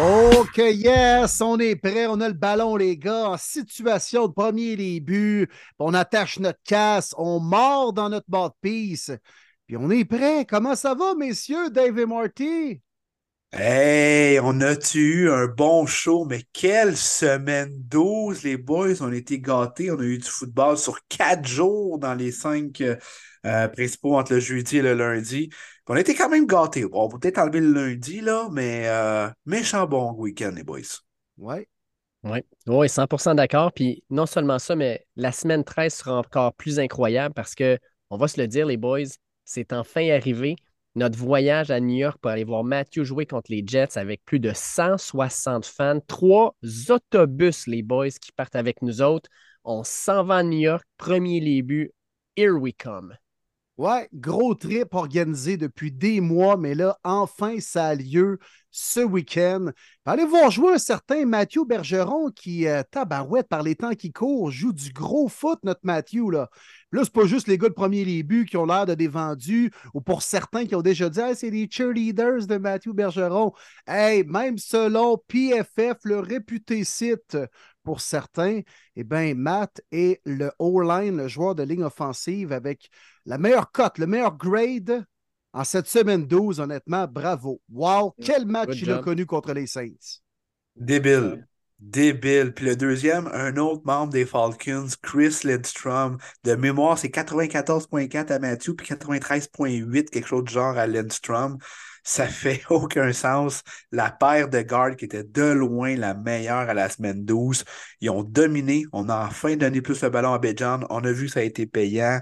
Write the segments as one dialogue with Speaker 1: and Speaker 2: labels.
Speaker 1: OK, yes, on est prêt. On a le ballon, les gars, en situation de premier buts. On attache notre casse, on mord dans notre bas de piste. Puis on est prêt. Comment ça va, messieurs, Dave et Marty?
Speaker 2: Hey, on a-tu eu un bon show, mais quelle semaine 12, les boys. On a été gâtés. On a eu du football sur quatre jours dans les cinq euh, principaux entre le jeudi et le lundi. on a été quand même gâtés. on peut peut-être enlever le lundi, là, mais euh, méchant bon week-end, les boys.
Speaker 1: Ouais.
Speaker 3: Oui, ouais, 100% d'accord. Puis non seulement ça, mais la semaine 13 sera encore plus incroyable parce que, on va se le dire, les boys, c'est enfin arrivé notre voyage à New York pour aller voir Matthew jouer contre les Jets avec plus de 160 fans, trois autobus, les boys, qui partent avec nous autres. On s'en va à New York, premier début, here we come.
Speaker 1: Ouais, gros trip organisé depuis des mois, mais là, enfin, ça a lieu ce week-end. Allez voir jouer un certain Mathieu Bergeron qui, euh, tabarouette par les temps qui courent, joue du gros foot, notre Mathieu. Là, là c'est pas juste les gars de premier début qui ont l'air de des vendus, ou pour certains qui ont déjà dit c'est des cheerleaders de Mathieu Bergeron. Hey, même selon PFF, le réputé site pour certains, eh bien, Matt est le O-line, le joueur de ligne offensive avec la meilleure cote, le meilleur grade en cette semaine 12. Honnêtement, bravo. Wow, quel match il a connu contre les Saints.
Speaker 2: Débile. Débile. Puis le deuxième, un autre membre des Falcons, Chris Lindstrom. De mémoire, c'est 94.4 à Matthew, puis 93.8, quelque chose de genre à Lindstrom ça fait aucun sens. La paire de gardes qui était de loin la meilleure à la semaine 12, ils ont dominé. On a enfin donné plus le ballon à Bejan. On a vu que ça a été payant.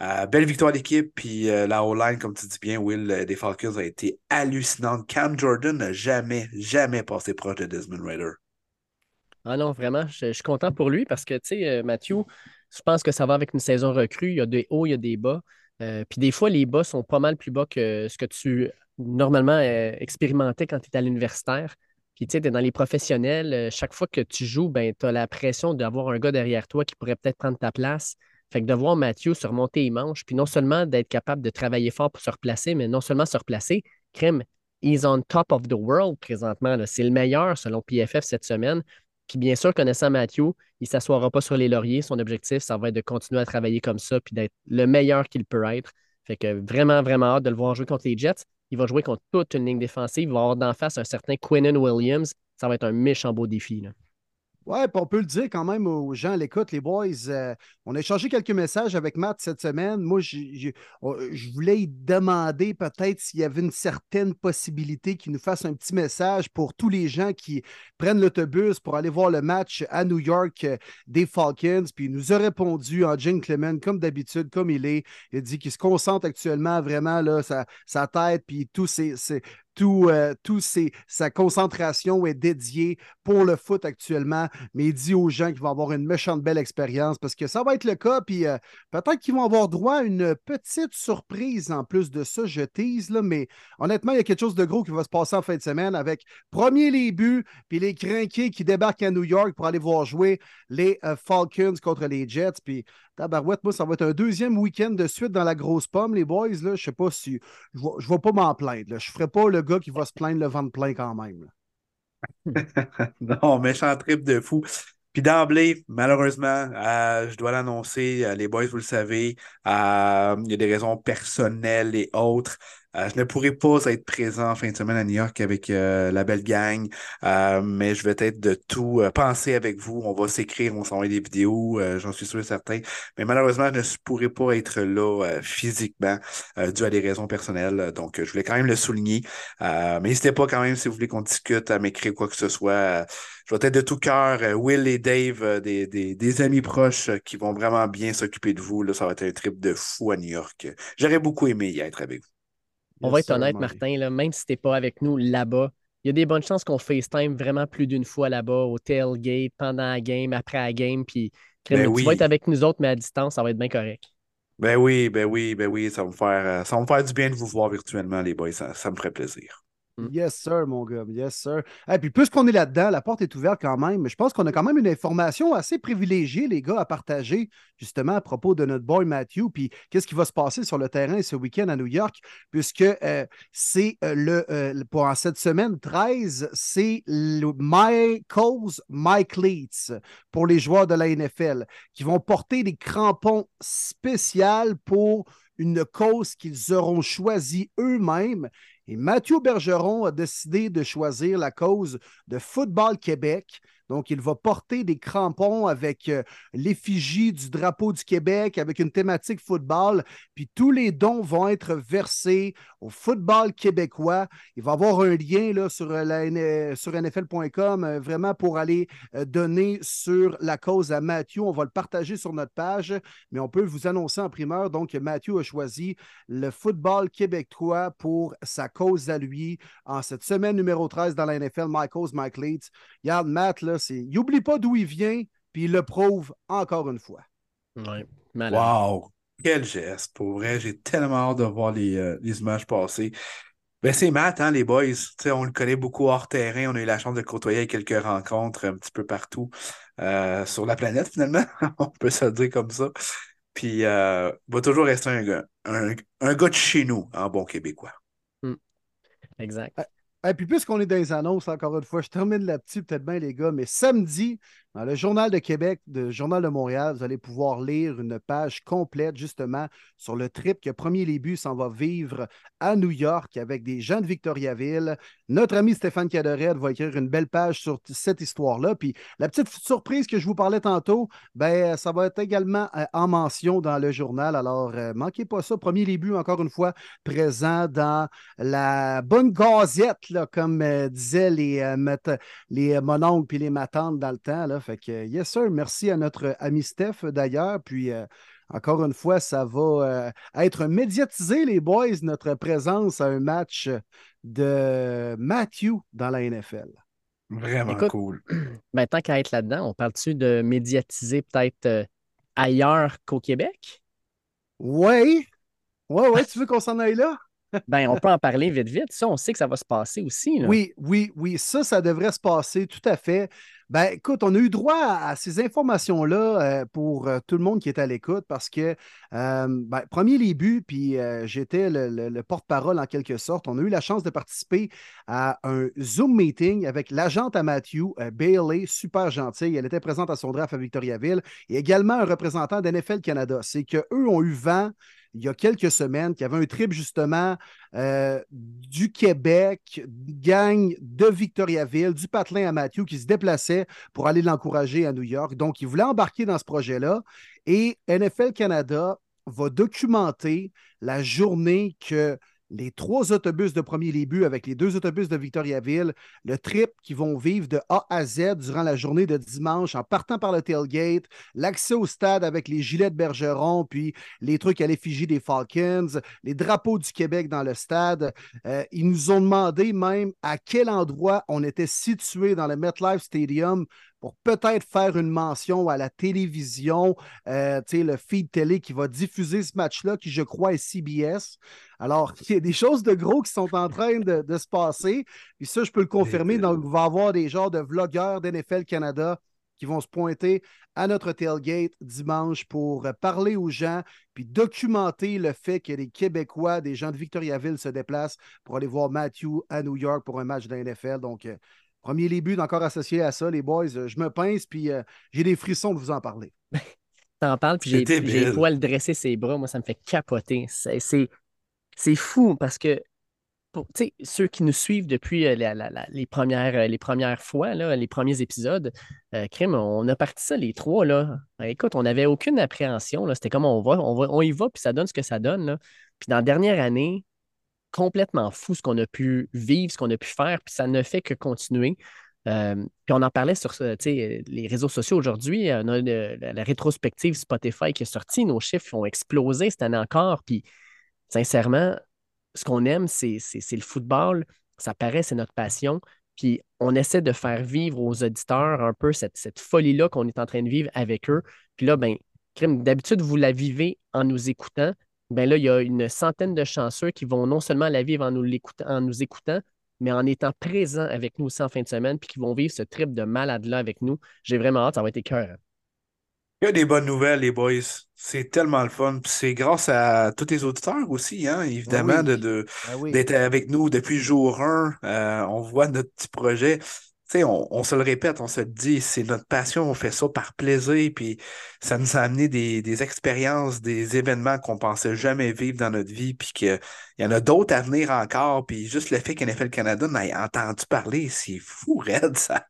Speaker 2: Euh, belle victoire d'équipe, puis euh, la O-line, comme tu dis bien, Will, euh, des Falcons a été hallucinante. Cam Jordan n'a jamais, jamais passé proche de Desmond Rider.
Speaker 3: Ah non, vraiment, je, suis content pour lui parce que, tu sais, Mathieu, je pense que ça va avec une saison recrue. Il y a des hauts, il y a des bas. puis des fois, les bas sont pas mal plus bas que ce que tu normalement expérimenté quand tu es à l'universitaire. Puis tu sais, tu es dans les professionnels. Chaque fois que tu joues, ben, tu as la pression d'avoir un gars derrière toi qui pourrait peut-être prendre ta place. Fait que de voir Mathieu se remonter les manches, puis non seulement d'être capable de travailler fort pour se replacer, mais non seulement se replacer, crème, he's on top of the world présentement. C'est le meilleur selon PFF cette semaine. Puis bien sûr, connaissant Mathieu, il ne s'assoira pas sur les lauriers. Son objectif, ça va être de continuer à travailler comme ça, puis d'être le meilleur qu'il peut être. Fait que vraiment, vraiment hâte de le voir jouer contre les Jets. Il va jouer contre toute une ligne défensive. Il va avoir d'en face un certain Quinnen Williams. Ça va être un méchant beau défi.
Speaker 1: Ouais, on peut le dire quand même aux gens à l'écoute, les boys. Euh, on a échangé quelques messages avec Matt cette semaine. Moi, oh, je voulais demander peut-être s'il y avait une certaine possibilité qu'il nous fasse un petit message pour tous les gens qui prennent l'autobus pour aller voir le match à New York euh, des Falcons. Puis il nous a répondu en Clement, comme d'habitude, comme il est. Il dit qu'il se concentre actuellement vraiment là, sa, tête, puis tous ses, tout, euh, sa concentration est dédiée pour le foot actuellement, mais il dit aux gens qu'ils vont avoir une méchante belle expérience parce que ça va être le cas, puis euh, peut-être qu'ils vont avoir droit à une petite surprise en plus de ça, je tease, là, mais honnêtement, il y a quelque chose de gros qui va se passer en fin de semaine avec premier les buts, puis les crinqués qui débarquent à New York pour aller voir jouer les euh, Falcons contre les Jets, Tabarouette, moi, ça va être un deuxième week-end de suite dans la grosse pomme, les boys. Là, je sais pas si. Je ne vais, pas m'en plaindre. Je ne ferai pas le gars qui va se plaindre le ventre plein quand même.
Speaker 2: non, méchant trip de fou. Puis d'emblée, malheureusement, euh, je dois l'annoncer, euh, les boys, vous le savez, euh, il y a des raisons personnelles et autres. Euh, je ne pourrai pas être présent en fin de semaine à New York avec euh, la belle gang, euh, mais je vais être de tout penser avec vous. On va s'écrire, on s'envoie des vidéos, j'en suis sûr et certain. Mais malheureusement, je ne pourrai pas être là physiquement dû à des raisons personnelles. Donc, je voulais quand même le souligner. mais n'hésitez pas quand même si vous voulez qu'on discute à m'écrire quoi que ce soit. je vais être de tout cœur. Will et Dave, des, des, des, amis proches qui vont vraiment bien s'occuper de vous. Là, ça va être un trip de fou à New York. J'aurais beaucoup aimé y être avec vous.
Speaker 3: On va être honnête, Martin, là, même si tu n'es pas avec nous là-bas, il y a des bonnes chances qu'on FaceTime vraiment plus d'une fois là-bas, au tailgate, pendant la game, après la game. Puis ben tu vas être avec nous autres, mais à distance, ça va être bien correct.
Speaker 2: Ben oui, ben oui, ben oui, ça va me faire, euh, ça va me faire du bien de vous voir virtuellement, les boys. Ça, ça me ferait plaisir.
Speaker 1: Mm. Yes, sir, mon gars. Yes, sir. Et puis, puisqu'on est là-dedans, la porte est ouverte quand même. Mais je pense qu'on a quand même une information assez privilégiée, les gars, à partager, justement, à propos de notre boy Matthew. Puis, qu'est-ce qui va se passer sur le terrain ce week-end à New York, puisque euh, c'est euh, le, euh, pour cette semaine 13, c'est le My Cause, My Cleats pour les joueurs de la NFL qui vont porter des crampons spéciaux pour une cause qu'ils auront choisie eux-mêmes et Mathieu Bergeron a décidé de choisir la cause de Football Québec donc, il va porter des crampons avec euh, l'effigie du drapeau du Québec, avec une thématique football. Puis tous les dons vont être versés au football québécois. Il va y avoir un lien sur, euh, la, NFL.com euh, vraiment pour aller donner sur la cause à Mathieu. On va le partager sur notre page, mais on peut vous annoncer en primeur. Donc, Mathieu a choisi le football québécois pour sa cause à lui en cette semaine numéro 13 dans la NFL. My cause, Mike Leeds. Regarde, Matt, là, il n'oublie pas d'où il vient, puis il le prouve encore une fois.
Speaker 3: Ouais,
Speaker 2: wow! Quel geste! Pour vrai, j'ai tellement hâte de voir les, euh, images passer. Ben, c'est Matt, hein, les boys. on le connaît beaucoup hors terrain. On a eu la chance de côtoyer quelques rencontres un petit peu partout euh, sur la planète, finalement. on peut se le dire comme ça. Puis, euh, va toujours rester un gars, un, gars de chez nous, en bon québécois.
Speaker 3: Hmm. Exact.
Speaker 1: Et puis, puisqu'on est dans les annonces, encore une fois, je termine là-dessus, peut-être bien, les gars, mais samedi, le Journal de Québec, le Journal de Montréal, vous allez pouvoir lire une page complète, justement, sur le trip que Premier Début s'en va vivre à New York avec des gens de Victoriaville. Notre ami Stéphane Cadoret va écrire une belle page sur cette histoire-là. Puis, la petite surprise que je vous parlais tantôt, ben, ça va être également euh, en mention dans le journal. Alors, euh, manquez pas ça. Premier Début, encore une fois, présent dans la bonne gazette comme euh, disaient les, euh, les mononcles et les matantes dans le temps. Là. Fait que, yes, sir. Merci à notre ami Steph d'ailleurs. Puis, euh, encore une fois, ça va être médiatisé, les boys, notre présence à un match de Matthew dans la NFL.
Speaker 2: Vraiment cool.
Speaker 3: Ben, tant qu'à être là-dedans, on parle-tu de médiatiser peut-être ailleurs qu'au Québec?
Speaker 1: Oui. Oui, oui, tu veux qu'on s'en aille là?
Speaker 3: Ben, on peut en parler vite, vite. Ça, on sait que ça va se passer aussi.
Speaker 1: Oui, oui, oui. Ça, ça devrait se passer tout à fait. Ben, écoute, on a eu droit à, ces informations-là euh, pour euh, tout le monde qui est à l'écoute parce que, euh, ben, premier début, puis j'étais le, porte-parole en quelque sorte. On a eu la chance de participer à un Zoom meeting avec l'agente à Matthew, Bailey, super gentille. Elle était présente à son draft à Victoriaville et également un représentant d'NFL Canada. C'est qu'eux ont eu vent il y a quelques semaines, qui avait un trip justement euh, du Québec, gang de Victoriaville, du patelin à Matthew, qui se déplaçait pour aller l'encourager à New York. Donc, il voulait embarquer dans ce projet-là. Et NFL Canada va documenter la journée que les trois autobus de premier début avec les deux autobus de Victoriaville, le trip qui vont vivre de A à Z durant la journée de dimanche en partant par le tailgate, l'accès au stade avec les gilets de Bergeron, puis les trucs à l'effigie des Falcons, les drapeaux du Québec dans le stade. Euh, ils nous ont demandé même à quel endroit on était situé dans le MetLife Stadium pour peut-être faire une mention à la télévision, euh, le feed télé qui va diffuser ce match-là, qui je crois est CBS. Alors, il y a des choses de gros qui sont en train de, se passer. Puis ça, je peux le confirmer. Donc, il va y avoir des genres de vlogueurs d'NFL Canada qui vont se pointer à notre tailgate dimanche pour parler aux gens, puis documenter le fait que les Québécois, des gens de Victoriaville se déplacent pour aller voir Matthew à New York pour un match de NFL. Donc, Premier début encore associé à ça, les boys. Euh, je me pince, puis euh, j'ai des frissons de vous en parler.
Speaker 3: T'en parles, puis j'ai le poil dresser ses bras. Moi, ça me fait capoter. C'est c'est fou parce que pour, ceux qui nous suivent depuis euh, les, premières, euh, les premières fois, là, les premiers épisodes, euh, Crime, on a parti ça les trois. Là. Ben, écoute, on n'avait aucune appréhension. C'était comme on va, on va, on y va, puis ça donne ce que ça donne. Là. Puis dans la dernière année, complètement fou ce qu'on a pu vivre, ce qu'on a pu faire, puis ça ne fait que continuer. puis on en parlait sur les réseaux sociaux aujourd'hui. On a la rétrospective Spotify qui est sortie. Nos chiffres ont explosé cette année encore. Puis sincèrement, ce qu'on aime, c'est le football. Ça paraît, c'est notre passion. Puis on essaie de faire vivre aux auditeurs un peu cette, cette folie-là qu'on est en train de vivre avec eux. Puis là, ben, d'habitude, vous la vivez en nous écoutant. Ben là, il y a une centaine de chanceux qui vont non seulement la vivre en nous, en nous écoutant, mais en étant présents avec nous aussi en fin de semaine, puis qui vont vivre ce trip de malade-là avec nous. J'ai vraiment hâte, ça va être cœur.
Speaker 2: Il y a des bonnes nouvelles, les boys. C'est tellement le fun. c'est grâce à tous les auditeurs aussi, hein, évidemment, de, ben d'être avec nous depuis jour 1. Euh, on voit notre petit projet. On, on, se le répète, on se le dit, c'est notre passion, on fait ça par plaisir, puis ça nous a amené des, expériences, des événements qu'on pensait jamais vivre dans notre vie, puis qu'il y en a d'autres à venir encore, puis juste le fait qu'NFL Canada n'ait entendu parler, c'est fou, Red, ça.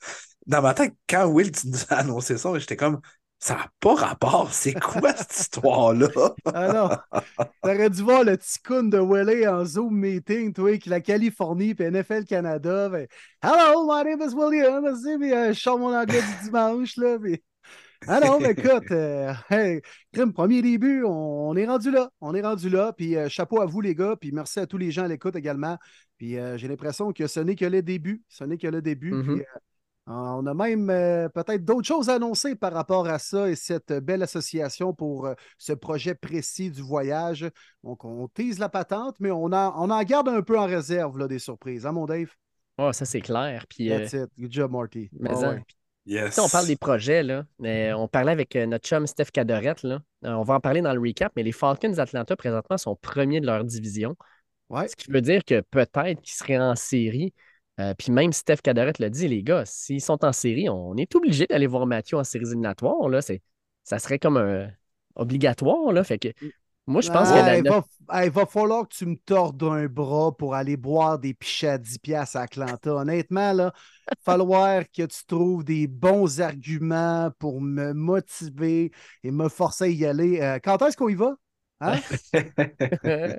Speaker 2: Dans ma tête, quand Will, nous as annoncé ça, j'étais comme, ça n'a pas rapport. C'est quoi cette histoire-là?
Speaker 1: ah non. T'aurais dû voir le petit de Willie en Zoom meeting, toi, avec la Californie et NFL Canada. Ben, Hello, my name is William. Puis, euh, je chante mon anglais du dimanche. Là, Ah non, mais écoute, euh, premier début, on, est rendu là. On est rendu là. Puis euh, chapeau à vous, les gars. Puis merci à tous les gens à l'écoute également. Puis j'ai l'impression que ce n'est que le début. Ce n'est que le début. Mm-hmm. On a même euh, peut-être d'autres choses à annoncer par rapport à ça et cette belle association pour euh, ce projet précis du voyage. Donc, on tease la patente, mais on, on en garde un peu en réserve là, des surprises. Hein, mon Dave?
Speaker 3: Oh, ça, c'est clair. Puis,
Speaker 1: That's euh, it. Good job, Marty.
Speaker 3: yes. On parle des projets. Là. on parlait avec notre chum Steph Cadorette. Là. on va en parler dans le recap, mais les Falcons d'Atlanta, présentement, sont premiers de leur division.
Speaker 1: Ouais.
Speaker 3: Ce qui veut dire que peut-être qu'ils seraient en série. Euh, puis même Steph Cadarette l'a dit, les gars, s'ils sont en série, on est obligé d'aller voir Mathieu en séries éliminatoires. Là. Ça serait comme un obligatoire. Là. Fait que moi, je pense
Speaker 1: que. il, va, falloir que tu me tordes un bras pour aller boire des pichets à 10$ à Atlanta. Honnêtement, là, il va falloir que tu trouves des bons arguments pour me motiver et me forcer à y aller. Euh, quand est-ce qu'on y va? Hein?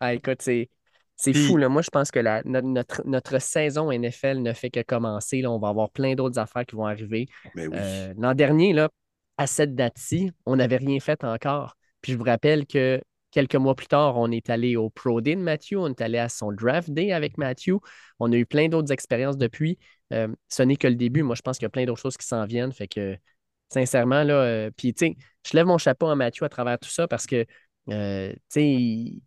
Speaker 3: ah, écoute, c'est c'est fou, là. Moi, je pense que la, notre, saison NFL ne fait que commencer. Là. On va avoir plein d'autres affaires qui vont arriver.
Speaker 2: Ben
Speaker 3: euh, l'an dernier, là, à cette date-ci, on n'avait rien fait encore. Puis je vous rappelle que quelques mois plus tard, on est allé au Pro Day de Matthew, on est allé à son Draft Day avec Matthew. On a eu plein d'autres expériences depuis. Euh, ce n'est que le début. Moi, je pense qu'il y a plein d'autres choses qui s'en viennent. Fait que, sincèrement, là, euh, puis, tu sais, je lève mon chapeau à Matthew à travers tout ça parce que, tu sais,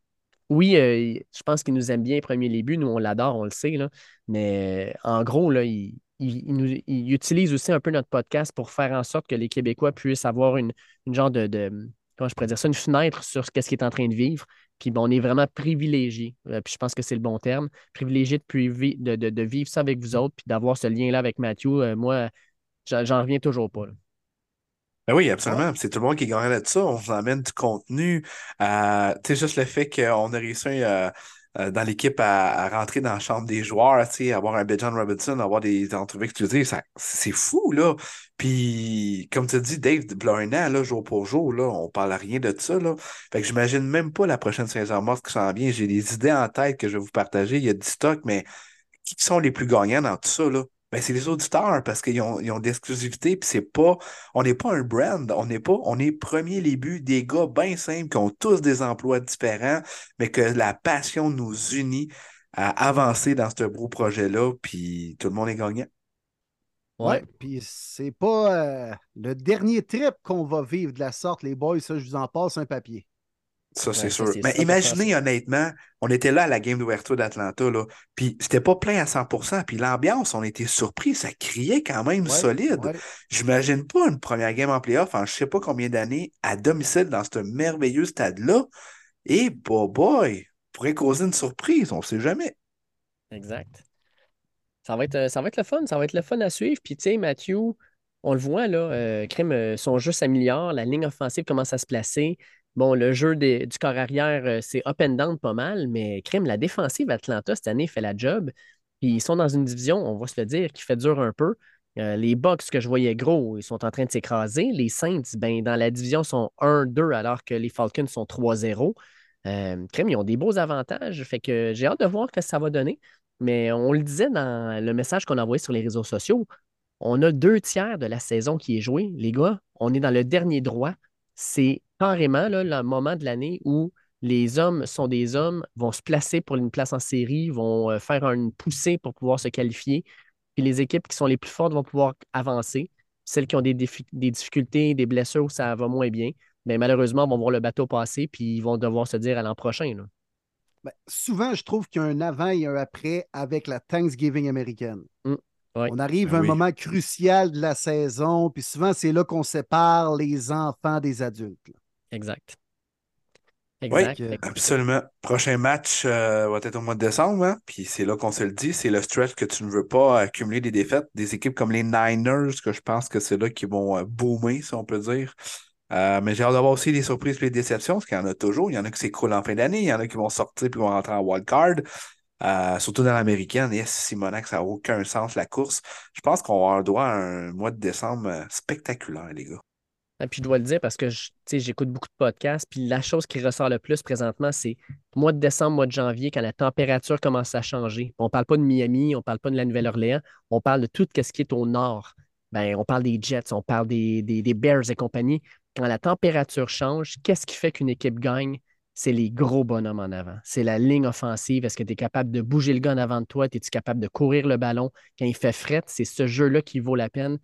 Speaker 3: oui, euh, je pense qu'il nous aime bien, premier début. Nous, on l'adore, on le sait. Là. Mais euh, en gros, là, il, utilise aussi un peu notre podcast pour faire en sorte que les Québécois puissent avoir une, genre de, comment je pourrais dire ça, une fenêtre sur ce qu'il est en train de vivre. Puis bon, on est vraiment privilégié, euh, puis je pense que c'est le bon terme, privilégié de, de, vivre ça avec vous autres, puis d'avoir ce lien-là avec Mathieu. moi, j'en reviens toujours pas.
Speaker 2: Ben oui, absolument. C'est tout le monde qui gagne de ça. On vous emmène du contenu. Euh, tu sais, juste le fait qu'on a réussi euh, euh, dans l'équipe à, rentrer dans la chambre des joueurs, tu sais, avoir un John Robinson, avoir des entrevues exclusives, c'est fou, là. Puis, comme tu as dit, Dave, un là, jour pour jour, là, on parle rien de ça, là. Fait que j'imagine même pas la prochaine saison morte qui s'en vient. J'ai des idées en tête que je vais vous partager. Il y a du stock, mais qui sont les plus gagnants dans tout ça, là? Ben, c'est les auditeurs parce qu'ils ont, ils ont de l'exclusivité, puis c'est pas. On n'est pas un brand, on n'est pas. On est premier début des gars bien simples qui ont tous des emplois différents, mais que la passion nous unit à avancer dans ce beau projet-là, puis tout le monde est gagnant.
Speaker 1: Ouais, puis c'est pas euh, le dernier trip qu'on va vivre de la sorte, les boys, ça, je vous en passe un papier.
Speaker 2: Ça, c'est sûr. Mais imaginez, honnêtement, on était là à la game d'ouverture d'Atlanta, là, puis c'était pas plein à 100% puis l'ambiance, on était surpris, ça criait quand même solide. J'imagine pas une première game en playoff en je sais pas combien d'années à domicile dans ce merveilleux stade-là. Et, boy, boy, pourrait causer une surprise, on sait jamais.
Speaker 3: Exact. Ça va, être, euh, ça va être le fun, ça va être le fun à suivre. Puis, tu sais, Mathieu, on le voit, là, euh, Crème, euh, son jeu s'améliore, la ligne offensive commence à se placer. Bon, le jeu du corps arrière, euh, c'est up and down pas mal, mais crime, la défensive Atlanta cette année fait la job. Puis ils sont dans une division, on va se le dire, qui fait dur un peu. Euh, les Bucks que je voyais gros, ils sont en train de s'écraser. Les Saints, ben, dans la division, sont 1-2 alors que les Falcons sont 3-0. Euh, ils ont des beaux avantages. Fait que j'ai hâte de voir ce que ça va donner. Mais on le disait dans le message qu'on a envoyé sur les réseaux sociaux. On a deux tiers de la saison qui est jouée. Les gars, on est dans le dernier droit. C'est carrément là, le moment de l'année où les hommes sont des hommes, vont se placer pour une place en série, vont euh, faire une poussée pour pouvoir se qualifier. Puis les équipes qui sont les plus fortes vont pouvoir avancer. Celles qui ont des, difficultés, des blessures où ça va moins bien, mais malheureusement, vont voir le bateau passer puis ils vont devoir se dire à l'an prochain. là.
Speaker 1: Ben, souvent, je trouve qu'il y a un avant et un après avec la Thanksgiving américaine.
Speaker 3: ouais.
Speaker 1: On arrive
Speaker 2: Ben
Speaker 1: à un
Speaker 2: oui.
Speaker 1: moment crucial de la saison, puis souvent, c'est là qu'on sépare les enfants des adultes. là.
Speaker 3: Exact.
Speaker 2: Oui,
Speaker 3: Exact.
Speaker 1: euh,
Speaker 3: Fait que-
Speaker 2: Absolument. Prochain match euh, va être au mois de décembre, hein? Puis c'est là qu'on se le dit, c'est le stretch que tu ne veux pas accumuler des défaites. Des équipes comme les Niners, que je pense que c'est là qui vont euh, boomer, si on peut dire. Euh, mais j'ai hâte d'avoir aussi les surprises et les déceptions, parce qu'il y en a toujours. Il y en a qui s'écroulent en fin d'année, il y en a qui vont sortir puis vont rentrer en wild card. Euh, surtout dans l'américaine, yes, Simonac, ça n'a aucun sens la course. Je pense qu'on doit un mois de décembre euh, spectaculaire, les gars.
Speaker 3: Ah, puis je dois le dire parce que j'écoute beaucoup de podcasts, puis la chose qui ressort le plus présentement, c'est mois de décembre, mois de janvier, quand la température commence à changer. On ne parle pas de Miami, on ne parle pas de la Nouvelle-Orléans, on parle de tout ce qui est au nord. Ben, on parle des Jets, on parle des, Bears et compagnie. Quand la température change, qu'est-ce qui fait qu'une équipe gagne? C'est les gros bonhommes en avant. C'est la ligne offensive. Est-ce que tu es capable de bouger le gars avant de toi? Es-tu capable de courir le ballon? Quand il fait fret, c'est ce jeu-là qui vaut la peine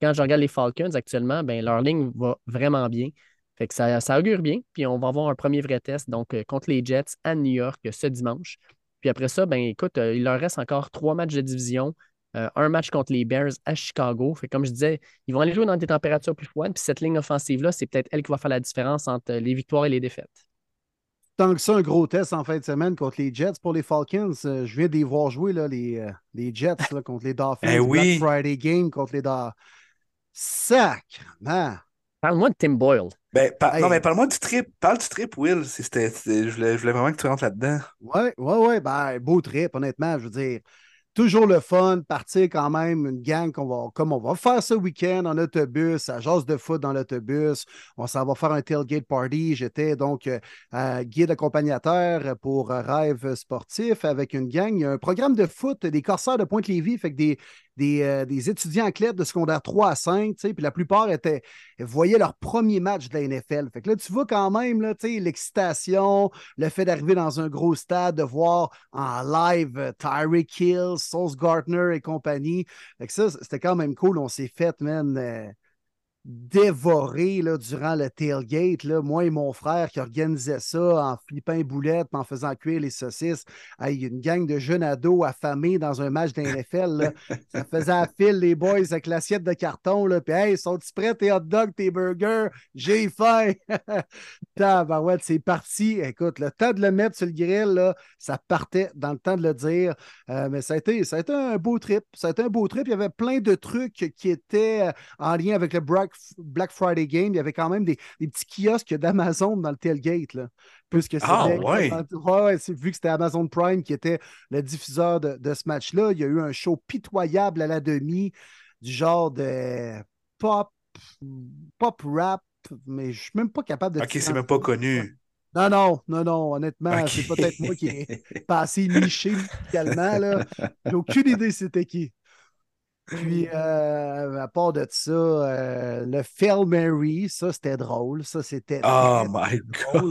Speaker 3: quand je regarde les Falcons actuellement, ben, leur ligne va vraiment bien. Fait que ça, ça augure bien. Puis on va avoir un premier vrai test donc, euh, contre les Jets à New York euh, ce dimanche. Puis après ça, ben, écoute, euh, il leur reste encore trois matchs de division. euh, un match contre les Bears à Chicago. Fait que comme je disais, ils vont aller jouer dans des températures plus froides. Puis cette ligne offensive-là, c'est peut-être elle qui va faire la différence entre les victoires et les défaites.
Speaker 1: Tant que ça, un gros test en fin de semaine contre les Jets pour les Falcons. Euh, je viens de les voir jouer, là, les, euh, les Jets là, contre les Dolphins.
Speaker 2: Eh oui.
Speaker 1: Black Friday game contre les Dolphins. Sacrement!
Speaker 3: Parle-moi de Tim Boyle.
Speaker 2: Ben, par-
Speaker 1: Hey.
Speaker 2: Non, mais parle-moi du trip. Parle du trip, Will. Si c'était- c'était- je, voulais, je voulais vraiment que tu rentres là-dedans.
Speaker 1: Ouais, ouais, ouais. Ben, beau trip, honnêtement. Je veux dire, toujours le fun, partir quand même, une gang qu'on va, comme on va faire ce week-end en autobus, à jase de foot dans l'autobus. On s'en va faire un tailgate party. J'étais donc euh, euh, guide accompagnateur pour euh, Rêve sportif avec une gang. Il y a un programme de foot des Corsaires de Pointe-Lévis, fait que des, des, euh, des étudiants de secondaire 3 à 5, tu sais, puis la plupart voyaient leur premier match de la NFL. Fait que là, tu vois quand même l'excitation, le fait d'arriver dans un gros stade, de voir en live euh, Tyreek Hill, Sauce Gardner et compagnie. Fait que ça, c'était quand même cool. On s'est fait, man, euh, dévorer là, durant le tailgate. Là. Moi et mon frère qui organisait ça en flippant les boulettes, en faisant cuire les saucisses. Hey, une gang de jeunes ados affamés dans un match de la NFL. là. Ça faisait à fil les boys avec l'assiette de carton. Là. Puis, hey, sont-ils prêts tes hot dogs, tes burgers? J'ai faim! Tabarouette, c'est parti. Écoute, le temps de le mettre sur le grill, là, ça partait dans le temps de le dire. Euh, mais ça a, été, ça a été un beau trip. Ça a été un beau trip. Il y avait plein de trucs qui étaient euh, en lien avec le Black, Black Friday Game. Il y avait quand même des, des petits kiosques d'Amazon dans le tailgate. Là, puisque
Speaker 2: Ah, ouais.
Speaker 1: Vu que c'était Amazon Prime qui était le diffuseur de, de ce match-là, il y a eu un show pitoyable à la demi, du genre de pop, pop rap, mais je suis même pas capable de.
Speaker 2: Ok, c'est même pas connu.
Speaker 1: Non, non, non, non, honnêtement, c'est peut-être moi qui ai pas assez niché musicalement. J'ai aucune idée c'était qui. Puis, euh, à part de ça, euh, le Phil Mary, ça, c'était drôle. Ça, c'était
Speaker 2: Oh my
Speaker 1: drôle.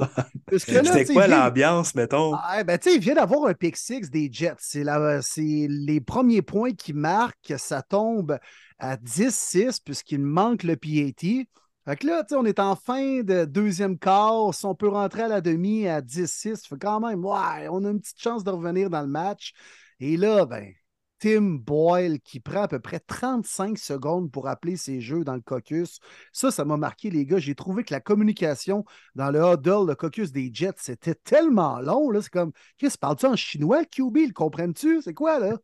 Speaker 2: god. C'était quoi
Speaker 1: vient-
Speaker 2: l'ambiance, mettons?
Speaker 1: ah, ben, tu sais, il vient d'avoir un pick six des Jets. C'est la- les premiers points qui marquent. Ça tombe à 10-6 puisqu'il manque le PAT. Fait que là, tu sais, on est en fin de deuxième quart. Si on peut rentrer à la demi à 10-6, fait quand même, ouais, on a une petite chance de revenir dans le match. Et là, ben, Tim Boyle qui prend à peu près 35 secondes pour appeler ses jeux dans le caucus. Ça, ça m'a marqué, les gars. J'ai trouvé que la communication dans le huddle, le caucus des Jets, c'était tellement long. C'est comme, qu'est-ce parles-tu en chinois, QB? Le comprends-tu? C'est quoi, là?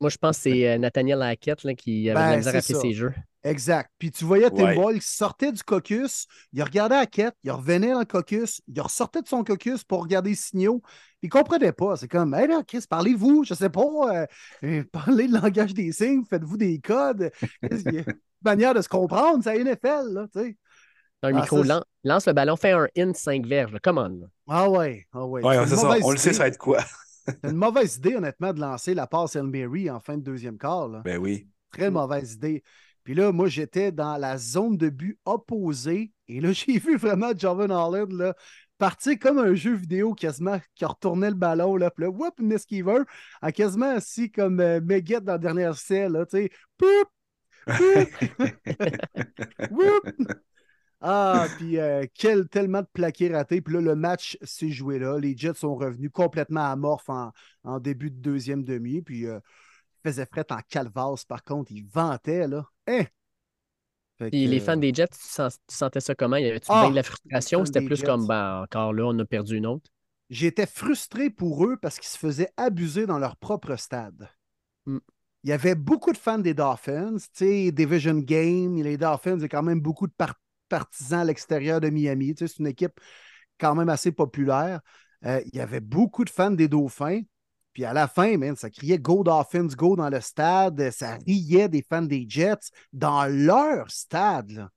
Speaker 3: Moi, je pense que c'est euh, Nathaniel Hackett là, qui avait de
Speaker 1: Ben,
Speaker 3: la misère à appeler ses jeux.
Speaker 1: Exact. Puis tu voyais Tim
Speaker 2: Ouais.
Speaker 1: Boyle qui sortait du caucus, il regardait la quête, il revenait dans le caucus, il ressortait de son caucus pour regarder les signaux. Il comprenait pas. C'est comme, hey là, Chris, parlez-vous, je sais pas, euh, euh, parlez le langage des signes, faites-vous des codes. Qu'est-ce qu'il y a? Une manière de se comprendre, c'est la NFL, là, tu sais.
Speaker 3: Un
Speaker 1: Ah,
Speaker 3: micro,
Speaker 1: ça,
Speaker 3: lance le ballon, fais un in 5 verges. là. Come on.
Speaker 1: Ah ouais, ah ouais. C'est
Speaker 2: ça. On le sait, ça va être quoi?
Speaker 1: C'est une mauvaise idée, honnêtement, de lancer la passe El Mary en fin de deuxième quart. là.
Speaker 2: Ben oui.
Speaker 1: Très mauvaise idée. Puis là, moi, j'étais dans la zone de but opposée. Et là, j'ai vu vraiment Jovan Holland là, partir comme un jeu vidéo quasiment qui retournait le ballon. Là, puis là, whoop, une esquiveur, a quasiment assis comme euh, Meguette dans la dernière selle. Là, tu sais, Poup! Poup! Ah, puis euh, quel tellement de plaqués ratés. Puis là, le match s'est joué là. Les Jets sont revenus complètement amorphes en, en début de deuxième demi. Puis euh, faisait fret en calvasse, par contre. Il ventait, là. Hein? Fait
Speaker 3: Puis
Speaker 1: que,
Speaker 3: les fans des Jets, tu, sens- tu sentais ça comment? Y avait-tu
Speaker 1: Ah,
Speaker 3: bien de la frustration? C'était plus
Speaker 1: Jets.
Speaker 3: comme, ben, encore là, on a perdu une autre?
Speaker 1: J'étais frustré pour eux parce qu'ils se faisaient abuser dans leur propre stade.
Speaker 3: Mm.
Speaker 1: Il y avait beaucoup de fans des Dolphins. Tu sais, Division Game, les Dolphins, il y a quand même beaucoup de par- partisans à l'extérieur de Miami. Tu sais, c'est une équipe quand même assez populaire. Euh, il y avait beaucoup de fans des Dauphins. Puis à la fin, man, ça criait Go Dolphins, go dans le stade. Ça riait des fans des Jets dans leur stade. là.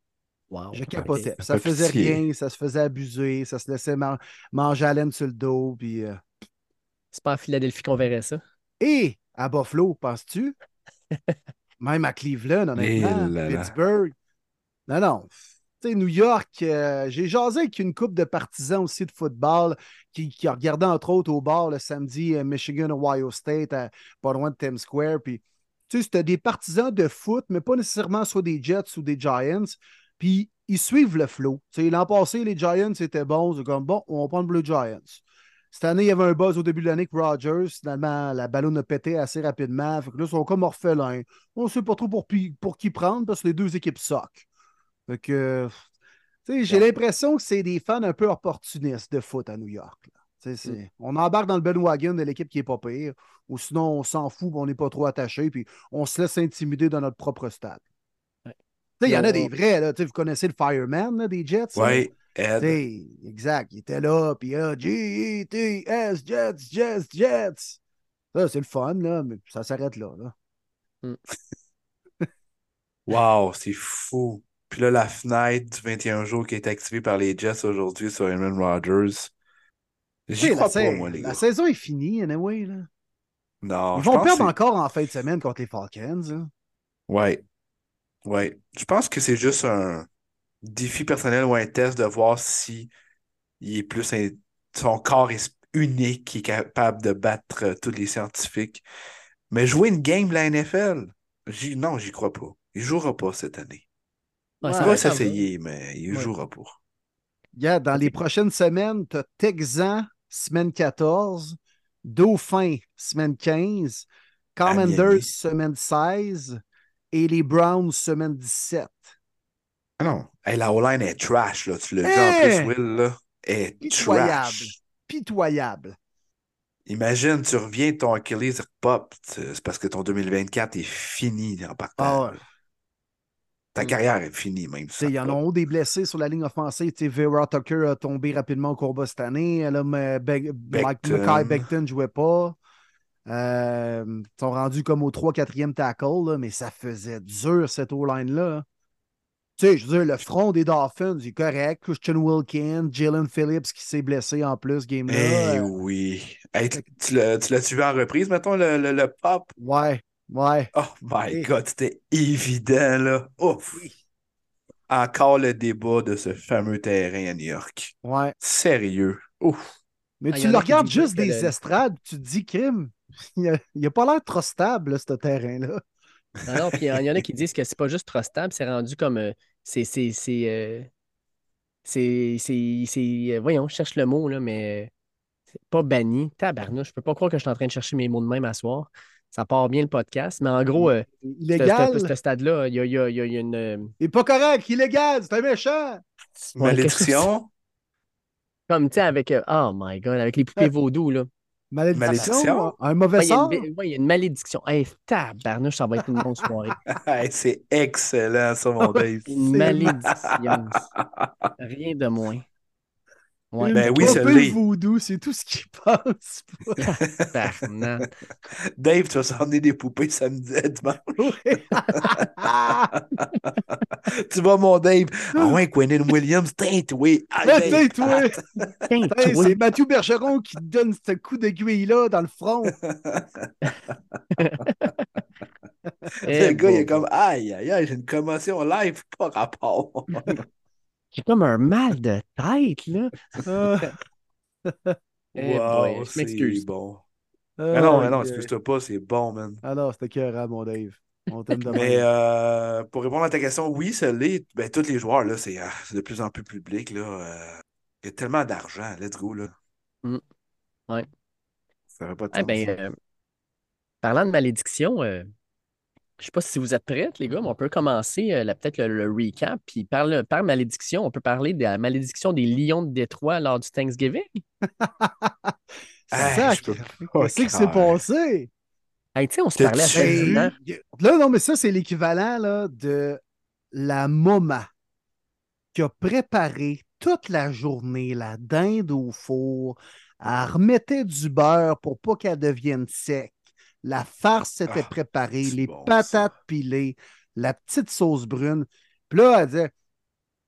Speaker 3: Wow.
Speaker 1: Je capotais. Ça faisait
Speaker 2: pitié.
Speaker 1: rien, ça se faisait abuser, ça se laissait man- manger à laine sur le dos. Puis, euh,
Speaker 3: C'est pas à Philadelphie qu'on verrait ça.
Speaker 1: Et à Buffalo, penses-tu? Même à Cleveland, honnêtement,
Speaker 2: Eh là là.
Speaker 1: Pittsburgh. Non, non. New York, euh, j'ai jasé avec une couple de partisans aussi de football qui, qui regardaient entre autres au bar le samedi euh, Michigan, Ohio State, pas loin de Times Square. Puis, tu sais, c'était des partisans de foot, mais pas nécessairement soit des Jets ou des Giants. Puis, ils suivent le flow. L'an passé, les Giants étaient bons. C'est comme, bon, on va prendre le Giants. Cette année, il y avait un buzz au début de l'année que Rodgers, finalement, la ballonne a pété assez rapidement. Là, ils sont comme orphelins. On ne sait pas trop pour, pour qui prendre parce que les deux équipes soquent. Fait que, tu sais, j'ai
Speaker 2: Ouais.
Speaker 1: l'impression que c'est des fans un peu opportunistes de foot à New York. là. C'est- On embarque dans le bandwagon de l'équipe qui n'est pas pire, ou sinon on s'en fout, on n'est pas trop attaché, puis on se laisse intimider dans notre propre stade.
Speaker 3: Ouais.
Speaker 1: Tu sais, Il y en a des vrais, là, tu sais, vous connaissez le Fireman là, des Jets? là? Sais, exact, il était là, puis ah, G-E-T-S, Jets, Jets, Jets. Ça, c'est le fun, là, mais ça s'arrête là. là.
Speaker 2: Wow, c'est fou. Puis là, la fenêtre du 21 jours qui est activée par les Jets aujourd'hui sur Aaron Rodgers. J'y
Speaker 1: sais, la,
Speaker 2: crois pas, moi, les
Speaker 1: la
Speaker 2: gars.
Speaker 1: saison est finie, anyway. Là.
Speaker 2: Non,
Speaker 1: Ils vont perdre encore en fin de semaine contre les Falcons. hein.
Speaker 2: Ouais. Ouais. Je pense que c'est juste un défi personnel ou un test de voir si il est plus un- son corps est unique, qui est capable de battre euh, tous les scientifiques. Mais jouer une game de la NFL, non, j'y crois pas. Il jouera pas cette année.
Speaker 3: Ouais, ça
Speaker 2: va s'essayer, mais il
Speaker 3: Ouais.
Speaker 2: jouera pas.
Speaker 1: Regarde, dans les prochaines semaines, tu as Texan, semaine 14, Dauphin, semaine 15, Commanders, semaine 16, et les Browns, semaine 17.
Speaker 2: Ah non. Hey, la O-line est trash, là. Tu l'as vu
Speaker 1: Hey!
Speaker 2: en plus, Will, là. Est
Speaker 1: Pitoyable.
Speaker 2: trash.
Speaker 1: Pitoyable.
Speaker 2: Imagine, tu reviens, ton Achilles pop. C'est parce que ton 2024 est fini en partant.
Speaker 1: Ah ouais.
Speaker 2: Ta carrière est finie, même.
Speaker 1: Il y en a des blessés sur la ligne offensive. Vera Tucker a tombé rapidement au combat cette année. Là, mais Be- Mike
Speaker 2: Becton
Speaker 1: ne jouait pas. Euh, ils sont rendus comme au 3-4e tackle, là, mais ça faisait dur cette O-line-là. Tu sais, je veux dire, le front des Dolphins, est correct. Christian Wilkins, Jalen Phillips qui s'est blessé en plus,
Speaker 2: Eh
Speaker 1: game-là. Euh,
Speaker 2: oui. Hey, tu- tu l'as- tu l'as-tu vu en reprise, mettons, le, le, le pop?
Speaker 1: ouais, ouais.
Speaker 2: Oh my. God, c'était évident, là. Ouf. Encore le débat de ce fameux terrain à New York.
Speaker 1: Ouais.
Speaker 2: Sérieux. Ouf.
Speaker 1: Mais
Speaker 3: Ah,
Speaker 1: tu le regardes juste des
Speaker 3: le-
Speaker 1: estrades, tu te dis, crime, il n'a pas l'air trop stable, là, ce terrain-là.
Speaker 3: Non, non, puis il y en a qui disent que c'est pas juste trop stable, c'est rendu comme. euh, c'est. C'est. C'est. euh, c'est. c'est- c'est- euh, Voyons, je cherche le mot, là, mais. euh, C'est pas banni. Tabarnouche, je peux pas croire que je suis en train de chercher mes mots de même à soir. Ça part bien le podcast, mais en gros, euh, ce-
Speaker 1: Illégal.
Speaker 3: ce ce stade-là, il y a, il y a- il y a- il y a une. euh,
Speaker 1: Il est pas correct, illégal, c'est un méchant.
Speaker 3: Ouais,
Speaker 2: Malédiction.
Speaker 3: Comme, tu sais, avec. euh, oh my God, avec les poupées
Speaker 1: Ouais.
Speaker 3: vaudou, là.
Speaker 1: Malédiction?
Speaker 2: Malédiction?
Speaker 1: Un mauvais
Speaker 3: Ouais, il y a
Speaker 1: sort?
Speaker 3: ouais, il y a une malédiction. Hey, tabarnouche, ça va être une bonne soirée.
Speaker 2: Hey, c'est excellent, ça, mon Dave.
Speaker 3: Une malédiction. Rien de moins. Ouais,
Speaker 2: Ben oui,
Speaker 1: peu
Speaker 2: l'est.
Speaker 1: voodoo, c'est tout ce qu'il pense.
Speaker 3: tabarnak.
Speaker 2: Dave, tu vas s'emmener des poupées samedi, dimanche. tu vois, mon Dave. Ah ouais, Quentin Williams, teinte, oui. Ah,
Speaker 1: toi. c'est Mathieu Bergeron qui te donne ce coup d'aiguille-là dans le front.
Speaker 3: Eh,
Speaker 2: Le gars, il est comme Aïe, aïe, aïe, j'ai une commotion live, pas rapport.
Speaker 3: J'ai comme un mal de tête, là.
Speaker 1: Ah,
Speaker 3: Eh
Speaker 2: wow,
Speaker 3: je m'excuse.
Speaker 2: bon.
Speaker 1: ah,
Speaker 2: Mais non, mais non, excuse-toi pas, c'est bon, man.
Speaker 1: Ah non, c'était cœur, mon Dave. On t'aime de
Speaker 2: Mais euh, pour répondre à ta question, oui, ça l'est. Ben, tous les joueurs, là, c'est ah, de plus en plus public. Là, euh, il y a tellement d'argent. Let's go. Là.
Speaker 3: Mm. Ouais.
Speaker 2: Ça pas de
Speaker 3: Eh
Speaker 2: sens.
Speaker 3: ben, euh, parlant de malédiction, je sais pas si vous êtes prêts, les gars, mais on peut commencer euh, peut-être le, le recap. Puis par, le- par malédiction, on peut parler de la malédiction des Lions de Détroit lors du Thanksgiving.
Speaker 1: Sac, Qu'est-ce qui s'est passé?
Speaker 3: Hey, tu sais, on se parlait assez
Speaker 2: vu?
Speaker 3: souvent.
Speaker 1: Là, non, mais ça, c'est l'équivalent là, de la mama qui a préparé toute la journée la dinde au four. Elle remettait du beurre pour pas qu'elle devienne sec. La farce était
Speaker 2: Ah,
Speaker 1: préparée, les
Speaker 2: bon,
Speaker 1: patates pilées, la petite sauce brune. Puis là, elle disait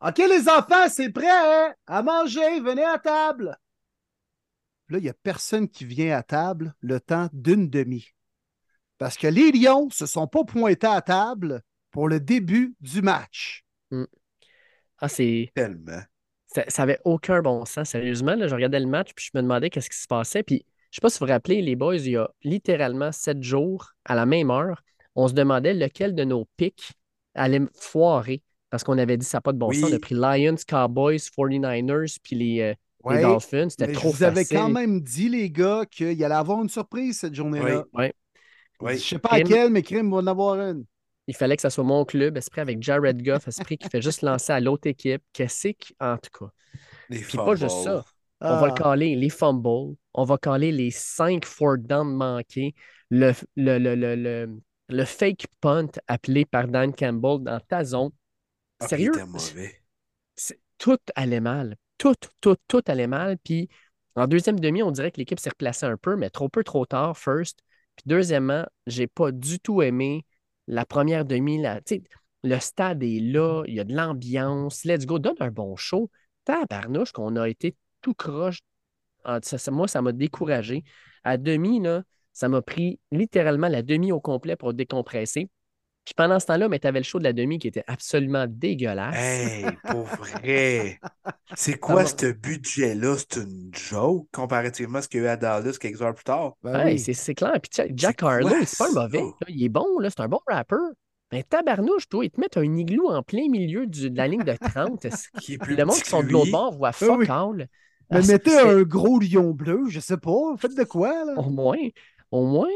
Speaker 1: OK, les enfants, c'est prêt, hein? À manger, venez à table. Puis là, il n'y a personne qui vient à table le temps d'une demi. Parce que les Lions ne se sont pas pointés à table pour le début du match.
Speaker 3: Ah, c'est.
Speaker 2: Tellement.
Speaker 3: Ça ça avait aucun bon sens, sérieusement. Là, je regardais le match, puis je me demandais qu'est-ce qui se passait. Puis, sais pas si vous vous rappelez, les boys, il y a littéralement sept jours, à la même heure, on se demandait lequel de nos pics allait me foirer. Parce qu'on avait dit ça n'a pas de bon
Speaker 2: Oui.
Speaker 3: sens. On a pris Lions, Cowboys, 49ers, puis les, euh, les Dolphins. C'était
Speaker 1: mais
Speaker 3: trop
Speaker 1: je vous
Speaker 3: facile.
Speaker 1: quand même dit, les gars, qu'il allait avoir une surprise cette journée-là.
Speaker 3: Ouais.
Speaker 1: Je
Speaker 2: Oui.
Speaker 1: sais pas
Speaker 3: Crime.
Speaker 1: laquelle, mais Crime va en avoir une.
Speaker 3: Il fallait que ça soit mon club, Esprit avec Jared Goff, Esprit qui fait juste lancer à l'autre équipe. Qu'est-ce que, en tout cas.
Speaker 2: Les
Speaker 3: Puis pas juste
Speaker 2: fumbles.
Speaker 3: On va le
Speaker 1: Ah,
Speaker 3: caler les fumbles, on va caler les cinq fourth down manqués, le, le, le, le, le- le fake punt appelé par Dan Campbell dans ta zone.
Speaker 2: Ah,
Speaker 3: Sérieux,
Speaker 2: mauvais.
Speaker 3: tout allait mal. Tout, tout, tout allait mal. Puis en deuxième demi, on dirait que l'équipe s'est replacée un peu, mais trop peu, trop tard, first. Puis deuxièmement, j'ai pas du tout aimé la première demi. La, le stade est là, il y a de l'ambiance. Let's go, donne un bon show. Tabarnouche qu'on a été tout croche. Ah, ça- ça- moi, ça m'a découragé. À demi, là, ça m'a pris littéralement la demi au complet pour décompresser. Puis pendant ce temps-là, tu avais le show de la demi qui était absolument dégueulasse.
Speaker 2: Hey, pour vrai. C'est quoi ce budget-là? C'est une joke comparativement à ce qu'il y a eu à Dallas quelques heures plus tard.
Speaker 1: ben
Speaker 3: Ouais,
Speaker 1: oui.
Speaker 3: c'est clair. Puis Jack- Harlow, c'est pas un mauvais. là. Il est bon, là, c'est un bon rapper. Mais tabarnouche, toi, ils te mettent un igloo en plein milieu du- de la ligne de 30.
Speaker 2: Qui est plus
Speaker 3: le monde qui sont de l'autre bord voit fuck
Speaker 1: oui.
Speaker 3: all.
Speaker 1: Mais
Speaker 3: Ah,
Speaker 1: mettez un gros lion bleu, je sais pas. Faites de quoi, là?
Speaker 3: Au moins, au moins.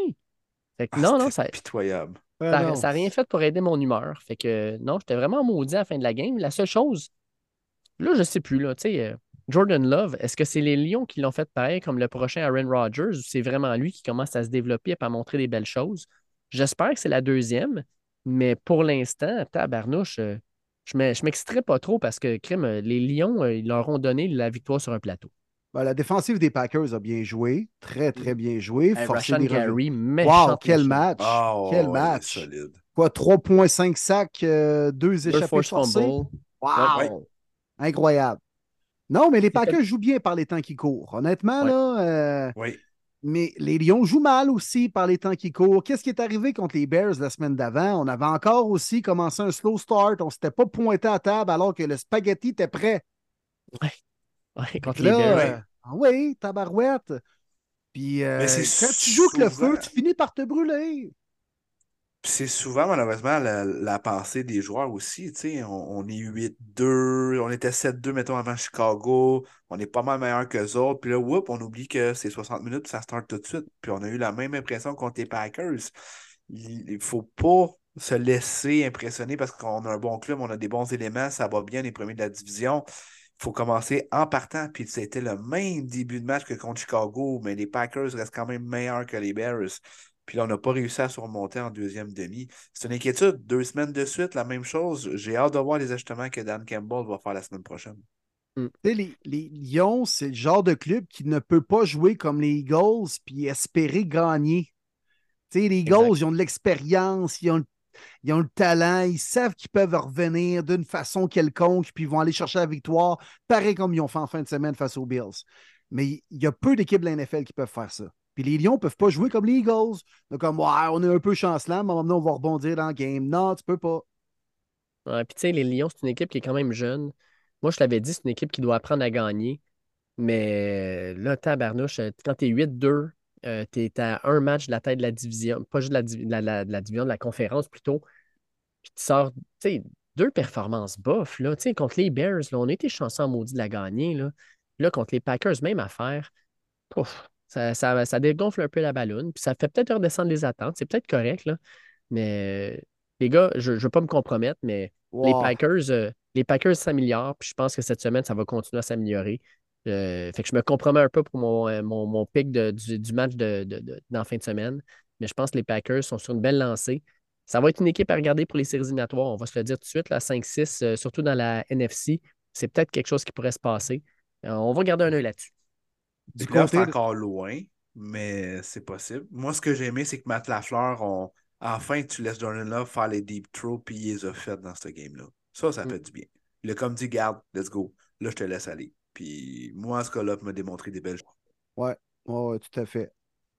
Speaker 3: Fait que
Speaker 2: Ah,
Speaker 3: non, non, ça
Speaker 2: pitoyable.
Speaker 3: Ça
Speaker 1: non.
Speaker 3: ça a rien fait pour aider mon humeur. Fait que non, j'étais vraiment maudit à la fin de la game. La seule chose, là, je sais plus, là, tu sais, euh, Jordan Love, est-ce que c'est les Lions qui l'ont fait pareil comme le prochain Aaron Rodgers ou c'est vraiment lui qui commence à se développer et à montrer des belles choses? J'espère que c'est la deuxième, mais pour l'instant, tabarnouche, euh, je ne m'exciterai pas trop parce que, crime, euh, les Lions, euh, ils leur ont donné la victoire sur un plateau.
Speaker 1: Ben, la défensive des Packers a bien joué. Très, très bien joué.
Speaker 3: Hey,
Speaker 1: Forcé des.
Speaker 3: Gary,
Speaker 1: Wow, quel match!
Speaker 2: Ah,
Speaker 1: quel
Speaker 2: ouais,
Speaker 1: match!
Speaker 2: solide.
Speaker 1: Quoi, 3,5 sacs, euh, deux
Speaker 3: Deux
Speaker 1: échappées forcées? Wow!
Speaker 2: Ouais.
Speaker 1: Incroyable. Non, mais les Packers jouent bien par les temps qui courent. Honnêtement,
Speaker 3: Ouais.
Speaker 1: là, euh,
Speaker 2: Oui.
Speaker 1: Mais les Lions jouent mal aussi par les temps qui courent. Qu'est-ce qui est arrivé contre les Bears la semaine d'avant? On avait encore aussi commencé un slow start. On ne s'était pas pointé à table alors que le spaghetti était prêt.
Speaker 3: Ouais, contre
Speaker 1: Là,
Speaker 3: les Bears.
Speaker 1: euh, ah oui, tabarouette. Puis euh, quand tu joues avec le feu, tu finis par te brûler.
Speaker 2: C'est souvent, malheureusement, la, pensée des joueurs aussi. On, on est 8-2, on était 7-2, mettons, avant Chicago. On est pas mal meilleur qu'eux autres. Puis là, whoop, on oublie que c'est 60 minutes, puis ça start tout de suite. Puis on a eu la même impression contre les Packers. Il ne faut pas se laisser impressionner parce qu'on a un bon club, on a des bons éléments, ça va bien, les premiers de la division. faut commencer en partant. Puis c'était le même début de match que contre Chicago, mais les Packers restent quand même meilleurs que les Bears. Puis là, on n'a pas réussi à surmonter en deuxième demi. C'est une inquiétude. Deux semaines de suite, la même chose. J'ai hâte de voir les ajustements que Dan Campbell va faire la semaine prochaine.
Speaker 1: Mm. Les, les, Lions, c'est le genre de club qui ne peut pas jouer comme les Eagles puis espérer gagner. les Eagles, ils ont de l'expérience, ils ont, ils ont, le talent, ils savent qu'ils peuvent revenir d'une façon quelconque, puis ils vont aller chercher la victoire, pareil comme ils ont fait en fin de semaine face aux Bills. Mais il y a peu d'équipes de la NFL qui peuvent faire ça. Puis les Lions ne peuvent pas jouer comme les Eagles. Donc, comme, ouais, on est un peu chancelant, mais maintenant, on va rebondir dans le game. Non, tu peux pas.
Speaker 3: Puis tu sais, les Lions, c'est une équipe qui est quand même jeune. Moi, je l'avais dit, c'est une équipe qui doit apprendre à gagner. Mais là, tabarnouche, euh, quand tu es 8-2, tu es à un match de la tête de la division, pas juste de la, division, de la conférence plutôt. Puis tu sors, tu sais, deux performances bof, là. Tu sais, contre les Bears, là, on été chanceux en maudit de la gagner, là. Là, contre les Packers, même affaire. Pouf, ça, ça, dégonfle un peu la ballonne, puis ça fait peut-être redescendre les attentes. C'est peut-être correct, là. Mais les gars, je ne veux pas me compromettre, mais les Packers, euh, les Packers s'améliorent, puis je pense que cette semaine, ça va continuer à s'améliorer. Euh, fait que je me compromets un peu pour mon, euh, mon, pic du, match de, de, fin de semaine. Mais je pense que les Packers sont sur une belle lancée. Ça va être une équipe à regarder pour les séries éliminatoires. On va se le dire tout de suite, la 5-6, surtout dans la NFC. C'est peut-être quelque chose qui pourrait se passer. on va garder un œil là-dessus.
Speaker 2: Du coup, c'est encore loin, mais c'est possible. Moi, ce que j'ai aimé, c'est que Matt Lafleur, on... enfin, tu laisses Jordan Love faire les deep throws, puis il les a fait dans ce game-là. Ça, ça mm. fait du bien. Il a comme dit, garde, let's go. Là, je te laisse aller. Puis moi, ce cas-là m'a démontré des belles choses.
Speaker 1: Ouais, ouais, tout à fait.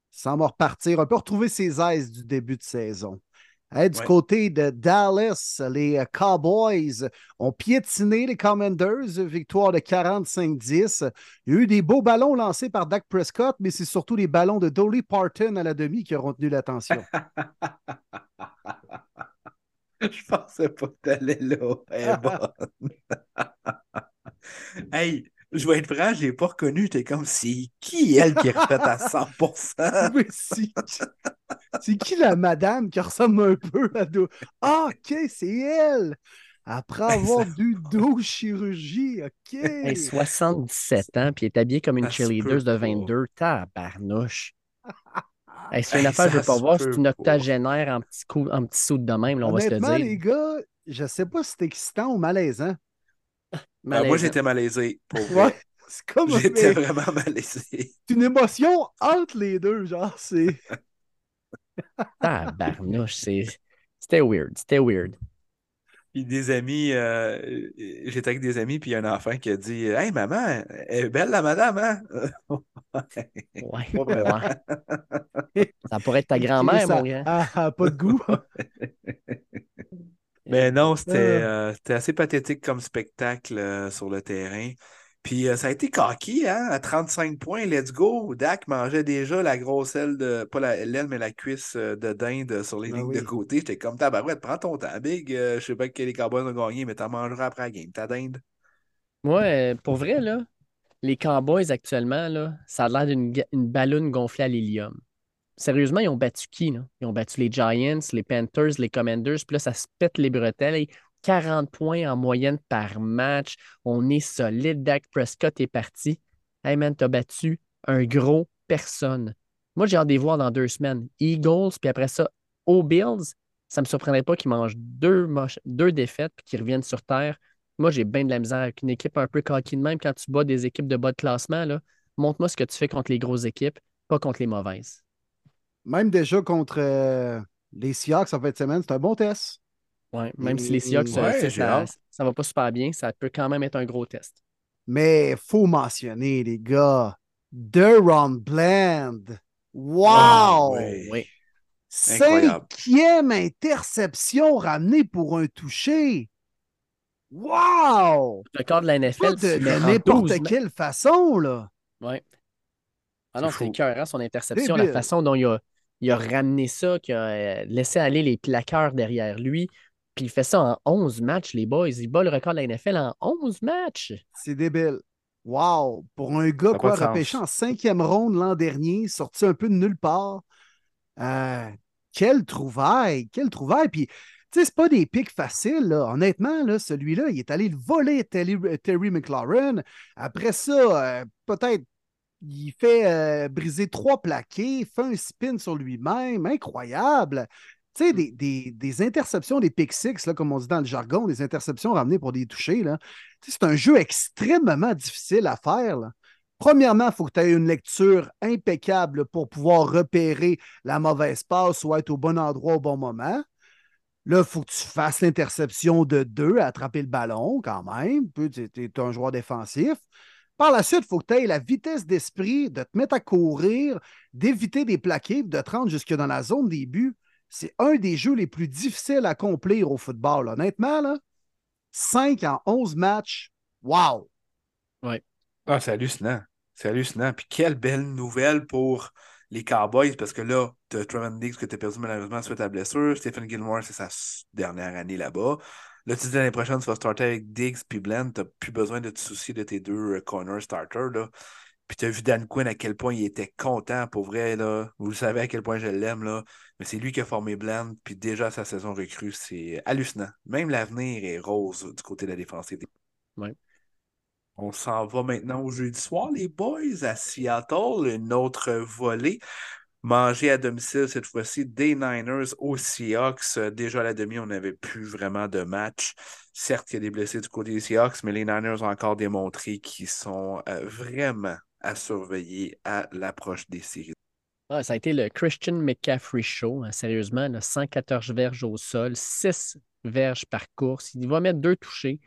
Speaker 1: Sans me repartir, on peut retrouver ses aises du début de saison du côté de Dallas, les euh, Cowboys ont piétiné les Commanders, victoire de 45-10. Il y a eu des beaux ballons lancés par Dak Prescott, mais c'est surtout les ballons de Dolly Parton à la demi qui ont retenu l'attention.
Speaker 2: Je pensais pas que t'allais là. hey, je vais être franc, je l'ai pas reconnu. T'es comme, c'est qui elle qui est refaite à 100%?
Speaker 1: oui, si. C'est qui la madame qui ressemble un peu à dos? Ah, ok, c'est elle! Après avoir dû dos chirurgie, ok.
Speaker 3: Elle 77 ans, puis elle est habillée comme une cheerleader de 22. Tabarnouche. c'est une affaire, je ne veux pas voir. C'est une octogénaire en petit, coup, en petit saut de même, on va se le dire.
Speaker 1: les gars, je ne sais pas si c'est excitant ou malaisant.
Speaker 2: Ben, moi, j'étais malaisé. Pour ouais, J'étais vraiment malaisé.
Speaker 1: C'est une émotion entre les deux, genre, c'est.
Speaker 3: Ah, barnouche, c'était weird. C'était weird.
Speaker 2: Puis des amis, euh, j'étais avec des amis, puis il y a un enfant qui a dit Hey maman, elle est belle la madame, hein?
Speaker 3: ouais, ouais. Ça pourrait être ta grand-mère, mon gars.
Speaker 1: Ah, pas de goût.
Speaker 2: Mais non, c'était euh, assez pathétique comme spectacle euh, sur le terrain. Puis euh, ça a été coquille, hein? À 35 points, let's go. Dak mangeait déjà la grosse aile de, pas l'aile, mais la cuisse de dinde sur les ben lignes de côté. J'étais comme tabarouette, prends ton temps, Big. je sais pas quel les Cowboys ont gagné, mais t'en mangeras après la game, ta dinde.
Speaker 3: Ouais, pour vrai, là, les Cowboys actuellement, là, ça a l'air d'une ballonne gonflée à l'hélium sérieusement, ils ont battu qui? Ils ont battu les Giants, les Panthers, les Commanders. Puis là, ça se pète les bretelles. 40 points en moyenne par match. On est solide. Dak Prescott est parti. Hey man, t'as battu un gros personne. Moi, j'ai hâte de voir dans deux semaines. Eagles, puis après ça, aux. Ça ne me surprendrait pas qu'ils mangent deux, deux défaites puis qu'ils reviennent sur terre. Moi, j'ai bien de la misère avec une équipe un peu coquine même. Quand tu bats des équipes de bas de classement, montre-moi ce que tu fais contre les grosses équipes, pas contre les mauvaises
Speaker 1: même déjà contre euh, les Seahawks en fin de semaine, c'est un bon test.
Speaker 3: Oui, même si les Seahawks, ça, ça, va pas super bien, ça peut quand même être un gros test.
Speaker 1: Mais il faut mentionner, les gars, Duron Bland. Wow!
Speaker 3: oui.
Speaker 1: Cinquième interception ramenée pour un toucher. Wow!
Speaker 3: Le corps de la NFL,
Speaker 1: de, n'importe quelle façon, là.
Speaker 3: Oui. Ah non, c'est écœurant son interception, la façon dont il a, il a ramené ça, qu'il a euh, laissé aller les plaqueurs derrière lui. Puis il fait ça en 11 matchs, les boys. Il bat le record de la NFL en 11 matchs.
Speaker 1: C'est débile. Wow! Pour un gars, quoi, repêché en cinquième ronde l'an dernier, sorti un peu de nulle part. Euh, quelle trouvaille! Quelle trouvaille! Puis, tu Tu sais, c'est pas des pics faciles, là. Honnêtement, là, celui-là, il est allé le voler Terry, Terry McLaurin. Après ça, euh, peut-être il fait euh, briser trois plaqués, fait un spin sur lui-même, incroyable. Tu sais, des, des- des interceptions, des pick six, là, comme on dit dans le jargon, des interceptions ramenées pour des touchés, c'est un jeu extrêmement difficile à faire. là. Premièrement, il faut que tu aies une lecture impeccable pour pouvoir repérer la mauvaise passe ou être au bon endroit au bon moment. Là, il faut que tu fasses l'interception de deux à attraper le ballon quand même. Tu es, un joueur défensif. Par la suite, il faut que tu aies la vitesse d'esprit de te mettre à courir, d'éviter des plaqués, de te rendre jusque dans la zone des buts. C'est un des jeux les plus difficiles à accomplir au football. Honnêtement, là, 5 en 11 matchs, wow!
Speaker 2: Ah, c'est hallucinant. C'est hallucinant. Puis quelle belle nouvelle pour les Cowboys, parce que là, tu as Trevor Diggs que tu as perdu malheureusement suite à la blessure. Stephen Gilmore, c'est sa dernière année là-bas. Là, tu dis l'année prochaine, tu vas starter avec Diggs puis Blend. Tu n'as plus besoin de te soucier de tes deux euh, corner starters. Là. Puis tu as vu Dan Quinn à quel point il était content pour vrai. Là. Vous le savez à quel point je l'aime. Là. Mais c'est lui qui a formé Blend. Puis déjà, sa saison recrue, c'est hallucinant. Même l'avenir est rose du côté de la défensive.
Speaker 3: Ouais.
Speaker 2: On s'en va maintenant au jeudi soir, les boys, à Seattle, une autre volée. Manger à domicile cette fois-ci des Niners aux Seahawks. Euh, Déjà à la demi, on n'avait plus vraiment de match. Certes, il y a des blessés du côté des Seahawks, mais les Niners ont encore démontré qu'ils sont euh, vraiment à surveiller à l'approche des séries.
Speaker 3: Ah, ça a été le Christian McCaffrey Show, hein, sérieusement. là, 114 verges au sol, 6 verges par course. Il va mettre deux touchés.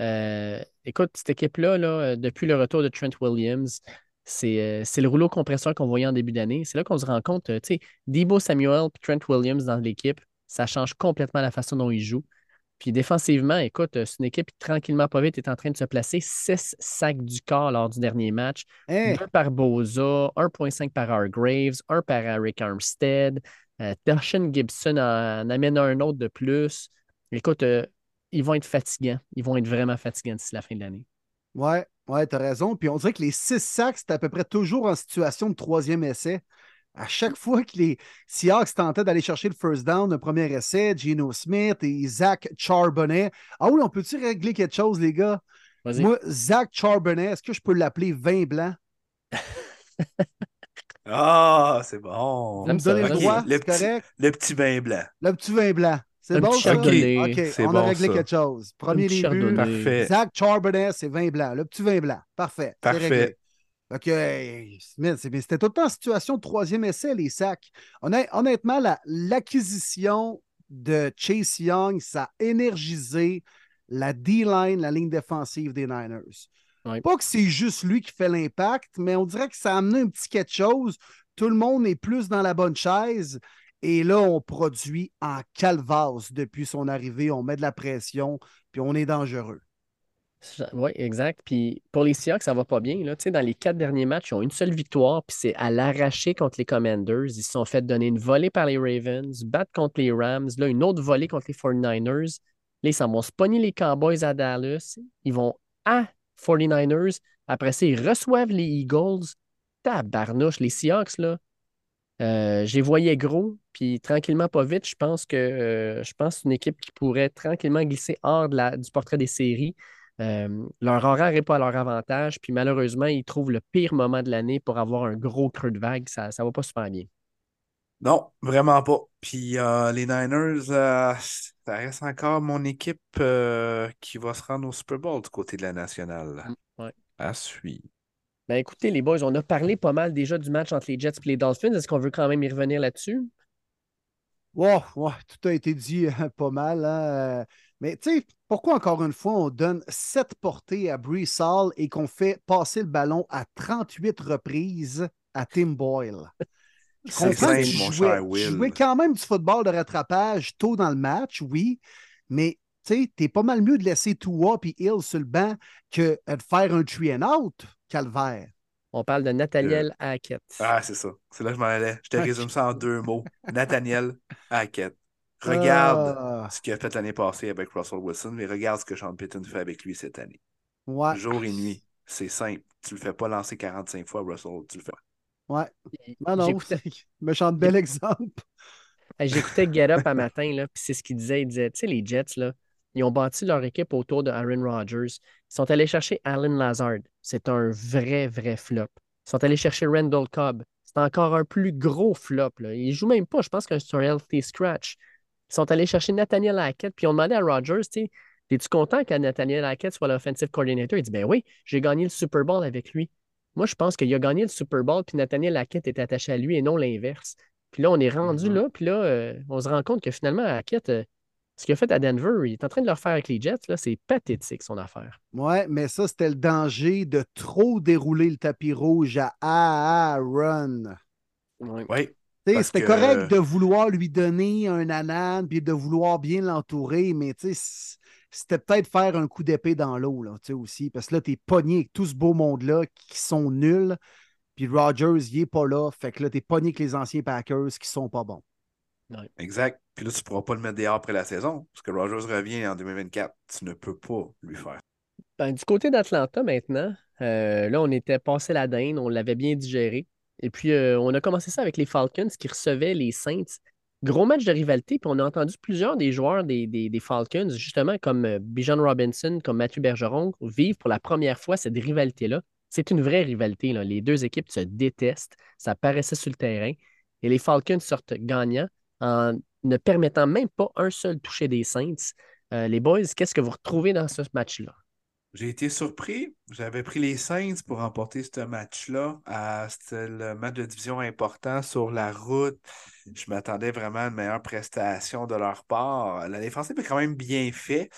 Speaker 3: Euh, écoute, cette équipe-là, là, depuis le retour de Trent Williams, c'est euh, c'est le rouleau compresseur qu'on voyait en début d'année. C'est là qu'on se rend compte, euh, tu sais, Debo Samuel et Trent Williams dans l'équipe, ça change complètement la façon dont ils jouent. Puis défensivement, écoute, euh, c'est une équipe qui, tranquillement, pas vite, est en train de se placer. 6 sacs du corps lors du dernier match.
Speaker 1: Hein?
Speaker 3: Deux par Boza, 1.5 par Hargraves, un par Eric Armstead. Euh, Gibson en, en amène un autre de plus. Écoute, euh, ils vont être fatigants. Ils vont être vraiment fatigants d'ici la fin de l'année.
Speaker 1: Ouais, ouais, t'as raison. Puis on dirait que les six sacs, c'est à peu près toujours en situation de troisième essai. À chaque fois que les Seahawks tentaient d'aller chercher le first down, le premier essai, Geno Smith et Zach Charbonnet. Ah oui, on peut-tu régler quelque chose, les gars?
Speaker 3: Vas-y.
Speaker 1: Moi, Zach Charbonnet, est-ce que je peux l'appeler vin blanc?
Speaker 2: Ah, c'est bon.
Speaker 3: J'aime
Speaker 1: me
Speaker 3: ça,
Speaker 1: donnez le
Speaker 3: j'aime
Speaker 1: droit,
Speaker 3: ça.
Speaker 2: Le
Speaker 1: c'est
Speaker 2: petit-
Speaker 1: correct?
Speaker 2: Le petit vin blanc.
Speaker 1: Le petit vin blanc. C'est bon, ça?
Speaker 3: chardonnay.
Speaker 1: OK,
Speaker 2: C'est
Speaker 1: on a réglé
Speaker 2: ça.
Speaker 1: quelque chose. Premier début.
Speaker 2: Parfait.
Speaker 1: Zach Charbonnet, c'est vin blanc. Le petit vin blanc. Parfait. c'est
Speaker 2: Parfait.
Speaker 1: réglé. OK. Smith, c'était tout le temps en situation de troisième essai, les sacs. Honnêt- honnêtement, la- l'acquisition de Chase Young, ça a énergisé la D-line, la ligne défensive des Niners.
Speaker 3: Ouais.
Speaker 1: Pas que c'est juste lui qui fait l'impact, mais on dirait que ça a amené un petit quelque chose. Tout le monde est plus dans la bonne chaise. Et là, on produit en calvasse depuis son arrivée. On met de la pression, puis on est dangereux.
Speaker 3: Oui, exact. Puis pour les Seahawks, ça va pas bien. Là. Dans les quatre derniers matchs, ils ont une seule victoire, puis c'est à l'arraché contre les Commanders. Ils se sont fait donner une volée par les Ravens, battre contre les Rams, là, une autre volée contre les 49ers. Là, ils s'en vont se pogner les Cowboys à Dallas. Ils vont à 49ers. Après ça, ils reçoivent les Eagles. Tabarnouche, les Seahawks, là. Euh, je les voyais gros, puis tranquillement, pas vite, je pense que euh, je pense une équipe qui pourrait tranquillement glisser hors de la- du portrait des séries. Euh, leur horaire n'est pas à leur avantage, puis malheureusement, ils trouvent le pire moment de l'année pour avoir un gros creux de vague. Ça ne va pas super bien.
Speaker 2: Non, vraiment pas. Puis euh, les Niners, euh, ça reste encore mon équipe qui va se rendre au Super Bowl du côté de la nationale.
Speaker 3: Mm, ouais.
Speaker 2: À suivre.
Speaker 3: Ben écoutez, les boys, on a parlé pas mal déjà du match entre les Jets et les Dolphins. Est-ce qu'on veut quand même y revenir là-dessus?
Speaker 1: Ouais, tout a été dit euh, pas mal. hein, Mais tu sais, pourquoi encore une fois on donne sept portées à Brees Hall et qu'on fait passer le ballon à 38 reprises à Tim Boyle? Je
Speaker 2: C'est
Speaker 1: comprends que
Speaker 2: simple,
Speaker 1: tu
Speaker 2: mon
Speaker 1: jouais,
Speaker 2: cher
Speaker 1: tu jouais quand même du football de rattrapage tôt dans le match, oui, mais tu sais, t'es pas mal mieux de laisser Tua et Hill sur le banc que de faire un tree and out, calvaire.
Speaker 3: On parle de Nathaniel Hackett.
Speaker 2: Ah, c'est ça. C'est là que je m'en allais. Je te résume ça en deux mots. Nathaniel Hackett. Regarde
Speaker 1: Ah,
Speaker 2: ce qu'il a fait l'année passée avec Russell Wilson, mais regarde ce que Sean Payton fait avec lui cette année.
Speaker 1: ouais,
Speaker 2: Jour et nuit. C'est simple. Tu le fais pas lancer 45 fois, Russell. Tu le fais.
Speaker 1: ouais. Non, non, méchant bel exemple.
Speaker 3: J'écoutais Get Up un matin, là, puis c'est ce qu'il disait. Il disait, tu sais, les Jets, là, ils ont bâti leur équipe autour de Aaron Rodgers. Ils sont allés chercher Alan Lazard. C'est un vrai, vrai flop. Ils sont allés chercher Randall Cobb. C'est encore un plus gros flop. Là. Il joue même pas, je pense que c'est un healthy scratch. Ils sont allés chercher Nathaniel Hackett, puis ils ont demandé à Rodgers, tu sais, es-tu content que Nathaniel Hackett soit l'offensive coordinator? Il dit, ben oui, j'ai gagné le Super Bowl avec lui. Moi, je pense qu'il a gagné le Super Bowl, puis Nathaniel Hackett est attaché à lui et non l'inverse. Puis là, on est rendu là, puis là, euh, on se rend compte que finalement, Hackett, euh, ce qu'il a fait à Denver, il est en train de le refaire avec les Jets. Là, c'est pathétique, son affaire.
Speaker 1: Ouais, mais ça, c'était le danger de trop dérouler le tapis rouge à Aaron.
Speaker 3: Ouais.
Speaker 2: Oui. Parce
Speaker 1: C'était
Speaker 2: que-
Speaker 1: correct de vouloir lui donner un anan puis de vouloir bien l'entourer, mais tu sais, c- c'était peut-être faire un coup d'épée dans l'eau là, tu sais, aussi. Parce que là, tu es pogné avec tout ce beau monde-là qui sont nuls. Puis Rogers, il n'est pas là. Fait que là, tu es pogné avec les anciens Packers qui sont pas bons.
Speaker 2: Exact. Puis là, tu ne pourras pas le mettre dehors après la saison, parce que Rogers revient en 2024. Tu ne peux pas lui faire.
Speaker 3: Ben, du côté d'Atlanta maintenant, euh, là, on était passé la dinde, on l'avait bien digéré. Et puis, euh, on a commencé ça avec les Falcons qui recevaient les Saints. Gros match de rivalité, puis on a entendu plusieurs des joueurs des, des- des Falcons, justement comme euh, Bijan Robinson, comme Mathieu Bergeron, vivre pour la première fois cette rivalité-là. C'est une vraie rivalité. là. Les deux équipes se détestent. Ça paraissait sur le terrain. Et les Falcons sortent gagnants en ne permettant même pas un seul toucher des Saints. Euh, les boys, qu'est-ce que vous retrouvez dans ce match-là?
Speaker 2: J'ai été surpris. J'avais pris les Saints pour remporter ce match-là. C'était le match de division important sur la route. Je m'attendais vraiment à une meilleure prestation de leur part. La défensive est quand même bien fait.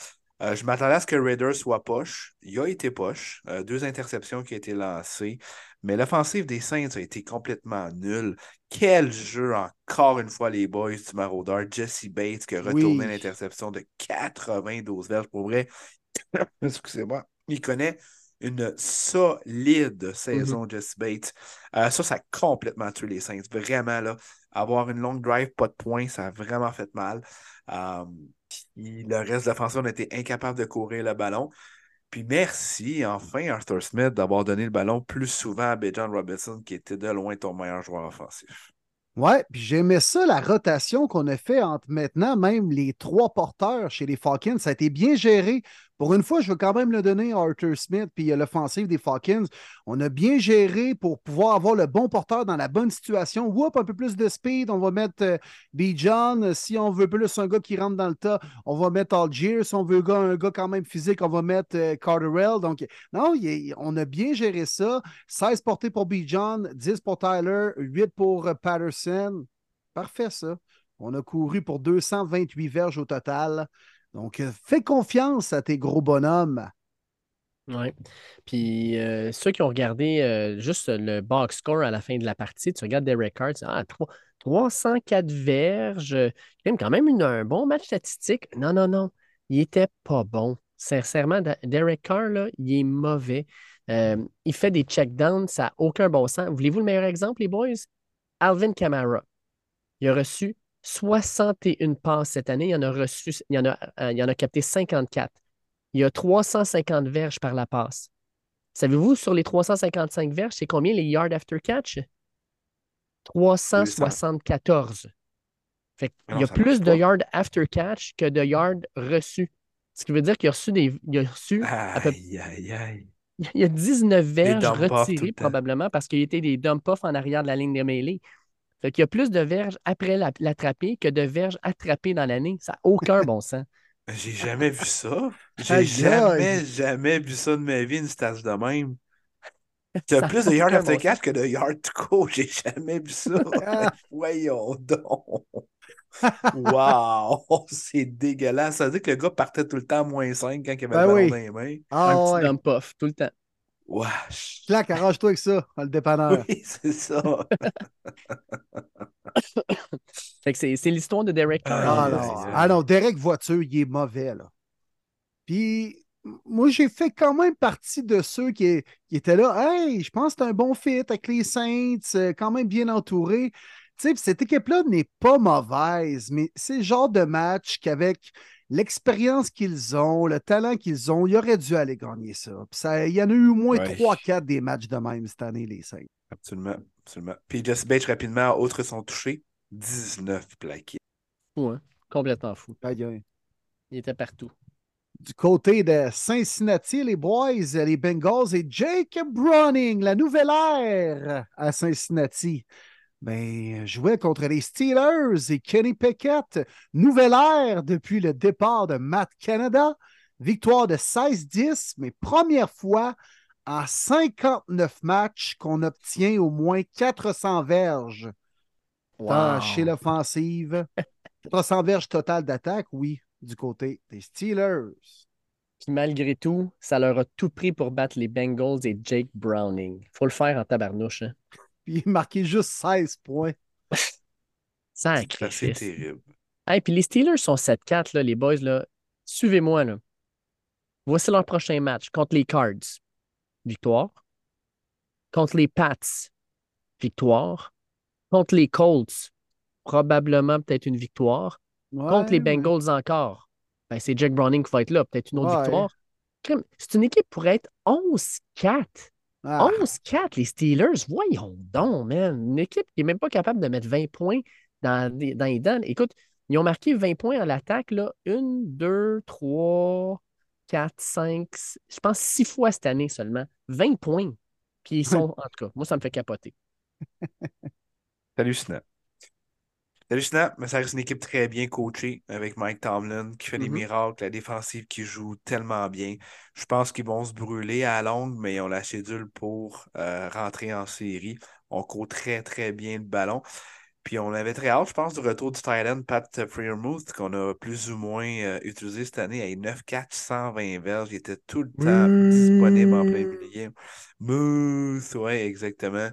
Speaker 2: Euh, je m'attendais à ce que Raiders soit poche. Il a été poche. Euh, deux interceptions qui ont été lancées. Mais l'offensive des Saints a été complètement nulle. Quel jeu, encore une fois, les boys du maraudeur. Jesse Bates qui a retourné
Speaker 1: Oui.
Speaker 2: l'interception de 92 verges. Pour vrai, excusez-moi, il connaît une solide saison, Jesse Bates. Euh, ça, ça a complètement tué les Saints. Vraiment, là, avoir une longue drive, pas de points, ça a vraiment fait mal. Euh, puis le reste de l'offensive, on était incapable de courir le ballon. Puis merci, enfin, Arthur Smith, d'avoir donné le ballon plus souvent à Bijan Robinson, qui était de loin ton meilleur joueur offensif.
Speaker 1: Ouais, puis j'aimais ça, la rotation qu'on a fait entre maintenant, même les trois porteurs chez les Falcons. Ça a été bien géré. Pour une fois, je veux quand même le donner à Arthur Smith puis à l'offensive des Falcons. On a bien géré pour pouvoir avoir le bon porteur dans la bonne situation. Whoop, un peu plus de speed. On va mettre euh, Bijan. Si on veut plus un gars qui rentre dans le tas, on va mettre Algier. Si on veut un gars, quand même physique, on va mettre euh, Carterell. Donc, non, on a bien géré ça. 16 portées pour Bijan, 10 pour Tyler, 8 pour Patterson. Parfait, ça. On a couru pour 228 verges au total. Donc, euh, fais confiance à tes gros bonhommes.
Speaker 3: Oui. Puis euh, ceux qui ont regardé euh, juste le box score à la fin de la partie, tu regardes Derek dis, ah, trois- 304 verges, quand même une- un bon match statistique. Non, non, non, il était pas bon. Sincèrement, Derek Carr, là, il est mauvais. Il fait des checkdowns, ça n'a aucun bon sens. Voulez-vous le meilleur exemple, les boys? Alvin Kamara. Il a reçu 61 passes cette année. Il en a reçu, il en a, euh, il en a capté 54. Il y a 350 verges par la passe. Savez-vous, sur les 355 verges, c'est combien les yards after catch? 374. Fait qu'il
Speaker 2: Non,
Speaker 3: y a plus de yards after catch que de yards reçus. Ce qui veut dire qu'il a reçu des. Il a reçu à peu-
Speaker 2: Aïe, aïe, aïe.
Speaker 3: il y a 19 verges retirées probablement parce qu'il y a été des dump-offs en arrière de la ligne de mêlée. Fait qu'il y a plus de verges après la- l'attraper que de verges attrapées dans l'année. Ça n'a aucun bon sens.
Speaker 2: J'ai jamais vu ça. J'ai jamais, jamais vu ça de ma vie, une stage de même. Tu as plus de yards
Speaker 3: aucun
Speaker 2: after catch que de yards to go. J'ai jamais vu ça. Voyons donc. Wow! C'est dégueulasse. Ça veut dire que le gars partait tout le temps à moins 5 quand il avait
Speaker 1: Ben
Speaker 2: le ballon
Speaker 1: oui.
Speaker 2: dans les mains.
Speaker 1: Ah
Speaker 3: un petit
Speaker 1: ouais.
Speaker 3: dump-off tout le temps.
Speaker 2: Wesh!
Speaker 1: Clac, arrange-toi avec ça, le dépanneur.
Speaker 2: Oui, c'est ça.
Speaker 3: Fait que c'est c'est l'histoire de Derek Carr.
Speaker 1: Ah non,
Speaker 2: aïe.
Speaker 1: ah non, Derek Voiture, il est mauvais, là. Puis, moi, j'ai fait quand même partie de ceux qui, qui étaient là. Hey, je pense que c'est un bon fit avec les Saints, euh, quand même bien entouré. Tu sais, cette équipe-là n'est pas mauvaise, mais c'est le genre de match qu'avec l'expérience qu'ils ont, le talent qu'ils ont, ils auraient dû aller gagner ça. Puis ça, il y en a eu au moins
Speaker 2: Ouais.
Speaker 1: 3-4 des matchs de même cette année, les Saints.
Speaker 2: Absolument, absolument. Puis Jesse Bates, rapidement, autre son touché, 19 plaqués.
Speaker 3: Fou, hein? Complètement fou. Il était partout.
Speaker 1: Du côté de Cincinnati, les boys, les Bengals et Jacob Browning, la nouvelle ère à Cincinnati. Ben, jouait contre les Steelers et Kenny Pickett. Nouvelle ère depuis le départ de Matt Canada. Victoire de 16-10, mais première fois en 59 matchs qu'on obtient au moins 400 verges
Speaker 3: Wow.
Speaker 1: chez l'offensive. 400 verges totales d'attaque, oui, du côté des Steelers.
Speaker 3: Puis malgré tout, ça leur a tout pris pour battre les Bengals et Jake Browning. Faut le faire en tabarnouche. Hein?
Speaker 1: Puis il marquait juste 16 points.
Speaker 2: C'est
Speaker 3: Sacrifice.
Speaker 2: terrible.
Speaker 3: Hey, puis les Steelers sont 7-4, là, les boys. Là. Suivez-moi. Là. Voici leur prochain match contre les Cards. Victoire. Contre les Pats. Victoire. Contre les Colts. Probablement peut-être une victoire. Contre les
Speaker 1: Ouais,
Speaker 3: Bengals encore. Ben, c'est Jack Browning qui va être là. Peut-être une autre
Speaker 1: Ouais.
Speaker 3: victoire. C'est une équipe pour être 11-4.
Speaker 1: Ah,
Speaker 3: 11-4, les Steelers. Voyons donc, man. Une équipe qui n'est même pas capable de mettre 20 points dans, dans les dents. Écoute, ils ont marqué 20 points à l'attaque. là. Une, deux, trois, quatre, cinq, six- je pense six fois cette année seulement. 20 points. Puis ils sont, en tout cas, moi, ça me fait capoter.
Speaker 2: C'est hallucinant. Hallucinant, mais ça reste une équipe très bien coachée avec Mike Tomlin qui fait des
Speaker 3: Mhm.
Speaker 2: miracles, la défensive qui joue tellement bien. Je pense qu'ils vont se brûler à la longue, mais ils ont la cédule pour euh, rentrer en série. On court très, très bien le ballon. Puis on avait très hâte, je pense, du retour du Thailand, Pat Freermouth, qu'on a plus ou moins euh, utilisé cette année à 9-4, 120 verges. Il était tout le temps disponible en plein milieu. Mouth, ouais, exactement.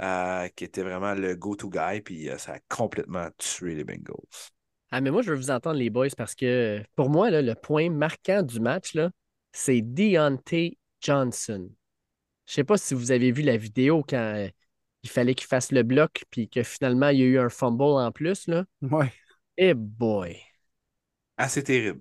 Speaker 2: Euh, qui était vraiment le go-to guy, puis euh, ça a complètement tué les Bengals.
Speaker 3: Ah, mais moi, je veux vous entendre, les boys, parce que pour moi, là, le point marquant du match, là, c'est Deontay Johnson. Je sais pas si vous avez vu la vidéo quand euh, il fallait qu'il fasse le bloc, puis que finalement, il y a eu un fumble en plus. Là.
Speaker 1: ouais.
Speaker 3: Eh boy!
Speaker 2: Assez terrible.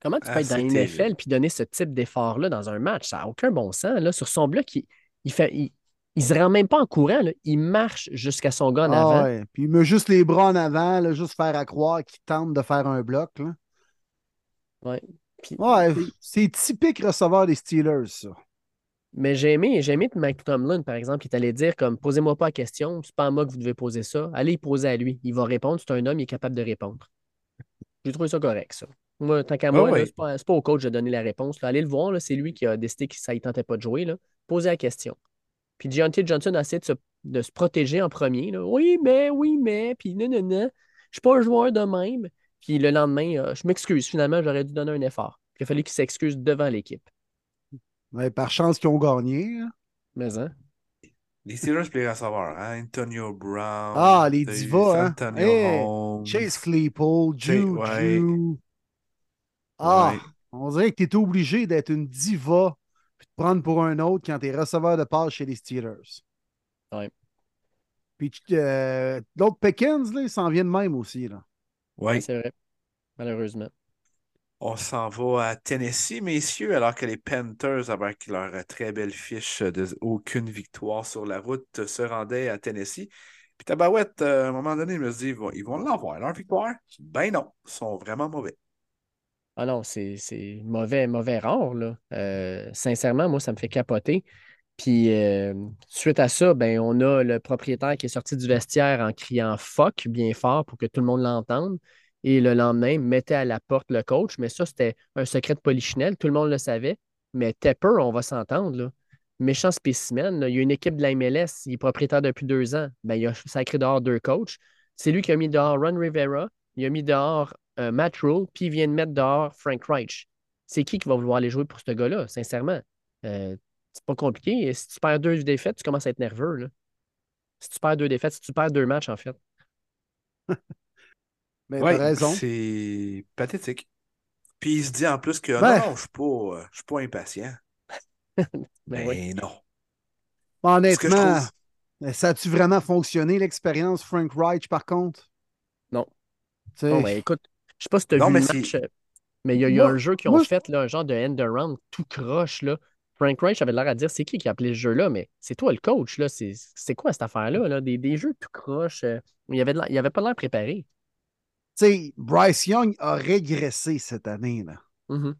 Speaker 3: Comment tu peux
Speaker 2: Ah,
Speaker 3: être dans
Speaker 2: c'est
Speaker 3: NFL
Speaker 2: terrible.
Speaker 3: puis donner ce type d'effort-là dans un match? Ça n'a aucun bon sens. Là. Sur son bloc, il, il fait. Il, il se rend même pas en courant. là. Il marche jusqu'à son gars en
Speaker 1: Ah
Speaker 3: avant.
Speaker 1: ouais. Puis il met juste les bras en avant, là, juste faire à croire qu'il tente de faire un bloc. Là.
Speaker 3: Puis-
Speaker 1: Ouais, c'est typique receveur des Steelers, ça.
Speaker 3: Mais j'ai aimé, j'ai aimé Mike Tomlin, par exemple, qui est allé dire comme posez-moi pas la question, c'est pas à moi que vous devez poser ça. Allez y poser à lui. Il va répondre, c'est un homme, il est capable de répondre. J'ai trouvé ça correct, ça. Moi, tant qu'à
Speaker 2: Ah
Speaker 3: moi, là,
Speaker 2: ouais.
Speaker 3: c'est pas, c'est pas au coach de donner la réponse. là. Allez le voir, là, c'est lui qui a décidé que ça ne tentait pas de jouer. Là. Posez la question. Puis Deontay Johnson a essayé de se, de se protéger en premier. là. Oui, mais, oui, mais, puis non, non, non. Je suis pas un joueur de même. Puis le lendemain, euh, je m'excuse. Finalement, j'aurais dû donner un effort. Puis il a fallu qu'il s'excuse devant l'équipe.
Speaker 1: Ouais, par chance qu'ils ont gagné. hein.
Speaker 3: Mais, hein?
Speaker 2: Les Steelers, puis les receveurs, hein, Antonio Brown.
Speaker 1: Ah, les divas, hein.
Speaker 2: Antonio
Speaker 1: Hey,
Speaker 2: Holmes.
Speaker 1: Chase Claypool,
Speaker 2: Jay-
Speaker 1: Juju.
Speaker 2: ouais.
Speaker 1: Ah,
Speaker 2: Ouais.
Speaker 1: on dirait que tu es obligé d'être une diva prendre pour un autre quand tu es receveur de passe chez les Steelers.
Speaker 3: Ouais.
Speaker 1: Puis euh, l'autre Pickens, là, il s'en vient de même aussi. Là.
Speaker 2: Ouais.
Speaker 3: C'est vrai. Malheureusement.
Speaker 2: On s'en va à Tennessee, messieurs, alors que les Panthers, avec leur très belle fiche de aucune victoire sur la route, se rendaient à Tennessee. Puis Tabarouette, euh, à un moment donné, je me dit, ils vont ils vont l'avoir, leur victoire. Ben non, ils sont vraiment mauvais.
Speaker 3: Ah non, c'est mauvais, mauvais rare. Euh, sincèrement, moi, ça me fait capoter. Puis, euh, suite à ça, ben, on a le propriétaire qui est sorti du vestiaire en criant fuck bien fort pour que tout le monde l'entende. Et le lendemain, mettait à la porte le coach. Mais ça, c'était un secret de polichinelle. Tout le monde le savait. Mais Tepper, on va s'entendre. Méchant spécimen. Il y a une équipe de la MLS. Il est propriétaire depuis deux ans. Ben, il a sacré dehors deux coachs. C'est lui qui a mis dehors Ron Rivera. Il a mis dehors euh, Matt Rule, puis il vient de mettre dehors Frank Reich. C'est qui qui va vouloir aller jouer pour ce gars-là, sincèrement? Euh, c'est pas compliqué. Si tu perds deux défaites, tu commences à être nerveux. Là. Si tu perds deux défaites, si tu perds deux matchs, en fait.
Speaker 1: Mais
Speaker 2: Ouais,
Speaker 1: t'as raison.
Speaker 2: c'est pathétique. Puis il se dit en plus que
Speaker 1: Ben.
Speaker 2: non, je suis pas, euh, je suis pas impatient.
Speaker 3: Ben
Speaker 2: Mais
Speaker 3: oui.
Speaker 2: non. Ce que je
Speaker 1: Honnêtement,
Speaker 2: trouve-
Speaker 1: ça a-tu vraiment fonctionné l'expérience Frank Reich par contre?
Speaker 3: Non. Bon, ben, écoute, je sais pas si tu as
Speaker 2: Non,
Speaker 3: vu
Speaker 2: mais
Speaker 3: le match, euh, mais il y a, il y a
Speaker 1: Moi-
Speaker 3: un jeu qu'ils ont
Speaker 1: moi,
Speaker 3: fait, là, un genre de end-around tout croche. Là. Frank Reich avait l'air à dire c'est qui qui a appelé ce jeu-là, mais c'est toi le coach. là. C'est c'est quoi cette affaire-là? Là? Des, des jeux tout croche. euh, il avait, il avait pas l'air préparé.
Speaker 1: Tu sais, Bryce Young a régressé cette année. Là.
Speaker 3: Mhm.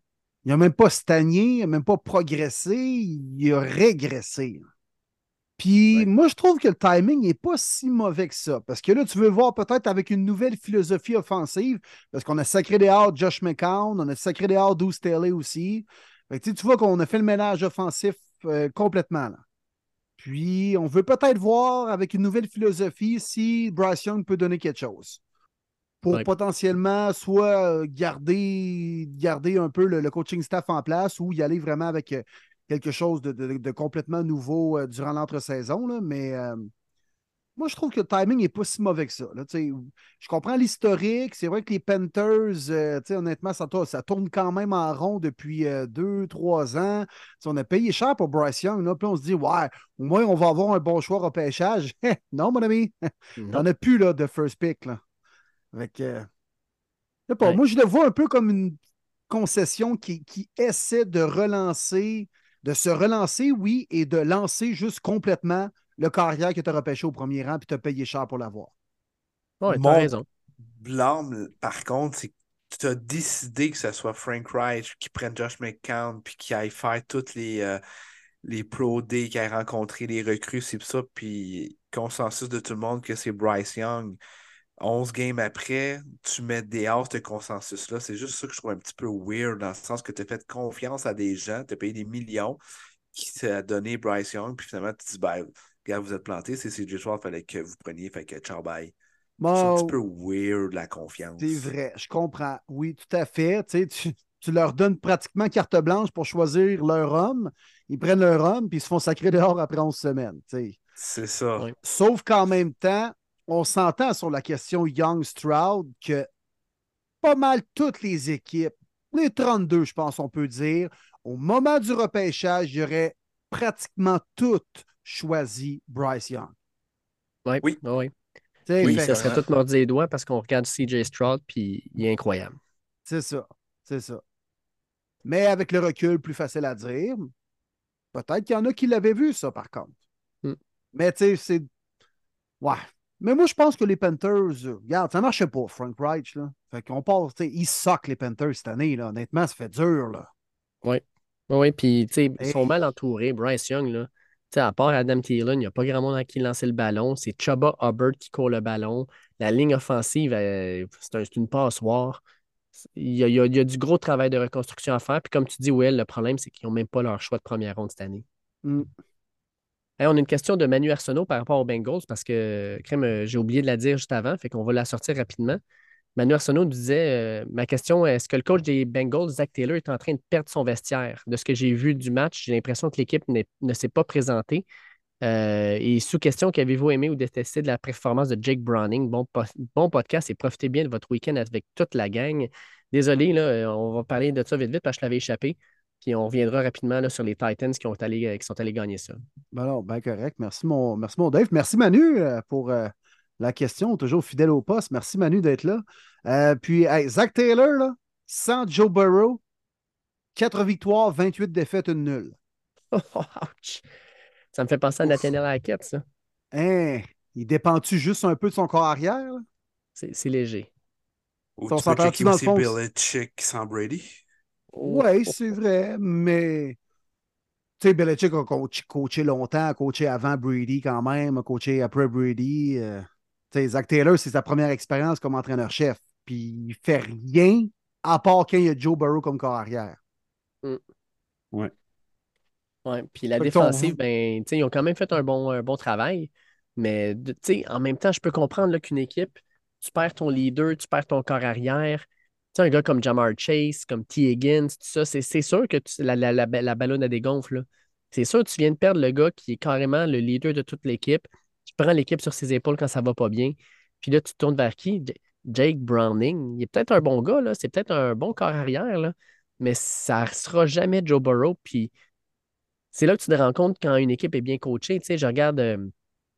Speaker 1: Il n'a même pas stagné, il n'a même pas progressé, il a régressé. Puis
Speaker 3: Ouais.
Speaker 1: moi, je trouve que le timing n'est pas si mauvais que ça. Parce que là, tu veux voir peut-être avec une nouvelle philosophie offensive, parce qu'on a sacré des hauts Josh McCown, on a sacré des hauts Deuce Staley aussi. Fait que, tu vois qu'on a fait le ménage offensif euh, complètement. Là. Puis on veut peut-être voir avec une nouvelle philosophie si Bryce Young peut donner quelque chose. Pour
Speaker 3: Ouais.
Speaker 1: potentiellement soit euh, garder, garder un peu le, le coaching staff en place ou y aller vraiment avec euh, quelque chose de, de- de complètement nouveau euh, durant l'entre-saison. là. Mais euh, moi, je trouve que le timing n'est pas si mauvais que ça. là. Je comprends l'historique. C'est vrai que les Panthers, euh, honnêtement, ça, tourne- ça tourne quand même en rond depuis deux, trois ans. On a payé cher pour Bryce Young. Là, puis on se dit, ouais, au moins, on va avoir un bon choix au repêchage. non, mon ami, t'en as plus là, de first pick. Là. Pas,
Speaker 3: Ouais.
Speaker 1: moi, je le vois un peu comme une concession qui, qui essaie de relancer, de se relancer, oui, et de lancer juste complètement le carrière que tu as repêché au premier rang puis tu as payé cher pour l'avoir.
Speaker 3: T'as
Speaker 2: Mon-
Speaker 3: raison.
Speaker 2: blâme, par contre, c'est que tu as décidé que ce soit Frank Reich qui prenne Josh McCown puis qui aille faire toutes les, euh, les Pro Day, qui aille rencontrer les recrues, c'est ça, puis consensus de tout le monde que c'est Bryce Young. 11 games après, tu mets des de consensus-là. C'est juste ça que je trouve un petit peu weird, dans le sens que tu as fait confiance à des gens, tu as payé des millions qui t'a donné Bryce Young, puis finalement, tu te dis, ben, regarde, vous êtes planté, c'est CJ Stroud, il fallait que vous preniez, fait que ciao, bye. C'est un petit peu weird la confiance.
Speaker 1: c'est vrai, je comprends. Oui, tout à fait. Tu, sais, tu, tu leur donnes pratiquement carte blanche pour choisir leur homme. Ils prennent leur homme puis ils se font sacrer dehors après 11 semaines. tu sais.
Speaker 2: C'est ça.
Speaker 1: Sauf qu'en même temps, on s'entend sur la question Young Stroud que pas mal toutes les équipes, les 32, je pense, on peut dire, au moment du repêchage, aurait pratiquement toutes choisi Bryce Young.
Speaker 3: Ouais.
Speaker 2: Oui.
Speaker 1: sais,
Speaker 3: Oui,
Speaker 1: fait
Speaker 3: ça serait tout mordu les doigts parce qu'on regarde CJ Stroud puis il est incroyable.
Speaker 1: C'est ça. C'est ça. Mais avec le recul, plus facile à dire. Peut-être qu'il y en a qui l'avaient vu, ça, par contre.
Speaker 3: Hmm.
Speaker 1: Mais tu sais, c'est. Ouais. Mais moi, je pense que les Panthers, euh, regarde, ça marchait pas, Frank Reich. Là. Fait qu'on part, ils soquent les Panthers cette année. Là. Honnêtement, ça fait dur. Là.
Speaker 3: Oui, puis tu sais, ils sont mal entourés. Bryce Young, là. À part Adam Thielen, il n'y a pas grand monde à qui lancer le ballon. C'est Chuba Hubbard qui court le ballon. La ligne offensive, euh, c'est un- c'est une passoire. Il y, a, il y a- il y a du gros travail de reconstruction à faire. Puis comme tu dis, Will, le problème, c'est qu'ils n'ont même pas leur choix de première ronde cette année.
Speaker 1: Hmm.
Speaker 3: On a une question de Manu Arsenault par rapport aux Bengals parce que, crème, euh, j'ai oublié de la dire juste avant, fait qu'on va la sortir rapidement. Manu Arsenault nous disait euh, Ma question, est-ce que le coach des Bengals, Zach Taylor, est en train de perdre son vestiaire? De ce que j'ai vu du match, j'ai l'impression que l'équipe ne s'est pas présentée. Euh, et sous question, qu'avez-vous aimé ou détesté de la performance de Jake Browning? Bon, bon podcast et profitez bien de votre week-end avec toute la gang. Désolé, là, on va parler de ça vite vite parce que je l'avais échappé. Puis on reviendra rapidement là, sur les Titans qui, ont allé, euh, qui sont allés gagner ça.
Speaker 1: Ben non, ben correct. Merci mon, merci mon Dave. Merci Manu euh, pour euh, la question, toujours fidèle au poste. Merci Manu d'être là. Euh, puis, hey, Zach Taylor, là, sans Joe Burrow, 4 victoires, 28 défaites, une nulle.
Speaker 3: Ouch. Ça me fait penser à. Nathaniel Hackett, ça.
Speaker 1: Hein, il dépend-tu juste un peu de son corps arrière?
Speaker 3: C'est c'est léger.
Speaker 2: Ou
Speaker 1: On
Speaker 2: tu peux checker
Speaker 1: dans le
Speaker 2: aussi
Speaker 1: fond?
Speaker 2: Belichick sans Brady?
Speaker 1: Oui, c'est vrai, mais tu sais, Belichick a coach- coaché longtemps, a coaché avant Brady quand même, a coaché après Brady. euh, tu sais, Zach Taylor, c'est sa première expérience comme entraîneur-chef. Puis il fait rien à part quand il y a Joe Burrow comme corps arrière.
Speaker 3: Ouais, puis la
Speaker 1: Fait que ton-
Speaker 3: défensive, ben, tu sais, ils ont quand même fait un bon, un bon travail. Mais de- tu sais, en même temps, je peux comprendre qu'une équipe, tu perds ton leader, tu perds ton corps arrière. Tu sais, un gars comme Jamar Chase, comme T. Higgins, tout ça, c'est sûr que tu- la, la, la, la ballonne a des gonfles. C'est sûr que tu viens de perdre le gars qui est carrément le leader de toute l'équipe, qui prend l'équipe sur ses épaules quand ça va pas bien. Puis là, tu te tournes vers qui? Jake Browning. Il est peut-être un bon gars, là. C'est peut-être un bon corps arrière. Mais ça ne sera jamais Joe Burrow. Puis c'est là que tu te rends compte quand une équipe est bien coachée. Tu sais, je regarde euh,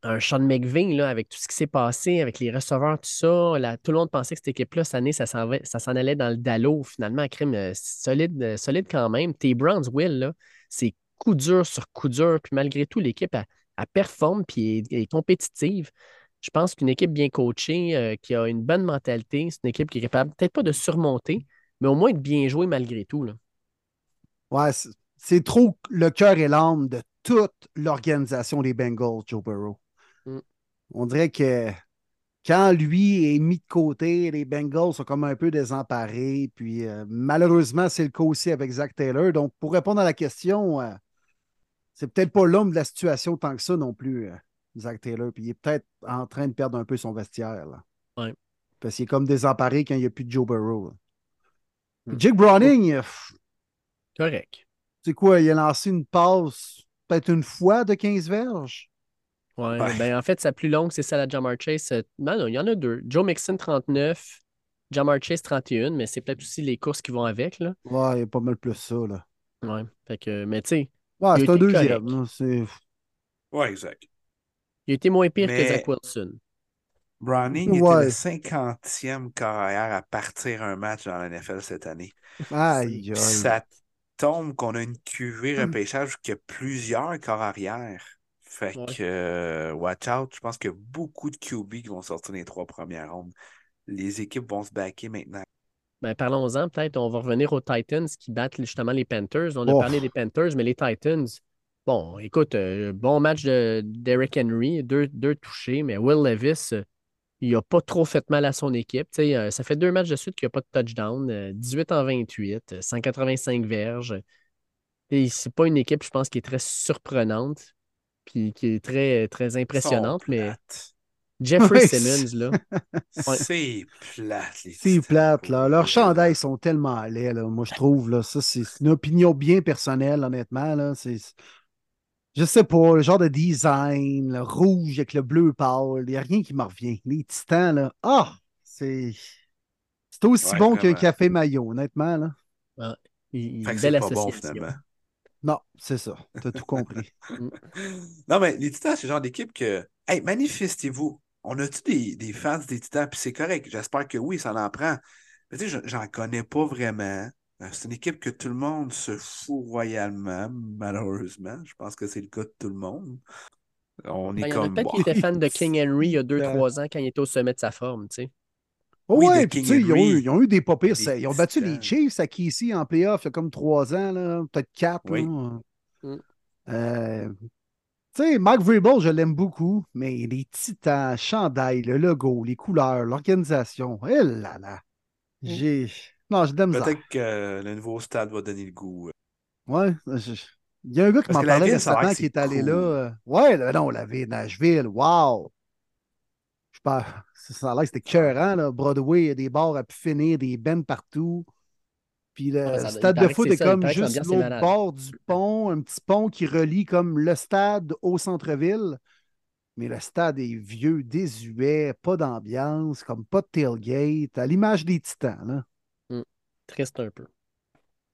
Speaker 3: un Sean McVay là, avec tout ce qui s'est passé, avec les receveurs, tout ça. là, tout le monde pensait que cette équipe-là, cette année, ça s'en allait dans le dallo. Finalement, crime euh, solide, euh, solide quand même. Tes Browns, Will, c'est coup dur sur coup dur. Puis malgré tout, l'équipe, elle, performe puis est, est compétitive. Je pense qu'une équipe bien coachée, euh, qui a une bonne mentalité, c'est une équipe qui est capable, peut-être pas de surmonter, mais au moins de bien jouer malgré tout. Là.
Speaker 1: Ouais, c'est trop le cœur et l'âme de toute l'organisation des Bengals, Joe Burrow. On dirait que quand lui est mis de côté, les Bengals sont comme un peu désemparés. Puis euh, malheureusement, c'est le cas aussi avec Zach Taylor. Donc, pour répondre à la question, euh, c'est peut-être pas l'homme de la situation tant que ça non plus, euh, Zach Taylor. Puis il est peut-être en train de perdre un peu son vestiaire. Là.
Speaker 3: Ouais.
Speaker 1: Parce qu'il est comme désemparé quand il n'y a plus de Joe Burrow. là.
Speaker 3: Mm.
Speaker 1: Jake Browning, pff,
Speaker 3: Correct.
Speaker 1: c'est quoi, il a lancé une passe peut-être une fois de 15 verges?
Speaker 3: Ouais,
Speaker 2: Ouais.
Speaker 3: Ben, en fait, sa plus longue, c'est celle à Jamar Chase. Euh, Non, non, il y en a deux. Joe Mixon, 39. Jamar Chase, 31, mais c'est peut-être aussi les courses qui vont avec. Là.
Speaker 1: Ouais, il y a pas mal plus ça, là.
Speaker 3: Ouais. Fait que, mais tu sais,
Speaker 1: Ouais, c'est un deuxième. c'est-
Speaker 2: Ouais, exact.
Speaker 3: il a été moins pire
Speaker 2: Mais-
Speaker 3: que Zach Wilson.
Speaker 2: Browning
Speaker 1: Ouais.
Speaker 2: était le 50e carrière à partir un match dans la NFL cette année.
Speaker 1: Aïe, aïe.
Speaker 2: ça tombe qu'on a une QV
Speaker 1: Hmm.
Speaker 2: repêchage qui a plusieurs corps arrière. Fait
Speaker 3: Ouais.
Speaker 2: que, euh, watch out, je pense qu'il y a beaucoup de QB qui vont sortir dans les trois premières rondes. Les équipes vont se backer maintenant.
Speaker 3: Ben, parlons-en, peut-être, on va revenir aux Titans qui battent justement les Panthers. On a
Speaker 1: Oh.
Speaker 3: parlé des Panthers, mais les Titans, bon, écoute, euh, bon match de Derrick Henry, deux, deux touchés, mais Will Levis, euh, il n'a pas trop fait mal à son équipe. Tu sais, euh, ça fait deux matchs de suite qu'il n'y a pas de touchdown, euh, 18 en 28, euh, 185 verges. Et c'est pas une équipe, je pense, qui est très surprenante, puis qui est très, très impressionnante, mais. Jeffrey Simmons, là, Ouais.
Speaker 2: C'est plate, les
Speaker 1: C'est plate, là. Leurs chandails sont tellement laids, là. Moi, je trouve, là. Ça, c'est une opinion bien personnelle, honnêtement, là. C'est. Je sais pas, le genre de design, le rouge avec le bleu pâle, il n'y a rien qui me revient. Les titans, là. Ah! C'est. C'est aussi
Speaker 2: Ouais,
Speaker 1: bon qu'un café maillot, honnêtement, là.
Speaker 3: il, il-
Speaker 2: Fait que
Speaker 3: belle
Speaker 2: c'est pas bon,
Speaker 3: association.
Speaker 2: finalement.
Speaker 1: Non, c'est ça. T'as tout compris.
Speaker 2: Non, mais les Titans, c'est le genre d'équipe que. Hey, manifestez-vous. On a-tu des, des fans des Titans? Puis c'est correct. J'espère que oui, ça en prend. Mais tu sais, je- j'en connais pas vraiment. Euh, C'est une équipe que tout le monde se fout royalement, malheureusement. Je pense que c'est le cas de tout le monde. On
Speaker 3: Ben,
Speaker 2: est
Speaker 3: il y en a
Speaker 2: comme.
Speaker 3: peut-être qui étaient fans de King Henry il y a
Speaker 1: Euh.
Speaker 3: 2-3 ans quand il était au sommet de sa forme, tu sais.
Speaker 1: Oh
Speaker 2: Oui,
Speaker 1: ouais,
Speaker 2: de
Speaker 1: puis
Speaker 2: King
Speaker 1: tu sais, ils ont, eu, ils ont eu des pas pires.
Speaker 2: Des
Speaker 1: Ils ont battu les. Chiefs à Keysi en playoff il y a comme trois ans, là, peut-être quatre.
Speaker 2: Oui.
Speaker 3: Mm.
Speaker 1: Euh, tu sais, Mark Vrabel, je l'aime beaucoup, mais les titans, chandail, le logo, les couleurs, l'organisation, eh là là. J'ai. Non, j'ai de.
Speaker 2: Peut-être que le nouveau stade va donner le goût.
Speaker 1: Ouais, je- Il y a un gars qui m'en parlait récemment qui est allé
Speaker 2: cool.
Speaker 1: là. euh, Ouais, là, non, la ville, Nashville, wow! Ça a l'air que c'était écœurant, là. Broadway, il y a des bars à pu finir, des bennes partout. Puis le
Speaker 3: Ah, ça-
Speaker 1: stade de foot est
Speaker 3: ça,
Speaker 1: comme juste l'autre bord du pont, un petit pont qui relie comme le stade au centre-ville. Mais le stade est vieux, désuet, pas d'ambiance, comme pas de tailgate, à l'image des titans, là.
Speaker 3: Triste un peu.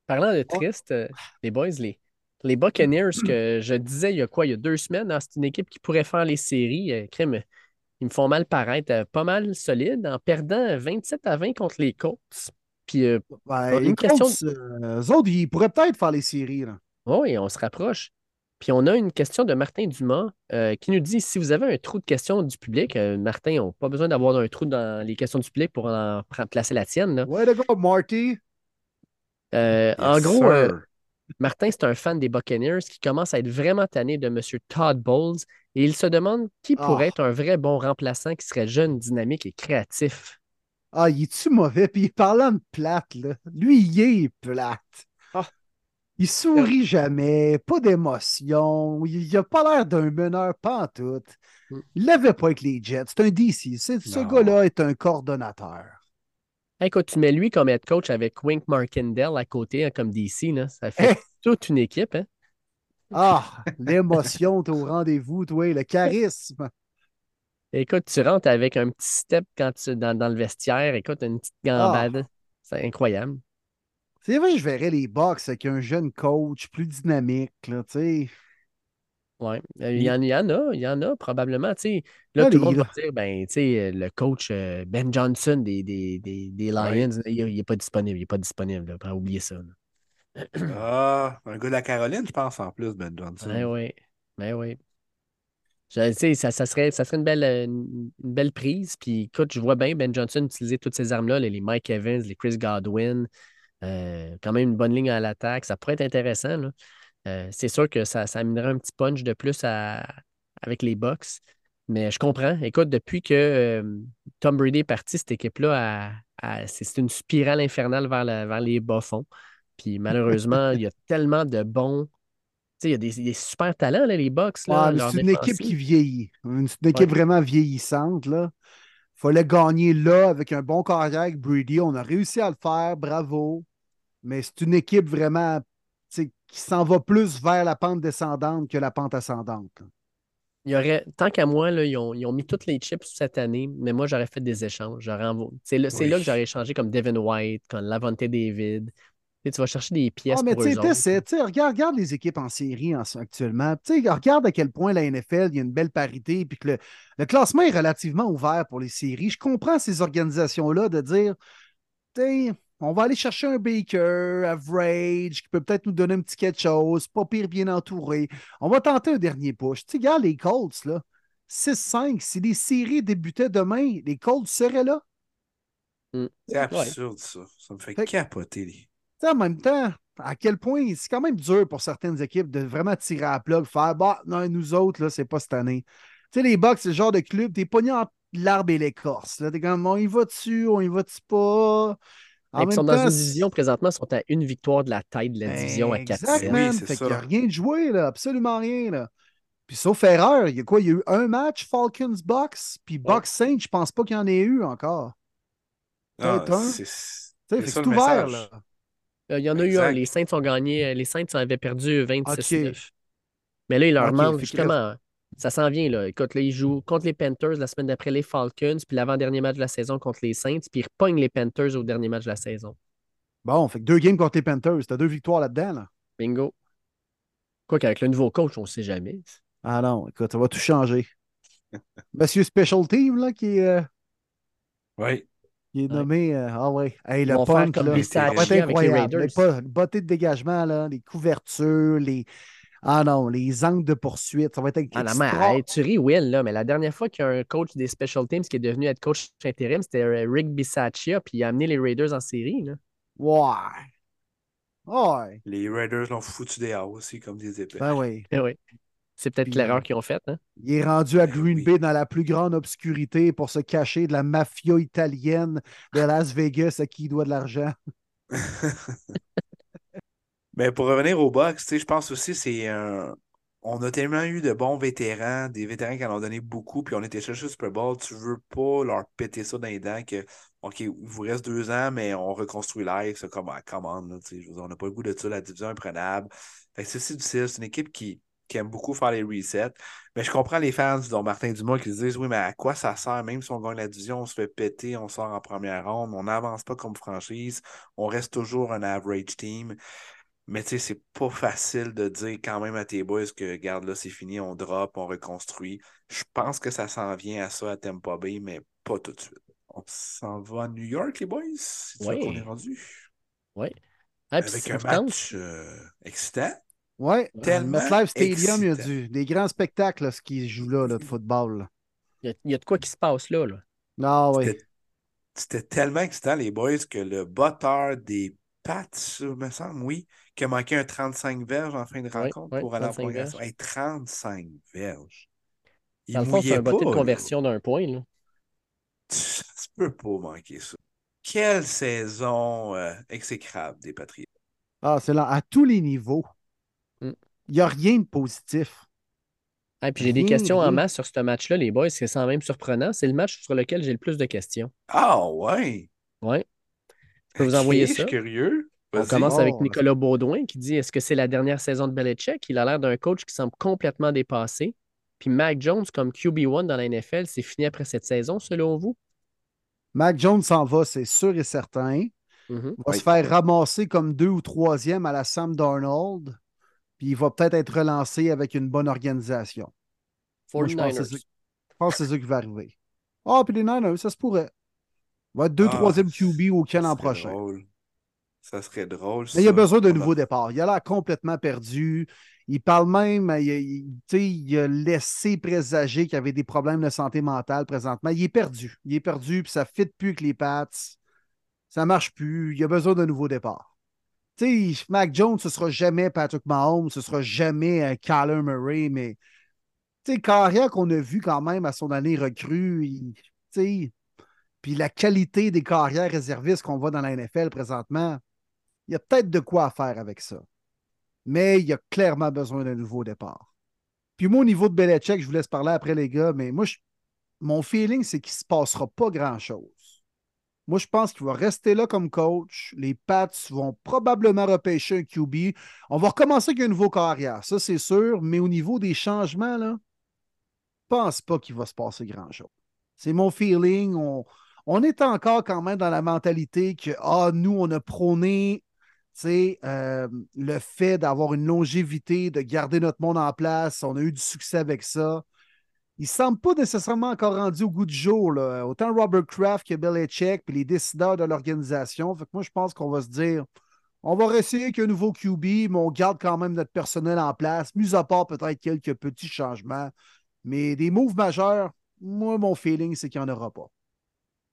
Speaker 3: Parlant de triste, euh, les boys, les, les Buccaneers, que je disais il y a quoi, il y a deux semaines, hein, c'est une équipe qui pourrait faire les séries. euh, crème, ils me font mal paraître, euh, pas mal solide, en perdant 27 à 20 contre les Colts. Puis, euh,
Speaker 1: Ouais,
Speaker 3: Une
Speaker 1: les
Speaker 3: question-
Speaker 1: Colts, euh, eux autres, ils pourraient peut-être faire les séries, là.
Speaker 3: oui, on se rapproche. Puis on a une question de Martin Dumas euh, qui nous dit si vous avez un trou de questions du public, euh, Martin, on n'a pas besoin d'avoir un trou dans les questions du public pour en placer la tienne. là.
Speaker 1: Ouais, le gars, Marty.
Speaker 3: Euh, en gros, euh, Martin, c'est un fan des Buccaneers qui commence à être vraiment tanné de M. Todd Bowles et il se demande qui
Speaker 1: Ah.
Speaker 3: pourrait être un vrai bon remplaçant qui serait jeune, dynamique et créatif.
Speaker 1: Ah, il est-tu mauvais? Puis parlant de plate, là, lui, il est plate.
Speaker 3: Ah.
Speaker 1: Il sourit jamais, pas d'émotion. Il il a pas l'air d'un meneur, pas en tout.
Speaker 3: Mm.
Speaker 1: Il l'avait pas avec les Jets. C'est un DC. Ce gars-là est un coordonnateur.
Speaker 3: Quand tu mets lui comme head coach avec Wink Markindale à côté, hein, comme DC, là, ça fait
Speaker 1: Hey.
Speaker 3: toute une équipe. Hein?
Speaker 1: Ah, l'émotion, t'es au rendez-vous, toi, le charisme.
Speaker 3: Écoute, tu rentres avec un petit step quand tu dans, dans le vestiaire. Écoute, une petite gambade. C'est incroyable.
Speaker 1: C'est vrai, je verrais les Bucks avec un jeune coach plus dynamique, là, tu sais.
Speaker 3: Ouais. Euh, Il y, en, il y en a, il y en a probablement. tu sais. Là, tout le monde va dire, ben, euh, le coach euh, Ben Johnson des, des, des, des
Speaker 2: Ouais.
Speaker 3: Lions, il n'est pas disponible. Il n'est pas disponible. Là, pas oublier ça. là.
Speaker 2: Ah, un gars de la Caroline, je pense, en plus, Ben Johnson.
Speaker 3: Ben oui. Ben oui. Je- ça, ça serait, ça serait une belle, une, belle prise. Puis écoute, je vois bien Ben Johnson utiliser toutes ces armes-là, les, les Mike Evans, les Chris Godwin. Euh, quand même une bonne ligne à l'attaque. Ça pourrait être intéressant. là. Euh, c'est sûr que ça, ça amènerait un petit punch de plus à- avec les Bucks. Mais je comprends. Écoute, depuis que euh, Tom Brady est parti, cette équipe-là, c'est une spirale infernale vers, la- vers les bas-fonds. Puis malheureusement, il y a tellement de bons. Tu sais, il y a des, des super talents, là, les leur
Speaker 1: c'est une équipe qui vieillit. Une, c'est une équipe
Speaker 3: Ouais.
Speaker 1: vraiment vieillissante. Là. fallait gagner là avec un bon carrière avec Brady. On a réussi à le faire, bravo. Mais c'est une équipe vraiment qui s'en va plus vers la pente descendante que la pente ascendante.
Speaker 3: Il y aurait, tant qu'à moi, là, ils, ont, ils ont mis toutes les chips cette année, mais moi, j'aurais fait des échanges. C'est là,
Speaker 2: Oui.
Speaker 3: là que j'aurais échangé comme Devin White, comme Lavonte David. Tu vas chercher des pièces
Speaker 1: Ah, mais tu sais, regarde, regarde les équipes en série en- actuellement. Regarde à quel point la NFL, il y a une belle parité, puis que le, le classement est relativement ouvert pour les séries. Je comprends ces organisations-là de dire, on va aller chercher un Baker, average, qui peut peut-être nous donner un petit quelque chose, pas pire bien entouré. On va tenter un dernier push. Tu sais, regarde les Colts, là. 6-5, si les séries débutaient demain, les Colts seraient là.
Speaker 3: Mm.
Speaker 2: C'est absurde, ça. Ça me fait capoter. les-
Speaker 1: Tu sais, en même temps, à quel point c'est quand même dur pour certaines équipes de vraiment tirer à plat faire Bah, non, nous autres, là, c'est pas cette année. Tu sais, les Bucks, c'est le genre de club, t'es pogné entre l'arbre et l'écorce. là. T'es comme on y va dessus, on y va dessus pas? En
Speaker 3: Et puis, ils sont
Speaker 1: même
Speaker 3: dans
Speaker 1: temps,
Speaker 3: une division présentement, ils sont à une victoire de la tête de la division à 4
Speaker 1: Exact,
Speaker 2: Oui,
Speaker 1: qu'il n'y a rien de joué, là, absolument rien. Là. Puis sauf erreur, il y a quoi? Il y a eu un match, Falcons Bucks, puis Bucks Saints, je pense pas qu'il y en ait eu encore.
Speaker 2: Ah,
Speaker 1: Peut-être un.
Speaker 2: c'est-
Speaker 1: ouvert,
Speaker 2: message.
Speaker 1: là.
Speaker 3: Euh, Il y en a eu un. Les Saints ont gagné. euh, Les Saints avaient perdu 26-9. Mais là, il leur
Speaker 1: Ok,
Speaker 3: manque justement. Ça s'en vient, là. Écoute, là, ils jouent contre les Panthers la semaine d'après les Falcons, puis l'avant-dernier match de la saison contre les Saints, puis ils repognent les Panthers au dernier match de la saison.
Speaker 1: Bon, fait que deux games contre les Panthers. T'as deux victoires là-dedans, là.
Speaker 3: Bingo. Quoi qu'avec le nouveau coach, on ne sait jamais.
Speaker 1: Ah non, écoute, ça va tout changer. Monsieur Special Team, là, qui est, euh,
Speaker 2: Oui.
Speaker 1: qui est
Speaker 3: Ouais.
Speaker 1: nommé. euh, ah ouais. Hey, le
Speaker 3: comme
Speaker 1: là, ça va être incroyable. Les, pas- les bottées de dégagement, là, les couvertures, les. Ah non, les angles de poursuite. Ça va être
Speaker 3: Ah non, mais hey, tu ris, Will, là, mais la dernière fois qu'il y a un coach des Special Teams qui est devenu être coach intérim, c'était euh, Rick Bisaccia, puis il a amené les Raiders en série. Là.
Speaker 1: Ouais. Ouais.
Speaker 2: Les Raiders l'ont foutu des hauts aussi, comme des épées.
Speaker 1: Ben oui.
Speaker 3: Eh oui. C'est peut-être l'erreur
Speaker 1: euh,
Speaker 3: qu'ils ont faite. Hein?
Speaker 1: Il est rendu à
Speaker 2: Ben
Speaker 1: Green
Speaker 2: oui.
Speaker 1: Bay dans la plus grande obscurité pour se cacher de la mafia italienne de Las Vegas à qui il doit de l'argent.
Speaker 2: Mais pour revenir au box, je pense aussi c'est un. On a tellement eu de bons vétérans, des vétérans qui en ont donné beaucoup, puis on était chercher le Super Bowl. Tu veux pas leur péter ça dans les dents que, OK, vous reste deux ans, mais on reconstruit l'air. C'est comme, ah, come on, n'a pas le goût de ça, la division est que c'est difficile. C'est une équipe qui, qui aime beaucoup faire les resets. Mais je comprends les fans, dont Martin Dumas, qui se disent, oui, mais à quoi ça sert? Même si on gagne la division, on se fait péter, on sort en première ronde, on n'avance pas comme franchise, on reste toujours un average team. Mais tu sais, c'est pas facile de dire quand même à tes boys que, regarde, là, c'est fini, on drop, on reconstruit. Je pense que ça s'en vient à ça à Tampa Bay, mais pas tout de suite. On s'en va à New York, les boys? C'est
Speaker 3: Oui.
Speaker 2: qu'on est rendu?
Speaker 3: Oui. Ah,
Speaker 2: Avec un match euh, excitant.
Speaker 1: Ouais.
Speaker 2: Tellement
Speaker 1: MetLife Stadium, il y a du- des grands spectacles là, ce qui se joue là, là, de football. là.
Speaker 3: Il y, a, il y a de quoi qui se passe là. là.
Speaker 1: Ah oui.
Speaker 2: C'était- tellement excitant, les boys, que le botteur des Pats, me semble, oui, qui a manqué un 35 verges en fin de rencontre
Speaker 3: ouais,
Speaker 2: pour aller en
Speaker 3: 35
Speaker 2: prolongation.
Speaker 3: verges.
Speaker 2: Hey, 35 verges. Il
Speaker 3: Dans le fond, c'est un botté
Speaker 2: pas,
Speaker 3: de conversion d'un point. Là.
Speaker 2: Ça se peut pas manquer ça. Quelle saison euh, exécrable des Patriots.
Speaker 1: Ah, c'est là, à tous les niveaux.
Speaker 3: Mm.
Speaker 1: Il n'y a rien de positif.
Speaker 3: Ah, puis j'ai des questions en masse sur ce match-là, les boys. C'est sans même surprenant. C'est le match sur lequel j'ai le plus de questions.
Speaker 2: Ah ouais!
Speaker 3: Ouais. Je peux vous envoyer
Speaker 2: Je
Speaker 3: ça.
Speaker 2: suis curieux.
Speaker 3: On commence
Speaker 1: Oh,
Speaker 3: avec
Speaker 1: là,
Speaker 3: Nicolas Baudouin qui dit Est-ce que c'est la dernière saison de Belichick? Il a l'air d'un coach qui semble complètement dépassé. Puis Mac Jones, comme QB1 dans la NFL, c'est fini après cette saison, selon vous?
Speaker 1: Mac Jones s'en va, c'est sûr et certain.
Speaker 3: Mhm.
Speaker 1: Il va
Speaker 2: Oui.
Speaker 1: se faire ramasser comme deux ou troisième à la Sam Darnold. Puis il va peut-être être relancé avec une bonne organisation. Moi, je pense que
Speaker 3: 49ers.
Speaker 1: c'est ça- je pense que c'est ça qui va arriver. Ah, puis les Niners, ça se pourrait. Il va être deux,
Speaker 2: Ah,
Speaker 1: troisième QB au l'an prochain.
Speaker 2: drôle. Ça serait drôle.
Speaker 1: Mais il a besoin d'un nouveau départ. Il a l'air complètement perdu. Il parle même, il, il- a laissé présager qu'il avait des problèmes de santé mentale présentement. Il est perdu. Il est perdu, puis ça ne fit plus avec les Pats. Ça ne marche plus. Il a besoin d'un nouveau départ. Tu sais, Mac Jones, ce ne sera jamais Patrick Mahomes, ce ne sera jamais euh, Kyler Murray, mais carrière qu'on a vu quand même à son année recrue, il- puis la qualité des carrières réservistes qu'on voit dans la NFL présentement, il y a peut-être de quoi faire avec ça. Mais il y a clairement besoin d'un nouveau départ. Puis moi, au niveau de Belichick, je vous laisse parler après, les gars, mais moi, mon feeling, c'est qu'il ne se passera pas grand-chose. Moi, je pense qu'il va rester là comme coach. Les Pats vont probablement repêcher un QB. On va recommencer avec un nouveau carrière, ça, c'est sûr. Mais au niveau des changements, là, je pense pas qu'il va se passer grand-chose. C'est mon feeling. On, est encore quand même dans la mentalité que, ah, nous, on a prôné sais, euh, le fait d'avoir une longévité, de garder notre monde en place. On a eu du succès avec ça. Il ne semble pas nécessairement encore rendu au goût du jour. Autant Robert Kraft que Belichick, puis les décideurs de l'organisation. Moi, je pense qu'on va se dire on va essayer avec un nouveau QB, mais on garde quand même notre personnel en place, mis à part peut-être quelques petits changements. Mais des moves majeurs, moi, mon feeling, c'est qu'il n'y en aura pas.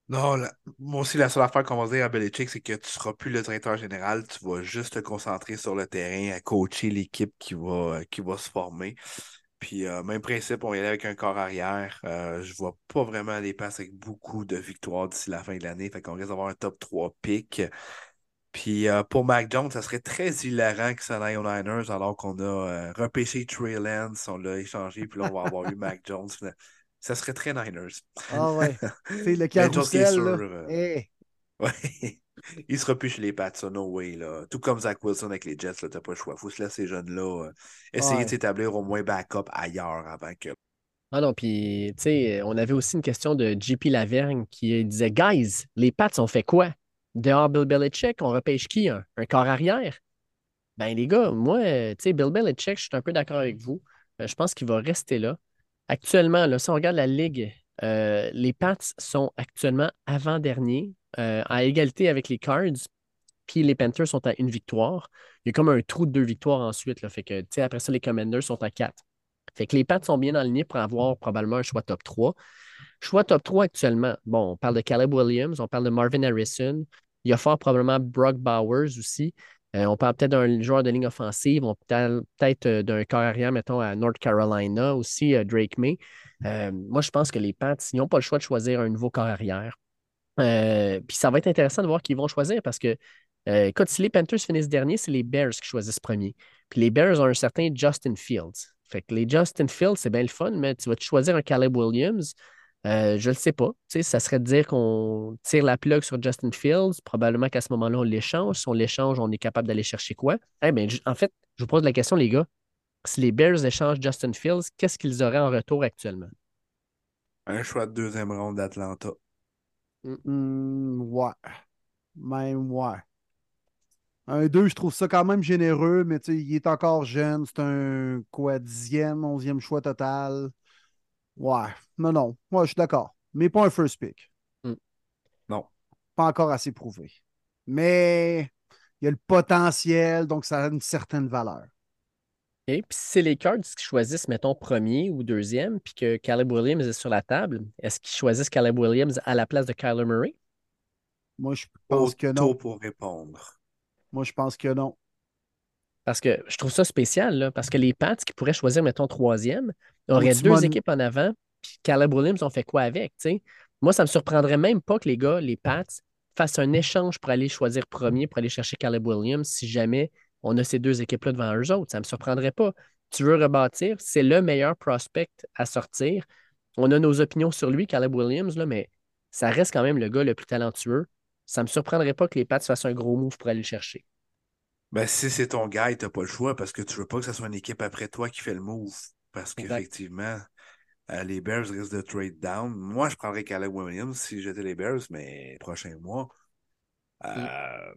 Speaker 2: Non, moi aussi, la seule affaire qu'on va dire à Belichick, c'est que tu ne seras plus le directeur général, tu vas juste te concentrer sur le terrain, à coacher l'équipe qui va, euh, qui va se former. Puis, euh, même principe, on y allait avec un corps arrière. Euh, je vois pas vraiment les passes avec beaucoup de victoires d'ici la fin de l'année. Fait qu'on risque d'avoir un top 3 pick. Puis, euh, pour Mac Jones, ça serait très hilarant qu'il s'en aille aux Niners alors qu'on a repêché Trey Lance, on l'a échangé, puis là, on va avoir eu Mac Jones. Ça serait très Niners.
Speaker 1: Ah ouais. C'est le
Speaker 2: est
Speaker 1: carrousel. là.
Speaker 2: sûre, euh,
Speaker 1: Eh,
Speaker 2: Ouais. Il sera plus chez les Pats, ça, no way. Là. Tout comme Zach Wilson avec les Jets, t'as pas le choix. Faut se laisser ces jeunes-là euh, essayer
Speaker 1: Ouais.
Speaker 2: de s'établir au moins backup ailleurs avant que.
Speaker 3: Ah non, puis, tu sais, on avait aussi une question de JP Lavergne qui disait Guys, les Pats ont fait quoi? Dehors Bill Belichick, on repêche qui Un, un corps arrière? Ben, les gars, moi, tu sais, Bill Belichick, je suis un peu d'accord avec vous. Euh, je pense qu'il va rester là. Actuellement, là, si on regarde la ligue, euh, les Pats sont actuellement avant-dernier, euh, à égalité avec les Cards, puis les Panthers sont à une victoire. Il y a comme un trou de deux victoires ensuite. Là, fait que, après ça, les Commanders sont à quatre. Fait que les Pats sont bien alignés pour avoir probablement un choix top 3. Choix top 3 actuellement. Bon, on parle de Caleb Williams, on parle de Marvin Harrison. Il y a fort probablement Brock Bowers aussi. Euh, on parle peut-être d'un joueur de ligne offensive. On parle peut-être euh, d'un corps arrière, mettons, à North Carolina aussi, euh, Drake May. Moi, je pense que les Pats, ils n'ont pas le choix de choisir un nouveau corps arrière. Euh, puis ça va être intéressant de voir qui ils vont choisir parce que, euh, écoute, si les Panthers finissent dernier, c'est les Bears qui choisissent premier. Puis les Bears ont un certain Justin Fields. Fait que les Justin Fields, c'est bien le fun, mais tu vas te choisir un Caleb Williams. Euh, je ne le sais pas. Tu sais, ça serait de dire qu'on tire la plug sur Justin Fields. Probablement qu'à ce moment-là, on l'échange. Si on l'échange, on est capable d'aller chercher quoi? Eh bien, en fait, je vous pose la question, les gars. Si les Bears échangent Justin Fields, qu'est-ce qu'ils auraient en retour actuellement?
Speaker 2: Un choix de deuxième ronde d'Atlanta.
Speaker 1: mm, ouais. Même ouais. Un 2, je trouve ça quand même généreux, mais tu sais, il est encore jeune. C'est un quoi, dixième, onzième choix total. Ouais. Non, non. Moi, je suis d'accord. Mais pas un first pick.
Speaker 2: Non.
Speaker 1: Pas encore assez prouvé. Mais il y a le potentiel, donc ça a une certaine valeur.
Speaker 3: Et puis si c'est les Cards qui choisissent, mettons, premier ou deuxième, puis que Caleb Williams est sur la table, est-ce qu'ils choisissent Caleb Williams à la place de Kyler Murray?
Speaker 1: Moi, je pense que non.
Speaker 2: pour répondre.
Speaker 1: Moi, je pense que non.
Speaker 3: Parce que je trouve ça spécial, là, parce que les Pats qui pourraient choisir, mettons, troisième, auraient deux équipes en avant, puis Caleb Williams, on fait quoi avec, tu sais? Moi, ça me surprendrait même pas que les gars, les Pats, fassent un échange pour aller choisir premier, pour aller chercher Caleb Williams, si jamais on a ces deux équipes-là devant eux autres. Ça me surprendrait pas. Tu veux rebâtir, c'est le meilleur prospect à sortir. On a nos opinions sur lui, Caleb Williams, là, mais ça reste quand même le gars le plus talentueux. Ça me surprendrait pas que les Pats fassent un gros move pour aller le chercher.
Speaker 2: Ben, si c'est ton gars, t'as pas le choix parce que tu veux pas que ce soit une équipe après toi qui fait le move. Parce qu'effectivement, euh, les Bears risquent de trade down. Moi, je prendrais Caleb Williams si j'étais les Bears, mais prochain mois. Euh,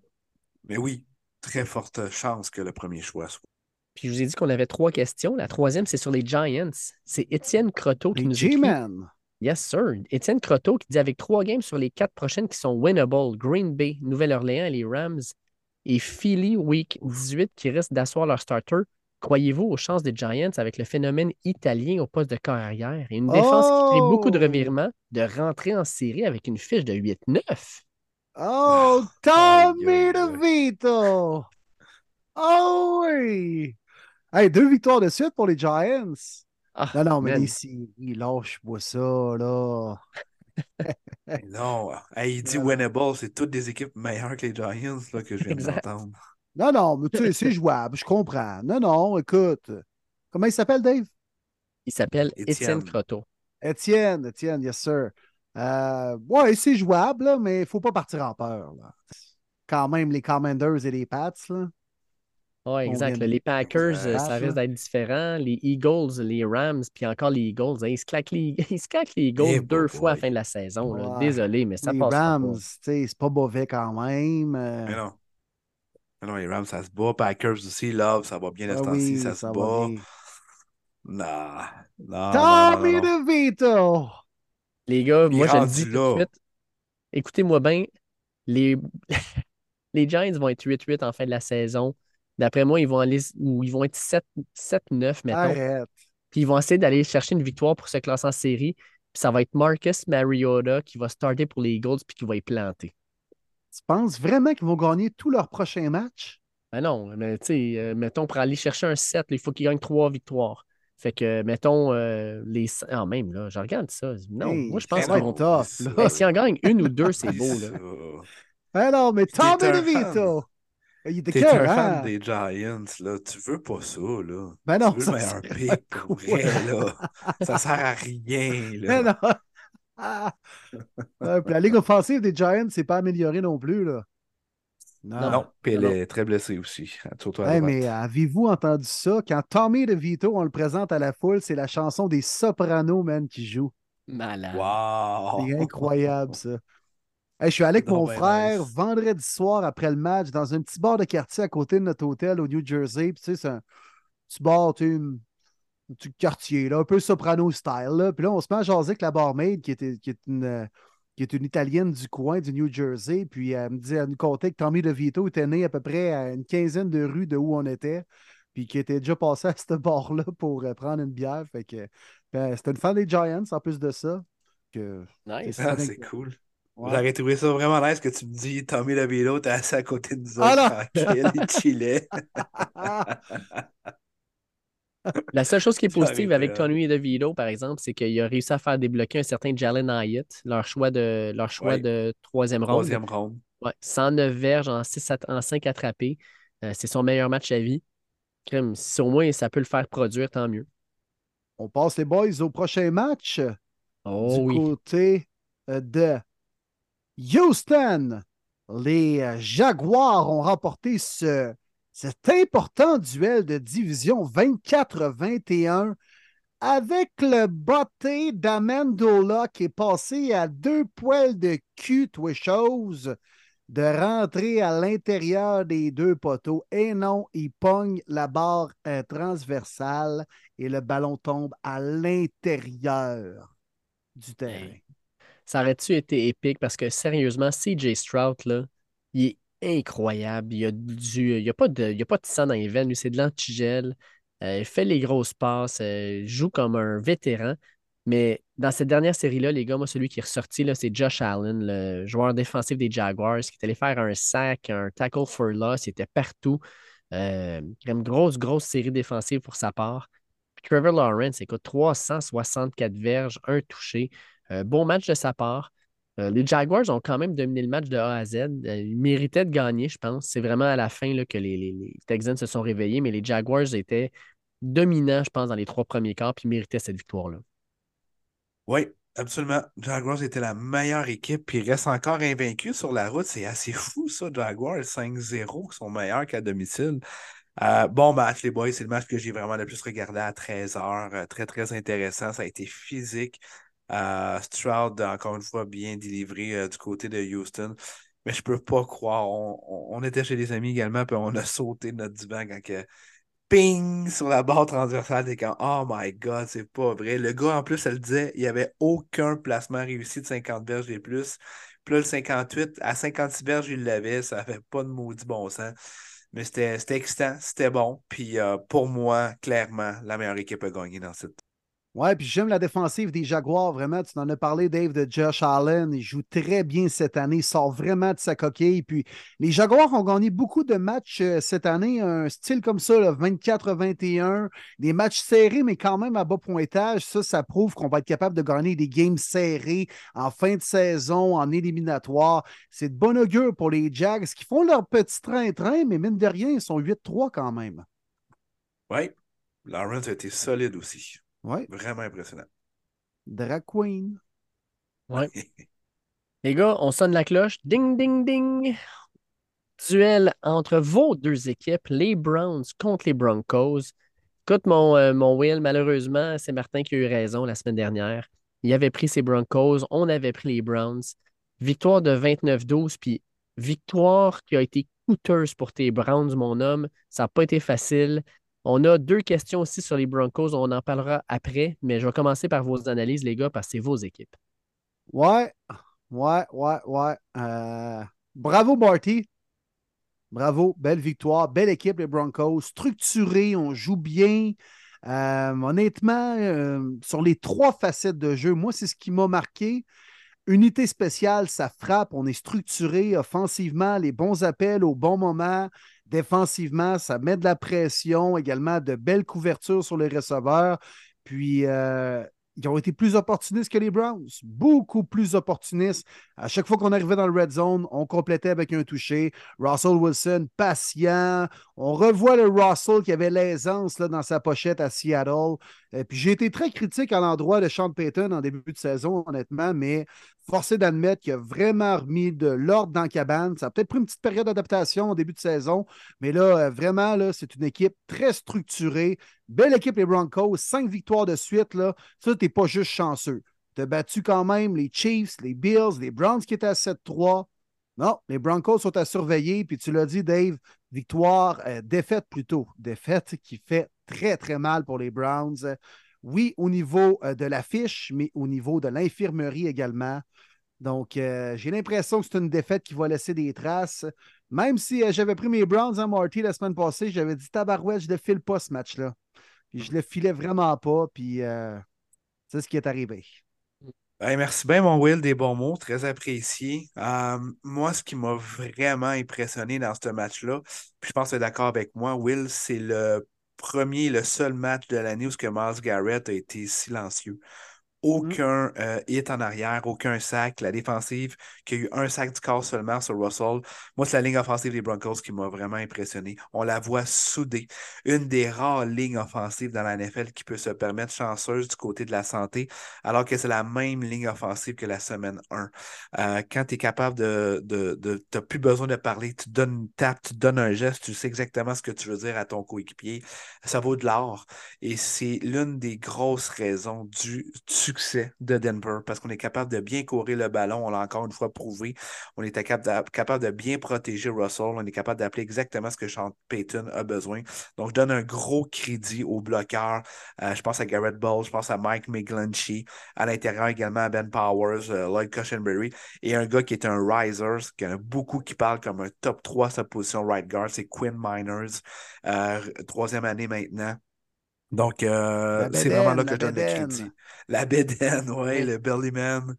Speaker 2: Mais oui, très forte chance que le premier choix soit.
Speaker 3: Puis je vous ai dit qu'on avait trois questions. La troisième, c'est sur les Giants. C'est Étienne Croteau qui
Speaker 1: Les
Speaker 3: nous écrit.
Speaker 1: G-Man.
Speaker 3: Yes, sir. Étienne Croteau qui dit avec trois games sur les quatre prochaines qui sont winnable, Green Bay, Nouvelle-Orléans et les Rams, et Philly Week 18 qui risquent d'asseoir leur starter. Croyez-vous aux chances des Giants avec le phénomène italien au poste de carrière et une défense qui crée beaucoup de
Speaker 1: Oh!
Speaker 3: revirements de rentrer en série avec une fiche de 8-9?
Speaker 1: Oh, Tommy
Speaker 2: aïe.
Speaker 1: DeVito! Oh oui! Hey, deux victoires de suite pour les Giants.
Speaker 3: Ah,
Speaker 1: Non, non, mais les séries, lâche-moi ça, là.
Speaker 2: Non, hey, il dit winnable, c'est toutes des équipes meilleures que les Giants là, que je viens d'entendre.
Speaker 1: Non, non, mais tu sais, c'est jouable, je comprends. Non, non, écoute. Comment il s'appelle, Dave?
Speaker 3: Il s'appelle Étienne
Speaker 2: Étienne.
Speaker 3: Croteau.
Speaker 1: Étienne, Étienne, yes, sir. Euh, ouais, c'est jouable, là, mais il ne faut pas partir en peur. Là. Quand même, les Commanders et les Pats, là.
Speaker 3: Oui, exact.
Speaker 1: vient
Speaker 3: Les Packers, euh, ça
Speaker 1: là.
Speaker 3: risque d'être différent. Les Eagles, les Rams, puis encore les Eagles, hein, ils, se claquent les... ils se claquent les Eagles
Speaker 2: Eh,
Speaker 3: deux
Speaker 2: boy,
Speaker 3: fois à la fin de la saison. là.
Speaker 1: Ouais.
Speaker 3: Désolé, mais ça
Speaker 1: les
Speaker 3: passe
Speaker 1: Rams, tu sais, c'est pas mauvais quand même. euh,
Speaker 2: Mais non. Mais non, les Rams, ça se bat. Packers aussi, Love, ça va bien
Speaker 1: ah
Speaker 2: ce temps-ci,
Speaker 1: oui,
Speaker 2: ça, se
Speaker 1: ça va
Speaker 2: bat.
Speaker 1: bien.
Speaker 2: Non, non, non, non,
Speaker 1: Tommy
Speaker 2: non.
Speaker 1: DeVito!
Speaker 3: Les gars,
Speaker 2: Il
Speaker 3: moi, je le dis tout de
Speaker 2: là.
Speaker 3: suite. Écoutez-moi bien, les... les Giants vont être 8-8 en fin de la saison. D'après moi, ils vont aller ou ils vont être 7 7-9, mettons.
Speaker 1: Arrête.
Speaker 3: Puis ils vont essayer d'aller chercher une victoire pour se classer en série. Puis ça va être Marcus Mariota qui va starter pour les Eagles puis qui va y planter.
Speaker 1: Tu penses vraiment qu'ils vont gagner tous leurs prochains matchs?
Speaker 3: Ben non, mais tu sais, euh, mettons, pour aller chercher un 7, il faut qu'ils gagnent trois victoires. Fait que, mettons, euh, les. Ah, même, là, je regarde ça. Non,
Speaker 1: Hey,
Speaker 3: moi, je pense
Speaker 1: tough,
Speaker 2: c'est
Speaker 1: là.
Speaker 2: ça.
Speaker 3: Eh, S'ils en gagnent une ou deux, c'est beau, là.
Speaker 1: Ben non, mais Tommy DeVito! Il était
Speaker 2: T'es
Speaker 1: cœur,
Speaker 2: un
Speaker 1: hein?
Speaker 2: fan des Giants, là? Tu veux pas ça, là.
Speaker 1: Ben non,
Speaker 2: tu veux
Speaker 1: ça
Speaker 2: le meilleur
Speaker 1: sert à
Speaker 2: pick, pour
Speaker 1: quoi?
Speaker 2: vrai, là. Ça sert à rien,
Speaker 1: Ben
Speaker 2: là.
Speaker 1: non. Ah. Puis la ligue offensive des Giants, c'est pas améliorée non plus, là. Non.
Speaker 2: Non, puis elle
Speaker 3: Non.
Speaker 2: est très blessée aussi. Surtout à
Speaker 1: Hey,
Speaker 2: droite.
Speaker 1: mais avez-vous entendu ça? Quand Tommy DeVito, on le présente à la foule, c'est la chanson des Sopranos, man, qui joue.
Speaker 3: Malade.
Speaker 2: Wow!
Speaker 1: C'est incroyable, ça. Hey, je suis allé avec mon
Speaker 2: ben
Speaker 1: frère
Speaker 2: nice.
Speaker 1: vendredi soir après le match dans un petit bar de quartier à côté de notre hôtel au New Jersey. Puis, tu sais, c'est un petit bar, tu sais, un petit quartier, là, un peu soprano style. Là. Puis là, on se met à jaser avec la barmaid qui, était, qui, est une, euh, qui est une Italienne du coin du New Jersey. Puis elle me dit, elle nous contait que Tommy DeVito était né à peu près à une quinzaine de rues de où on était. Puis qui était déjà passé à ce bar-là pour euh, prendre une bière. Fait que ben, c'était une fan des Giants en plus de ça. Que,
Speaker 3: Nice.
Speaker 1: C'est
Speaker 2: Ah,
Speaker 1: ça.
Speaker 2: c'est cool.
Speaker 1: Ouais.
Speaker 2: J'aurais trouvé ça vraiment nice que tu me dis Tommy DeVito, t'es assis à côté de nous
Speaker 1: Ah,
Speaker 2: autres, tranquille, il chillait.
Speaker 1: Ah,
Speaker 3: La seule chose qui est positive avec. Tony DeVito, par exemple, c'est qu'il a réussi à faire débloquer un certain Jalen Hyatt, leur choix de, leur choix
Speaker 2: Ouais.
Speaker 3: de troisième ronde.
Speaker 2: Troisième ronde.
Speaker 3: Ouais, 109 verges en, 6 at- en 5 attrapés. Euh, c'est son meilleur match à vie. Crime, si au moins ça peut le faire produire, tant mieux.
Speaker 1: On passe les boys au prochain match.
Speaker 3: Oh
Speaker 1: du
Speaker 3: oui.
Speaker 1: côté euh, de Houston. Les euh, Jaguars ont remporté ce, cet important duel de division 24-21 avec le botté d'Amendola qui est passé à deux poils de cul, toi chose, de rentrer à l'intérieur des deux poteaux. Et non, il pogne la barre euh, transversale et le ballon tombe à l'intérieur du terrain.
Speaker 3: Ça aurait-tu été épique? Parce que sérieusement, CJ Stroud, là, il est incroyable. Il a, du, il a, pas, de, il a pas de sang dans les veines, lui, c'est de l'antigel. Euh, il fait les grosses passes, euh, joue comme un vétéran. Mais dans cette dernière série-là, les gars, moi, celui qui est ressorti, c'est Josh Allen, le joueur défensif des Jaguars, qui est allé faire un sac, un tackle for loss, il était partout. Euh, une grosse, grosse série défensive pour sa part. Trevor Lawrence, écoute, 364 verges, un touché. Euh, bon match de sa part. Euh, les Jaguars ont quand même dominé le match de A à Z. Euh, ils méritaient de gagner, je pense. C'est vraiment à la fin là, que les, Texans se sont réveillés, mais les Jaguars étaient dominants, je pense, dans les trois premiers quarts, puis méritaient cette victoire-là.
Speaker 2: Oui, absolument. Jaguars était la meilleure équipe, puis reste encore invaincu sur la route. C'est assez fou, ça, Jaguars 5-0, qui sont meilleurs qu'à domicile. Bon match, les boys. C'est le match que j'ai vraiment le plus regardé à 13h. très, très intéressant. Ça a été physique. Euh, Stroud, encore une fois, bien délivré euh, du côté de Houston. Mais je peux pas croire. On, on- était chez des amis également, puis on a sauté notre divan quand que ping sur la barre transversale. T'es comme, oh my god, c'est pas vrai. Le gars, en plus, elle disait, il n'y avait aucun placement réussi de 50 verges et plus. Puis là, le 58, à 56 verges, il l'avait. Ça n'avait pas de maudit bon sens. Mais c'était c'était excitant, c'était bon. Puis euh, pour moi, clairement, la meilleure équipe a gagné dans cette.
Speaker 1: Ouais, puis j'aime la défensive des Jaguars, vraiment. Tu en as parlé, Dave, de Josh Allen. Il joue très bien cette année. Il sort vraiment de sa coquille. Puis les Jaguars ont gagné beaucoup de matchs euh, cette année. Un style comme ça, 24-21. Des matchs serrés, mais quand même à bas pointage. Ça, ça prouve qu'on va être capable de gagner des games serrés en fin de saison, en éliminatoire. C'est de bon augure pour les Jags qui font leur petit train-train, mais mine de rien, ils sont 8-3 quand même.
Speaker 2: Oui, Lawrence a été solide aussi.
Speaker 1: Ouais.
Speaker 2: Vraiment impressionnant.
Speaker 1: Drag Queen.
Speaker 3: Ouais. Les gars, on sonne la cloche. Ding, ding, ding. Duel entre vos deux équipes, les Browns contre les Broncos. Écoute, mon, euh, mon Will, malheureusement, c'est Martin qui a eu raison la semaine dernière. Il avait pris ses Broncos, on avait pris les Browns. Victoire de 29-12, puis victoire qui a été coûteuse pour tes Browns, mon homme. Ça n'a pas été facile. On a deux questions aussi sur les Broncos. On en parlera après, mais je vais commencer par vos analyses, les gars, parce que c'est vos équipes.
Speaker 1: Ouais, ouais, ouais, ouais. Euh, bravo, Barty. Bravo, belle victoire, belle équipe, les Broncos. Structuré, on joue bien. Euh, honnêtement, euh, sur les trois facettes de jeu, moi, c'est ce qui m'a marqué. Unité spéciale, ça frappe, on est structuré offensivement, les bons appels au bon moment. Défensivement, ça met de la pression, également de belles couvertures sur les receveurs. Puis, euh, ils ont été plus opportunistes que les Browns, beaucoup plus opportunistes. À chaque fois qu'on arrivait dans le red zone, on complétait avec un toucher. Russell Wilson, patient. On revoit le Russell qui avait l'aisance dans sa pochette à Seattle. Et puis j'ai été très critique à l'endroit de Sean Payton en début de saison, honnêtement, mais forcé d'admettre qu'il a vraiment remis de l'ordre dans la cabane. Ça a peut-être pris une petite période d'adaptation au début de saison, mais là, euh, vraiment, là, c'est une équipe très structurée. Belle équipe, les Broncos. Cinq victoires de suite. Là. Ça, tu n'es pas juste chanceux. Tu as battu quand même les Chiefs, les Bills, les Browns qui étaient à 7-3. Non, les Broncos sont à surveiller. Puis tu l'as dit, Dave, victoire, euh, défaite plutôt. Défaite qui fait très, très mal pour les Browns. Oui, au niveau euh, de l'affiche, mais au niveau de l'infirmerie également. Donc, euh, j'ai l'impression que c'est une défaite qui va laisser des traces. Même si euh, j'avais pris mes Browns en Marty la semaine passée, j'avais dit Tabarouette, je ne le file pas ce match-là. Puis je le filais vraiment pas. Puis c'est ce qui est arrivé.
Speaker 2: merci bien, mon Will, des bons mots, très apprécié. moi, ce qui m'a vraiment impressionné dans ce match-là, puis je pense que tu es d'accord avec moi, Will, c'est le premier, le seul match de l'année où ce que Miles Garrett a été silencieux. Mmh. Aucun euh, hit en arrière, aucun sac. La défensive, qui a eu un sac du corps seulement sur Russell. Moi, c'est la ligne offensive des Broncos qui m'a vraiment impressionné. On la voit soudée. Une des rares lignes offensives dans la NFL qui peut se permettre chanceuse du côté de la santé, alors que c'est la même ligne offensive que la semaine 1. Euh, quand tu es capable de. de, de tu n'as plus besoin de parler, tu donnes une tape, tu donnes un geste, tu sais exactement ce que tu veux dire à ton coéquipier. Ça vaut de l'or. Et c'est l'une des grosses raisons du succès de Denver parce qu'on est capable de bien courir le ballon. On l'a encore une fois prouvé. On est capable de, bien protéger Russell. On est capable d'appeler exactement ce que Sean Payton a besoin. Donc, je donne un gros crédit aux bloqueurs. Euh, je pense à Garrett Ball, je pense à Mike McGlinchey. À l'intérieur également à Ben Powers, euh, Lloyd Cushenberry. Et un gars qui est un riser, qui a beaucoup qui parle comme un top 3 sa position right guard, c'est Quinn Miners. Euh, troisième année maintenant. Donc, euh, c'est vraiment là que je donne le crédit. La bédaine, oui, le Bellyman.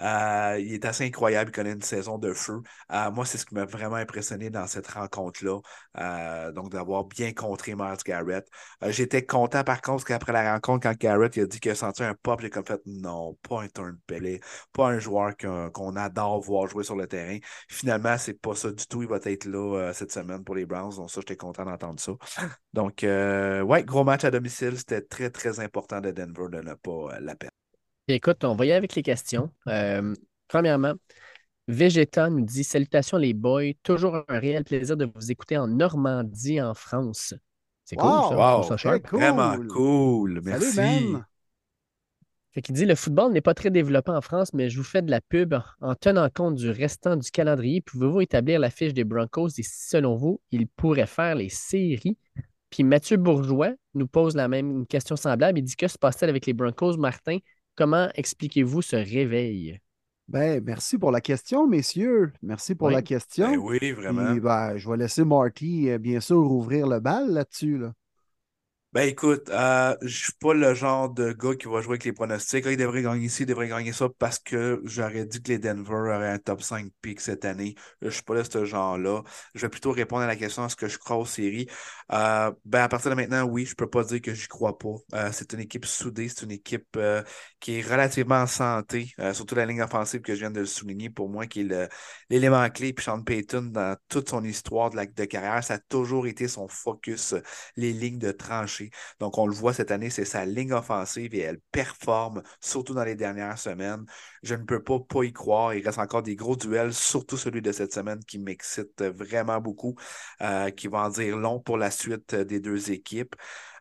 Speaker 2: Euh, il est assez incroyable, il connaît une saison de feu. Euh, moi, c'est ce qui m'a vraiment impressionné dans cette rencontre-là. Euh, donc, d'avoir bien contré Miles Garrett. J'étais content, par contre, qu'après la rencontre, quand Garrett a dit qu'il a senti un pop, j'ai comme fait non, pas un turn pelé, pas un joueur qu'on adore voir jouer sur le terrain. Finalement, c'est pas ça du tout. Il va être là cette semaine pour les Browns. Donc, ça, j'étais content d'entendre ça. Donc, ouais, gros match à domicile. C'était très, très important de Denver de ne pas la perdre.
Speaker 3: Écoute, on va y aller avec les questions. Euh, premièrement, Vegeta nous dit Salutations les boys, toujours un réel plaisir de vous écouter en Normandie, en France. C'est cool, ça.
Speaker 2: Vraiment cool. Merci. Salut,
Speaker 3: fait qu'il dit le football n'est pas très développé en France, mais je vous fais de la pub en tenant compte du restant du calendrier. Pouvez-vous établir la fiche des Broncos et si selon vous, ils pourraient faire les séries? Puis Mathieu Bourgeois nous pose la même question semblable. Il dit que se passe-t-il avec les Broncos, Martin? Comment expliquez-vous ce réveil?
Speaker 1: Ben, merci pour la question, messieurs. Merci pour
Speaker 3: Oui.
Speaker 1: la question.
Speaker 2: Ben oui, vraiment.
Speaker 1: Ben, je vais laisser Marty, euh, bien sûr, ouvrir le bal là-dessus. Là.
Speaker 2: Ben écoute, euh, je suis pas le genre de gars qui va jouer avec les pronostics. Il devrait gagner ici, il devrait gagner ça parce que j'aurais dit que les Denver auraient un top 5 pick cette année. Je suis pas de ce genre-là. Je vais plutôt répondre à la question est-ce que je crois aux séries? Euh, ben à partir de maintenant, oui, je peux pas dire que j'y crois pas. Euh, c'est une équipe soudée, c'est une équipe euh, qui est relativement en santé, surtout la ligne offensive que je viens de souligner pour moi, qui est l'élément clé. Puis Sean Payton, dans toute son histoire de, la, de carrière, ça a toujours été son focus, les lignes de tranchée. Donc, on le voit cette année, c'est sa ligne offensive et elle performe, surtout dans les dernières semaines. Je ne peux pas, pas y croire. Il reste encore des gros duels, surtout celui de cette semaine qui m'excite vraiment beaucoup, euh, qui va en dire long pour la suite euh, des deux équipes.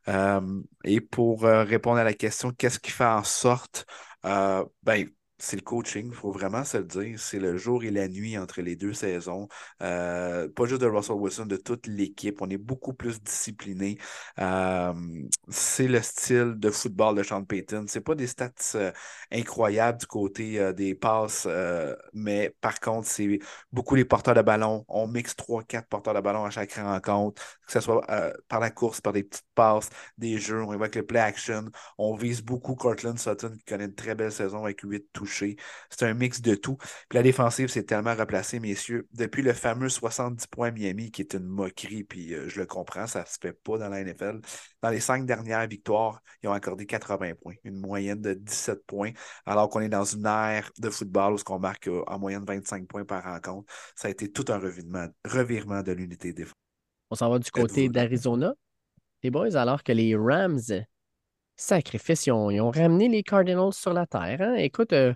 Speaker 2: Euh, et pour répondre à la question, qu'est-ce qui fait en sorte, ben, c'est le coaching, il faut vraiment se le dire. C'est le jour et la nuit entre les deux saisons. Euh, pas juste de Russell Wilson, de toute l'équipe. On est beaucoup plus discipliné. Euh, c'est le style de football de Sean Payton. C'est pas des stats euh, incroyables du côté des passes, mais par contre, c'est beaucoup les porteurs de ballon. On mixe 3-4 porteurs de ballon à chaque rencontre, que ce soit par la course, par des petites passes, des jeux. On avec le play action. On vise beaucoup Cortland Sutton qui connaît une très belle saison avec 8 touchés. C'est un mix de tout. Puis la défensive, c'est tellement replacé, messieurs. Depuis le fameux 70 points Miami, qui est une moquerie, puis euh, je le comprends, ça se fait pas dans la NFL. Dans les cinq dernières victoires, ils ont accordé 80 points, une moyenne de 17 points, alors qu'on est dans une ère de football où on marque euh, en moyenne 25 points par rencontre. Ça a été tout un revirement, revirement de l'unité défensive.
Speaker 3: On s'en va du côté d'Arizona, les boys, alors que les Rams, sacrifice, ils ont, ils ont ramené les Cardinals sur la terre. hein. Écoute, euh,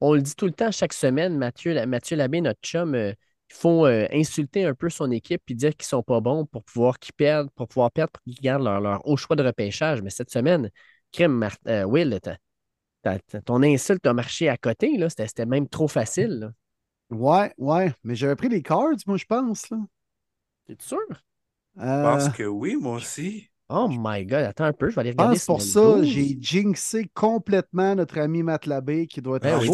Speaker 3: on le dit tout le temps chaque semaine, Mathieu, la- Mathieu Labbé, notre chum, euh, il faut euh, insulter un peu son équipe et dire qu'ils sont pas bons pour pouvoir qu'ils perdent, pour pouvoir perdre, pour qu'ils gardent leur, leur haut choix de repêchage. Mais cette semaine, crème, Mar- euh, Will, ton insulte a marché à côté, là. C'était même trop facile. là.
Speaker 1: Ouais, ouais. Mais j'avais pris les cards, moi, je pense. Là.
Speaker 3: T'es sûr?
Speaker 2: Je
Speaker 1: Euh,
Speaker 2: pense que oui, moi aussi.
Speaker 3: Oh my God, attends un peu, je vais aller
Speaker 1: je
Speaker 3: regarder.
Speaker 1: pense pour ça,
Speaker 3: 12.
Speaker 1: j'ai jinxé complètement notre ami Matt Labbé qui doit être
Speaker 3: Ben
Speaker 1: en
Speaker 3: oui,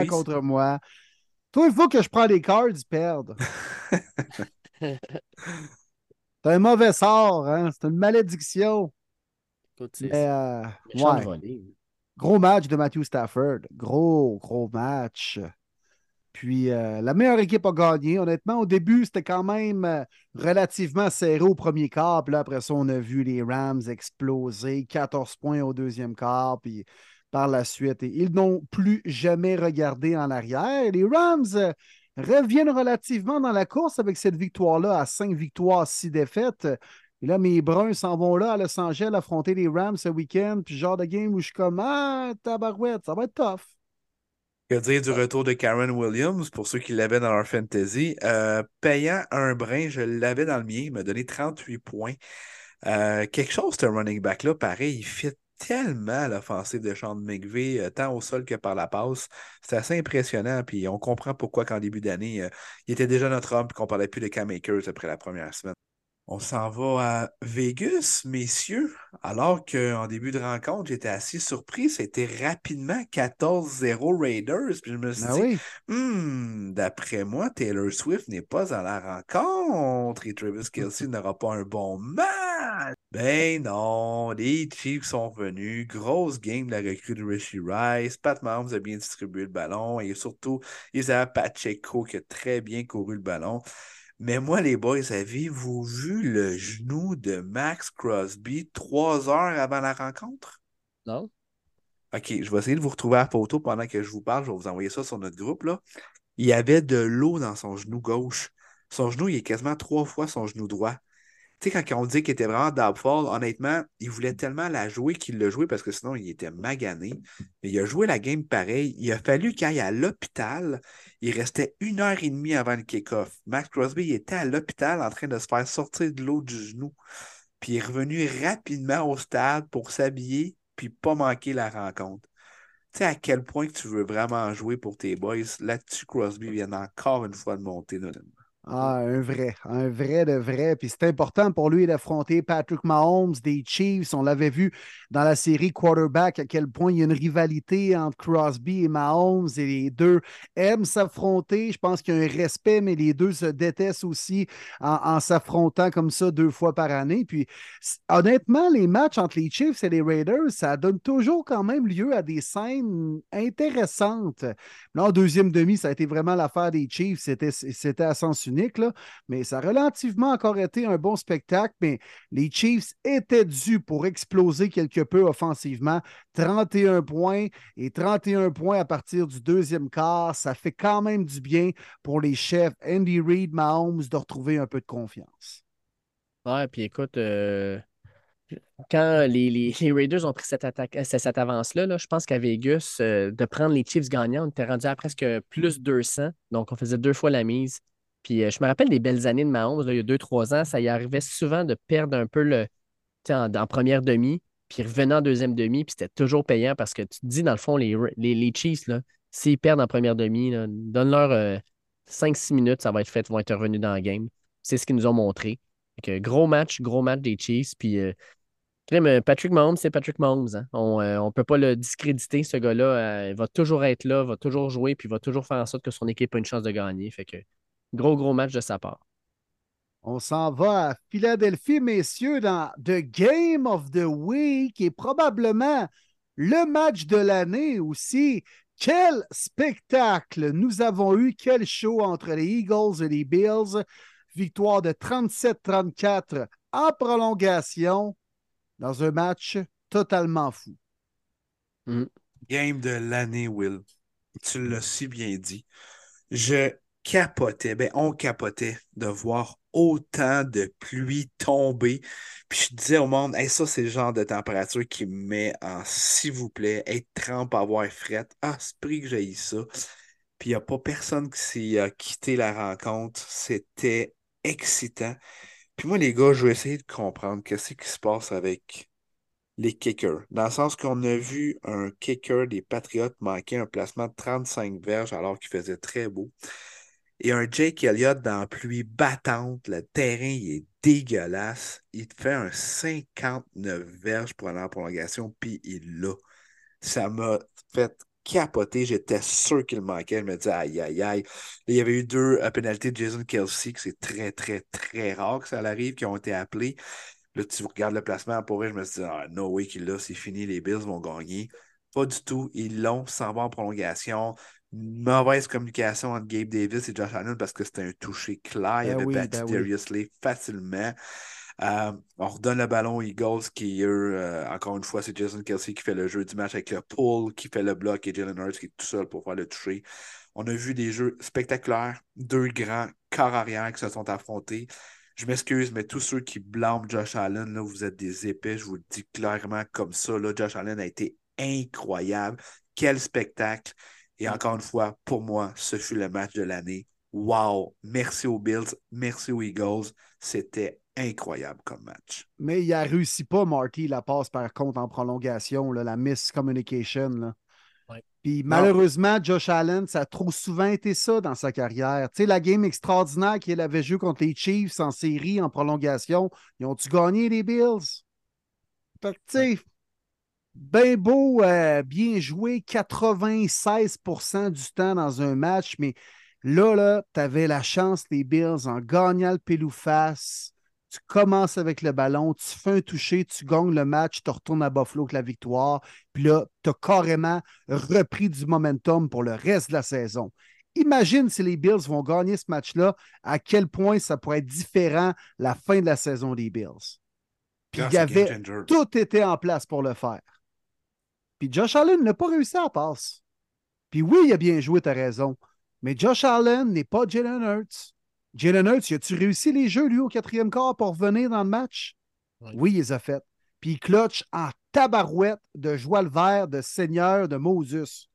Speaker 3: les
Speaker 1: contre moi. Toi, il faut que je prenne des cards, ils perdent. C'est un mauvais sort, hein? C'est une malédiction.
Speaker 3: C'est-
Speaker 1: Mais, euh, ouais. Gros match de Matthew Stafford. Gros, gros match. Puis euh, la meilleure équipe a gagné. Honnêtement, au début, c'était quand même euh, relativement serré au premier quart. Puis là, après ça, on a vu les Rams exploser. 14 points au deuxième quart. Puis par la suite, ils n'ont plus jamais regardé en arrière. Les Rams euh, reviennent relativement dans la course avec cette victoire-là à 5 victoires, 6 défaites. Et là, mes Bruns s'en vont là à Los Angeles affronter les Rams ce week-end. Puis genre de game où je suis comme Ah, tabarouette, ça va être tough.
Speaker 2: Que dire du retour de Karen Williams pour ceux qui l'avaient dans leur fantasy? Euh, payant un brin, je l'avais dans le mien, il m'a donné 38 points. Euh, quelque chose, ce running back-là, pareil, il fit tellement l'offensive de Sean McVay, euh, tant au sol que par la passe. C'est assez impressionnant, puis on comprend pourquoi qu'en début d'année, euh, il était déjà notre homme, puis qu'on parlait plus de Cam Akers après la première semaine. On s'en va à Vegas, messieurs, alors qu'en début de rencontre, j'étais assez surpris. C'était rapidement 14-0 Raiders. Puis je me suis
Speaker 1: Ben
Speaker 2: dit,
Speaker 1: oui.
Speaker 2: Hmm, d'après moi, Taylor Swift n'est pas à la rencontre et Travis Kelsey n'aura pas un bon match. Ben non, les Chiefs sont venus. Grosse game de la recrue de Rishi Rice. Pat Mahomes a bien distribué le ballon et surtout Isaiah Pacheco qui a très bien couru le ballon. Mais moi, les boys, avez-vous vu le genou de Max Crosby trois heures avant la rencontre?
Speaker 3: Non?
Speaker 2: OK, je vais essayer de vous retrouver la photo pendant que je vous parle. Je vais vous envoyer ça sur notre groupe. Là. Il y avait de l'eau dans son genou gauche. Son genou, il est quasiment trois fois son genou droit. Tu sais, quand on dit qu'il était vraiment doubtful, honnêtement, il voulait tellement la jouer qu'il l'a joué parce que sinon, il était magané. Mais il a joué la game pareil. Il a fallu qu'il aille à l'hôpital. Il restait une heure et demie avant le kick-off. Max Crosby était à l'hôpital en train de se faire sortir de l'eau du genou. Puis il est revenu rapidement au stade pour s'habiller puis pas manquer la rencontre. Tu sais à quel point tu veux vraiment jouer pour tes boys? Là-dessus, Crosby vient encore une fois de monter.
Speaker 1: Ah, un vrai, un vrai de vrai. Puis c'est important pour lui d'affronter Patrick Mahomes des Chiefs. On l'avait vu dans la série Quarterback à quel point il y a une rivalité entre Crosby et Mahomes et les deux aiment s'affronter. Je pense qu'il y a un respect, mais les deux se détestent aussi en, s'affrontant comme ça deux fois par année. Puis honnêtement, les matchs entre les Chiefs et les Raiders, ça donne toujours quand même lieu à des scènes intéressantes. Là, en deuxième demi, ça a été vraiment l'affaire des Chiefs. C'était à sens unique, mais ça a relativement encore été un bon spectacle. Mais les Chiefs étaient dus pour exploser quelque peu offensivement. 31 points et 31 points à partir du deuxième quart. Ça fait quand même du bien pour les chefs Andy Reid, Mahomes de retrouver un peu de confiance.
Speaker 3: Ouais, puis écoute, euh, quand les, Raiders ont pris cette, attaque, cette avance-là, là, je pense qu'à Vegas, euh, de prendre les Chiefs gagnants, on était rendu à presque plus 200. Donc, on faisait deux fois la mise. Puis, euh, je me rappelle des belles années de Mahomes, il y a deux, trois ans, ça y arrivait souvent de perdre un peu le, en, en première demi, puis revenant en deuxième demi, puis c'était toujours payant parce que tu te dis, dans le fond, les, les, les Chiefs, s'ils perdent en première demi, donne-leur 5-6 minutes, ça va être fait, ils vont être revenus dans le game. C'est ce qu'ils nous ont montré. Donc, gros match, gros match des Chiefs. Puis, euh, Patrick Mahomes, c'est Patrick Mahomes. Hein. On ne euh, peut pas le discréditer, ce gars-là. Euh, il va toujours être là, va toujours jouer, puis va toujours faire en sorte que son équipe a une chance de gagner. Fait que, gros, gros match de sa part.
Speaker 1: On s'en va à Philadelphie, messieurs, dans The Game of the Week et probablement le match de l'année aussi. Quel spectacle nous avons eu, quel show entre les Eagles et les Bills? Victoire de 37-34 en prolongation dans un match totalement fou.
Speaker 2: Mm. Game de l'année, Will. Tu l'as si bien dit. Je capotais, ben on capotait de voir autant de pluie tomber. Puis je disais au monde, ça, c'est le genre de température qui me met en s'il vous plaît, être trempe, avoir fret. Ah, c'est prix que j'ai ça. Puis il n'y a pas personne qui s'est quitté la rencontre. C'était excitant. Puis moi, les gars, je vais essayer de comprendre qu'est-ce qui se passe avec les kickers. Dans le sens qu'on a vu un kicker des Patriots manquer un placement de 35 verges alors qu'il faisait très beau. Et un Jake Elliott dans la pluie battante, le terrain il est dégueulasse. Il fait un 59 verges pour aller en prolongation, puis il l'a. Ça m'a fait capoté. J'étais sûr qu'il manquait. Je me disais, aïe, aïe, aïe. il y avait eu deux euh, pénalités de Jason Kelsey, que c'est très, très, très rare que ça arrive, qui ont été appelés. Là, tu regardes le placement pour je me suis dit, ah, no way qu'il l'a, c'est fini, les Bills vont gagner. Pas du tout. Ils l'ont sans va en prolongation. Mauvaise communication entre Gabe Davis et Josh Allen parce que c'était un toucher clair. il ben avait oui, battu ben Darius facilement. Euh, on redonne le ballon aux Eagles qui, eux, euh, encore une fois, c'est Jason Kelsey qui fait le jeu du match avec le pull, qui fait le bloc et Jalen Hurts qui est tout seul pour faire le toucher. On a vu des jeux spectaculaires, deux grands corps arrière qui se sont affrontés. Je m'excuse, mais tous ceux qui blâment Josh Allen, là, vous êtes des épais, je vous le dis clairement comme ça. Là, Josh Allen a été incroyable. Quel spectacle. Et encore une fois, pour moi, ce fut le match de l'année. Wow! Merci aux Bills, merci aux Eagles. C'était incroyable comme match.
Speaker 1: Mais il n'a réussi pas, Marty, la passe par contre en prolongation, là, la miscommunication. Là. Puis malheureusement, Josh Allen, ça a trop souvent été ça dans sa carrière. Tu sais, la game extraordinaire qu'il avait joué contre les Chiefs en série, en prolongation, ils ont-tu gagné les Bills? Fait que, tu sais, bien beau, euh, bien joué 96% du temps dans un match, mais là, là, tu avais la chance, les Bills, en gagnant le pilou face tu commences avec le ballon, tu fais un toucher, tu gagnes le match, tu retournes à Buffalo avec la victoire, puis là, tu as carrément repris du momentum pour le reste de la saison. Imagine si les Bills vont gagner ce match-là, à quel point ça pourrait être différent la fin de la saison des Bills. Puis il y avait tout était en place pour le faire. Puis Josh Allen n'a pas réussi à passe. Puis oui, il a bien joué, tu as raison. Mais Josh Allen n'est pas Jalen Hurts. Jalen Hurts, as-tu réussi les jeux, lui, au quatrième quart pour revenir dans le match? Oui, il les a fait. Puis il clutch en tabarouette de joie le vert, de Seigneur, de Moses.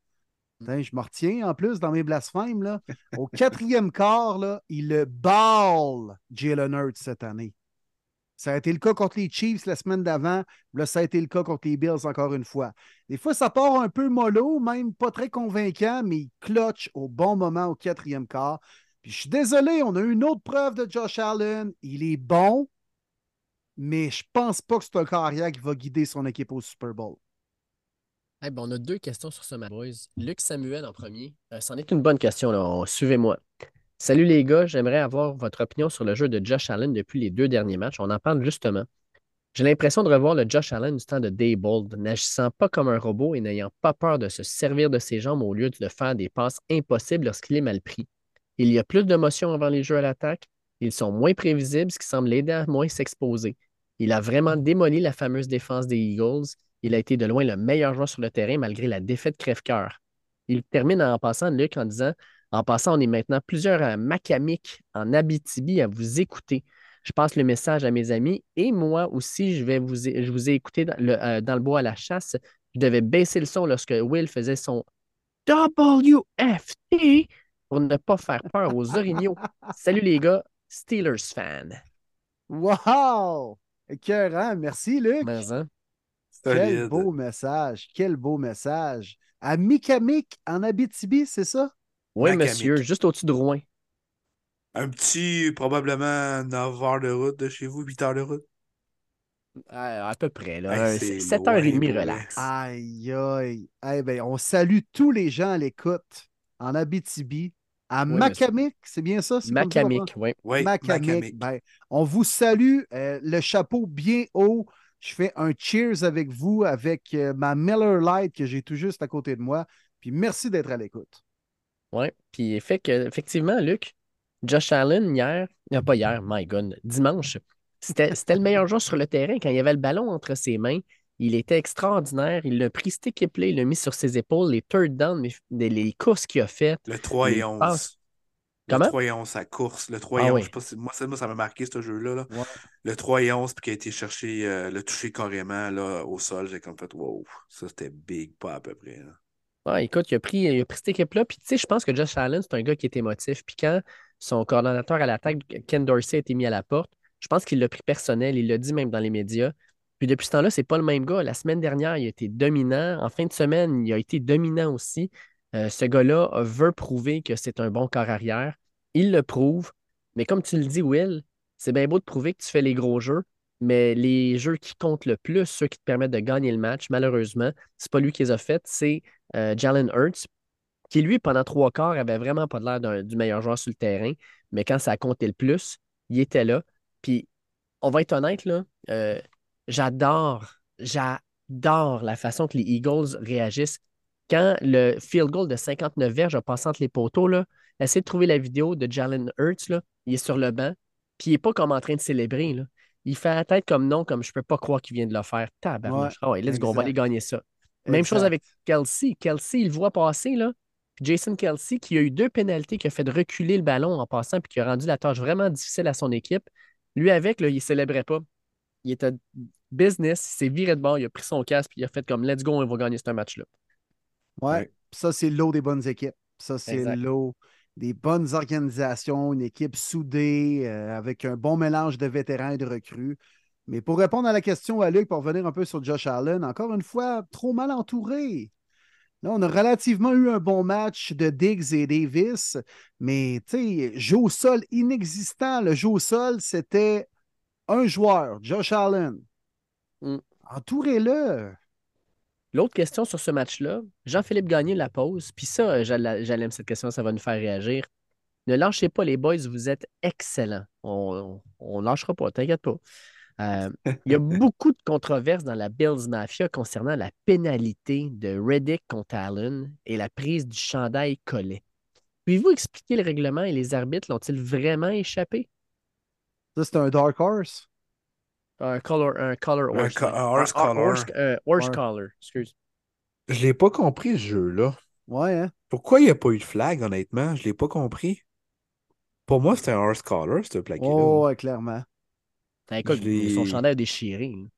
Speaker 1: je me retiens en plus dans mes blasphèmes. Là. Au quatrième quart, là, il le balle Jalen Hurts cette année. Ça a été le cas contre les Chiefs la semaine d'avant. Là, ça a été le cas contre les Bills encore une fois. Des fois, ça part un peu mollo, même pas très convaincant, mais il clutch au bon moment au quatrième quart. Puis je suis désolé, on a une autre preuve de Josh Allen. Il est bon, mais je pense pas que c'est un carrière qui va guider son équipe au Super Bowl.
Speaker 3: Eh ben, on a deux questions sur ce match, boys. Luc Samuel en premier. Euh, c'en est une bonne question, là. Suivez-moi. Salut les gars, j'aimerais avoir votre opinion sur le jeu de Josh Allen depuis les deux derniers matchs. On en parle justement. J'ai l'impression de revoir le Josh Allen du temps de Daybold, n'agissant pas comme un robot et n'ayant pas peur de se servir de ses jambes au lieu de faire des passes impossibles lorsqu'il est mal pris. Il y a plus d'émotions avant les jeux à l'attaque. Ils sont moins prévisibles, ce qui semble l'aider à moins s'exposer. Il a vraiment démoli la fameuse défense des Eagles. Il a été de loin le meilleur joueur sur le terrain malgré la défaite crève-cœur. Il termine en passant, Luc, en disant En passant, on est maintenant plusieurs à Macamic en Abitibi à vous écouter. Je passe le message à mes amis et moi aussi, je, vais vous, je vous ai écouté dans le, euh, dans le bois à la chasse. Je devais baisser le son lorsque Will faisait son WFT pour ne pas faire peur aux orignaux. Salut les gars, Steelers fan.
Speaker 1: Wow! Écœurant. Merci, Luc.
Speaker 3: Mais, hein?
Speaker 1: Quel beau message. Quel beau message. À Mikamic, en Abitibi, c'est ça?
Speaker 3: Oui, monsieur, juste au-dessus de Rouen.
Speaker 2: Un petit, probablement 9 heures de route de chez vous, 8 heures de route.
Speaker 3: À, à peu près, là.
Speaker 2: Hey,
Speaker 3: Un-
Speaker 2: c'est
Speaker 3: 7h30
Speaker 2: loin,
Speaker 3: relax.
Speaker 1: Aïe, aïe. Eh ben, on salue tous les gens à l'écoute en Abitibi. À
Speaker 3: Oui,
Speaker 1: Macamic, c'est bien ça?
Speaker 3: Macamic, oui.
Speaker 2: Oui,
Speaker 1: Macamic.
Speaker 2: Macamic.
Speaker 1: Ben, on vous salue, euh, le chapeau bien haut. Je fais un cheers avec vous, avec euh, ma Miller Light que j'ai tout juste à côté de moi. Puis merci d'être à l'écoute.
Speaker 3: Oui. Puis fait que, effectivement, Luc, Josh Allen, hier, non, pas hier, my God, dimanche, c'était le meilleur joueur sur le terrain. Quand il avait le ballon entre ses mains, il était extraordinaire. Il a pris cette équipe-là, il l'a mis sur ses épaules, les third down, les, les courses qu'il a faites.
Speaker 2: Le 3 et
Speaker 3: Il
Speaker 2: 11.
Speaker 3: passe.
Speaker 2: Le
Speaker 3: Comment?
Speaker 2: 3 et 11, sa course. Le 3 et
Speaker 3: Ah
Speaker 2: 11.
Speaker 3: oui.
Speaker 2: je sais pas si- moi, ça, moi, ça m'a marqué, ce jeu-là. là.
Speaker 1: Ouais.
Speaker 2: Le 3 et 11, puis qui a été cherché, euh, le toucher carrément là, au sol. J'ai comme fait, wow, ça c'était big, pas à peu près. là.
Speaker 3: Ouais, écoute, il a pris, il a pris cette équipe-là. Puis, tu sais, je pense que Josh Allen, c'est un gars qui est émotif. Puis, quand son coordonnateur à l'attaque, Ken Dorsey, a été mis à la porte, je pense qu'il l'a pris personnel. Il l'a dit même dans les médias. Puis, depuis ce temps-là, c'est pas le même gars. La semaine dernière, il a été dominant. En fin de semaine, il a été dominant aussi. Euh, ce gars-là veut prouver que c'est un bon corps arrière. Il le prouve. Mais comme tu le dis, Will, c'est bien beau de prouver que tu fais les gros jeux. Mais les jeux qui comptent le plus, ceux qui te permettent de gagner le match, malheureusement, c'est pas lui qui les a fait, c'est euh, Jalen Hurts, qui lui, pendant trois quarts, avait vraiment pas l'air du meilleur joueur sur le terrain, mais quand ça a compté le plus, il était là. Puis, on va être honnête, euh, j'adore, j'adore la façon que les Eagles réagissent. Quand le field goal de 59 verges a passé entre les poteaux, là, essayez de trouver la vidéo de Jalen Hurts, là, il est sur le banc, puis il n'est pas comme en train de célébrer. Il fait la tête comme non, comme je peux pas croire qu'il vient de le faire. Tabarnouche.
Speaker 1: Ouais,
Speaker 3: Ah ouais, let's go, on va aller gagner ça. Même chose avec Kelsey. Kelsey, il le voit passer, là. Puis Jason Kelsey, qui a eu deux pénalités, qui a fait de reculer le ballon en passant, puis qui a rendu la tâche vraiment difficile à son équipe. Lui, avec, là, il ne célébrait pas. Il était business, il s'est viré de bord, il a pris son casque, puis il a fait comme let's go, on va gagner ce match-là.
Speaker 1: Ouais.
Speaker 2: Ouais.
Speaker 1: Ça, c'est l'eau des bonnes équipes. Ça, c'est l'eau des bonnes organisations, une équipe soudée, euh, avec un bon mélange de vétérans et de recrues. Mais pour répondre à la question à Luc, pour revenir un peu sur Josh Allen, encore une fois, trop mal entouré. Là, on a relativement eu un bon match de Diggs et Davis, mais tu sais, jeu au sol inexistant. Le jeu au sol, c'était un joueur, Josh Allen.
Speaker 3: Mm.
Speaker 1: Entourez-le.
Speaker 3: L'autre question sur ce match-là, Jean-Philippe Gagné la pose, puis ça, aimer cette question, ça va nous faire réagir. Ne lâchez pas les boys, vous êtes excellents. On ne lâchera pas, t'inquiète pas. Euh, il y a beaucoup de controverses dans la Bills Mafia concernant la pénalité de Reddick contre Allen et la prise du chandail collet. Pouvez-vous expliquer le règlement et les arbitres l'ont-ils vraiment échappé?
Speaker 1: Ça, c'est un dark horse.
Speaker 3: Un color, un color
Speaker 2: Un
Speaker 3: horse.
Speaker 2: co- un horse
Speaker 3: Ah, ah,
Speaker 2: collar.
Speaker 3: horse- euh, horse collar, excuse.
Speaker 2: Je l'ai pas compris, ce jeu-là.
Speaker 1: Ouais, hein?
Speaker 2: Pourquoi il n'y a pas eu de flag, honnêtement? Je l'ai pas compris. Pour moi, c'était un horse collar, ce plaqué-là.
Speaker 1: Oh, ouais, clairement.
Speaker 3: Ah, Écoute,
Speaker 2: Je
Speaker 3: son chandail a déchiré. hein.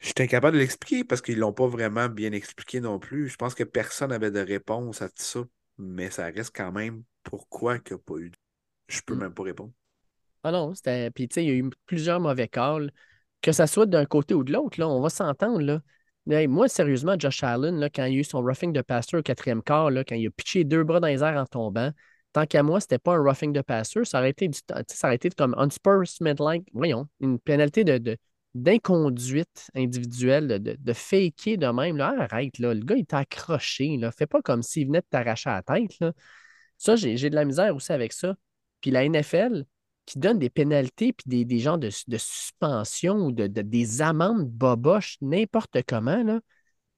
Speaker 2: J'étais incapable de l'expliquer parce qu'ils l'ont pas vraiment bien expliqué non plus. Je pense que personne n'avait de réponse à tout ça. Mais ça reste quand même pourquoi qu'il n'y a pas eu de... Je peux
Speaker 3: Mm.
Speaker 2: même pas répondre.
Speaker 3: Ah non, c'était. Puis, tu sais, il y a eu plusieurs mauvais calls. Que ça soit d'un côté ou de l'autre, là, on va s'entendre, là. Moi, sérieusement, Josh Allen, là, quand il y a eu son roughing de pasteur au quatrième quart, là, quand il a pitché deux bras dans les airs en tombant, tant qu'à moi, c'était pas un roughing de passer. Ça aurait été, du, ça aurait été comme voyons, une pénalité de, d'inconduite individuelle, de, de, de de même. Là. Arrête, là. le gars, il t'a accroché. Là. Fais pas comme s'il venait de t'arracher la tête. Là. Ça, j'ai de la misère aussi avec ça. Puis la NFL, qui donne des pénalités puis des, des genres de, suspension ou de, de- des amendes boboches, n'importe comment, là,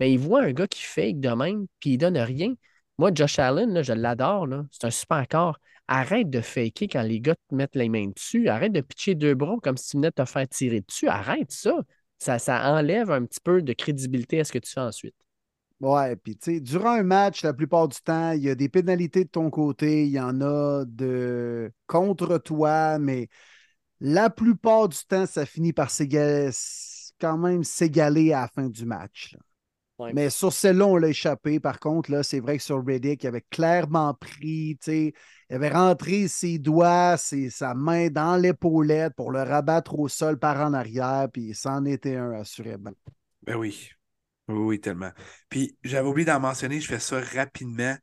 Speaker 3: ben, il voit un gars qui fake de même, puis il donne rien. Moi, Josh Allen, je l'adore, c'est un super corps. Arrête de faker quand les gars te mettent les mains dessus. Arrête de pitcher deux bras comme si tu venais de te faire tirer dessus. Arrête ça. Ça, ça enlève un petit peu de crédibilité à ce que tu fais ensuite.
Speaker 1: Ouais, puis tu sais, durant un match, la plupart du temps, il y a des pénalités de ton côté, il y en a de contre toi, mais la plupart du temps, ça finit par s'égaler, quand même s'égaler à la fin du match. là.
Speaker 3: Ouais.
Speaker 1: Mais sur celle-là, on l'a échappé. Par contre, là, c'est vrai que sur Reddick, il avait clairement pris, tu sais, il avait rentré ses doigts, ses- sa main dans l'épaulette pour le rabattre au sol par en arrière, puis c'en était un, assurément.
Speaker 2: Ben oui. Oui, tellement. Puis j'avais oublié d'en mentionner, je fais ça rapidement.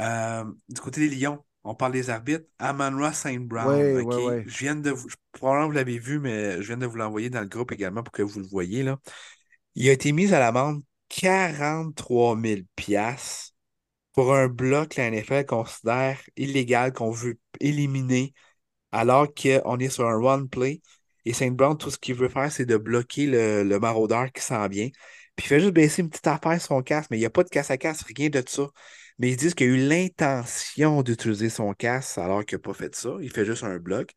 Speaker 2: Euh, du côté des Lions, on parle des arbitres. Amon-Ra St. Brown.
Speaker 1: Ouais,
Speaker 2: ok?
Speaker 1: ouais, ouais.
Speaker 2: Je viens de vous. je- Probablement vous l'avez vu, mais je viens de vous l'envoyer dans le groupe également pour que vous le voyez. Là. Il a été mis à l'amende 43 000 piastres pour un bloc que la NFL considère illégal, qu'on veut éliminer, alors qu'on est sur un run play. Et St. Brown, tout ce qu'il veut faire, c'est de bloquer le, le maraudeur qui s'en vient. Puis il fait juste baisser une petite affaire sur son casque, mais il n'y a pas de casse à casse, rien de ça. Mais ils disent qu'il a eu l'intention d'utiliser son casque alors qu'il n'a pas fait ça. Il fait juste un bloc.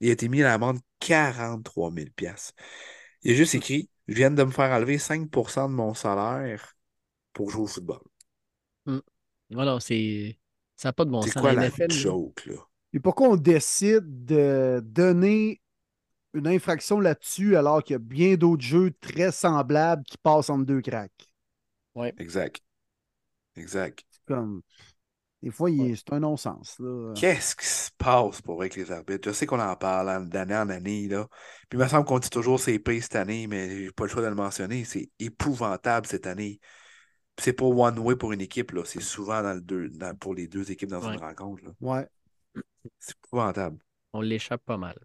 Speaker 2: Il a été mis à l'amende 43 000 piastres. Il a juste écrit Je viens de me faire enlever 5% de mon salaire pour jouer au football.
Speaker 3: Voilà, c'est. Ça n'a pas de bon
Speaker 2: C'est
Speaker 3: sens.
Speaker 2: quoi la
Speaker 3: NFL,
Speaker 2: joke, là?
Speaker 1: Et pourquoi on décide de donner une infraction là-dessus alors qu'il y a bien d'autres jeux très semblables qui passent entre deux cracks?
Speaker 2: Exact. Exact.
Speaker 1: Comme, des fois, c'est un non-sens. là.
Speaker 2: Qu'est-ce qui se passe pour avec les arbitres? Je sais qu'on en parle en- d'année en année, là. Puis il me semble qu'on dit toujours c'est pire cette année, mais j'ai pas le choix de le mentionner. C'est épouvantable cette année. C'est pas one way pour une équipe, là. C'est souvent dans le deux, dans- pour les deux équipes dans
Speaker 3: Ouais.
Speaker 2: une rencontre. là.
Speaker 1: Ouais.
Speaker 2: C'est épouvantable.
Speaker 3: On l'échappe pas mal.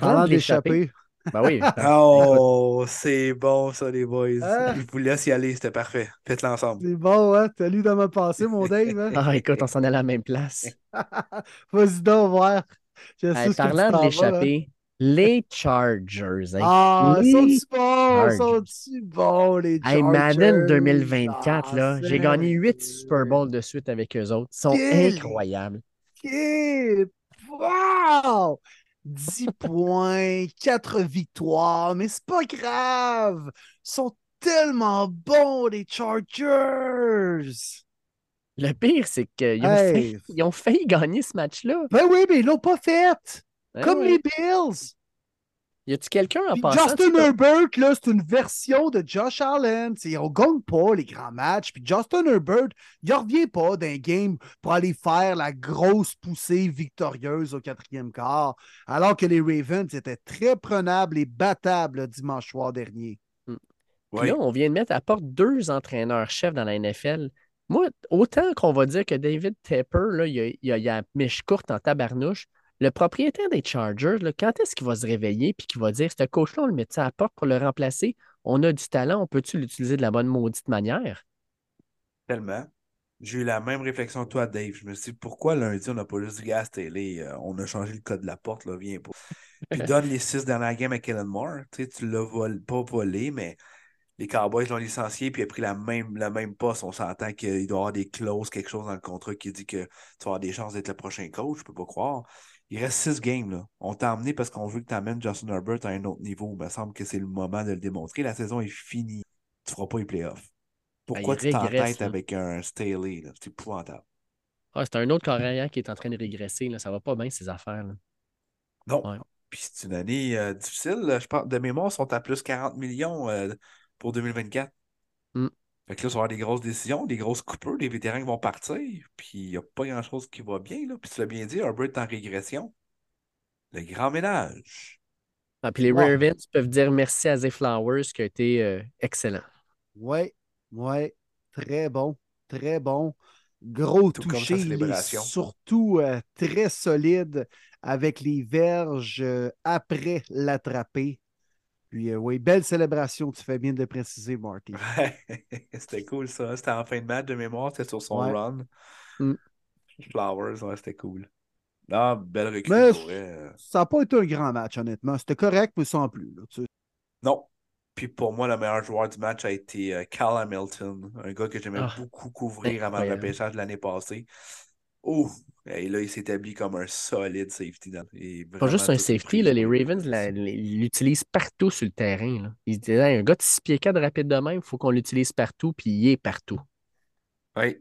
Speaker 1: Parlant
Speaker 3: Parlant
Speaker 1: d'échapper,
Speaker 3: Ben oui.
Speaker 2: Oh, c'est bon ça, les boys.
Speaker 1: Hein?
Speaker 2: Je vous laisse y aller, c'était parfait. Faites-le ensemble.
Speaker 1: c'est bon, hein? T'as lu dans ma pensée, mon Dave. Hein?
Speaker 3: Ah, écoute, on s'en est à la même place.
Speaker 1: Vas-y donc voir.
Speaker 3: Hey, parlant de
Speaker 1: hein.
Speaker 3: l'échapper, les Chargers. hey.
Speaker 1: Ah,
Speaker 3: Les
Speaker 1: sont-tu bons? Sont-tu bons, les
Speaker 3: Hey,
Speaker 1: Chargers?
Speaker 3: Madden 2024,
Speaker 1: Ah,
Speaker 3: là, j'ai
Speaker 1: c'est-
Speaker 3: gagné 8 Super Bowls de suite avec eux autres. Ils sont incroyables.
Speaker 1: Wow! 10 points, 4 victoires, mais c'est pas grave! Ils sont tellement bons, les Chargers!
Speaker 3: Le pire, c'est qu'ils ont,
Speaker 1: Hey.
Speaker 3: failli- ils ont failli gagner ce match-là.
Speaker 1: Ben oui, mais ils l'ont pas fait!
Speaker 3: Ben
Speaker 1: Comme les Bills!
Speaker 3: Y a-tu quelqu'un en
Speaker 1: Puis
Speaker 3: passant?
Speaker 1: Justin Herbert, là, c'est une version de Josh Allen. T'sais, on gagne pas les grands matchs. Puis Justin Herbert, il revient pas d'un game pour aller faire la grosse poussée victorieuse au quatrième quart, alors que les Ravens étaient très prenables et battables le dimanche soir dernier.
Speaker 3: Puis
Speaker 2: Ouais.
Speaker 3: là, on vient de mettre à porte deux entraîneurs-chefs dans la NFL. Moi, autant qu'on va dire que David Tepper, là, il, a, il a- il a la mèche courte en tabarnouche, le propriétaire des Chargers, là, quand est-ce qu'il va se réveiller et qu'il va dire ce coach-là, on le met à la porte pour le remplacer? On a du talent, on peut-tu l'utiliser de la bonne maudite manière?
Speaker 2: Tellement. J'ai eu la même réflexion que toi, Dave. Je me suis dit, pourquoi lundi, on n'a pas juste gars, télé, euh, on a changé le code de la porte, là, viens pas. Puis donne les six dernières games à Kellen Moore. Tu sais, tu l'as vol- pas volé, mais les Cowboys l'ont licencié, puis il a pris la même, la même poste. On s'entend qu'il doit y avoir des clauses, quelque chose dans le contrat qui dit que tu vas avoir des chances d'être le prochain coach, je peux pas croire. Il reste six games, là. On t'a emmené parce qu'on veut que tu amènes Justin Herbert à un autre niveau. Il me semble que c'est le moment de le démontrer. La saison est finie. Tu feras pas les playoffs. Pourquoi
Speaker 3: Ben,
Speaker 2: tu t'entêtes avec un Staley? C'est épouvantable.
Speaker 3: Ah, c'est un autre carrière qui est en train de régresser. Là. Ça va pas bien, ces affaires. là.
Speaker 2: Non.
Speaker 3: Ouais.
Speaker 2: Puis c'est une année euh, difficile. là. Je pense, de mémoire, ils sont à plus 40 millions euh, pour 2024.
Speaker 3: Mm.
Speaker 2: Fait que là, ça va avoir des grosses décisions, des grosses coupures, des vétérans qui vont partir. Puis il n'y a pas grand-chose qui va bien. Là. Puis tu l'as bien dit, Herbert est en régression. Le grand ménage.
Speaker 3: Ah, puis les
Speaker 1: Ouais.
Speaker 3: Ravens peuvent dire merci à Zay Flowers qui a été euh, excellent.
Speaker 1: Ouais, ouais, très bon, très bon. Gros
Speaker 2: Tout
Speaker 1: touché, surtout euh, très solide avec les verges euh, après l'attraper. Puis euh, oui, belle célébration, tu fais bien de le préciser, Marty.
Speaker 2: Ouais, c'était cool ça. C'était en fin de match de mémoire, c'était sur son
Speaker 1: Ouais.
Speaker 2: run.
Speaker 3: Mm.
Speaker 2: Flowers, ouais, c'était cool. Ah, belle vrai.
Speaker 1: ça n'a pas été un grand match, honnêtement. C'était correct, mais sans plus. là, tu sais.
Speaker 2: Non. Puis pour moi, le meilleur joueur du match a été euh, Cal Hamilton, un gars que j'aimais
Speaker 3: Ah,
Speaker 2: beaucoup couvrir avant le repêchage de l'année passée. Oh! Et là, il s'établit comme un solide safety. Dans,
Speaker 3: Pas juste un safety, là, les. Ravens l'utilisent partout sur le terrain. Là. Ils se disent Hey, un gars de 6 pieds 4 rapide de même, il faut qu'on l'utilise partout, puis il est partout.
Speaker 2: Oui.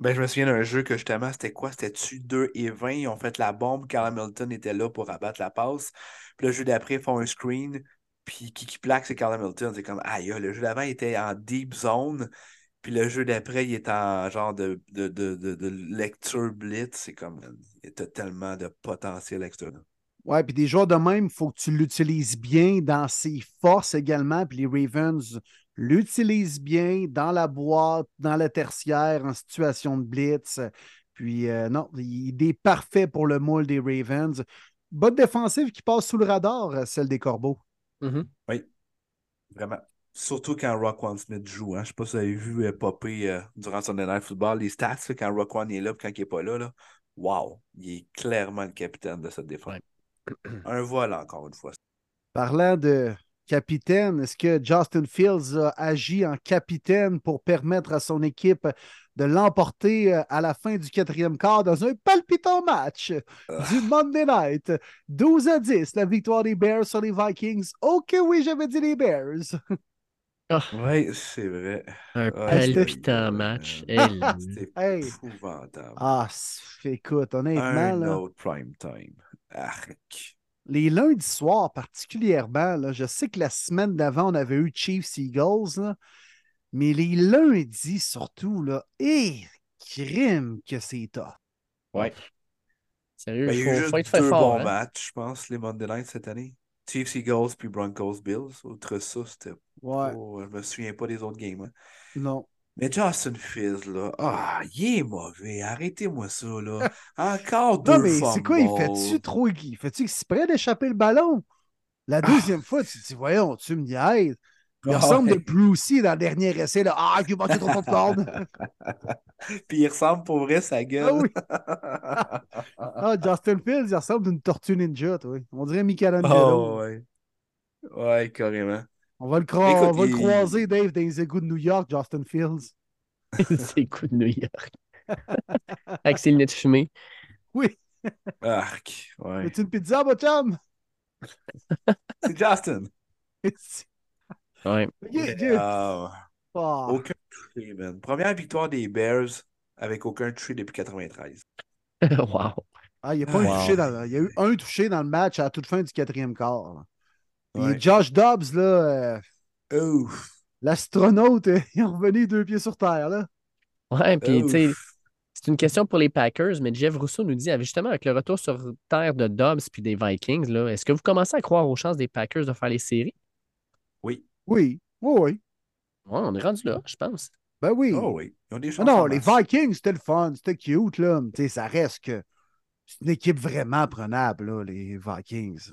Speaker 2: Ben, je me souviens d'un jeu que justement, c'était quoi? C'était-tu 2 et 20? Ils ont fait la bombe. Carl Hamilton était là pour abattre la passe. Puis le jeu d'après, ils font un screen. Puis qui, qui plaque, c'est Carl Hamilton. C'est comme, aïe, le jeu d'avant était en deep zone. Puis le jeu d'après, il est en genre de, de, de, de, de lecture blitz. C'est comme, il y a tellement de potentiel extra.
Speaker 1: Ouais, puis des joueurs de même, il faut que tu l'utilises bien dans ses forces également. Puis les Ravens l'utilisent bien dans la boîte, dans le tertiaire, en situation de blitz. Puis euh, non, il est parfait pour le moule des Ravens. Bonne défensive qui passe sous le radar, euh, celle des Corbeaux.
Speaker 3: Mhm.
Speaker 2: Vraiment. Surtout quand Rockwan Smith joue. Hein. Je ne sais pas si vous avez vu euh, popper euh, durant son Night Football les stats quand Rockwan est là et quand il n'est pas là. là. Wow! Il est clairement le capitaine de cette défense. Un vol encore une fois.
Speaker 1: Parlant de capitaine, est-ce que Justin Fields a agi en capitaine pour permettre à son équipe de l'emporter euh, à la fin du quatrième quart dans un palpitant match du Monday Night? 12 à 10, la victoire des Bears sur les Vikings. Ok, oui, j'avais dit les Bears.
Speaker 2: Oui, c'est vrai.
Speaker 3: Un
Speaker 2: Ouais,
Speaker 3: palpitant match. Eh.
Speaker 2: C'était
Speaker 1: Hey.
Speaker 2: épouvantable.
Speaker 1: Ah, c'est- écoute, honnêtement,
Speaker 2: Un
Speaker 1: là,
Speaker 2: autre prime time. Arc.
Speaker 1: les lundis soirs particulièrement, là, je sais que la semaine d'avant, on avait eu Chiefs Eagles, là, mais les lundis surtout, là, et crime que c'est tough.
Speaker 3: Sérieux,
Speaker 2: Ben,
Speaker 3: il
Speaker 2: y
Speaker 3: faut,
Speaker 2: a eu juste deux
Speaker 3: fort.
Speaker 2: bons
Speaker 3: hein.
Speaker 2: matchs, je pense, les Monday Night cette année. Chiefs Eagles puis Broncos Bills. Outre ça, c'était
Speaker 1: Ouais,
Speaker 2: Je me souviens pas des autres games. hein.
Speaker 1: non.
Speaker 2: Mais Justin Fields, là, ah, il est mauvais. Arrêtez-moi ça, là. Encore deux
Speaker 1: Non, mais c'est quoi, il fait-tu trop. Il fait-tu prêt d'échapper le ballon? La deuxième fois, tu te dis, voyons, tu me niaises. Il
Speaker 2: Ah,
Speaker 1: ressemble
Speaker 2: ouais.
Speaker 1: de plus aussi dans le dernier essai. Là. Ah, il a manqué trop de cordes.
Speaker 2: Puis il ressemble pour vrai sa gueule.
Speaker 1: Ah oui. Ah, Justin Fields, il ressemble d'une tortue ninja, toi. On dirait Michelangelo.
Speaker 2: Oh, ouais. Ouais, carrément.
Speaker 1: On va le, cro-
Speaker 2: Écoute,
Speaker 1: on va le croiser, Dave, dans les égouts de New York, Justin Fields.
Speaker 3: c'est coup de New York. Avec ses lunettes fumées.
Speaker 1: Oui.
Speaker 2: Arc. Ouais.
Speaker 1: Veux-tu une pizza, mon chum?
Speaker 2: C'est Justin.
Speaker 3: Ouais.
Speaker 2: Ah. aucun touché, man. Première victoire des Bears avec aucun touché depuis 93.
Speaker 3: wow.
Speaker 1: Ah, il y a pas un touché dans- il y a eu un touché dans le match à la toute fin du quatrième quart. Josh Dobbs, là, euh,
Speaker 2: Ouf.
Speaker 1: l'astronaute, euh, il est revenu deux pieds sur terre. Là.
Speaker 3: Ouais, puis tu sais, c'est une question pour les Packers, mais Jeff Rousseau nous dit, ah, justement, avec le retour sur terre de Dobbs puis des Vikings, là, est-ce que vous commencez à croire aux chances des Packers de faire les séries?
Speaker 2: Oui.
Speaker 1: Oui, oui, oui.
Speaker 3: Ouais, on est rendu là, je pense.
Speaker 1: Ben oui.
Speaker 2: Oh oui. Ils ont des
Speaker 1: Ah non, les. Vikings, c'était le fun, c'était cute, là. Mais, tu sais, ça reste que c'est une équipe vraiment prenable, là, les Vikings.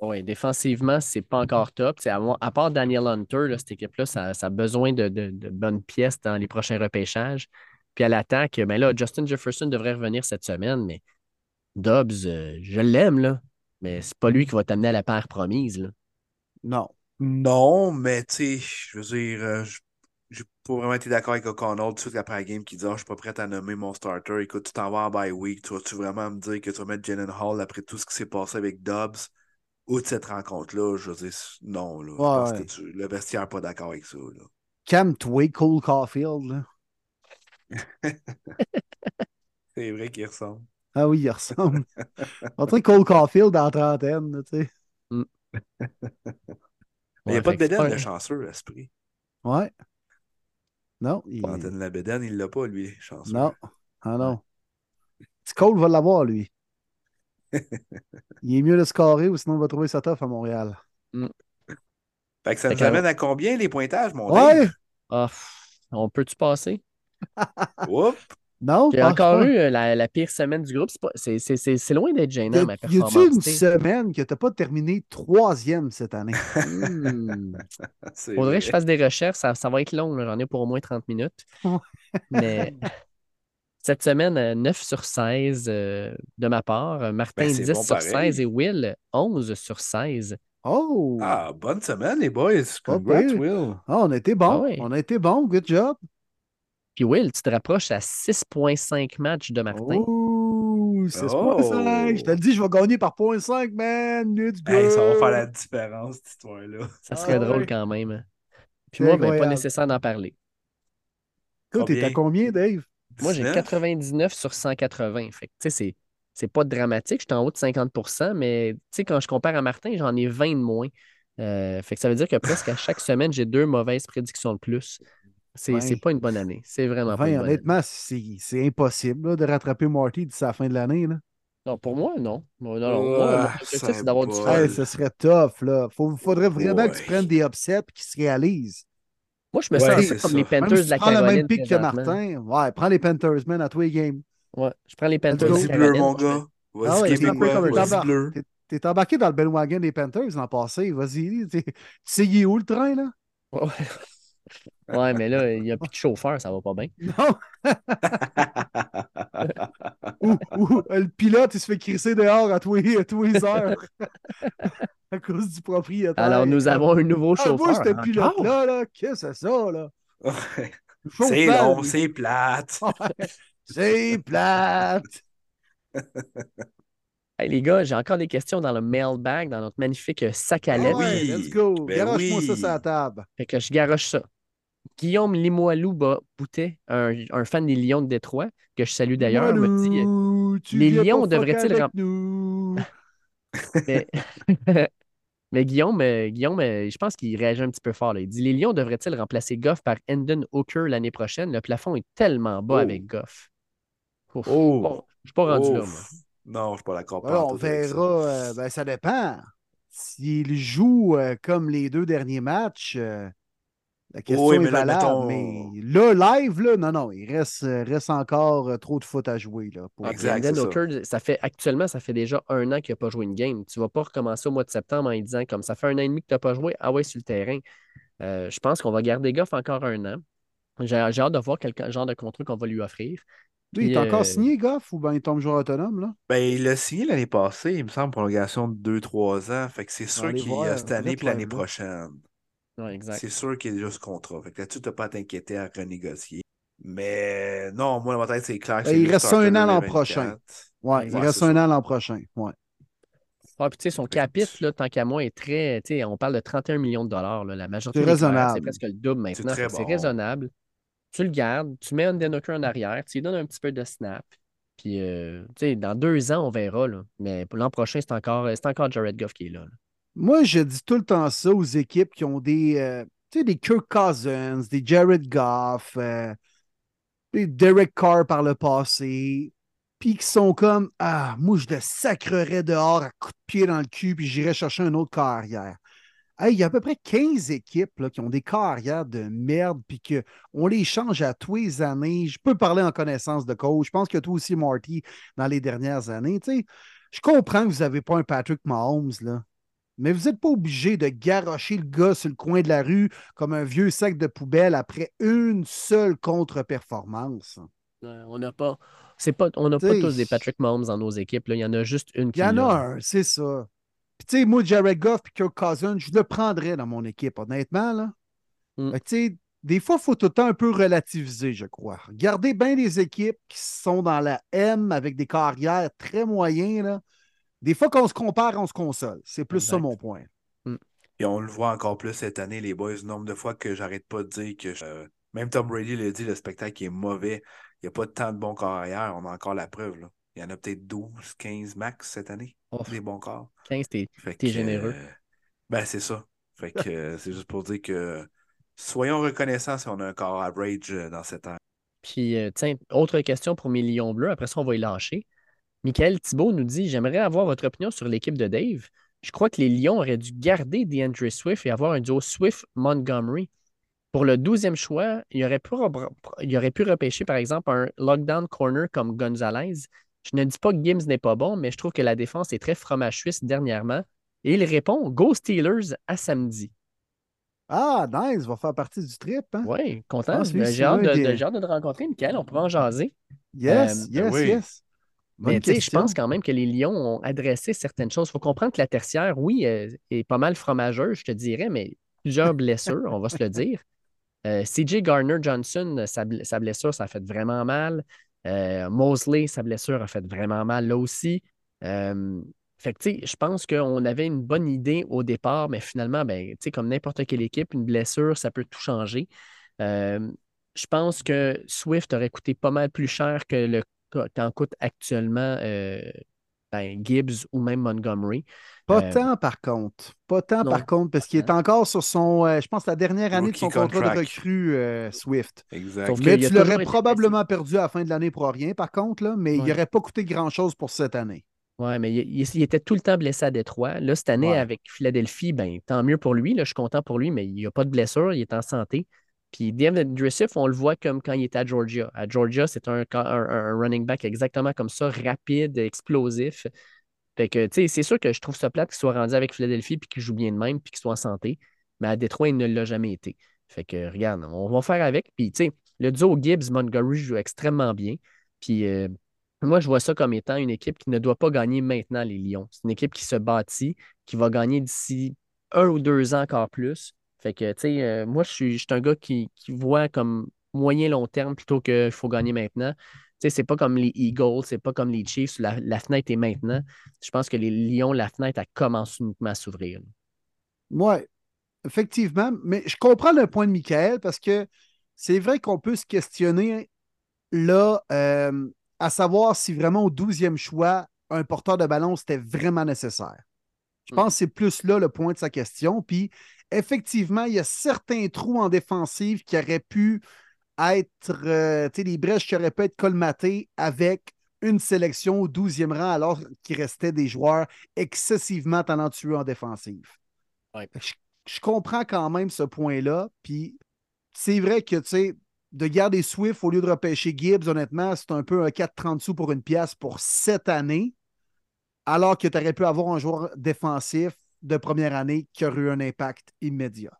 Speaker 3: Oui, défensivement, c'est pas encore top. À, à part Daniel Hunter, là, cette équipe-là, ça, ça a besoin de, de- de bonnes pièces dans les prochains repêchages. Puis à l'attaque, ben là, Justin Jefferson devrait revenir cette semaine, mais Dobbs, euh, je l'aime, là. Mais c'est pas lui qui va t'amener à la paire promise. Là.
Speaker 1: Non.
Speaker 2: Non, mais tu sais, je veux dire, euh, je- j'ai pas vraiment été d'accord avec O'Connell tout de suite après la game qui dit Ah, je suis pas prêt à nommer mon starter. Écoute, tu t'en vas en bye week. Tu vas-tu vraiment me dire que tu vas mettre Jalen Hall après tout ce qui s'est passé avec Dobbs ou de cette rencontre-là? Je veux dire, non, là. Je pense
Speaker 1: Ouais.
Speaker 2: que tu- le vestiaire n'est pas d'accord avec ça. Là.
Speaker 1: Cam Tway, Cole Caulfield, là.
Speaker 2: C'est vrai qu'il ressemble.
Speaker 1: Ah oui, il ressemble. On dirait Cole Caulfield en trentaine, tu sais.
Speaker 2: Mais il n'y a pas de bédaine, le chanceux, esprit.
Speaker 1: Ouais. Non, il...
Speaker 2: La bédaine, il l'a pas, lui, chanceux.
Speaker 1: non. Ah non. Petit Cole va l'avoir, lui. il est mieux de scorer ou sinon il va trouver sa tough à Montréal.
Speaker 2: Fait que ça
Speaker 3: Fait
Speaker 2: nous
Speaker 3: que-
Speaker 2: amène à combien les pointages, mon
Speaker 1: Ouais!
Speaker 2: Dave?
Speaker 3: Ah, on peut-tu passer?
Speaker 2: Oups!
Speaker 1: Non,
Speaker 3: J'ai encore
Speaker 1: pas.
Speaker 3: eu euh, la, la pire semaine du groupe. C'est pas- C'est c'est- c'est- c'est loin d'être
Speaker 1: Y
Speaker 3: gênant, ma
Speaker 1: y
Speaker 3: performance.
Speaker 1: a-tu une
Speaker 3: tu sais.
Speaker 1: semaine que tu n'as pas terminé troisième cette année?
Speaker 3: Hmm. Faudrait
Speaker 2: vrai.
Speaker 3: que je fasse des recherches. Ça, ça va être long. là. J'en ai pour au moins 30 minutes. Mais cette semaine, euh, 9 sur 16 euh, de ma part. Euh, Martin,
Speaker 2: Ben, c'est
Speaker 3: 10
Speaker 2: bon
Speaker 3: sur
Speaker 2: pareil.
Speaker 3: 16 et Will, 11 sur 16.
Speaker 1: Oh!
Speaker 2: Ah, bonne semaine, les boys. Congrats. Will.
Speaker 1: Ah, on a été bon.
Speaker 3: Ah.
Speaker 1: On a été bon. Good job.
Speaker 3: Puis Will, tu te rapproches à 6,5 matchs de Martin.
Speaker 1: Oh, 6.5.
Speaker 2: Oh.
Speaker 1: Je te le dis, je vais gagner par 0.5, man. Let's go.
Speaker 2: Hey, ça va faire la différence, cette histoire-là.
Speaker 3: Ça serait
Speaker 1: Ah
Speaker 3: drôle
Speaker 1: ouais.
Speaker 3: quand même. Puis moi, ben, pas nécessaire d'en parler.
Speaker 1: Écoute, t'es à
Speaker 2: Combien?
Speaker 1: Dave?
Speaker 3: Moi, j'ai
Speaker 2: 19?
Speaker 3: 99 sur 180. Fait que, tu sais, c'est, c'est pas dramatique. Je suis en haut de 50% mais, tu sais, quand je compare à Martin, j'en ai 20 de moins. Euh, fait que ça veut dire que presque à chaque semaine, j'ai deux mauvaises prédictions de plus. C'est,
Speaker 1: Ouais.
Speaker 3: pas une bonne année. C'est vraiment pas
Speaker 1: 20,
Speaker 3: une bonne année.
Speaker 1: honnêtement, c'est c'est impossible là, de rattraper Marty d'ici la fin de l'année. là.
Speaker 3: Non, pour moi, non. Moi,
Speaker 2: ça
Speaker 3: c'est d'avoir du
Speaker 2: va.
Speaker 3: fun.
Speaker 1: Hey, ce serait tough. Là. Faut- faudrait vraiment que tu prennes des upsets et qu'ils se réalisent.
Speaker 3: Moi, je me
Speaker 2: Ouais,
Speaker 3: sens comme
Speaker 2: ça.
Speaker 3: les Panthers
Speaker 1: si
Speaker 3: de
Speaker 1: tu
Speaker 3: la
Speaker 1: prends le
Speaker 3: Caroline.
Speaker 1: même pic que. Martin, ouais, prends les Panthers, man, à tous les games.
Speaker 3: Ouais, je prends les Panthers
Speaker 2: Vas-y, bleu,
Speaker 3: Caroline.
Speaker 2: mon gars. Vas-y,
Speaker 1: Ah
Speaker 2: bleu.
Speaker 1: T'es- embarqué dans le bandwagon des Panthers l'an passé. Vas-y. Tu sais, il est où le train, là?
Speaker 3: Ouais. Ouais, mais là, il n'y a plus de chauffeur, ça va pas bien.
Speaker 1: Non. ou, ou, le pilote, il se fait crisser dehors à tous les, à tous les heures. à cause du propriétaire.
Speaker 3: Alors, nous avons un nouveau
Speaker 1: Ah,
Speaker 3: chauffeur.
Speaker 1: moi, ce pilote-là, là, qu'est-ce que c'est ça, là?
Speaker 2: Ouais. C'est long, c'est plate.
Speaker 1: C'est plate.
Speaker 3: Hey, les gars, j'ai encore des questions dans le mailbag, dans notre magnifique sac à
Speaker 1: Ah
Speaker 3: lettres.
Speaker 1: ouais,
Speaker 2: Oui.
Speaker 1: let's go.
Speaker 2: Ben
Speaker 1: Garoche-moi ça sur la table.
Speaker 3: Fait que je garoche ça. Guillaume Limoilou Ba- Boutet, un, un fan des Lions de Détroit, que je salue d'ailleurs, me dit les Lions devraient-ils rem-. Mais, mais Guillaume, euh, Guillaume euh, je pense qu'il réagit un petit peu fort. là. Il dit Les Lions devraient-ils remplacer Goff par Endon Hooker l'année prochaine? Le plafond est tellement bas
Speaker 2: Oh.
Speaker 3: avec Goff. Ouf,
Speaker 2: Oh.
Speaker 3: bon, je suis pas rendu là,
Speaker 2: Ouf.
Speaker 3: moi.
Speaker 2: Non, je suis pas d'accord.
Speaker 1: Alors, on
Speaker 2: avec ça.
Speaker 1: verra. euh, ben, ça dépend. S'il joue euh, comme les deux derniers matchs, euh, la question
Speaker 2: Oui,
Speaker 1: est
Speaker 2: mais là,
Speaker 1: valable.
Speaker 2: mettons-
Speaker 1: Mais là, live, là, non, non, il reste, euh, reste encore euh, trop de foot à jouer. Là, pour-
Speaker 2: Exact, ça.
Speaker 3: Fait, actuellement, ça fait déjà un an qu'il n'a pas joué une game. Tu ne vas pas recommencer au mois de septembre en lui disant comme ça fait un an et demi que tu n'as pas joué, ah ouais, sur le terrain. Euh, je pense qu'on va garder Goff encore un an. J'ai j'ai hâte de voir quel genre de contrat qu'on va lui offrir.
Speaker 1: Lui, il est encore signé, Goff, ou bien il tombe joueur autonome, là?
Speaker 2: Ben, il l'a signé l'année passée, il me semble, prolongation de 2-3 ans. Fait que c'est sûr qu'il y a cette année puis l'année
Speaker 1: là.
Speaker 2: prochaine.
Speaker 3: Ouais.
Speaker 2: C'est sûr qu'il y a déjà ce contrat. Fait que là-dessus, t'as pas à t'inquiéter à renégocier. Mais non, moi, dans ma tête, c'est clair que
Speaker 1: Ben, il reste un an l'an
Speaker 2: 2024.
Speaker 1: prochain. Ouais, il reste un
Speaker 2: ça.
Speaker 1: an l'an prochain. Ouais.
Speaker 3: Ouais, puis tu sais, son capite, là, tant qu'à moi, est très. tu sais, On parle de 31 millions de dollars. là. La majorité
Speaker 1: C'est raisonnable.
Speaker 3: C'est presque le double maintenant. C'est
Speaker 2: bon.
Speaker 3: raisonnable. Tu le gardes, tu mets un Hooker en arrière, tu lui donnes un petit peu de snap. Puis, euh, tu sais, dans deux ans, on verra. Là. Mais pour l'an prochain, c'est encore, c'est encore Jared Goff qui est là. là.
Speaker 1: Moi, je dis tout le temps ça aux équipes qui ont des, euh, des Kirk Cousins, des Jared Goff, euh, des Derek Carr par le passé, puis qui sont comme Ah, moi, je le sacrerais dehors à coups de pied dans le cul, puis j'irais chercher un autre carrière. Hey, il y a à peu près 15 équipes qui ont des carrières de merde, puis qu'on les change à tous les années. Je peux parler en connaissance de coach. Je pense que toi aussi, Marty, dans les dernières années. Je comprends que vous n'avez pas un Patrick Mahomes, là. Mais vous n'êtes pas obligé de garrocher le gars sur le coin de la rue comme un vieux sac de poubelle après une seule contre-performance.
Speaker 3: Euh, on n'a pas. C'est pas, on n'a pas tous des Patrick Mahomes dans nos équipes. là. Il y en a juste une qui
Speaker 1: Il y en a un, c'est ça. Puis, tu sais, moi, Jared Goff et Kirk Cousins, je le prendrais dans mon équipe, honnêtement. Là.
Speaker 3: Mm.
Speaker 1: Tu sais, des fois, il faut tout le temps un peu relativiser, je crois. Regardez bien les équipes qui sont dans la M avec des carrières très moyennes. Là. Des fois, quand on se compare, on se console. C'est plus ça mon point.
Speaker 2: Et on le voit encore plus cette année, les boys. Le nombre de fois que j'arrête pas de dire que. euh, même Tom Brady l'a dit, le spectacle est mauvais. Il n'y a pas tant de bons corps arrière. On a encore la preuve. Là. Il y en a peut-être 12, 15 max cette année.
Speaker 3: Ouf,
Speaker 2: Des bons corps.
Speaker 3: 15, t'es- généreux.
Speaker 2: euh, ben, c'est ça. Fait que euh, c'est juste pour dire que soyons reconnaissants si on a un corps average dans cette ère.
Speaker 3: Puis, euh, tiens, autre question pour mes Lions bleus. Après ça, on va y lâcher. Michael Thibault nous dit J'aimerais avoir votre opinion sur l'équipe de Dave. Je crois que les Lions auraient dû garder DeAndre Swift et avoir un duo Swift-Montgomery. Pour le 12e choix, il aurait, pu, il aurait pu repêcher, par exemple, un lockdown corner comme Gonzalez. Je ne dis pas que Gibbs n'est pas bon, mais je trouve que la défense est très fromage suisse dernièrement. Et il répond Go Steelers à samedi.
Speaker 1: Ah, nice, va faire partie du trip. Hein?
Speaker 3: Oui, content. J'ai hâte, de, te rencontrer, Michael. On pourra en jaser.
Speaker 1: Yes, euh, yes, yes.
Speaker 3: Mais tu sais, je pense quand même que les Lions ont adressé certaines choses. Il faut comprendre que la tertiaire, oui, euh, est pas mal fromageuse, je te dirais, mais plusieurs blessures, on va se le dire. Euh, CJ Garner Johnson, sa, blessure, ça a fait vraiment mal. Mosley, sa blessure a fait vraiment mal là aussi. Fait que, je pense qu'on avait une bonne idée au départ, mais finalement, ben, comme n'importe quelle équipe, une blessure, ça peut tout changer. Euh, je pense que Swift aurait coûté pas mal plus cher que le qu'en coûte actuellement euh, ben, Gibbs ou même Montgomery.
Speaker 1: Pas euh, tant, par contre. Pas tant, par contre, parce qu'il est encore sur son, je pense, la dernière année de son contrat de recrue, Swift.
Speaker 2: Exact.
Speaker 1: Mais tu l'aurais probablement perdu à la fin de l'année pour rien, par contre, là, mais il n'aurait pas coûté grand-chose pour cette année.
Speaker 3: Oui, mais il, était tout le temps blessé à Détroit. Là, cette année, avec Philadelphie, ben, tant mieux pour lui. Là, je suis content pour lui, mais il n'y a pas de blessure, il est en santé. Puis David Drissif, on le voit comme quand il était à Georgia. À Georgia, c'est un, running back exactement comme ça, rapide, explosif. Fait que, c'est sûr que je trouve ça plate qu'il soit rendu avec Philadelphie puis qu'il joue bien de même puis qu'il soit en santé. Mais à Détroit, il ne l'a jamais été. Fait que, regarde, on va faire avec. Puis, tu sais, le duo Gibbs-Montgomery joue extrêmement bien. Puis, euh, moi, je vois ça comme étant une équipe qui ne doit pas gagner maintenant les Lions. C'est une équipe qui se bâtit, qui va gagner d'ici un ou deux ans encore plus. Fait que, tu sais, euh, moi, je suis, un gars qui, voit comme moyen-long terme plutôt qu'il faut gagner maintenant. Tu sais, c'est pas comme les Eagles, c'est pas comme les Chiefs, la, la, fenêtre est maintenant. Je pense que les Lions, la fenêtre, elle commence uniquement à s'ouvrir.
Speaker 1: Oui, effectivement. Mais je comprends le point de Michael parce que c'est vrai qu'on peut se questionner là. Euh, à savoir si vraiment au 12e choix, un porteur de ballon, c'était vraiment nécessaire. Je pense que c'est plus là le point de sa question. Puis, effectivement, il y a certains trous en défensive qui auraient pu être, euh, tu sais, des brèches qui auraient pu être colmatées avec une sélection au 12e rang alors qu'il restait des joueurs excessivement talentueux en défensive. Je, je, comprends quand même ce point-là. Puis, c'est vrai que, tu sais, de garder Swift au lieu de repêcher Gibbs, honnêtement, c'est un peu un 4,30 sous pour une pièce pour cette année, alors que tu aurais pu avoir un joueur défensif de première année qui aurait eu un impact immédiat.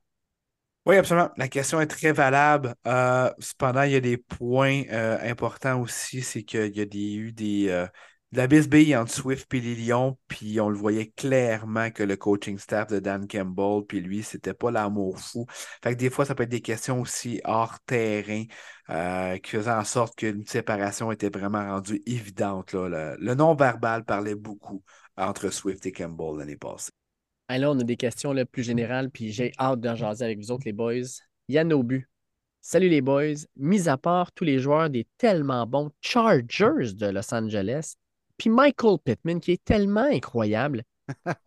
Speaker 2: Oui, absolument. La question est très valable. Euh, cependant, il y a des points euh, importants aussi. C'est qu'il y a eu des, euh, de la bisbille entre Swift et les Lions, puis on le voyait clairement que le coaching staff de Dan Campbell, puis lui, c'était pas l'amour fou. Fait que des fois, ça peut être des questions aussi hors terrain euh, qui faisaient en sorte qu'une séparation était vraiment rendue évidente. Là. Le, non-verbal parlait beaucoup entre Swift et Campbell l'année passée.
Speaker 3: Là, on a des questions là, plus générales, puis j'ai hâte d'en jaser avec vous autres, les boys. Yann Aubu. Salut les boys. Mis à part tous les joueurs des tellement bons Chargers de Los Angeles, puis Michael Pittman, qui est tellement incroyable.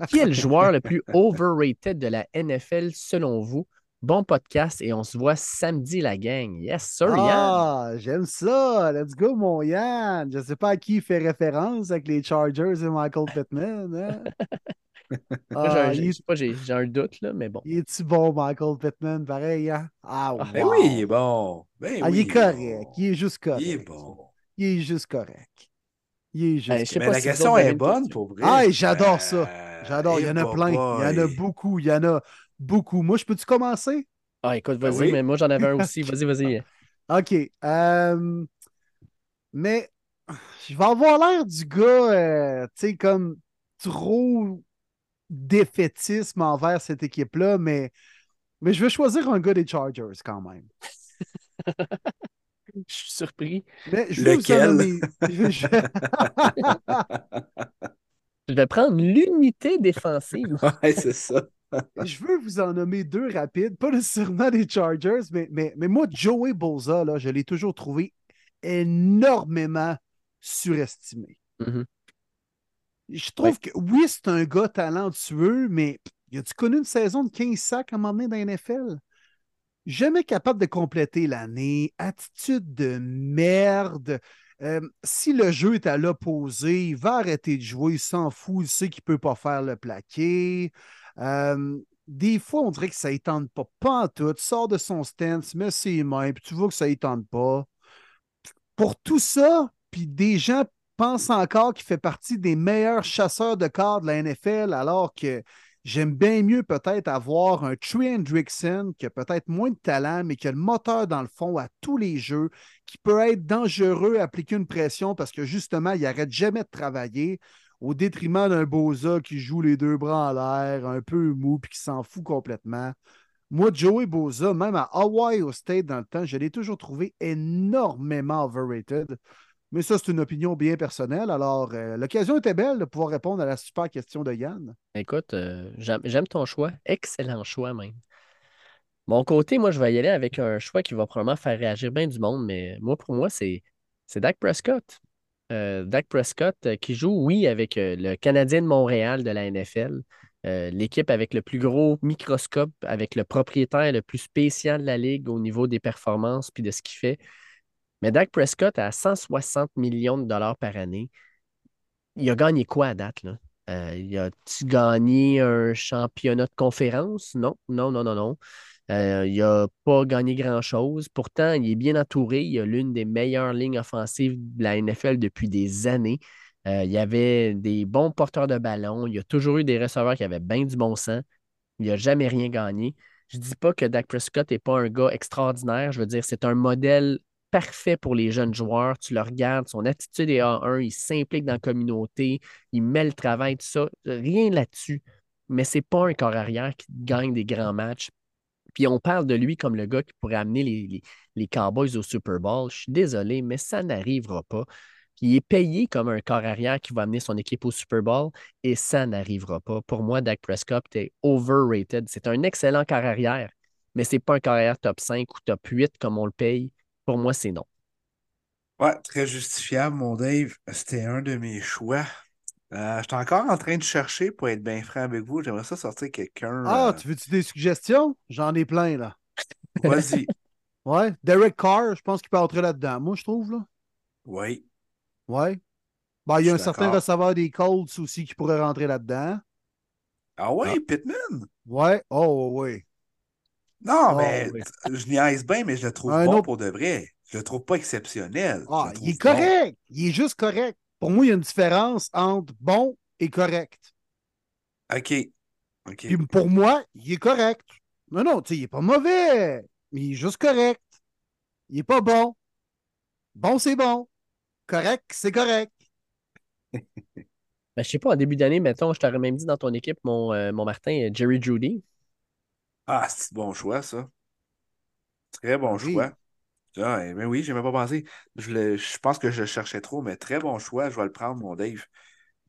Speaker 3: qui est le joueur le plus overrated de la NFL selon vous? Bon podcast et on se voit samedi, la gang. Yes, sir, Yann.
Speaker 1: Ah, j'aime ça. Let's go, mon Yann. Je ne sais pas à qui il fait référence avec les Chargers et Michael Pittman. Hein?
Speaker 3: ah, j'ai un doute, là, mais bon.
Speaker 1: Il est-tu bon, Michael Pittman? Pareil, hein? Ah,
Speaker 2: ah ben oui, il est bon. Ben
Speaker 1: ah,
Speaker 2: il
Speaker 1: est correct. Il est juste correct.
Speaker 2: Il est bon.
Speaker 1: Il est juste correct. Il est
Speaker 2: ben, juste. mais la question est bonne pour vrai.
Speaker 1: Ah, j'adore ça. J'adore. Il y en a plein. Il y en a beaucoup. Il y en a beaucoup. Moi, je peux-tu commencer?
Speaker 3: Ah, écoute, ben vas-y, mais moi, j'en avais un aussi. Vas-y, vas-y.
Speaker 1: OK. Euh, mais je vais avoir l'air du gars, euh, tu sais, comme trop défaitisme envers cette équipe-là, mais, mais je vais choisir un gars des Chargers quand même.
Speaker 3: Je suis surpris.
Speaker 2: Lequel?
Speaker 3: je... vais prendre l'unité défensive.
Speaker 2: Ouais, c'est ça.
Speaker 1: je veux vous en nommer deux rapides, pas nécessairement des Chargers, mais, mais, mais moi, Joey Boza, là, je l'ai toujours trouvé énormément surestimé.
Speaker 3: Mm-hmm.
Speaker 1: Je trouve que oui, c'est un gars talentueux, mais il a-tu connu une saison de 15 sacs à un moment donné dans la NFL? jamais capable de compléter l'année, attitude de merde. Euh, si le jeu est à l'opposé, il va arrêter de jouer, il s'en fout, il sait qu'il ne peut pas faire le plaqué. Euh, des fois, on dirait que ça ne tente pas. Pas en tout. Sort de son stance, met ses mains, puis tu vois que ça ne tente pas. Pour tout ça, puis des gens pensent encore qu'il fait partie des meilleurs chasseurs de corps de la NFL, alors que j'aime bien mieux peut-être avoir un Trey Hendrickson qui a peut-être moins de talent, mais qui a le moteur dans le fond à tous les jeux, qui peut être dangereux, appliquer une pression parce que justement, il n'arrête jamais de travailler au détriment d'un Boza qui joue les deux bras en l'air, un peu mou, puis qui s'en fout complètement. Moi, Joey Boza, même à Ohio State dans le temps, je l'ai toujours trouvé énormément overrated. Mais ça, c'est une opinion bien personnelle. Alors, euh, l'occasion était belle de pouvoir répondre à la super question de Yann.
Speaker 3: Écoute, euh, j'aime ton choix. Excellent choix, même. Mon côté, moi, je vais y aller avec un choix qui va probablement faire réagir bien du monde, mais moi, pour moi, c'est Dak Prescott. Euh, Dak Prescott qui joue, oui, avec le Canadien de Montréal de la NFL, l'équipe avec le plus gros microscope, avec le propriétaire le plus spécial de la ligue au niveau des performances puis de ce qu'il fait. Mais Dak Prescott, à 160 millions de dollars par année, il a gagné quoi à date? Euh, il a-tu gagné un championnat de conférence? Non, non, non, non, non. Euh, il n'a pas gagné grand-chose. Pourtant, il est bien entouré. Il a l'une des meilleures lignes offensives de la NFL depuis des années. Euh, il y avait des bons porteurs de ballon. Il y a toujours eu des receveurs qui avaient bien du bon sens. Il n'a jamais rien gagné. Je ne dis pas que Dak Prescott n'est pas un gars extraordinaire. Je veux dire, c'est un modèle parfait pour les jeunes joueurs. Tu le regardes, son attitude est A1, il s'implique dans la communauté, il met le travail, tout ça. Rien là-dessus. Mais c'est pas un corps arrière qui gagne des grands matchs. Puis on parle de lui comme le gars qui pourrait amener les, Cowboys au Super Bowl. Je suis désolé, mais ça n'arrivera pas. il est payé comme un corps arrière qui va amener son équipe au Super Bowl et ça n'arrivera pas. Pour moi, Dak Prescott est overrated. C'est un excellent corps arrière, mais c'est pas un corps arrière top 5 ou top 8 comme on le paye. Pour moi, c'est non.
Speaker 2: Ouais, très justifiable, mon Dave. C'était un de mes choix. Euh, je suis encore en train de chercher pour être bien franc avec vous. J'aimerais ça sortir quelqu'un.
Speaker 1: Ah,
Speaker 2: euh,
Speaker 1: tu veux-tu des suggestions? J'en ai plein, là.
Speaker 2: Vas-y.
Speaker 1: ouais, Derek Carr, je pense qu'il peut entrer là-dedans, moi, je trouve, là.
Speaker 2: Oui.
Speaker 1: Ouais. Ben, il y a un certain receveur des Colts aussi qui pourrait rentrer là-dedans.
Speaker 2: Ah ouais, ah. Pittman?
Speaker 1: Ouais, oh, oui.
Speaker 2: Non, ah, mais je niaise bien, mais je le trouve pas pour de vrai. Je le trouve pas exceptionnel.
Speaker 1: Ah, il est correct. Il est juste correct. Pour moi, il y a une différence entre bon et correct.
Speaker 2: OK.
Speaker 1: Puis pour moi, il est correct. Non, non, tu sais, il est pas mauvais, mais il est juste correct. Il est pas bon. Bon, c'est bon. Correct, c'est correct.
Speaker 3: ben, je sais pas, en début d'année, mettons, je t'aurais même dit dans ton équipe, mon, euh, mon Martin, Jerry Judy.
Speaker 2: Ah, c'est bon choix, ça. Très bon choix. Ah, mais ben oui, j'ai même pas pensé. Je, je pense que je cherchais trop, mais très bon choix. Je vais le prendre, mon Dave.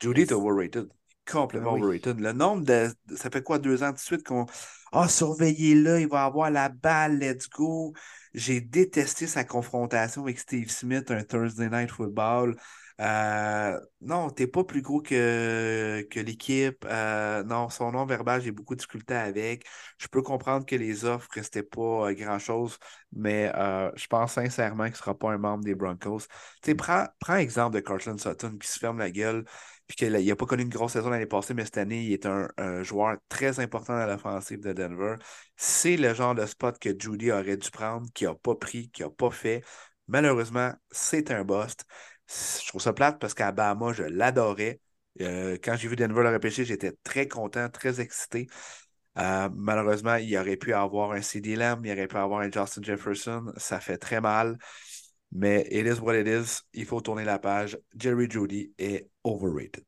Speaker 2: Judy est overrated. Complètement ben overrated. Le nombre de. Ça fait quoi, deux ans de suite qu'on. Ah, surveillez-le, il va avoir la balle, let's go. J'ai détesté sa confrontation avec Steve Smith, un Thursday Night Football. Euh, non, t'es pas plus gros que, que l'équipe. Euh, non, son nom verbal, j'ai beaucoup de difficultés avec. Je peux comprendre que les offres restaient pas euh, grand-chose, mais je pense sincèrement qu'il ne sera pas un membre des Broncos. Tu prends, prends exemple de Cortland Sutton qui se ferme la gueule, puis qu'il n'a pas connu une grosse saison l'année passée, mais cette année, il est un, joueur très important dans l'offensive de Denver. C'est le genre de spot que Judy aurait dû prendre, qu'il n'a pas pris, qu'il n'a pas fait. Malheureusement, c'est un bust. Je trouve ça plate parce qu'à Bahama, je l'adorais. Euh, quand j'ai vu Denver le repêcher, j'étais très content, très excité. Euh, malheureusement, il aurait pu avoir un CD Lamb, il aurait pu avoir un Justin Jefferson. Ça fait très mal. Mais it is what it is. Il faut tourner la page. Jerry Judy est overrated.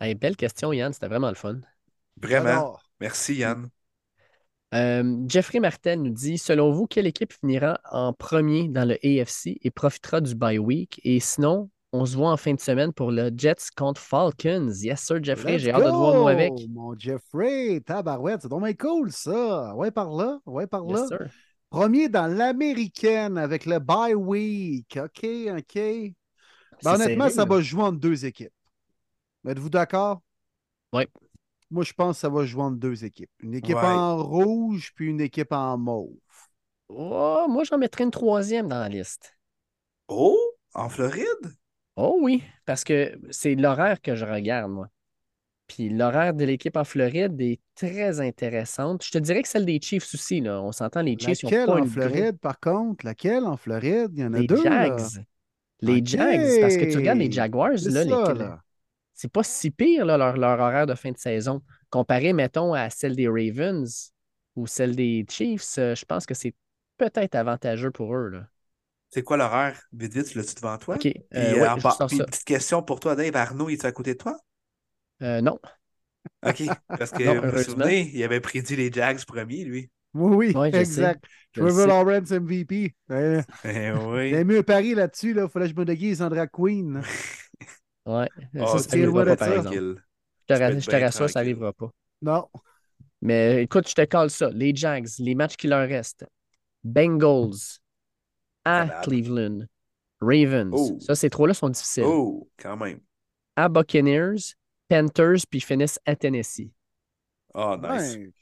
Speaker 3: belle question, Yann. C'était vraiment le fun.
Speaker 2: Vraiment. Merci, Yann.
Speaker 3: Euh, Jeffrey Martin nous dit Selon vous, quelle équipe finira en premier dans le AFC et profitera du bye week? Et sinon, on se voit en fin de semaine pour le Jets contre Falcons. Yes, sir, Jeffrey, j'ai hâte de te voir moi avec.
Speaker 1: Mon Jeffrey, tabarouette, c'est dommage cool ça. Ouais, par là, ouais, par là. Premier dans l'américaine avec le bye week. OK, OK. Ben, honnêtement, ça va jouer entre deux équipes. Êtes-vous d'accord?
Speaker 3: Oui.
Speaker 1: Moi, je pense que ça va jouer entre deux équipes. Une équipe en rouge puis une équipe en mauve.
Speaker 3: Oh, moi, j'en mettrais une troisième dans la liste.
Speaker 2: Oh, en Floride?
Speaker 3: Oh oui, parce que c'est l'horaire que je regarde, moi. Puis l'horaire de l'équipe en Floride est très intéressante. Je te dirais que celle des Chiefs aussi, là. On s'entend, les Chiefs, ils ont
Speaker 1: Laquelle
Speaker 3: pas
Speaker 1: en
Speaker 3: une
Speaker 1: Floride, par contre? Laquelle en Floride? Il y en a
Speaker 3: Les
Speaker 1: deux. là.
Speaker 3: Jags. Les. Jags, parce que tu regardes les Jaguars, là,
Speaker 1: ça,
Speaker 3: les-
Speaker 1: là.
Speaker 3: C'est pas si pire là, leur, leur horaire de fin de saison. Comparé, mettons, à celle des Ravens ou celle des Chiefs, euh, je pense que c'est peut-être avantageux pour eux. Là.
Speaker 2: C'est quoi l'horaire? Vite, vite, tu l'as-tu devant toi?
Speaker 3: OK. Euh,
Speaker 2: euh,
Speaker 3: ouais,
Speaker 2: en puis petite question pour toi, Dave. Arnaud, il est à côté de toi?
Speaker 3: Euh, non.
Speaker 2: OK. Parce que
Speaker 3: Non,
Speaker 2: me
Speaker 3: heureusement.
Speaker 2: souvenez, il avait prédit les Jags premiers, lui.
Speaker 1: Oui, oui,
Speaker 3: Ouais,
Speaker 1: exact.
Speaker 3: Je le
Speaker 1: Trevor. Lawrence MVP. Euh,
Speaker 2: Eh oui.
Speaker 1: J'ai mieux pari là-dessus. Là. Fallait que je me déguise en drag queen.
Speaker 3: Ouais.
Speaker 2: Ah,
Speaker 3: ça,
Speaker 1: ouais,
Speaker 3: pas, par
Speaker 1: ça.
Speaker 3: exemple.
Speaker 2: Tranquille.
Speaker 3: Je te, rassure, ça n'arrivera pas.
Speaker 1: Non.
Speaker 3: Mais écoute, je te cale ça. Les Jags, les matchs qui leur restent. Bengals à
Speaker 2: Malade.
Speaker 3: Cleveland. Ravens.
Speaker 2: Oh.
Speaker 3: Ça, ces trois-là sont difficiles.
Speaker 2: Oh, quand même.
Speaker 3: À Buccaneers, Panthers, puis finissent à Tennessee.
Speaker 2: Ah, nice.
Speaker 1: Ouais.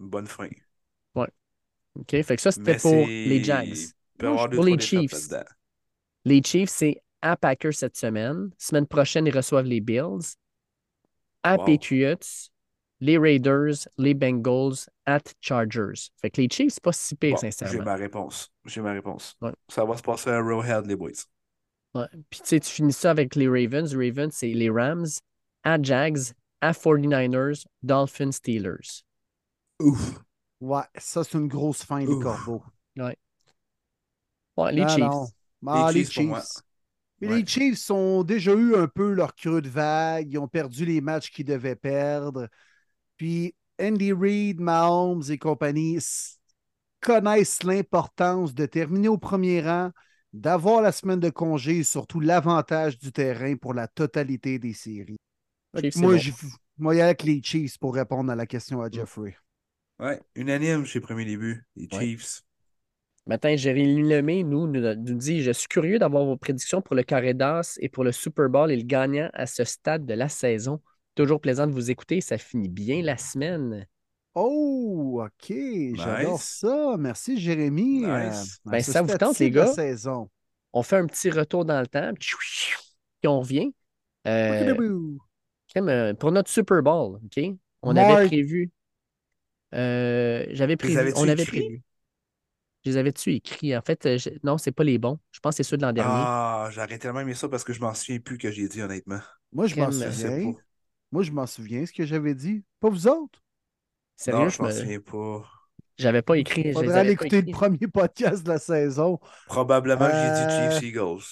Speaker 2: Une bonne fin.
Speaker 3: OK? Fait que ça, c'était pour les Jags. Pour les Chiefs. Les Chiefs, c'est à Packers cette semaine. Semaine prochaine, ils reçoivent les Bills. À
Speaker 2: Wow.
Speaker 3: Patriots, les Raiders, les Bengals, at Chargers. Fait que les Chiefs, c'est pas si pire,
Speaker 2: Bon, J'ai
Speaker 3: sincèrement.
Speaker 2: ma réponse. J'ai ma réponse.
Speaker 3: Ouais.
Speaker 2: Ça va se passer à Rowhead, les boys.
Speaker 3: Ouais. Puis tu sais, tu finis ça avec les Ravens. Ravens, c'est les Rams, à Jags, à 49ers, Dolphins, Steelers.
Speaker 2: Ouf.
Speaker 1: Ouais, ça, c'est une grosse fin, les
Speaker 2: Ouf.
Speaker 1: corbeaux.
Speaker 3: Ouais, les
Speaker 1: Non,
Speaker 3: Chiefs.
Speaker 1: non. Ah, les
Speaker 2: Chiefs pour moi.
Speaker 1: Chiefs.
Speaker 2: Ouais.
Speaker 1: Les Chiefs ont déjà eu un peu leur creux de vague. Ils ont perdu les matchs qu'ils devaient perdre. Puis Andy Reid, Mahomes et compagnie connaissent l'importance de terminer au premier rang, d'avoir la semaine de congé et surtout l'avantage du terrain pour la totalité des séries.
Speaker 3: Chiefs,
Speaker 1: moi, je moi, y aller avec les Chiefs pour répondre à la question à Jeffrey.
Speaker 2: Ouais, unanime chez premier début. Les
Speaker 3: Ouais. Matin, Jérémy Lemay nous, nous, nous dit Je suis curieux d'avoir vos prédictions pour le carré d'as et pour le Super Bowl et le gagnant à ce stade de la saison. Toujours plaisant de vous écouter. Ça finit bien la semaine.
Speaker 1: Oh, OK. J'adore
Speaker 2: Nice.
Speaker 1: ça. Merci, Jérémy.
Speaker 2: Nice.
Speaker 1: Euh,
Speaker 3: Ben, ça vous tente, les gars?
Speaker 1: saison.
Speaker 3: On fait un petit retour dans le temps. Puis on revient. Euh, euh, pour notre Super Bowl, OK? On avait prévu. euh, J'avais prévu. On avait prévu. Je les avais-tu écrits? En fait, euh, je- non, c'est pas les bons. Je pense que c'est ceux de l'an dernier.
Speaker 2: Ah, j'aurais tellement aimé ça parce que je m'en souviens plus que j'ai dit, honnêtement.
Speaker 1: Moi, je m'en souviens.
Speaker 2: pas.
Speaker 1: Moi, je m'en souviens, ce que j'avais dit. Pas vous autres?
Speaker 3: Sérieux,
Speaker 2: non,
Speaker 3: je
Speaker 2: je m'en
Speaker 3: me-
Speaker 2: souviens pas.
Speaker 3: j'avais pas écrit.
Speaker 1: Faudrait aller écouter le premier podcast de la saison.
Speaker 2: Probablement que j'ai
Speaker 1: Euh,
Speaker 2: dit Chiefs Eagles.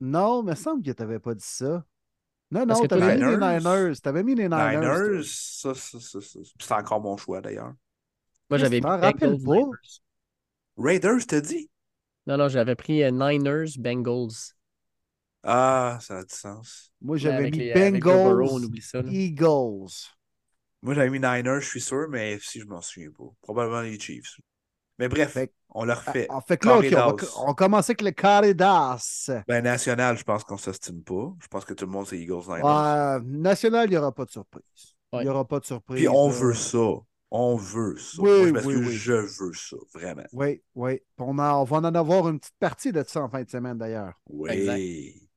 Speaker 1: Non, il me semble que tu n'avais pas dit ça. Non,
Speaker 3: Parce
Speaker 1: non,
Speaker 3: que
Speaker 1: tu avais mis les
Speaker 2: Niners?
Speaker 1: Niners. Tu avais mis les Niners. toi.
Speaker 2: Niners, ça, ça, ça, ça. C'est encore mon choix d'ailleurs.
Speaker 3: Moi, j'avais mis
Speaker 1: pas?
Speaker 2: Raiders, t'as dit?
Speaker 3: Non, non, j'avais pris euh, Niners, Bengals.
Speaker 2: Ah, ça a du sens.
Speaker 1: Moi, j'avais mis
Speaker 3: les- avec Joe Burrow, on
Speaker 1: Bengals,
Speaker 3: oublie ça. là.
Speaker 1: Eagles.
Speaker 2: Moi, j'avais mis Niners, je suis sûr, mais si je m'en souviens pas. Probablement les Chiefs. Mais bref,
Speaker 1: Fait-
Speaker 2: on le refait.
Speaker 1: Ah, fait que là, on, va, on commence avec le Caridas.
Speaker 2: Ben, national, je pense qu'on s'estime pas. Je pense que tout le monde, c'est Eagles Niners.
Speaker 1: National, il n'y aura pas de surprise. Il
Speaker 3: Ouais.
Speaker 1: n'y aura pas de surprise.
Speaker 2: Puis on veut ça. On veut ça.
Speaker 1: Oui,
Speaker 2: Moi, je
Speaker 1: oui,
Speaker 2: m'excuse,
Speaker 1: oui.
Speaker 2: je veux ça, vraiment.
Speaker 1: Oui, oui. On, va en avoir une petite partie de ça en fin de semaine, d'ailleurs.
Speaker 2: Oui.
Speaker 3: Exact.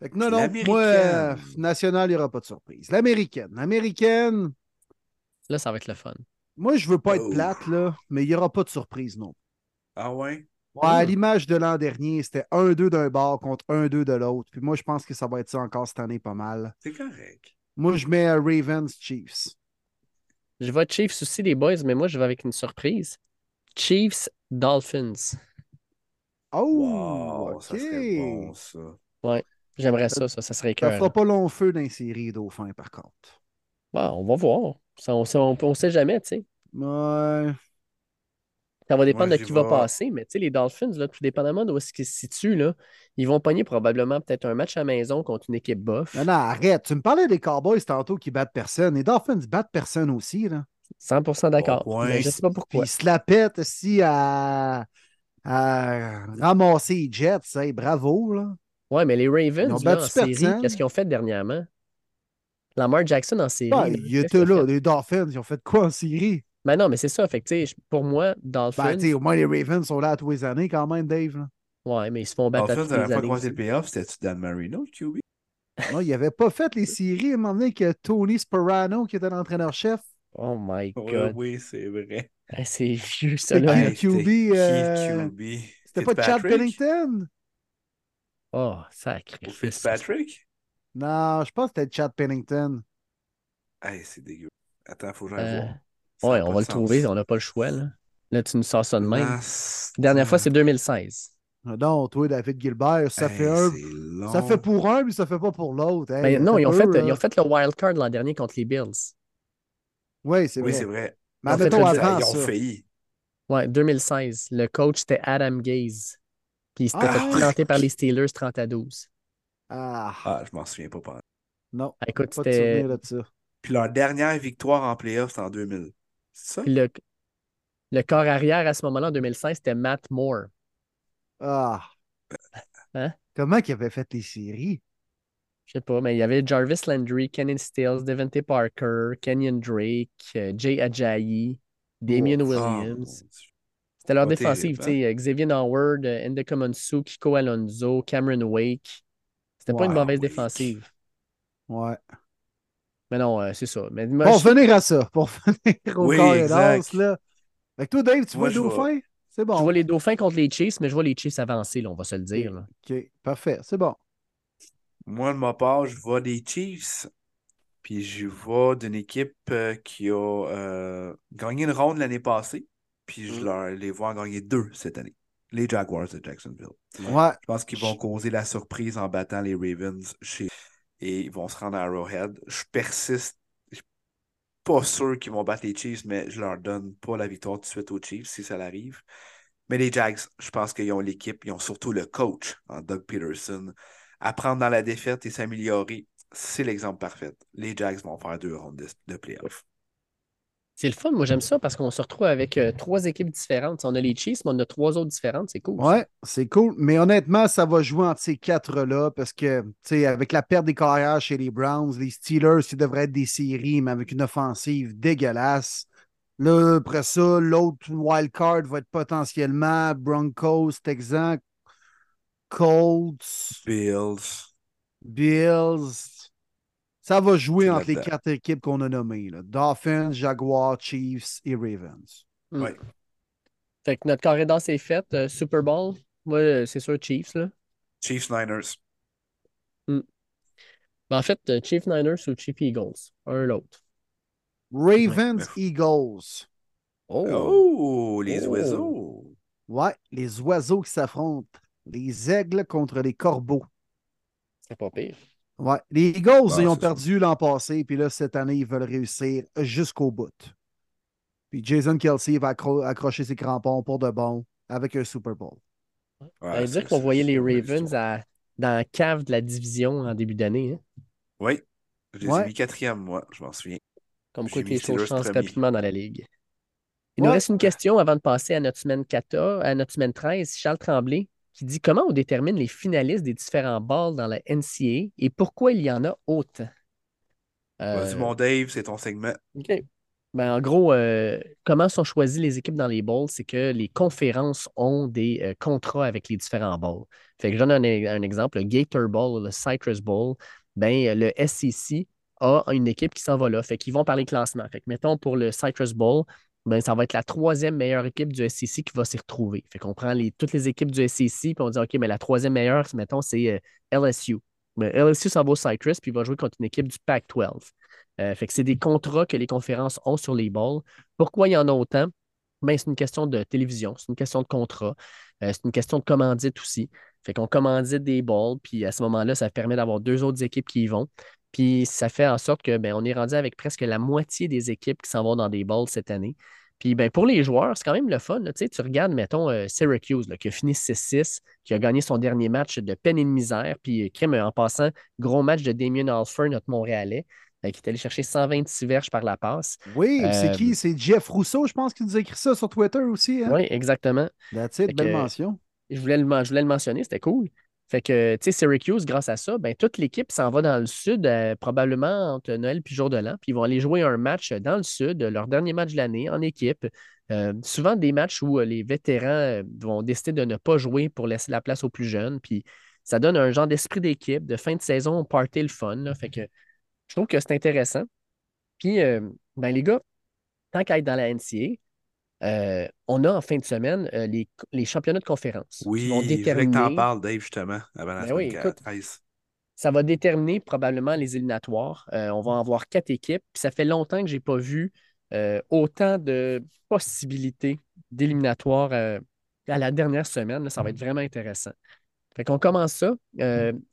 Speaker 1: Fait que non, non, moi, euh, national, il n'y aura pas de surprise. L'américaine. L'américaine,
Speaker 3: Là, ça va être le fun.
Speaker 1: moi, je veux pas être
Speaker 2: Oh.
Speaker 1: plate, là, mais il n'y aura pas de surprise, non.
Speaker 2: Ah ouais?
Speaker 1: Ouais, à
Speaker 3: Mm.
Speaker 1: l'image de l'an dernier, c'était 1-2 d'un bord contre 1-2 de l'autre. Puis moi, je pense que ça va être ça encore cette année pas mal.
Speaker 2: C'est correct.
Speaker 1: Moi, je mets euh, Ravens Chiefs.
Speaker 3: Je vais Chiefs aussi, les boys, mais moi, je vais avec une surprise. Chiefs, Dolphins.
Speaker 1: Oh,
Speaker 2: Wow, ça serait bon, ça.
Speaker 3: J'aimerais ça, ça, ça serait
Speaker 1: Ça
Speaker 3: cœur.
Speaker 1: fera pas long feu dans les séries dauphins, par contre.
Speaker 3: on va voir. Ça, on, on, on sait jamais, tu sais.
Speaker 1: Ouais.
Speaker 3: Ça va dépendre de qui va passer, mais tu sais, les Dolphins, là, tout dépendamment d'où est-ce qu'ils se situent, là, ils vont pogner probablement peut-être un match à la maison contre une équipe bof.
Speaker 1: Non, non, arrête. Tu me parlais des Cowboys tantôt qui battent personne. Les Dolphins battent personne aussi, là.
Speaker 3: 100% d'accord.
Speaker 2: Point.
Speaker 3: Mais je sais pas
Speaker 1: Puis
Speaker 3: pourquoi.
Speaker 1: ils se la pètent aussi à, à ramasser les Jets. Hey, bravo, là.
Speaker 3: Ouais, mais les
Speaker 1: Ils
Speaker 3: Ravens, là, en série, qu'est-ce qu'ils ont fait dernièrement? Lamar Jackson en série.
Speaker 1: Ben,
Speaker 3: là,
Speaker 1: ils
Speaker 3: qu'est-ce
Speaker 1: étaient
Speaker 3: qu'il a
Speaker 1: là, les Dolphins. Ils ont fait quoi en série?
Speaker 3: Ben non, mais c'est ça. Fait que, tu sais, pour moi, Dolphins.
Speaker 1: Ben, tu sais, au moins, les Ravens sont là à tous les années quand même, Dave. là.
Speaker 3: ouais, mais ils se font battre à
Speaker 2: Dolphins,
Speaker 3: toutes
Speaker 2: la
Speaker 3: les
Speaker 2: dernière fois
Speaker 3: années.
Speaker 2: qu'on le playoff, c'était-tu Dan Marino, le QB?
Speaker 1: Non, il n'avait pas fait les séries à un moment donné que Tony Sperano, qui était l'entraîneur-chef.
Speaker 3: Oh my
Speaker 2: Ouais,
Speaker 3: God.
Speaker 2: oui, c'est vrai.
Speaker 3: Hey, c'est vieux, ça,
Speaker 1: C'était
Speaker 3: là.
Speaker 2: Hey,
Speaker 1: QB,
Speaker 2: c'était
Speaker 1: euh,
Speaker 2: QB.
Speaker 1: C'était pas Chad? Pennington?
Speaker 3: Oh,
Speaker 2: Ou
Speaker 3: sacrifice.
Speaker 2: Fitzpatrick?
Speaker 1: Non, je pense que c'était Chad Pennington.
Speaker 2: Hey, c'est dégueu. Attends, faut que j'aille
Speaker 3: Euh,
Speaker 2: voir.
Speaker 3: Ouais, on va le
Speaker 2: sens.
Speaker 3: trouver, on n'a pas le choix, là. Là, tu nous sors ça de même.
Speaker 2: Last-
Speaker 3: Dernière fois, c'est 2016.
Speaker 1: Non, toi, David Gilbert, ça
Speaker 2: Hey,
Speaker 1: fait un.
Speaker 2: long.
Speaker 1: Ça fait pour un, mais ça fait pas pour l'autre. Hey,
Speaker 3: Ben, non, ils ont, fait, ils
Speaker 1: là.
Speaker 3: ont fait le wild card l'an dernier contre les Bills.
Speaker 1: Oui, c'est
Speaker 2: Oui,
Speaker 1: vrai.
Speaker 2: c'est vrai.
Speaker 1: Mais
Speaker 3: Ils ont
Speaker 1: avant
Speaker 2: Ils ont
Speaker 1: ça.
Speaker 2: failli.
Speaker 3: Ouais, 2016. Le coach, c'était Adam Gaze. Puis il s'était
Speaker 1: Ah,
Speaker 3: fait
Speaker 1: ouais?
Speaker 3: planter par les Steelers 30 à 12.
Speaker 1: Ah,
Speaker 2: Ah, je m'en souviens pas. pendant.
Speaker 1: non.
Speaker 3: Ah, Écoute,
Speaker 1: Pas de
Speaker 3: c'était.
Speaker 1: souvenir de ça.
Speaker 2: Puis leur dernière victoire en playoff, c'est en 2000. Ça?
Speaker 3: Le, le corps arrière à ce moment-là, en 2016, c'était Matt Moore.
Speaker 1: Ah.
Speaker 3: Hein?
Speaker 1: Comment qu'il avait fait les séries?
Speaker 3: Je sais pas, mais il y avait Jarvis Landry, Kenny Stills, Devante Parker, Kenyon Drake, euh, Jay Ajayi, Damien
Speaker 1: Oh,
Speaker 2: mon
Speaker 3: Williams. C'était leur défensive, tu sais. Xavier Howard, euh, Ndeka Monsu, Kiko Alonso, Cameron Wake. C'était pas une mauvaise
Speaker 2: Wake.
Speaker 3: défensive.
Speaker 1: Ouais.
Speaker 3: Mais non, euh, c'est ça. Mais moi,
Speaker 1: Pour
Speaker 3: je-
Speaker 1: revenir à ça, pour revenir au
Speaker 2: Oui,
Speaker 1: corps et là. Fait que toi, Dave, tu
Speaker 2: Moi,
Speaker 1: vois le
Speaker 2: je vois-
Speaker 1: dauphin? C'est bon.
Speaker 3: je vois les Dauphins contre les Chiefs, mais je vois les Chiefs avancer, là, on va se le dire. là.
Speaker 1: OK, parfait, c'est bon.
Speaker 2: Moi, de ma part, je vois des Chiefs. Puis je vois d'une équipe euh, qui a euh, gagné une ronde l'année passée. Puis je
Speaker 1: Mm.
Speaker 2: leur, les vois en gagner deux cette année. Les Jaguars de Jacksonville.
Speaker 1: Ouais.
Speaker 2: Je pense qu'ils vont causer la surprise en battant les Ravens chez et ils vont se rendre à Arrowhead. Je persiste. Je suis pas sûr qu'ils vont battre les Chiefs, mais je leur donne pas la victoire tout de suite aux Chiefs si ça l'arrive. Mais les Jags, je pense qu'ils ont l'équipe, ils ont surtout le coach en Doug Peterson. Apprendre dans la défaite et s'améliorer, c'est l'exemple parfait. Les Jags vont faire deux rondes de, de playoffs.
Speaker 3: C'est le fun, moi j'aime ça parce qu'on se retrouve avec euh, trois équipes différentes. On a les Chiefs, mais on a trois autres différentes, c'est cool. ça.
Speaker 1: Ouais, c'est cool. Mais honnêtement, ça va jouer entre ces quatre-là parce que, tu sais, avec la perte des carrières chez les Browns, les Steelers, ils devraient être des séries, mais avec une offensive dégueulasse. Là, après ça, l'autre wild card va être potentiellement Broncos, Texans, Colts,
Speaker 2: Bills.
Speaker 1: Bills. Ça va jouer
Speaker 2: C'est
Speaker 1: entre les quatre équipes qu'on a nommées. là. Dolphins, Jaguars, Chiefs et Ravens.
Speaker 3: Mm.
Speaker 2: Ouais.
Speaker 3: Fait que notre carré d'as est fait. euh, Super Bowl, moi, euh, c'est sûr Chiefs. Là.
Speaker 2: Chiefs Niners.
Speaker 3: Ben, en fait, euh, Chiefs Niners ou Chiefs Eagles, un ou l'autre.
Speaker 1: Ravens, Eagles.
Speaker 3: Oh!
Speaker 2: Oh, les
Speaker 3: Oh.
Speaker 2: oiseaux.
Speaker 1: Ouais, les oiseaux qui s'affrontent. Les aigles contre les corbeaux.
Speaker 3: C'est pas pire.
Speaker 1: Ouais, les Eagles,
Speaker 2: Ah,
Speaker 1: ils ont perdu l'an passé, puis là, cette année, ils veulent réussir jusqu'au bout. Puis Jason Kelsey va accro- accrocher ses crampons pour de bon avec un Super Bowl.
Speaker 2: Ouais,
Speaker 3: Ça veut
Speaker 2: c'est-
Speaker 3: dire qu'on voyait les Ravens à- dans la cave de la division en début d'année. hein.
Speaker 2: Oui, je les ai
Speaker 1: Ouais.
Speaker 2: mis quatrième, moi, je m'en souviens.
Speaker 3: Comme quoi que les choses changent rapidement dans la ligue. Il nous reste une question avant de passer à notre semaine 14, à notre semaine 13. Charles Tremblay qui dit comment on détermine les finalistes des différents balls dans la NCA et pourquoi il y en a autant. Euh,
Speaker 2: Vas-y, mon Dave, c'est ton segment.
Speaker 3: OK. Ben, en gros, euh, comment sont choisies les équipes dans les bowls? C'est que les conférences ont des euh, contrats avec les différents bowls. Fait que j'en ai un, un exemple, le Gator Bowl, le Citrus Bowl, ben, le SEC a une équipe qui s'en va là. Fait qu'ils vont par les classements. Fait que, mettons, pour le Citrus Bowl, ben, ça va être la troisième meilleure équipe du SEC qui va s'y retrouver. Fait qu'on prend toutes les équipes du SEC puis on dit, OK, mais la troisième meilleure, mettons, c'est euh, LSU. Ben, LSU s'en va au Citrus puis il va jouer contre une équipe du Pac-12. Euh, fait que c'est des contrats que les conférences ont sur les balls. Pourquoi il y en a autant? Ben, c'est une question de télévision, c'est une question de contrat, euh, c'est une question de commandite aussi. Fait qu'on commandite des balls, puis à ce moment-là, ça permet d'avoir deux autres équipes qui y vont. Puis ça fait en sorte que ben, on est rendu avec presque la moitié des équipes qui s'en vont dans des balls cette année. Puis ben, pour les joueurs, c'est quand même le fun. là. Tu sais, tu regardes, mettons, euh, Syracuse, là, qui a fini 6-6, qui a gagné son dernier match de peine et de misère. Puis, euh, crème, en passant, gros match de Damien Alfer, notre Montréalais, euh, qui est allé chercher 126 verges par la passe.
Speaker 1: Oui, c'est
Speaker 3: Euh,
Speaker 1: qui? C'est Jeff Rousseau, je pense, qui nous a écrit ça sur Twitter aussi. Hein?
Speaker 3: Oui, exactement.
Speaker 1: That's it, belle
Speaker 3: que-
Speaker 1: mention.
Speaker 3: Je voulais le, men- je voulais le mentionner, c'était cool. Fait que, tu sais, Syracuse, grâce à ça, ben, toute l'équipe s'en va dans le sud, euh, probablement entre Noël et Jour de l'An. Puis ils vont aller jouer un match dans le sud, leur dernier match de l'année en équipe. Euh, souvent des matchs où euh, les vétérans euh, vont décider de ne pas jouer pour laisser la place aux plus jeunes. Puis ça donne un genre d'esprit d'équipe, de fin de saison, party le fun. là. Fait que je trouve que c'est intéressant. Puis, euh, ben, les gars, tant qu'à être dans la NCA, euh, on a en fin de semaine euh, les, les championnats de conférence
Speaker 2: Oui, je voulais que
Speaker 3: déterminer.
Speaker 2: t'en parles, Dave, justement, avant la
Speaker 3: Ben oui,
Speaker 2: semaine
Speaker 3: écoute.
Speaker 2: 13.
Speaker 3: Ça va déterminer probablement les éliminatoires. Euh, on va avoir quatre équipes. Puis ça fait longtemps que je n'ai pas vu autant de possibilités d'éliminatoires à la dernière semaine. là. ça va être vraiment intéressant. Fait qu'on commence ça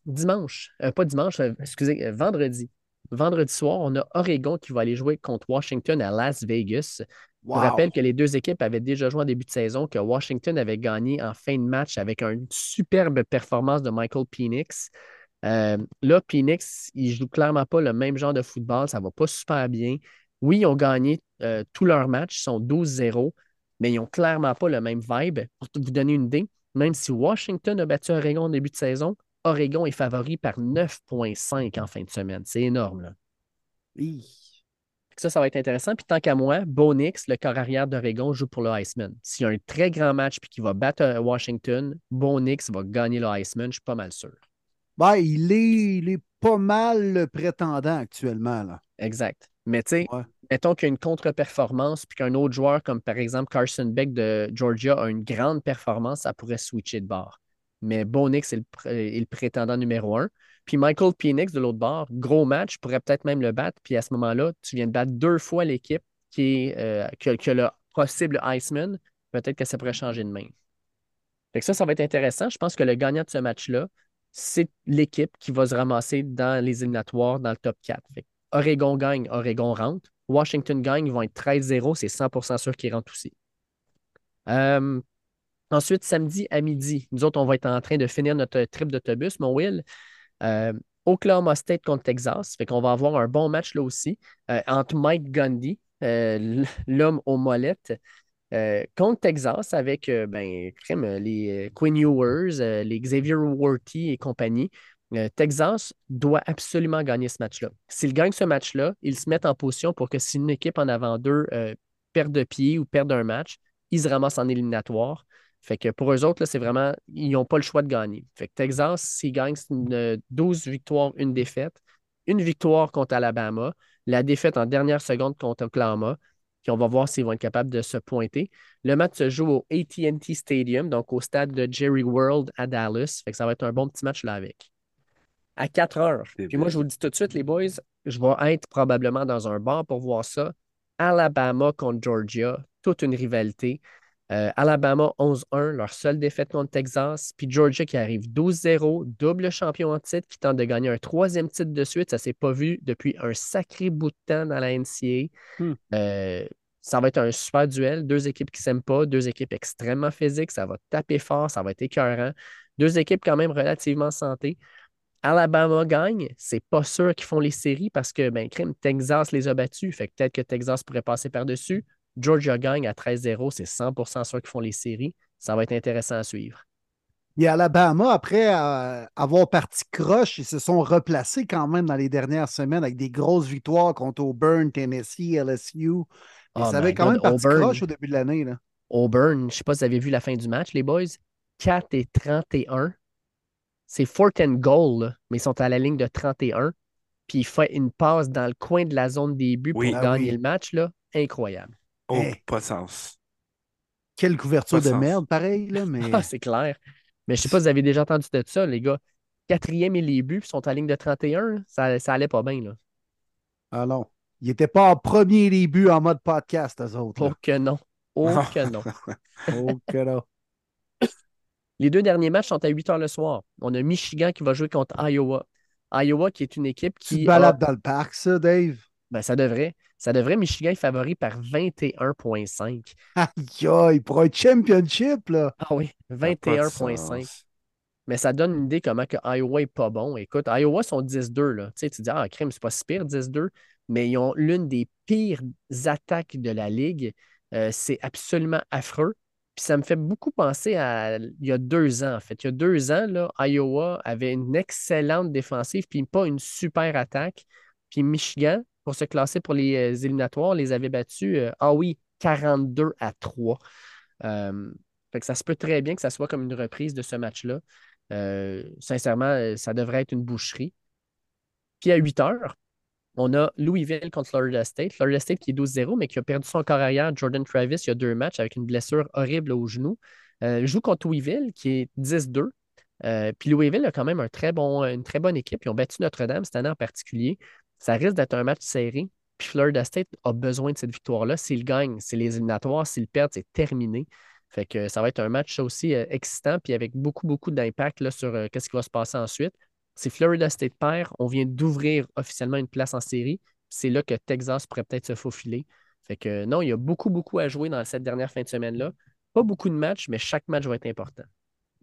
Speaker 3: dimanche. Pas dimanche, excusez, vendredi. Vendredi soir, on a Oregon qui va aller jouer contre Washington à Las Vegas. Je
Speaker 1: Wow.
Speaker 3: rappelle que les deux équipes avaient déjà joué en début de saison, que Washington avait gagné en fin de match avec une superbe performance de Michael Penix. Euh, là, Penix, il joue clairement pas le même genre de football, ça va pas super bien. Oui, ils ont gagné euh, tous leurs matchs, ils sont 12-0, mais ils ont clairement pas le même vibe. Pour vous donner une idée, même si Washington a battu Oregon en début de saison, Oregon est favori par 9,5 en fin de semaine. C'est énorme, là. Que Ça, ça va être intéressant. Puis tant qu'à moi, Bo Nix, le corps arrière d'Oregon, joue pour le Iceman. S'il y a un très grand match puis qu'il va battre euh, Washington, Bo Nix va gagner le Iceman, je suis pas mal sûr.
Speaker 1: Ben, il est, il est pas mal le prétendant actuellement. Là.
Speaker 3: Exact. Mais tu sais,
Speaker 1: Ouais.
Speaker 3: mettons qu'il y a une contre-performance puis qu'un autre joueur comme par exemple Carson Beck de Georgia a une grande performance, ça pourrait switcher de bord. Mais Bo Nix est le, prétendant numéro un. Puis Michael Penix de l'autre bord, gros match, pourrait peut-être même le battre. Puis à ce moment-là, tu viens de battre deux fois l'équipe qui, euh, a le possible Iceman. Peut-être que ça pourrait changer de main. Fait que ça, ça va être intéressant. Je pense que le gagnant de ce match-là, c'est l'équipe qui va se ramasser dans les éliminatoires dans le top 4. Fait que Oregon gagne, Oregon rentre. Washington gagne, ils vont être 13-0, c'est 100% sûr qu'ils rentrent aussi. Euh, ensuite, samedi à midi, nous autres, on va être en train de finir notre trip d'autobus, mon Will. Euh, Oklahoma State contre Texas. Fait qu'on va avoir un bon match là aussi euh, entre Mike Gundy, euh, l'homme aux molettes, euh, contre Texas avec euh, ben, euh, les euh, Quinn Ewers, euh, les Xavier Worthy et compagnie. Euh, Texas doit absolument gagner ce match-là. S'ils gagnent ce match-là, ils se mettent en position pour que si une équipe en avant d'eux euh, perd de pied ou perd un match, ils se ramassent en éliminatoire. Fait que pour eux autres, là, c'est vraiment, ils n'ont pas le choix de gagner. Fait que Texas, s'ils gagnent, c'est une, euh, 12 victoires, une défaite. Une victoire contre Alabama, la défaite en dernière seconde contre Oklahoma. Puis on va voir s'ils vont être capables de se pointer. Le match se joue au ATT Stadium, donc au stade de Jerry World à Dallas. Fait que ça va être un bon petit match là avec. À 4 heures. Puis moi, je vous le dis tout de suite, les boys, je vais être probablement dans un bar pour voir ça. Alabama contre Georgia, toute une rivalité. Euh, Alabama 11-1, leur seule défaite contre Texas. Puis Georgia qui arrive 12-0, double champion en titre, qui tente de gagner un troisième titre de suite. Ça ne s'est pas vu depuis un sacré bout de temps dans la NCAA.
Speaker 1: Hmm.
Speaker 3: Euh, ça va être un super duel. Deux équipes qui ne s'aiment pas, deux équipes extrêmement physiques. Ça va taper fort, ça va être écœurant. Deux équipes quand même relativement santé. Alabama gagne, c'est pas sûr qu'ils font les séries parce que ben, crime, Texas les a battus. Fait que peut-être que Texas pourrait passer par-dessus. Georgia gagne à 13-0, c'est 100% sûr qu'ils font les séries. Ça va être intéressant à suivre.
Speaker 1: Et Alabama, après euh, avoir parti croche, ils se sont replacés quand même dans les dernières semaines avec des grosses victoires contre Auburn, Tennessee, LSU. Ils
Speaker 3: Oh
Speaker 1: avaient quand
Speaker 3: God,
Speaker 1: même parti
Speaker 3: Auburn.
Speaker 1: croche au début de l'année. là.
Speaker 3: Auburn, je ne sais pas si vous avez vu la fin du match, les boys. 4 et 31. C'est fourth and goal, là, mais ils sont à la ligne de 31. Puis il fait une passe dans le coin de la zone début
Speaker 2: Oui.
Speaker 3: pour
Speaker 1: Ah
Speaker 3: gagner
Speaker 1: oui.
Speaker 3: le match. Là. Incroyable.
Speaker 2: Oh,
Speaker 1: Hey.
Speaker 2: pas de sens.
Speaker 1: Quelle couverture
Speaker 2: Pas de sens.
Speaker 1: merde, pareil. Là, mais...
Speaker 3: Ah, c'est clair. Mais je ne sais pas si vous avez déjà entendu de ça, les gars. Quatrième et les buts, puis sont à la ligne de 31. là. Ça, ça allait pas bien. Là.
Speaker 1: Ah non. Ils n'étaient pas en premier début en mode podcast, eux autres.
Speaker 3: Oh que non. Oh que non.
Speaker 1: Oh que non.
Speaker 3: Les deux derniers matchs sont à 8 heures le soir. On a Michigan qui va jouer contre Iowa. Iowa qui est une équipe
Speaker 1: Tu
Speaker 3: qui.
Speaker 1: te
Speaker 3: a-
Speaker 1: balades dans le parc, ça, Dave?
Speaker 3: Ben, ça devrait. Ça devrait. Michigan est favori par 21,5.
Speaker 1: Aïe, aïe, pour un championship, là.
Speaker 3: Ah oui,
Speaker 2: Ça a pas de
Speaker 3: 21,5.
Speaker 2: sens.
Speaker 3: Mais ça donne une idée comment que Iowa est pas bon. Écoute, Iowa sont 10-2. Là. Tu sais, tu dis, ah, crème, c'est pas si pire, 10-2. Mais ils ont l'une des pires attaques de la ligue. Euh, c'est absolument affreux. Puis ça me fait beaucoup penser à il y a deux ans, en fait. Il y a deux ans, là, Iowa avait une excellente défensive, puis pas une super attaque. Puis Michigan, pour se classer pour les euh, éliminatoires, les avait battus, euh, ah oui, 42 à 3. Euh, fait que ça se peut très bien que ça soit comme une reprise de ce match-là. Sincèrement, ça devrait être une boucherie. Puis à 8 heures, on a Louisville contre Florida State. Florida State qui est 12-0, mais qui a perdu son corps arrière, Jordan Travis, il y a deux matchs avec une blessure horrible au genou. Joue contre Louisville qui est 10-2. Euh, puis Louisville a quand même un très bon, une très bonne équipe. Ils ont battu Notre-Dame cette année en particulier. Ça risque d'être un match serré. Puis Florida State a besoin de cette victoire-là. S'il gagne, c'est les éliminatoires. S'il perd, c'est terminé. Fait que ça va être un match aussi euh, excitant, puis avec beaucoup, beaucoup d'impact sur ce qui va se passer ensuite. Si Florida State perd, on vient d'ouvrir officiellement une place en série. C'est là que Texas pourrait peut-être se faufiler. Fait que non, il y a beaucoup, beaucoup à jouer dans cette dernière fin de semaine-là. Pas beaucoup de matchs, mais chaque match va être important.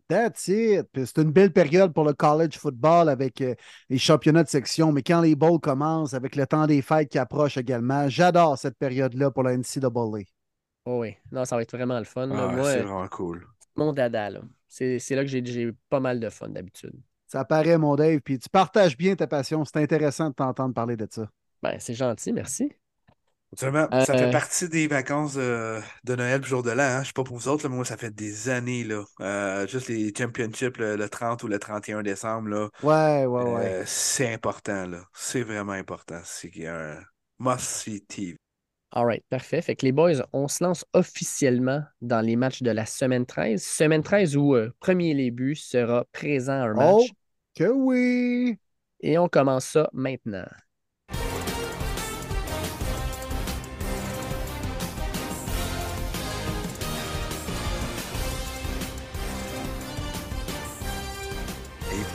Speaker 1: That's it. C'est une belle période pour le college football avec euh, les championnats de section. Mais quand les bowls commencent, avec le temps des fêtes qui approche également, j'adore cette période-là pour la NCAA.
Speaker 3: Oh oui, non, ça va être vraiment le fun.
Speaker 2: Ah, c'est vraiment cool.
Speaker 3: Mon dada, là. C'est là que j'ai pas mal de fun d'habitude.
Speaker 1: Ça paraît, mon Dave. Puis tu partages bien ta passion. C'est intéressant de t'entendre parler de ça.
Speaker 3: Ben, c'est gentil, merci.
Speaker 2: Ça fait euh, partie des vacances de Noël le jour de l'an. Hein. Je ne sais pas pour vous autres, mais moi, ça fait des années. Là. Euh, juste les championships le, 30 ou le 31 décembre. Là,
Speaker 1: ouais, ouais, ouais.
Speaker 2: Euh, c'est important. là. C'est vraiment important. C'est un must-see TV.
Speaker 3: All right, parfait. Fait que les boys, on se lance officiellement dans les matchs de la semaine 13. Semaine 13 où premier les buts sera présent un match. Oh,
Speaker 1: que oui!
Speaker 3: Et on commence ça maintenant.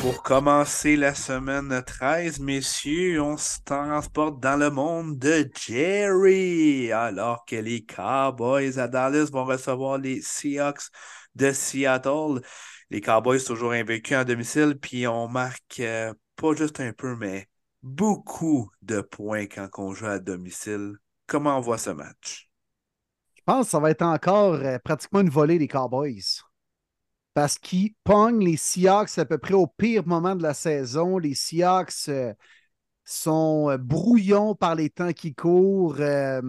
Speaker 2: Pour commencer la semaine 13, messieurs, on se transporte dans le monde de Jerry, alors que les Cowboys à Dallas vont recevoir les Seahawks de Seattle. Les Cowboys toujours invaincus en domicile, puis on marque euh, pas juste un peu, mais beaucoup de points quand on joue à domicile. Comment on voit ce match?
Speaker 1: Je pense que ça va être encore euh, pratiquement une volée des Cowboys parce qu'ils pognent les Seahawks à peu près au pire moment de la saison. Les Seahawks euh, sont euh, brouillons par les temps qui courent. Euh,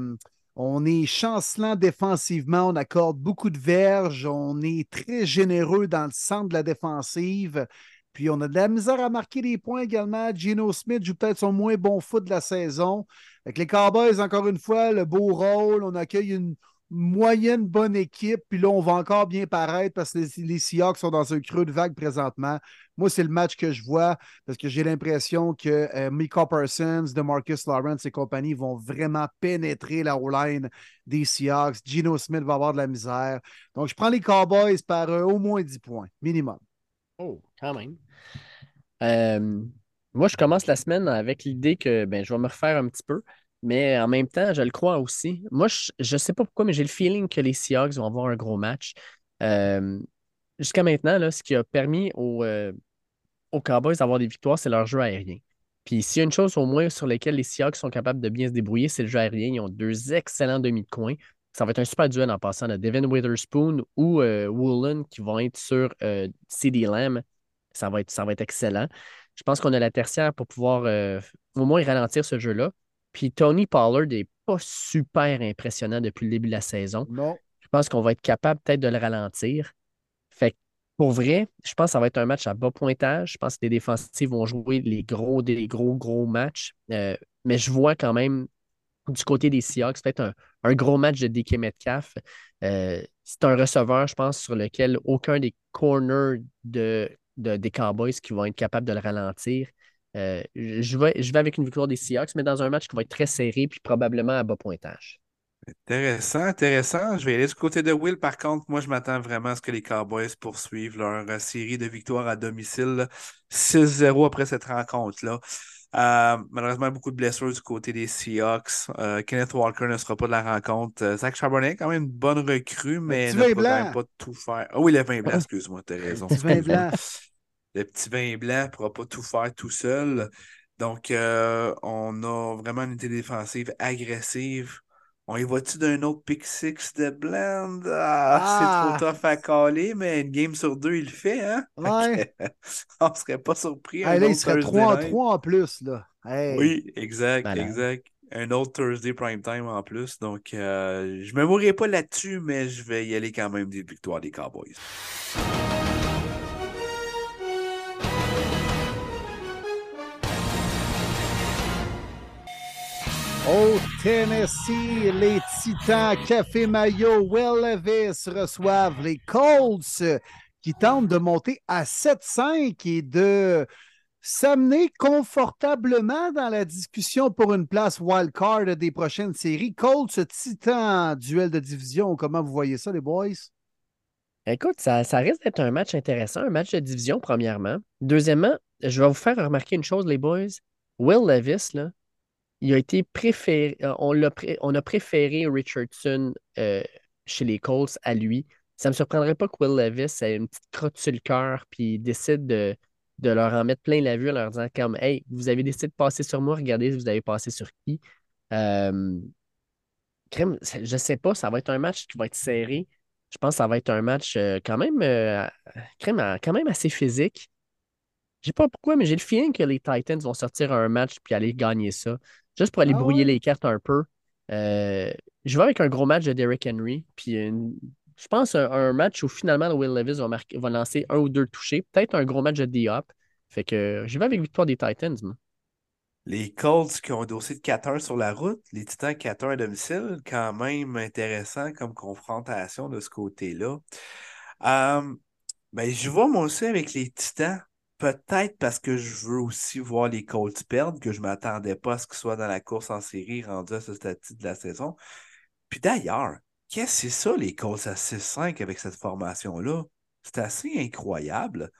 Speaker 1: on est chancelant défensivement, on accorde beaucoup de verges, on est très généreux dans le centre de la défensive. Puis on a de la misère à marquer des points également. Gino Smith joue peut-être son moins bon foot de la saison. Avec les Cowboys, encore une fois, le beau rôle. On accueille une, moyenne bonne équipe. Puis là, on va encore bien paraître parce que les, Seahawks sont dans un creux de vague présentement. Moi, c'est le match que je vois parce que j'ai l'impression que euh, Mika Parsons, DeMarcus Lawrence et compagnie vont vraiment pénétrer la O-line des Seahawks. Gino Smith va avoir de la misère. Donc, je prends les Cowboys par euh, au moins 10 points, minimum.
Speaker 3: Oh, quand même. Euh, moi, je commence la semaine avec l'idée que ben, je vais me refaire un petit peu. Mais en même temps, je le crois aussi. Moi, je ne sais pas pourquoi, mais j'ai le feeling que les Seahawks vont avoir un gros match. Euh, jusqu'à maintenant, là, ce qui a permis aux, euh, aux Cowboys d'avoir des victoires, c'est leur jeu aérien. Puis s'il y a une chose au moins sur laquelle les Seahawks sont capables de bien se débrouiller, c'est le jeu aérien. Ils ont deux excellents demi de coin. Ça va être un super duel en passant de Devin Witherspoon ou euh, Woolen qui vont être sur CD Lamb. Ça va, être, ça va être excellent. Je pense qu'on a la tertiaire pour pouvoir au moins ralentir ce jeu-là. Puis Tony Pollard n'est pas super impressionnant depuis le début de la saison.
Speaker 1: Non.
Speaker 3: Je pense qu'on va être capable peut-être de le ralentir. Fait pour vrai, je pense que ça va être un match à bas pointage. Je pense que les défensifs vont jouer les gros, des gros, gros matchs. Euh, mais je vois quand même du côté des Seahawks, peut-être un, gros match de DK Metcalf. Euh, c'est un receveur, je pense, sur lequel aucun des corners de, des Cowboys qui vont être capables de le ralentir. Euh, je, vais, je vais avec une victoire des Seahawks, mais dans un match qui va être très serré puis probablement à bas pointage.
Speaker 2: Intéressant, intéressant. Je vais aller du côté de Will. Par contre, moi, je m'attends vraiment à ce que les Cowboys poursuivent leur euh, série de victoires à domicile 6-0 après cette rencontre-là. Euh, malheureusement, beaucoup de blessures du côté des Seahawks. Kenneth Walker ne sera pas de la rencontre. Zach Charbonnet, quand même une bonne recrue, mais ne peut pas tout faire. Ah oui, le vin blanc, excuse-moi, t'as raison.
Speaker 1: Le vin blanc
Speaker 2: le petit vin blanc ne pourra pas tout faire tout seul. Donc, euh, on a vraiment une unité défensive agressive. On y va-tu d'un autre pick six de Blend? Ah, c'est trop ah! tough à caler, mais une game sur deux, il le fait, hein?
Speaker 1: Ouais.
Speaker 2: on serait pas surpris.
Speaker 1: là, il serait 3 en 3 en plus, là.
Speaker 2: Oui, exact, exact. Un autre Thursday prime time en plus. Donc, euh, je me mourrai pas là-dessus, mais je vais y aller quand même des victoires des Cowboys.
Speaker 1: Au Tennessee, les Titans Café Mayo Will Levis reçoivent les Colts qui tentent de monter à 7-5 et de s'amener confortablement dans la discussion pour une place wildcard des prochaines séries. Colts Titan, duel de division, comment vous voyez ça les boys?
Speaker 3: Écoute, ça, ça risque d'être un match intéressant, un match de division, premièrement. Deuxièmement, je vais vous faire remarquer une chose, les boys. Will Levis, là, il a été préféré, euh, on, a, on a préféré Richardson euh, chez les Colts à lui. Ça ne me surprendrait pas que Will Levis ait une petite crotte sur le cœur puis décide de, de, leur en mettre plein la vue en leur disant comme Hey, vous avez décidé de passer sur moi, regardez vous avez passé sur qui? Euh, je ne sais pas, ça va être un match qui va être serré. Je pense que ça va être un match quand même, quand même assez physique. Je sais pas pourquoi, mais j'ai le feeling que les Titans vont sortir un match puis aller gagner ça. Juste pour aller
Speaker 1: Ah
Speaker 3: brouiller
Speaker 1: ouais?
Speaker 3: les cartes un peu. Euh, je vais avec un gros match de Derrick Henry. Puis une- je pense un, un match où finalement Will Levis va, marquer- va lancer un ou deux touchés. Peut-être un gros match de D-Hop. Fait que je vais avec victoire des Titans. moi.
Speaker 2: Les Colts qui ont un dossier de 4-1 sur la route, les Titans 4-1 à domicile, quand même intéressant comme confrontation de ce côté-là. Euh, ben, je vais moi aussi avec les Titans. Peut-être parce que je veux aussi voir les Colts perdre, que je ne m'attendais pas à ce qu'ils soient dans la course en série rendu à ce stade de la saison. Puis d'ailleurs, qu'est-ce que c'est ça, les Colts à 6-5 avec cette formation-là? C'est assez incroyable.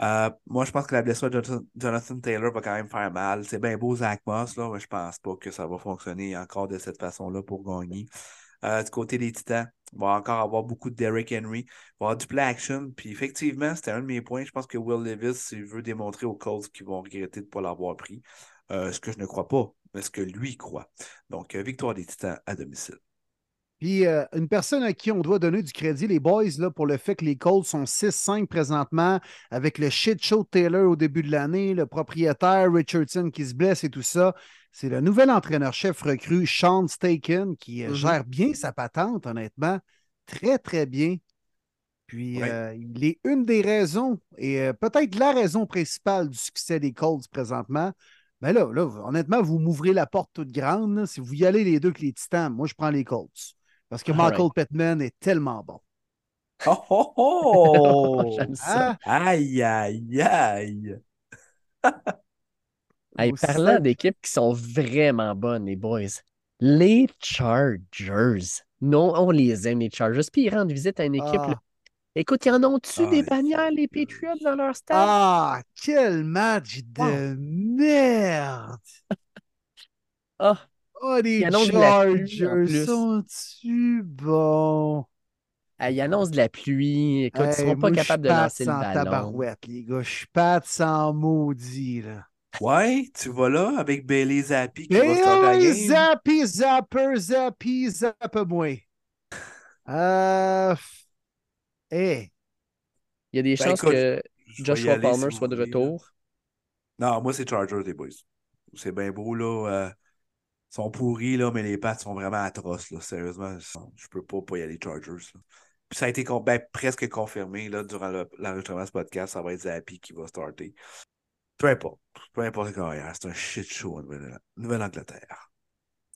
Speaker 2: Euh, moi, je pense que la blessure de Jonathan, Jonathan Taylor va quand même faire mal. C'est bien beau Zach Moss, là, mais je pense pas que ça va fonctionner encore de cette façon-là pour gagner. Euh, du côté des Titans, il va encore avoir beaucoup de Derrick Henry. Il va avoir du play action. Puis effectivement, c'était un de mes points. Je pense que Will Levis, veut démontrer aux Colts qu'ils vont regretter de ne pas l'avoir pris. Euh, ce que je ne crois pas, mais ce que lui croit. Donc, euh, victoire des Titans à domicile.
Speaker 1: Puis euh, une personne à qui on doit donner du crédit, les boys, là, pour le fait que les Colts sont 6-5 présentement, avec le shit show Taylor au début de l'année, le propriétaire Richardson qui se blesse et tout ça, c'est le nouvel entraîneur-chef recru, Sean Staken, qui euh,
Speaker 2: Mhm.
Speaker 1: gère bien sa patente, honnêtement. Très, très bien. Puis
Speaker 2: Ouais.
Speaker 1: euh, il est une des raisons, et euh, peut-être la raison principale du succès des Colts présentement. Mais là, là, honnêtement, vous m'ouvrez la porte toute grande. là. Si vous y allez les deux que les Titans, moi, je prends les Colts. Parce que
Speaker 3: All
Speaker 1: Michael
Speaker 3: right.
Speaker 1: Pittman est tellement bon.
Speaker 2: Oh, oh, oh!
Speaker 3: J'aime ça.
Speaker 1: Hein?
Speaker 2: aïe, aïe, aïe!
Speaker 3: Hey, parlant d'équipes qui sont vraiment bonnes, les boys, les Chargers. Non, on les aime, les Chargers. Puis ils rendent visite à une équipe.
Speaker 1: Ah.
Speaker 3: là. Écoute, ils en ont-tu
Speaker 2: Ah,
Speaker 3: des bannières, les. Patriots, dans leur stade?
Speaker 1: Ah, quel match de merde!
Speaker 3: Ah,
Speaker 1: Oh, les
Speaker 3: Ils annoncent de la pluie, en
Speaker 1: Chargers
Speaker 3: plus.
Speaker 1: sont-tu bons?
Speaker 3: ah, ils annoncent de la pluie. Écoute, ils ne
Speaker 1: Hey,
Speaker 3: seront pas
Speaker 1: moi,
Speaker 3: capables de lancer le
Speaker 1: sans
Speaker 3: ballon.
Speaker 1: tabarouette, les gars. Je suis pas sans maudit, là.
Speaker 2: Ouais, tu vas là avec Bailey Zappi qui va
Speaker 1: oui,
Speaker 2: game.
Speaker 1: zappy, zapper, zappy, zappe-moi. Euh. f- Eh,
Speaker 3: Il y a des
Speaker 2: Ben,
Speaker 3: chances
Speaker 2: écoute,
Speaker 3: que Joshua Palmer soit de
Speaker 2: voulez, là.
Speaker 3: retour.
Speaker 2: Non, moi, c'est Chargers, les boys. C'est bien beau, là. euh, sont pourris, là, mais les pattes sont vraiment atroces, là. Sérieusement, je peux pas pas y aller Chargers, là. Puis ça a été con- ben, presque confirmé, là, durant le- l'enregistrement de ce podcast. Ça va être Zappi qui va starter. Peu importe. Peu importe carrière. C'est un shit show en Nouvelle- Nouvelle-Angleterre.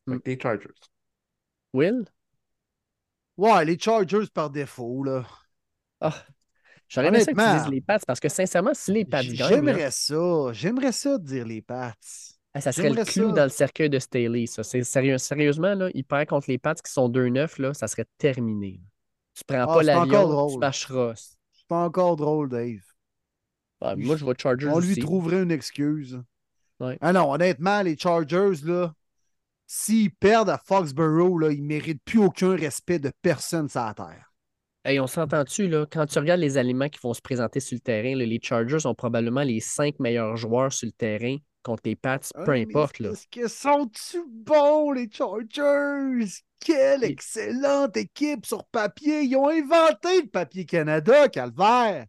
Speaker 2: Que les Chargers.
Speaker 3: Will?
Speaker 1: ouais, les Chargers par défaut, là.
Speaker 3: Ah, J'aurais aimé ça que tu
Speaker 1: Honnêtement,
Speaker 3: dises les Pats parce que sincèrement, si les Pats gagnent,
Speaker 1: J'aimerais ça. J'aimerais ça dire les Pats.
Speaker 3: Ah, ça serait le clou
Speaker 1: ça.
Speaker 3: dans le cercueil de Staley. Ça. Sérieux, sérieusement, là, il perd contre les Pats qui sont 2-9, là, ça serait terminé. Tu prends
Speaker 1: Ah,
Speaker 3: pas l'avion, tu marcheras.
Speaker 1: C'est pas encore drôle, Dave.
Speaker 3: Ah, moi, je vois Chargers
Speaker 1: On lui
Speaker 3: aussi.
Speaker 1: trouverait une excuse.
Speaker 3: Ouais.
Speaker 1: Ah non, honnêtement, les Chargers, là, s'ils perdent à Foxborough, là, ils ne méritent plus aucun respect de personne sur la terre.
Speaker 3: Hey, on s'entend-tu, là, quand tu regardes les aliments qui vont se présenter sur le terrain, là, les Chargers ont probablement les cinq meilleurs joueurs sur le terrain contre les Pats, peu
Speaker 1: Ah,
Speaker 3: importe. Là.
Speaker 1: Est-ce que sont-tu bons, les Chargers? Quelle
Speaker 3: Et-
Speaker 1: excellente équipe sur papier. Ils ont inventé le papier Canada, Calvaire.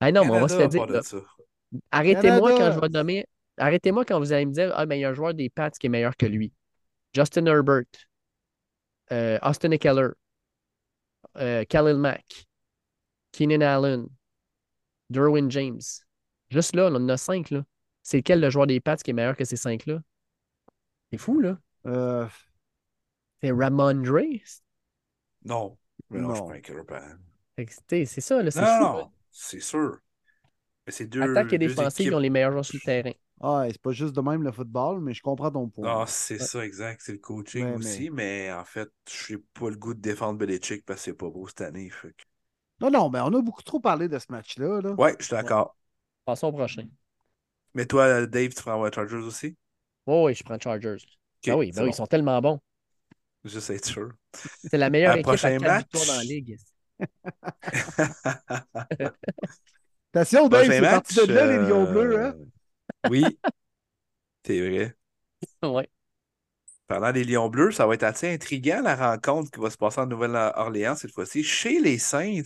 Speaker 3: Ah non, mais on va se le
Speaker 2: Canada,
Speaker 3: dire. Arrêtez-moi
Speaker 1: Canada.
Speaker 3: quand je vais nommer. Arrêtez-moi quand vous allez me dire Ah, mais il y a un joueur des Pats qui est meilleur que lui. Justin Herbert, euh, Austin Eckler, euh, Khalil Mack, Keenan Allen, Derwin James. Juste là, on en a cinq. là. C'est lequel le joueur des Pats qui est meilleur que ces cinq-là? C'est fou, là.
Speaker 1: Euh,
Speaker 3: C'est Ramondre.
Speaker 2: Non. Mais non, je suis
Speaker 1: Non.
Speaker 3: sais, C'est ça, là. C'est
Speaker 2: Non,
Speaker 3: fou.
Speaker 2: non,
Speaker 3: là.
Speaker 2: non, c'est sûr. Mais c'est deux.
Speaker 3: Attaque et défensive, ils ont les meilleurs joueurs sur le terrain.
Speaker 1: Ah, c'est pas juste de même le football, mais je comprends ton point.
Speaker 2: Ah, c'est ça, exact. C'est le coaching aussi, mais... en fait, je n'ai pas le goût de défendre Belichick parce que c'est pas beau cette année. fait
Speaker 1: Non, non, mais on a beaucoup trop parlé de ce match-là. Là.
Speaker 2: Ouais, je suis d'accord.
Speaker 3: Passons au prochain.
Speaker 2: Mais toi, Dave, tu prends les Chargers aussi?
Speaker 3: Oh, oui, je prends Chargers. Ah oui, ben oui,
Speaker 2: bon.
Speaker 3: ils sont tellement bons.
Speaker 2: Juste être sûr.
Speaker 3: C'est la meilleure
Speaker 2: À
Speaker 3: équipe à
Speaker 2: prochain
Speaker 3: quatre
Speaker 2: match?
Speaker 3: dans la ligue.
Speaker 1: Attention, Dave, c'est parti de là, les Lions
Speaker 2: euh,
Speaker 1: bleus. Hein?
Speaker 2: Oui, c'est vrai.
Speaker 3: ouais.
Speaker 2: Parlant des Lions bleus, ça va être assez intriguant la rencontre qui va se passer en Nouvelle-Orléans cette fois-ci. Chez les Saints,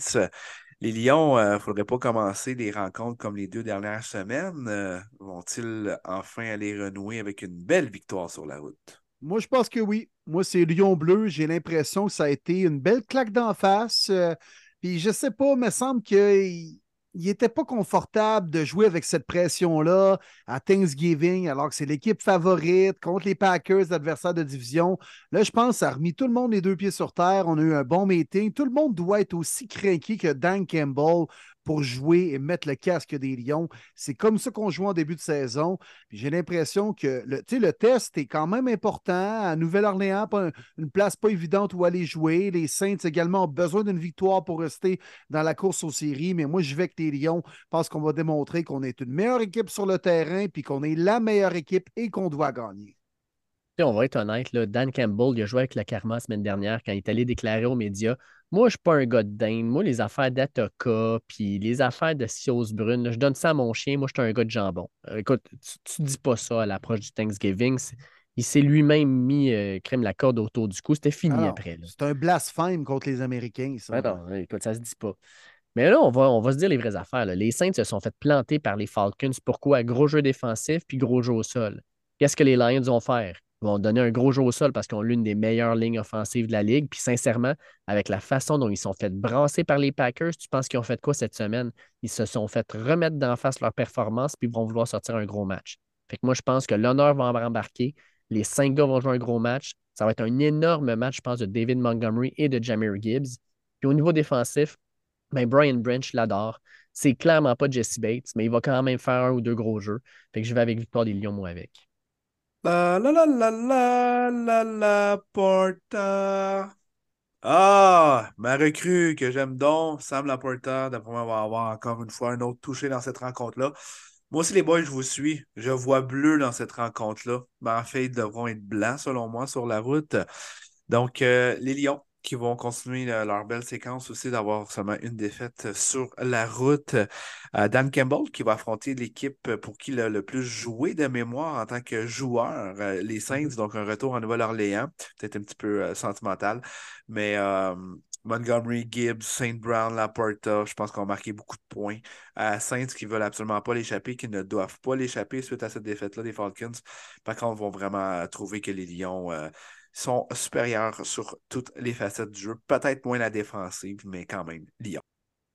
Speaker 2: les Lions, il ne faudrait pas commencer les rencontres comme les deux dernières semaines. Euh, Vont-ils enfin aller renouer avec une belle victoire sur la route?
Speaker 1: Moi, je pense que oui. Moi, c'est Lyon bleu. J'ai l'impression que ça a été une belle claque d'en face. Euh, puis je sais pas, il me semble qu'il n'était pas confortable de jouer avec cette pression-là à Thanksgiving, alors que c'est l'équipe favorite contre les Packers, l'adversaire de division. Là, je pense que ça a remis tout le monde les deux pieds sur terre. On a eu un bon meeting. Tout le monde doit être aussi craqué que Dan Campbell pour jouer et mettre le casque des Lions. C'est comme ça qu'on joue en début de saison. J'ai l'impression que le, test est quand même important. À Nouvelle-Orléans, une place pas évidente où aller jouer. Les Saints également ont besoin d'une victoire pour rester dans la course aux séries. Mais moi, je vais avec les Lions. Pense qu'on va démontrer qu'on est une meilleure équipe sur le terrain, puis qu'on est la meilleure équipe et qu'on doit gagner.
Speaker 3: On va être honnête, Dan Campbell, il a joué avec la Karma la semaine dernière quand il est allé déclarer aux médias Moi, je ne suis pas un gars de dinde. Moi, les affaires d'Atoka, puis les affaires de Sios Brune, je donne ça à mon chien. Moi, je suis un gars de jambon. Euh, écoute, tu ne dis pas ça à l'approche du Thanksgiving. Il s'est lui-même mis euh, crème la corde autour du cou. C'était fini
Speaker 1: Alors,
Speaker 3: après.
Speaker 1: C'est un blasphème contre les Américains, ça.
Speaker 3: Non, écoute, ça se dit pas. Mais là, on va, on va se dire les vraies affaires. là. Les Saints se sont fait planter par les Falcons. Pourquoi? Gros jeu défensif puis gros jeu au sol. Qu'est-ce que les Lions vont faire? Vont donner un gros jeu au sol parce qu'ils ont l'une des meilleures lignes offensives de la Ligue. Puis sincèrement, avec la façon dont ils sont fait brasser par les Packers, tu penses qu'ils ont fait quoi cette semaine? Ils se sont fait remettre d'en face leur performance puis vont vouloir sortir un gros match. Fait que moi, je pense que l'honneur va embarquer. Les cinq gars vont jouer un gros match. Ça va être un énorme match, je pense, de David Montgomery et de Jameer Gibbs. Puis au niveau défensif, ben Brian Branch l'adore. C'est clairement pas Jesse Bates, mais il va quand même faire un ou deux gros jeux. Fait que je vais avec victoire des Lions, moi, avec.
Speaker 2: La la la la la la la Porta. Ah, ma recrue que j'aime donc, Sam Laporta, d'après moi, va avoir encore une fois un autre touché dans cette rencontre-là. Moi aussi, les boys, je vous suis. Je vois bleu dans cette rencontre-là. Mais en fait, ils devront être blancs, selon moi, sur la route. Donc, euh, les Lions qui vont continuer leur belle séquence aussi d'avoir seulement une défaite sur la route. Euh, Dan Campbell qui va affronter l'équipe pour qui il a le plus joué de mémoire en tant que joueur, euh, les Saints, donc un retour en Nouvelle-Orléans, peut-être un petit peu euh, sentimental, mais euh, Montgomery, Gibbs, Saint Brown, Laporta, je pense qu'on a marqué beaucoup de points. À Saints qui veulent absolument pas l'échapper, qui ne doivent pas l'échapper suite à cette défaite-là des Falcons. Par contre, vont vraiment trouver que les Lions euh, sont supérieurs sur toutes les facettes du jeu. Peut-être moins la défensive, mais quand même.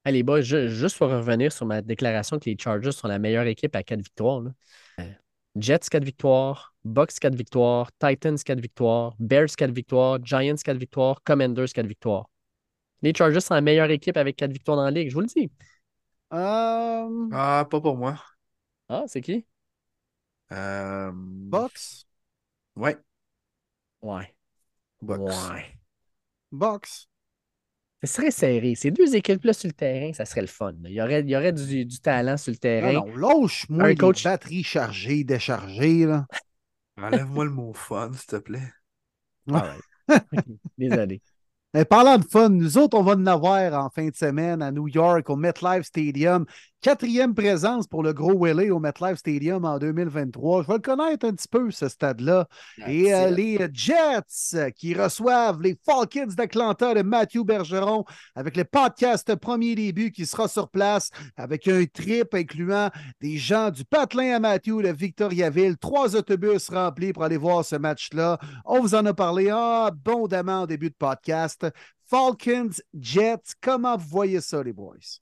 Speaker 3: Hey, les boys, ju- juste pour revenir sur ma déclaration que les Chargers sont la meilleure équipe à 4 victoires. là. Euh, Jets 4 victoires, Bucks 4 victoires, Titans 4 victoires, Bears 4 victoires, Giants 4 victoires, Commanders 4 victoires. Les Chargers sont la meilleure équipe avec 4 victoires dans la ligue, je vous le dis.
Speaker 1: Euh,
Speaker 2: Ah, pas pour moi.
Speaker 3: Ah, c'est qui?
Speaker 2: Euh,
Speaker 1: Box.
Speaker 2: Ouais,
Speaker 3: Ouais.
Speaker 2: Bucks.
Speaker 3: Ouais.
Speaker 1: Box.
Speaker 3: Ce serait serré. Ces deux équipes-là sur le terrain, ça serait le fun. là. Il y aurait, il y aurait du, du talent sur le terrain.
Speaker 1: Non, non, lâche-moi
Speaker 3: Un
Speaker 1: les
Speaker 3: coach-
Speaker 1: batteries chargées, déchargées. Là.
Speaker 2: Enlève-moi le mot fun, s'il te plaît.
Speaker 3: Ah ouais. Désolé.
Speaker 1: Mais parlant de fun, nous autres, on va en avoir en fin de semaine à New York au MetLife Stadium. Quatrième présence pour le gros Willie au MetLife Stadium en 2023. Je vais le connaître un petit peu, ce stade-là. Et euh, les Jets euh, qui reçoivent les Falcons d'Atlanta de Matthew Bergeron avec le podcast Premier Début qui sera sur place avec un trip incluant des gens du Patelin à Matthew de Victoriaville. Trois autobus remplis pour aller voir ce match-là. On vous en a parlé abondamment au début de podcast. Falcons, Jets, comment vous voyez ça, les boys?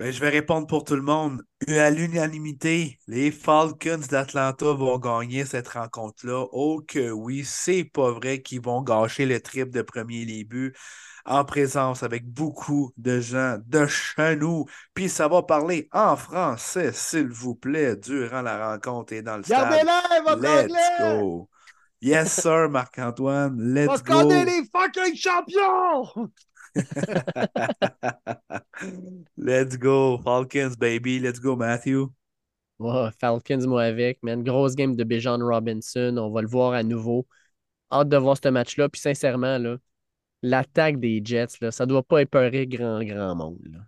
Speaker 2: Ben, je vais répondre pour tout le monde. À l'unanimité, les Falcons d'Atlanta vont gagner cette rencontre-là. Oh que oui, c'est pas vrai qu'ils vont gâcher le trip de premier début en présence avec beaucoup de gens de chez nous. Puis ça va parler en français, s'il vous plaît, durant la rencontre et dans le stade. Let's
Speaker 1: anglais!
Speaker 2: go. Yes, sir, Marc-Antoine. Let's
Speaker 1: Parce
Speaker 2: go.
Speaker 1: qu'on est les fucking champions!
Speaker 2: Let's go, Falcons, baby. Let's go, Matthew.
Speaker 3: Ouais, Falcons, moi avec, man. Grosse game de Bijan Robinson. On va le voir à nouveau. Hâte de voir ce match-là. Puis sincèrement, là, l'attaque des Jets, là, ça doit pas épeurer grand, grand monde. là.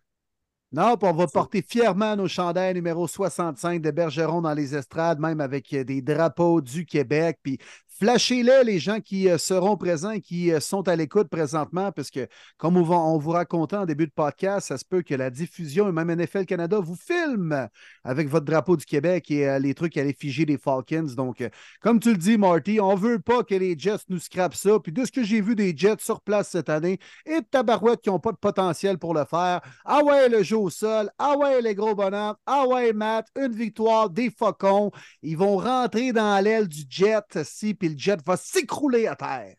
Speaker 1: Non, puis on va porter fièrement nos chandails numéro 65 de Bergeron dans les estrades, même avec euh, des drapeaux du Québec. Puis flashez-les, les gens qui euh, seront présents et qui euh, sont à l'écoute présentement, parce que, comme on, vous racontait en début de podcast, ça se peut que la diffusion et même NFL Canada vous filme avec votre drapeau du Québec et euh, les trucs à l'effigie des Falcons. Donc, comme tu le dis, Marty, on veut pas que les Jets nous scrapent ça. Puis de ce que j'ai vu des Jets sur place cette année, et de tabarouettes qui n'ont pas de potentiel pour le faire. Ah ouais, le jeu au sol. Ah ouais, les gros bonhommes. Ah ouais, Matt, une victoire des Faucons. Ils vont rentrer dans l'aile du jet, si, le jet va s'écrouler à terre.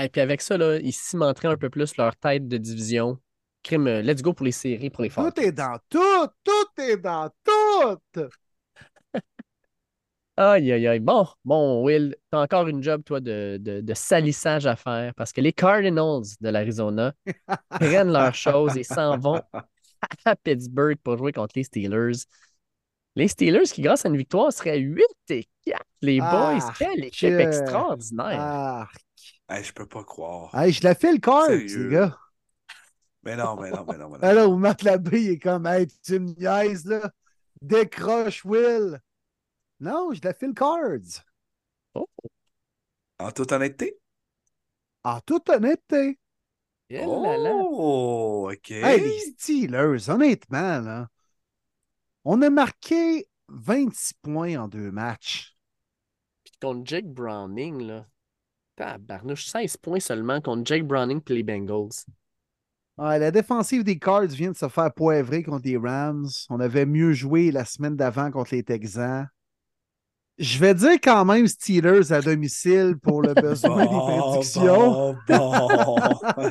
Speaker 3: Et puis avec ça, là, ils cimenteraient un peu plus leur tête de division. Crime, euh, let's go pour les séries, pour les Falcons.
Speaker 1: Tout est dans tout. Tout est dans tout.
Speaker 3: Aïe, aïe, aïe. Bon, bon, Will, t'as encore une job, toi, de, de, de salissage à faire parce que les Cardinals de l'Arizona prennent leurs choses et s'en vont à Pittsburgh pour jouer contre les Steelers. Les Steelers qui, grâce à une victoire, seraient 8 et 4. Les boys, quelle équipe extraordinaire.
Speaker 1: Ah,
Speaker 2: Hey, je peux pas croire.
Speaker 1: hey, je la fais le
Speaker 2: Sérieux?
Speaker 1: les gars.
Speaker 2: Mais non, mais non, mais non, mais non.
Speaker 1: Alors, Matt Labbé, il est comme, hey, tu me niaises, là. Décroche, Will. Non, je la fais le cards.
Speaker 2: En toute honnêteté?
Speaker 1: En toute honnêteté.
Speaker 3: Eh là là.
Speaker 2: Oh, OK.
Speaker 1: Hey, les Steelers, honnêtement, là, on a marqué 26 points en deux matchs.
Speaker 3: Puis contre Jake Browning, là. Tabarnouche, 16 points seulement contre Jake Browning et les Bengals.
Speaker 1: La défensive des Cards vient de se faire poivrer contre les Rams. On avait mieux joué la semaine d'avant contre les Texans. Je vais dire quand même Steelers à domicile pour le besoin des prédictions.
Speaker 2: Bon, bon.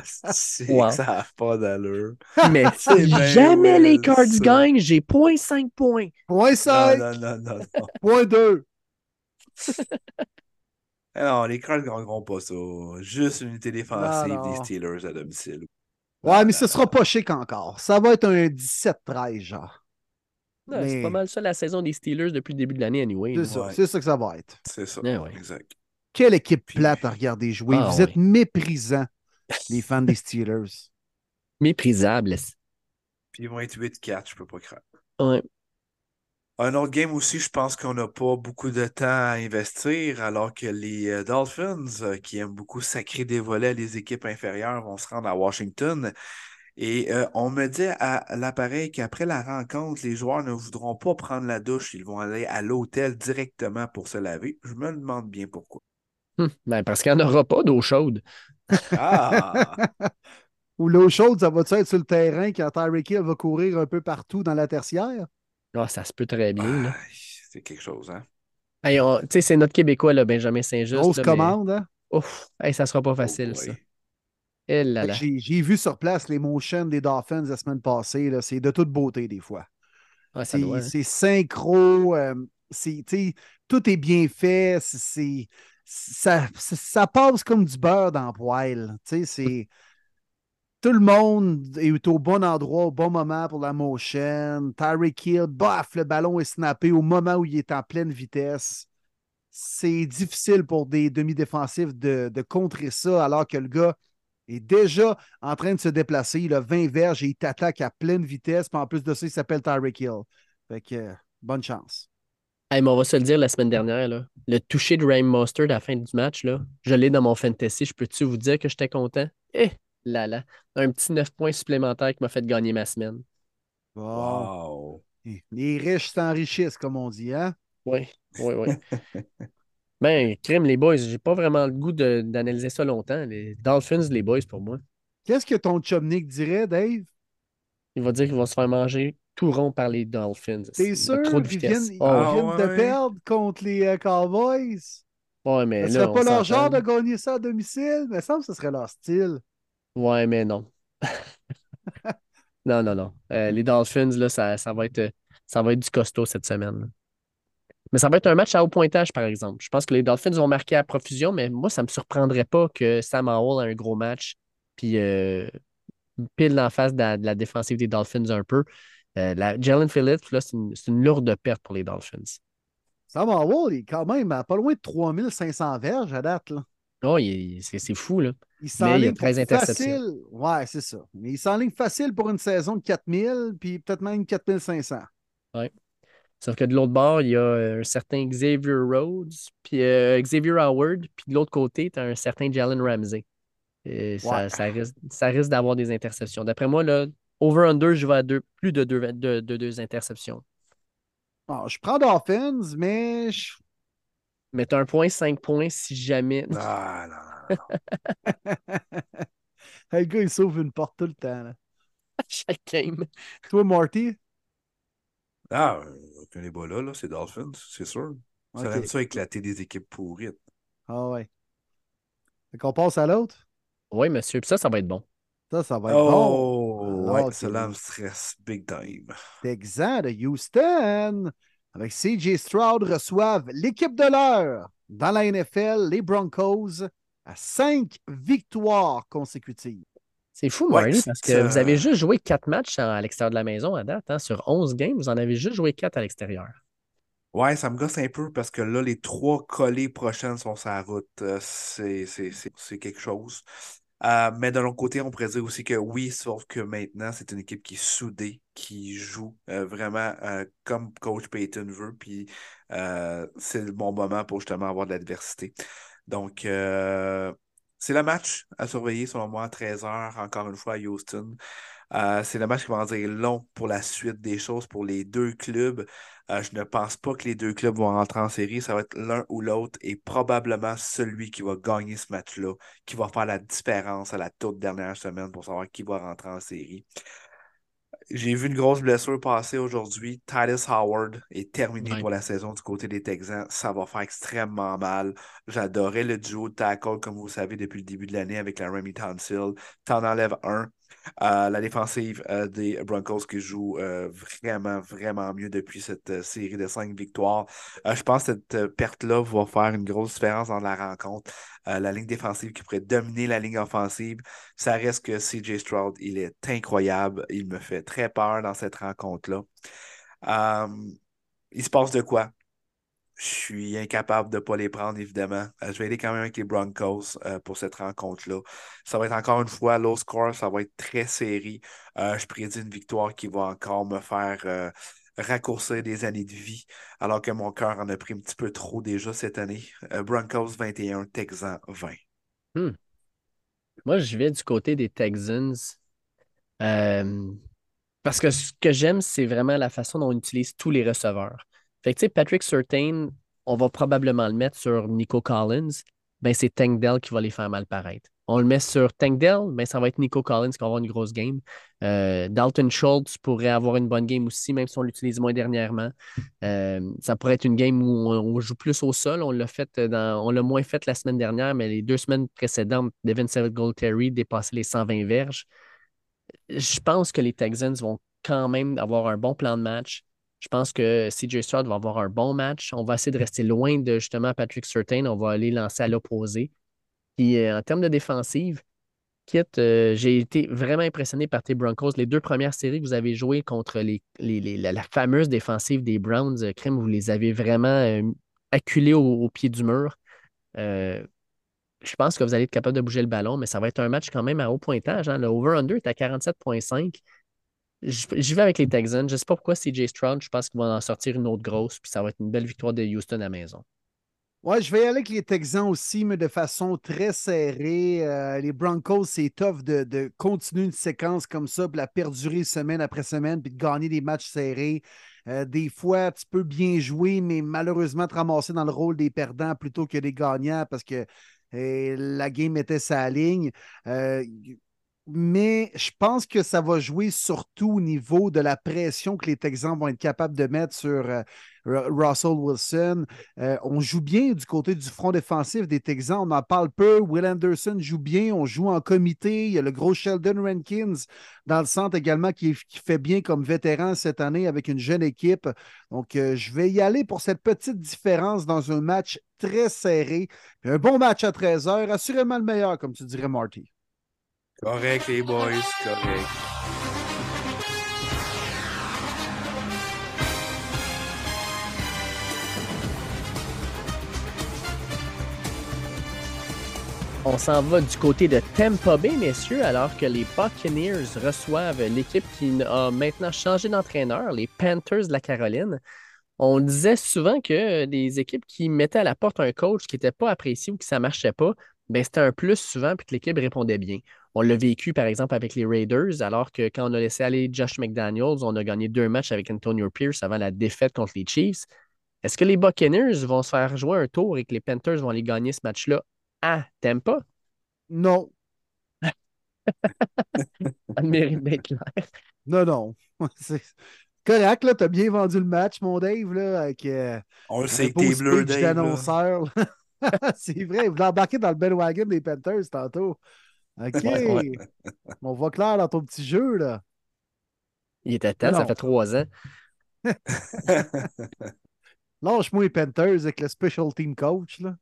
Speaker 2: C'est
Speaker 3: Wow.
Speaker 2: que ça n'a pas d'allure.
Speaker 3: Mais si jamais les Cards
Speaker 2: ça.
Speaker 3: gagnent, j'ai 0.5 points.
Speaker 1: Point
Speaker 2: Non,
Speaker 1: 5,
Speaker 2: non, non, non, non.
Speaker 1: point 2.
Speaker 2: Eh Non, les Cards ne gagneront pas ça. Juste une unité défensive
Speaker 1: Non, non.
Speaker 2: des Steelers à domicile.
Speaker 1: Ouais, mais ce sera pas chic encore. Ça va être un 17-13, genre. Mais-
Speaker 3: C'est pas mal ça la saison des Steelers depuis le début de l'année, anyway.
Speaker 1: C'est ça,
Speaker 2: Ouais.
Speaker 1: c'est ça que ça va être.
Speaker 2: C'est ça.
Speaker 3: Ouais.
Speaker 2: Exact.
Speaker 1: Quelle équipe
Speaker 2: Puis-
Speaker 1: plate à regarder jouer.
Speaker 3: Ah
Speaker 1: Vous êtes méprisants, les fans des Steelers.
Speaker 3: Méprisable.
Speaker 2: Puis ils vont être 8-4, je peux pas croire.
Speaker 3: Ouais.
Speaker 2: Un autre game aussi, je pense qu'on n'a pas beaucoup de temps à investir, alors que les euh, Dolphins, euh, qui aiment beaucoup sacrer des volets à les équipes inférieures, vont se rendre à Washington. Et euh, on me dit à l'appareil qu'après la rencontre, les joueurs ne voudront pas prendre la douche, ils vont aller à l'hôtel directement pour se laver. Je me demande bien pourquoi.
Speaker 3: Hum, ben, parce qu'il n'y en aura pas d'eau chaude.
Speaker 2: Ah!
Speaker 1: Ou l'eau chaude, ça va-tu être sur le terrain quand Tyreek Hill va courir un peu partout dans la tertiaire?
Speaker 3: Ah, ça se peut très bien. là.
Speaker 2: Ah, C'est quelque chose, hein?
Speaker 3: Hey, on- Tu sais, c'est notre Québécois, là, Benjamin Saint-Just.
Speaker 1: Grosse
Speaker 3: là, mais-
Speaker 1: commande, hein?
Speaker 3: Ouf, hey, ça sera pas facile,
Speaker 2: Oh
Speaker 3: ça.
Speaker 1: J'ai j'ai vu sur place les motions des Dolphins la semaine passée. là. C'est de toute beauté, des fois.
Speaker 3: Ouais,
Speaker 1: C'est
Speaker 3: hein.
Speaker 1: c'est synchro. euh, tout est bien fait. c'est- ça, passe comme du beurre dans le poêle. C'est. Tout le monde est au bon endroit, au bon moment pour la motion. Tyreek Hill, baf, le ballon est snappé au moment où il est en pleine vitesse. C'est difficile pour des demi-défensifs de, de contrer ça alors que le gars est déjà en train de se déplacer. Il a 20 verges et il t'attaque à pleine vitesse. Puis en plus de ça, il s'appelle Tyreek Hill. Fait que euh, bonne chance.
Speaker 3: Hey, mais on va se le dire la semaine dernière, là. le toucher de Raheem Mostert à la fin du match, là, je l'ai dans mon fantasy. Je peux-tu vous dire que j'étais content? Eh là là. Un petit 9 points supplémentaires qui m'a fait gagner ma semaine.
Speaker 2: Wow!
Speaker 1: Les riches s'enrichissent, comme on dit, hein?
Speaker 3: Oui, oui, oui. ben, crime, les boys, j'ai pas vraiment le goût de- d'analyser ça longtemps. Les Dolphins, les boys, pour moi.
Speaker 1: Qu'est-ce que ton chum Nick dirait, Dave?
Speaker 3: il va dire qu'il va se faire manger tout rond par les Dolphins.
Speaker 1: T'es sûr?
Speaker 3: trop de vitesse.
Speaker 1: viennent, ils
Speaker 3: Oh, ouais.
Speaker 2: Ah,
Speaker 1: viennent de
Speaker 2: ouais.
Speaker 1: perdre contre les euh, Cowboys?
Speaker 3: Ouais, mais
Speaker 1: Ce
Speaker 3: là,
Speaker 1: serait pas leur genre de gagner ça à domicile? Semble que ce serait leur style.
Speaker 3: Ouais, mais non. Non, non, non. Euh, les Dolphins, là, ça, ça va être, euh, ça va être du costaud cette semaine. là. Mais ça va être un match à haut pointage, par exemple. Je pense que les Dolphins vont marquer à profusion, mais moi, ça ne me surprendrait pas que Sam Howell ait un gros match, puis euh, pile en face de la, de la défensive des Dolphins un peu. Euh, la, Jalen Phillips, là, c'est une, une lourde perte pour les Dolphins.
Speaker 1: Sam Howell, il est quand même à pas loin de 3500 verges à date. Là.
Speaker 3: Oh, c'est fou, là.
Speaker 1: Il
Speaker 3: a
Speaker 1: s'enligne
Speaker 3: 13
Speaker 1: pour
Speaker 3: interceptions.
Speaker 1: facile. Ouais, c'est ça. Mais il s'enligne facile pour une saison de 4000, puis peut-être même 4500.
Speaker 3: Sauf que de l'autre bord, il y a euh, un certain Xavier Rhodes, puis euh, Xavier Howard, puis de l'autre côté, tu as un certain Jalen Ramsey. Et ça, risque, ça risque d'avoir des interceptions. D'après moi, là, over-under, je vais à deux, plus de deux, de, de deux interceptions.
Speaker 1: Bon, je prends Dolphins, mais je-
Speaker 3: Mais tu as un point, cinq points si jamais.
Speaker 2: Ah, non, non, non.
Speaker 1: le gars, il sauve une porte tout le temps. là.
Speaker 3: chaque game.
Speaker 1: Toi, Marty?
Speaker 2: Ah, aucun débat là, là c'est Dolphins, c'est sûr. Ça
Speaker 1: Ok.
Speaker 2: aime ça éclater des équipes pourries.
Speaker 1: Ah ouais. Fait qu'on passe à l'autre?
Speaker 3: Oui, monsieur. Puis ça, ça va être bon.
Speaker 1: Ça, ça va être bon.
Speaker 2: Oh, ouais,
Speaker 1: Ok.
Speaker 2: cela me stresse big time.
Speaker 1: Texans de Houston, avec CJ Stroud, reçoivent l'équipe de l'heure dans la NFL, les Broncos, à cinq victoires consécutives.
Speaker 3: C'est fou,
Speaker 2: Ouais,
Speaker 3: Marty, parce que vous avez juste joué quatre matchs à l'extérieur de la maison à date. hein. Sur 11 games, vous en avez juste joué quatre à l'extérieur.
Speaker 2: Ouais, ça me gosse un peu parce que là, les trois collés prochaines sont sur la route. Euh, c'est, quelque chose. Euh, mais de l'autre côté, on pourrait dire aussi que oui, sauf que maintenant, c'est une équipe qui est soudée, qui joue euh, vraiment euh, comme Coach Payton veut. Puis c'est le bon moment pour justement avoir de l'adversité. Donc, euh, c'est le match à surveiller, selon moi, à 13h, encore une fois, à Houston. Euh, c'est le match qui va en dire long pour la suite des choses pour les deux clubs. Euh, je ne pense pas que les deux clubs vont rentrer en série. Ça va être l'un ou l'autre et probablement celui qui va gagner ce match-là, qui va faire la différence à la toute dernière semaine pour savoir qui va rentrer en série. J'ai vu une grosse blessure passer aujourd'hui. Titus Howard est terminé
Speaker 3: Ouais.
Speaker 2: pour la saison du côté des Texans. Ça va faire extrêmement mal. J'adorais le duo de tackle, comme vous le savez, depuis le début de l'année avec la Remy Tansil. T'en enlèves un. La défensive euh, des Broncos qui joue euh, vraiment, vraiment mieux depuis cette euh, série de cinq victoires. Je pense que cette perte-là va faire une grosse différence dans la rencontre. La ligne défensive qui pourrait dominer la ligne offensive. Ça reste que CJ Stroud, il est incroyable. Il me fait très peur dans cette rencontre-là. Il se passe de quoi? Je suis incapable de ne pas les prendre, évidemment. Euh, je vais aller quand même avec les Broncos euh, pour cette rencontre-là. Ça va être encore une fois low score, ça va être très serré. Euh, je prédis une victoire qui va encore me faire euh, raccourcir des années de vie, alors que mon cœur en a pris un petit peu trop déjà cette année. Broncos 21, Texans 20.
Speaker 3: Moi, je vais du côté des Texans. parce que ce que j'aime, c'est vraiment la façon dont on utilise tous les receveurs. Fait que, tu sais, Patrick Surtain, on va probablement le mettre sur Nico Collins. Ben, c'est Tank Dell qui va les faire mal paraître. On le met sur Tank Dell, ben, ça va être Nico Collins qui va avoir une grosse game. Euh, Dalton Schultz pourrait avoir une bonne game aussi, même si on l'utilise moins dernièrement. Euh, ça pourrait être une game où on, joue plus au sol. On l'a fait on l'a moins fait la semaine dernière, mais les deux semaines précédentes, Devin Singletary dépassait les 120 verges. Je pense que les Texans vont quand même avoir un bon plan de match. Je pense que CJ Stroud va avoir un bon match. On va essayer de rester loin de justement Patrick Surtain. On va aller lancer à l'opposé. Puis euh, en termes de défensive, Kit, euh, j'ai été vraiment impressionné par tes Broncos. Les deux premières séries que vous avez jouées contre les, les- les- la, fameuse défensive des Browns, euh, Crème, vous les avez vraiment euh, acculés au, pied du mur. Je pense que vous allez être capable de bouger le ballon, mais ça va être un match quand même à haut pointage. hein. Le over-under est à 47,5. J'y vais avec les Texans. Je ne sais pas pourquoi CJ Stroud. Je pense qu'ils vont en sortir une autre grosse, puis ça va être une belle victoire de Houston à maison.
Speaker 1: Ouais, je vais y aller avec les Texans aussi, mais de façon très serrée. Euh, les Broncos, c'est tough de, de continuer une séquence comme ça, puis la perdurer semaine après semaine, puis de gagner des matchs serrés. Euh, des fois, tu peux bien jouer, mais malheureusement te ramasser dans le rôle des perdants plutôt que des gagnants parce que euh, la game était sa ligne. Euh, mais je pense que ça va jouer surtout au niveau de la pression que les Texans vont être capables de mettre sur euh, Russell Wilson. Euh, on joue bien du côté du front défensif des Texans. On en parle peu. Will Anderson joue bien. On joue en comité. Il y a le gros Sheldon Rankins dans le centre également qui, fait bien comme vétéran cette année avec une jeune équipe. Donc, euh, je vais y aller pour cette petite différence dans un match très serré. Un bon match à 13h. Assurément le meilleur, comme tu dirais, Marty.
Speaker 2: Correct, les boys, correct.
Speaker 3: On s'en va du côté de Tampa Bay, messieurs, alors que les Buccaneers reçoivent l'équipe qui a maintenant changé d'entraîneur, les Panthers de la Caroline. On disait souvent que des équipes qui mettaient à la porte un coach qui n'était pas apprécié ou que ça ne marchait pas, ben c'était un plus souvent puis que l'équipe répondait bien. On l'a vécu, par exemple, avec les Raiders, alors que quand on a laissé aller Josh McDaniels, on a gagné deux matchs avec Antonio Pierce avant la défaite contre les Chiefs. Est-ce que les Buccaneers vont se faire jouer un tour et que les Panthers vont aller gagner ce match-là à Tampa?
Speaker 1: Non.
Speaker 3: Ça mérite d'être clair.
Speaker 1: Non, non. C'est correct, là. T'as bien vendu le match, mon Dave, là, avec. Euh,
Speaker 2: on le sait que t'es bleu, Dave.
Speaker 1: C'est vrai, vous embarquez dans le bandwagon des Panthers tantôt. OK. On voit clair dans ton petit jeu, là.
Speaker 3: Il était temps, ça fait trois ans.
Speaker 1: Lâche-moi les Panthers avec le special team coach, là.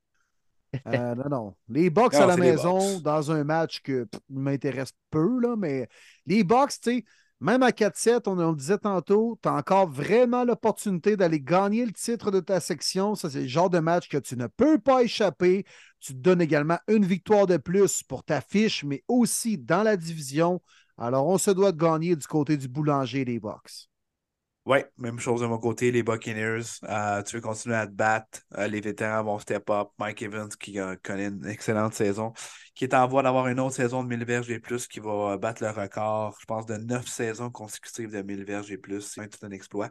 Speaker 1: Euh, non, non. Les Bucks à la maison, dans un match que m'intéresse peu, là, mais les Bucks, tu sais, même à 4-7, on, le disait tantôt, tu as encore vraiment l'opportunité d'aller gagner le titre de ta section. Ça, c'est le genre de match que tu ne peux pas échapper. Tu te donnes également une victoire de plus pour ta fiche, mais aussi dans la division. Alors, on se doit de gagner du côté du boulanger des Bucks.
Speaker 2: Oui, même chose de mon côté, les Buccaneers. Euh, tu veux continuer à te battre. Euh, les vétérans vont step up. Mike Evans qui connaît une excellente saison, qui est en voie d'avoir une autre saison de 1000 verges et plus, qui va battre le record, je pense, de neuf saisons consécutives de 1000 verges et plus. C'est tout un exploit.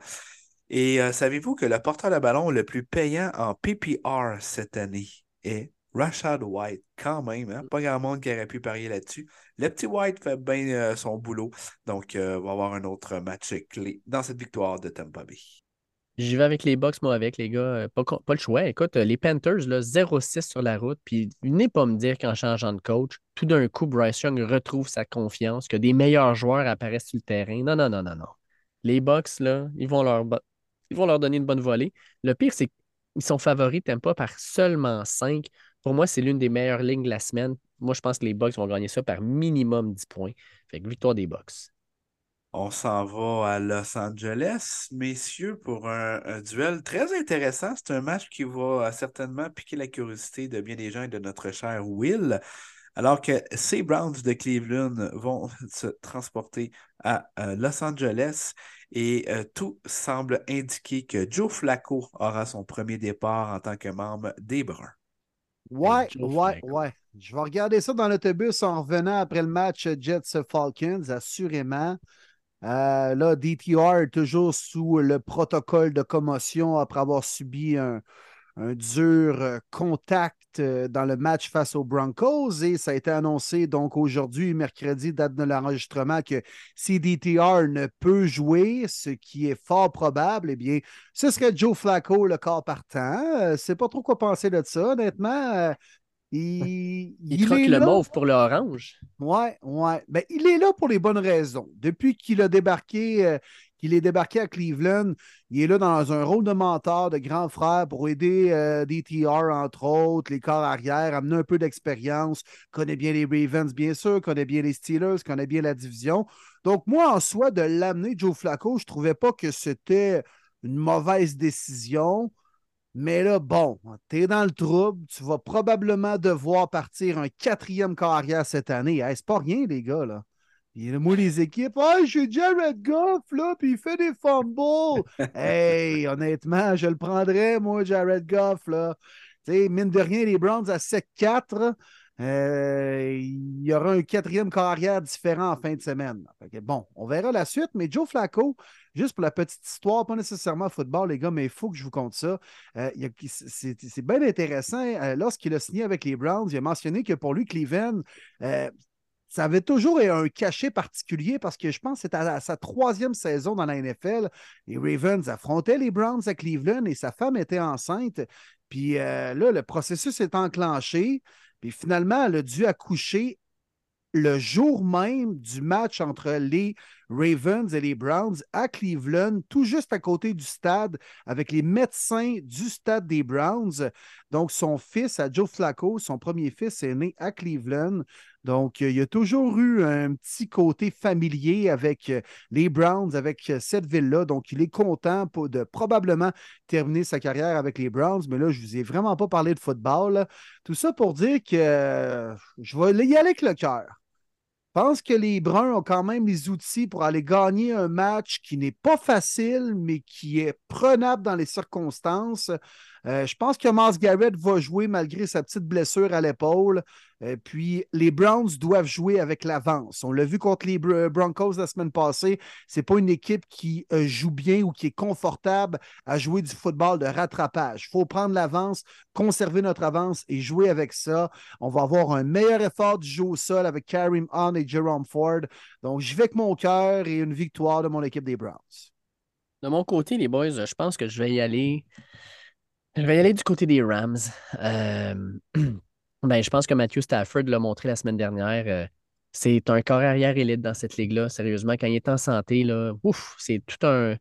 Speaker 2: Et euh, savez-vous que le porteur de ballon le plus payant en PPR cette année est Rashad White, quand même, hein? pas grand monde qui aurait pu parier là-dessus. Le petit White fait bien euh, son boulot, donc euh, on va avoir un autre match clé dans cette victoire de Tampa Bay.
Speaker 3: J'y vais avec les Bucks, moi, avec les gars. Euh, pas, le choix. Écoute, les Panthers, 0-6 sur la route. Puis, venez pas me dire qu'en changeant de coach, tout d'un coup, Bryce Young retrouve sa confiance, que des meilleurs joueurs apparaissent sur le terrain. Non, non, non, non, non. Les Bucks, là, ils vont leur, ils vont leur donner une bonne volée. Le pire, c'est qu'ils sont favoris, pas par seulement 5. Pour moi, c'est l'une des meilleures lignes de la semaine. Moi, je pense que les Bucks vont gagner ça par minimum 10 points. Fait que victoire des Bucks.
Speaker 2: On s'en va à Los Angeles, messieurs, pour un, duel très intéressant. C'est un match qui va certainement piquer la curiosité de bien des gens et de notre cher Will. Alors que ces Browns de Cleveland vont se transporter à Los Angeles et euh, tout semble indiquer que Joe Flacco aura son premier départ en tant que membre des Bruns.
Speaker 1: Ouais, ouais, ouais. Je vais regarder ça dans l'autobus en revenant après le match Jets Falcons, assurément. Euh, là, DTR est toujours sous le protocole de commotion après avoir subi un, un dur euh, contact euh, dans le match face aux Broncos et ça a été annoncé donc aujourd'hui, mercredi, date de l'enregistrement, que si DTR ne peut jouer, ce qui est fort probable, eh bien, ce serait Joe Flacco le corps partant. Euh, c'est pas trop quoi penser de ça, honnêtement.
Speaker 3: Il, il, troque le mauve pour l'orange.
Speaker 1: Ouais, ouais. Ben, il est là pour les bonnes raisons. Depuis qu'il a débarqué, qu'il est débarqué à Cleveland. Il est là dans un rôle de mentor, de grand frère pour aider euh, DTR, entre autres, les corps arrière, amener un peu d'expérience, connaît bien les Ravens, bien sûr, connaît bien les Steelers, connaît bien la division. Donc, moi, en soi, de l'amener, Joe Flacco, je ne trouvais pas que c'était une mauvaise décision. Mais là, bon, tu es dans le trouble. Tu vas probablement devoir partir un quatrième corps arrière cette année. c'est pas rien, les gars, là. Puis moi, les équipes, ah, j'ai Jared Goff, là, puis il fait des fumbles. hey, honnêtement, je le prendrais, moi, Jared Goff, là. Tu sais, mine de rien, les Browns à 7-4, euh, il y aura un quatrième carrière différent en fin de semaine. bon, on verra la suite, mais Joe Flacco, juste pour la petite histoire, pas nécessairement football, les gars, mais il faut que je vous conte ça. Euh, c'est bien intéressant. Euh, lorsqu'il a signé avec les Browns, il a mentionné que pour lui, Cleveland, ça avait toujours un cachet particulier parce que je pense que c'était à sa troisième saison dans la NFL. Les Ravens affrontaient les Browns à Cleveland et sa femme était enceinte. Puis euh, là, le processus est enclenché. Puis finalement, elle a dû accoucher le jour même du match entre les Ravens et les Browns à Cleveland, tout juste à côté du stade, avec les médecins du stade des Browns. Donc, son fils, Joe Flacco, son premier fils, est né à Cleveland. Donc, il a toujours eu un petit côté familier avec euh, les Browns, avec euh, cette ville-là. Donc, il est content de probablement terminer sa carrière avec les Browns. Mais là, je ne vous ai vraiment pas parlé de football. Tout ça pour dire que euh, je vais y aller avec le cœur. Je pense que les Bruns ont quand même les outils pour aller gagner un match qui n'est pas facile, mais qui est prenable dans les circonstances. Euh, je pense que Mars Garrett va jouer malgré sa petite blessure à l'épaule. Euh, puis les Browns doivent jouer avec l'avance. On l'a vu contre les Broncos la semaine passée. Ce n'est pas une équipe qui euh, joue bien ou qui est confortable à jouer du football de rattrapage. Il faut prendre l'avance, conserver notre avance et jouer avec ça. On va avoir un meilleur effort du jeu au sol avec Karim Hunt et Jerome Ford. Donc, je vais avec mon cœur et une victoire de mon équipe des Browns.
Speaker 3: De mon côté, les boys, je pense que je vais y aller je vais y aller du côté des Rams. Euh, ben, je pense que Matthew Stafford l'a montré la semaine dernière. Euh, c'est un corps arrière élite dans cette ligue-là. Sérieusement, quand il est en santé, là, ouf, c'est tout un,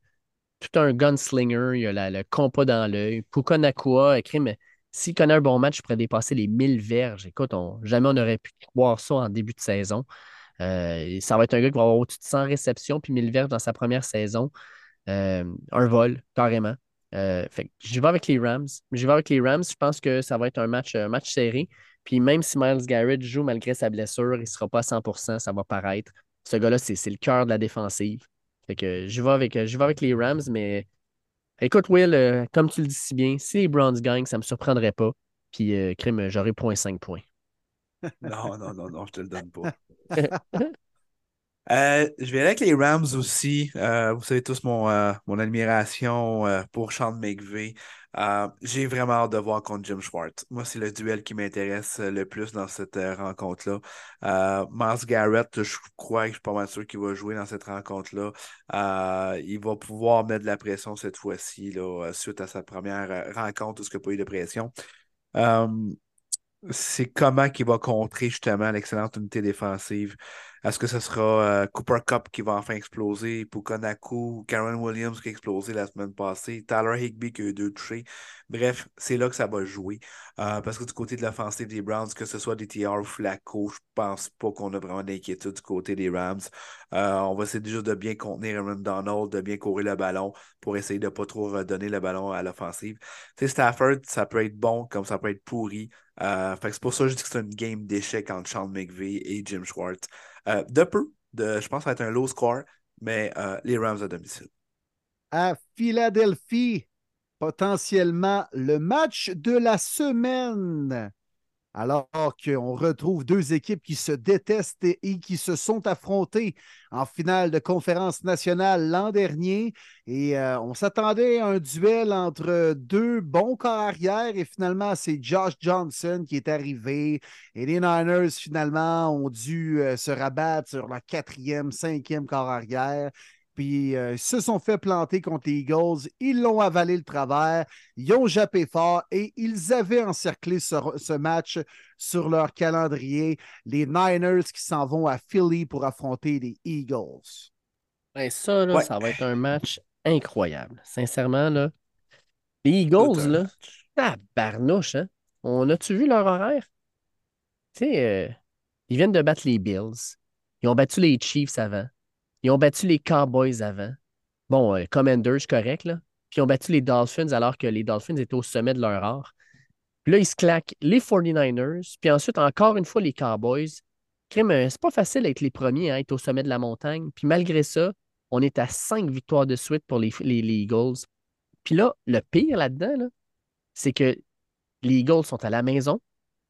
Speaker 3: tout un gunslinger. Il a le compas dans l'œil. Puka Nakua, écrit, mais s'il connaît un bon match, il pourrait dépasser les 1000 verges. Écoute, jamais on aurait pu croire ça en début de saison. Euh, ça va être un gars qui va avoir au-dessus de 100 réceptions puis 1000 verges dans sa première saison. un vol, carrément. Euh, je vais avec les Rams. Je vais avec les Rams. Je pense que ça va être un match, un match serré. Puis même si Miles Garrett joue malgré sa blessure, il ne sera pas à 100% ça va paraître. Ce gars-là, c'est le cœur de la défensive. Fait que je vais avec, je vais avec les Rams, mais écoute, Will, euh, comme tu le dis si bien, si les Browns gagnent, ça ne me surprendrait pas. Puis, euh, crime, j'aurai 0.5 points.
Speaker 2: non, non, non, non, je te le donne pas. Euh, je vais avec les Rams aussi. Euh, vous savez tous mon, euh, admiration pour Sean McVay. J'ai vraiment hâte de voir contre Jim Schwartz. Moi, c'est le duel qui m'intéresse le plus dans cette rencontre-là. Mars Garrett, je crois que je suis pas mal sûr qu'il va jouer dans cette rencontre-là. il va pouvoir mettre de la pression cette fois-ci, suite à sa première rencontre où il n'y a pas eu de pression c'est comment qu'il va contrer justement l'excellente unité défensive. Est-ce que ce sera euh, Cooper Cup qui va enfin exploser, Pukonaku, Karen Williams qui a explosé la semaine passée, Tyler Higby qui a eu deux touchés? Bref, c'est là que ça va jouer. Euh, parce que du côté de l'offensive des Browns, que ce soit des TR ou Flacco, je pense pas qu'on a vraiment d'inquiétude du côté des Rams. Euh, on va essayer déjà de bien contenir Aaron Donald, de bien courir le ballon pour essayer de ne pas trop redonner le ballon à l'offensive. Tu Stafford, ça peut être bon comme ça peut être pourri. c'est pour ça que je dis que c'est une game d'échec entre Sean McVay et Jim Schwartz. Euh, de peu, je pense que ça va être un low score, mais euh, les Rams à domicile.
Speaker 1: À Philadelphie, potentiellement le match de la semaine. Alors qu'on retrouve deux équipes qui se détestent et qui se sont affrontées en finale de conférence nationale l'an dernier. Et euh, on s'attendait à un duel entre deux bons corps arrière et finalement, c'est Josh Johnson qui est arrivé. Et les Niners, finalement, ont dû euh, se rabattre sur la quatrième, cinquième corps arrière. Puis euh, ils se sont fait planter contre les Eagles. Ils l'ont avalé le travers. Ils ont jappé fort et ils avaient encerclé ce, match sur leur calendrier. Les Niners qui s'en vont à Philly pour affronter les Eagles.
Speaker 3: Ben ça, là, ça va être un match incroyable. Sincèrement, là. Les Eagles, là, tabarnouche, hein? On a-tu vu leur horaire? Tu sais, euh, ils viennent de battre les Bills. Ils ont battu les Chiefs avant. Ils ont battu les Cowboys avant. Bon, euh, Commanders, correct, là. Puis ils ont battu les Dolphins alors que les Dolphins étaient au sommet de leur art. Puis là, ils se claquent les 49ers, puis ensuite, encore une fois, les Cowboys. Crime, euh, c'est pas facile d'être les premiers à être au sommet de la montagne. Puis malgré ça, on est à cinq victoires de suite pour les, les, Eagles. Puis là, le pire là-dedans, c'est que les Eagles sont à la maison.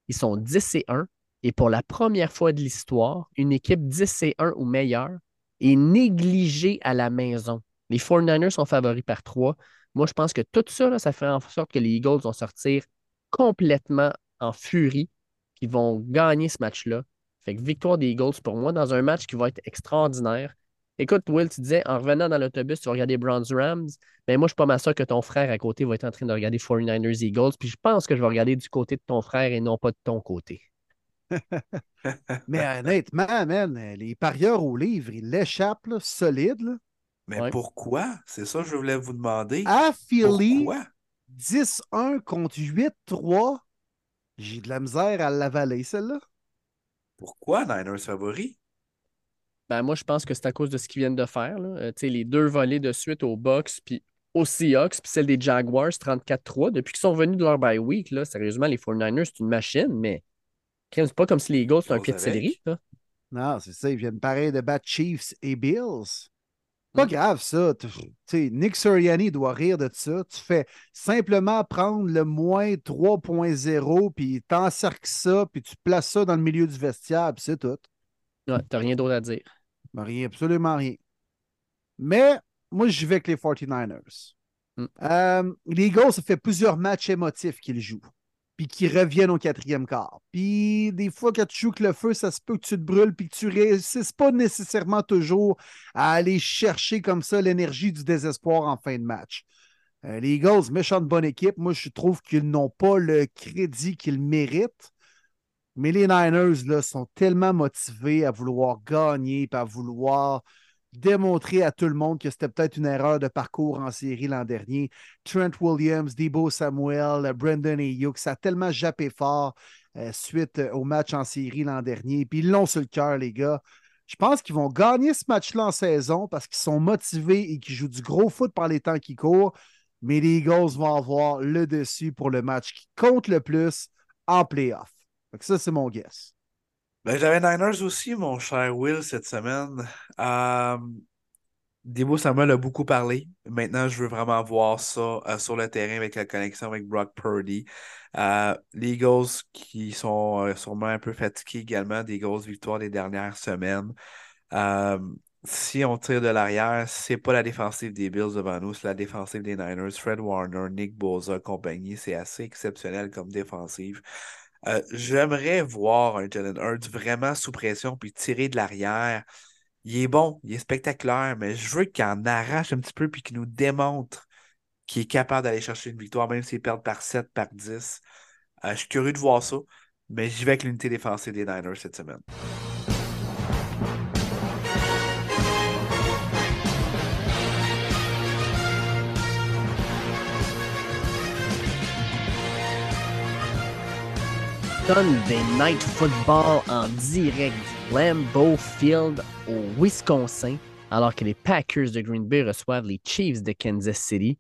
Speaker 3: Ils sont 10 et 1. Et pour la première fois de l'histoire, une équipe 10 et 1 ou meilleure est négligé à la maison. Les 49ers sont favoris par trois. Moi, je pense que tout ça, ça fait en sorte que les Eagles vont sortir complètement en furie, qu'ils vont gagner ce match-là. Fait que victoire des Eagles pour moi dans un match qui va être extraordinaire. Écoute, Will, tu disais, en revenant dans l'autobus, tu vas regarder Browns Rams. Mais moi, je suis pas mal sûr que ton frère à côté va être en train de regarder 49ers Eagles. Puis je pense que je vais regarder du côté de ton frère et non pas de ton côté.
Speaker 1: Mais honnêtement, man, les parieurs au livre, ils l'échappent là, solide. là.
Speaker 2: Mais
Speaker 3: Ouais.
Speaker 2: pourquoi? C'est ça que je voulais vous demander.
Speaker 1: À Philly,
Speaker 2: Pourquoi?
Speaker 1: 10-1 contre 8-3. J'ai de la misère à l'avaler, celle-là.
Speaker 2: Pourquoi Niners favori?
Speaker 3: Ben, moi, je pense que c'est à cause de ce qu'ils viennent de faire. là. Euh, tu sais, les deux volées de suite aux Bucks puis aux Seahawks, puis celle des Jaguars 34-3. Depuis qu'ils sont revenus de leur bye week, là, sérieusement, les 49ers, c'est une machine, mais c'est pas comme si les Eagles, c'est un pied de céleri.
Speaker 1: Non, c'est ça. Ils viennent pareil de battre Chiefs et Bills. Pas
Speaker 3: Mm.
Speaker 1: grave, ça. Nick Sirianni doit rire de ça. Tu fais simplement prendre le moins 3.0, puis t'encercles ça, puis tu places ça dans le milieu du vestiaire, puis c'est tout.
Speaker 3: Ouais, t'as rien d'autre à dire.
Speaker 1: Ben, Rien, absolument rien. Mais moi, j'y vais avec les 49ers.
Speaker 3: Mm.
Speaker 1: Euh, les Eagles, ça fait plusieurs matchs émotifs qu'ils jouent, puis qu'ils reviennent au quatrième quart. Puis des fois, quand tu joues le feu, ça se peut que tu te brûles, puis que tu réussisses pas nécessairement toujours à aller chercher comme ça l'énergie du désespoir en fin de match. Euh, les Eagles, méchante bonne équipe. Moi, je trouve qu'ils n'ont pas le crédit qu'ils méritent. Mais les Niners sont tellement motivés à vouloir gagner à vouloir démontrer à tout le monde que c'était peut-être une erreur de parcours en série l'an dernier. Trent Williams, Debo Samuel, Brendan Ayuk, ça a tellement jappé fort euh, suite euh, au match en série l'an dernier. Puis ils l'ont sur le cœur, les gars. Je pense qu'ils vont gagner ce match-là en saison parce qu'ils sont motivés et qu'ils jouent du gros foot par les temps qui courent. Mais les Eagles vont avoir le dessus pour le match qui compte le plus en playoff. Ça, c'est mon guess.
Speaker 2: Ben, j'avais Niners aussi, mon cher Will, cette semaine. Euh, Debo Samuel a beaucoup parlé. Maintenant, je veux vraiment voir ça euh, sur le terrain avec la connexion avec Brock Purdy. Euh, les Eagles qui sont sûrement un peu fatigués également des grosses victoires des dernières semaines. Si on tire de l'arrière, c'est pas la défensive des Bills devant nous, c'est la défensive des Niners. Fred Warner, Nick Bosa, compagnie, c'est assez exceptionnel comme défensive. Euh, J'aimerais voir un Jalen Hurts vraiment sous pression puis tirer de l'arrière. Il est bon, il est spectaculaire, mais je veux qu'il en arrache un petit peu puis qu'il nous démontre qu'il est capable d'aller chercher une victoire, même s'il perd par 7, par 10. Euh, je suis curieux de voir ça, mais j'y vais avec l'unité défensive des Niners cette semaine.
Speaker 3: Sunday Night Football en direct du Lambeau Field au Wisconsin, alors que les Packers de Green Bay reçoivent les Chiefs de Kansas City.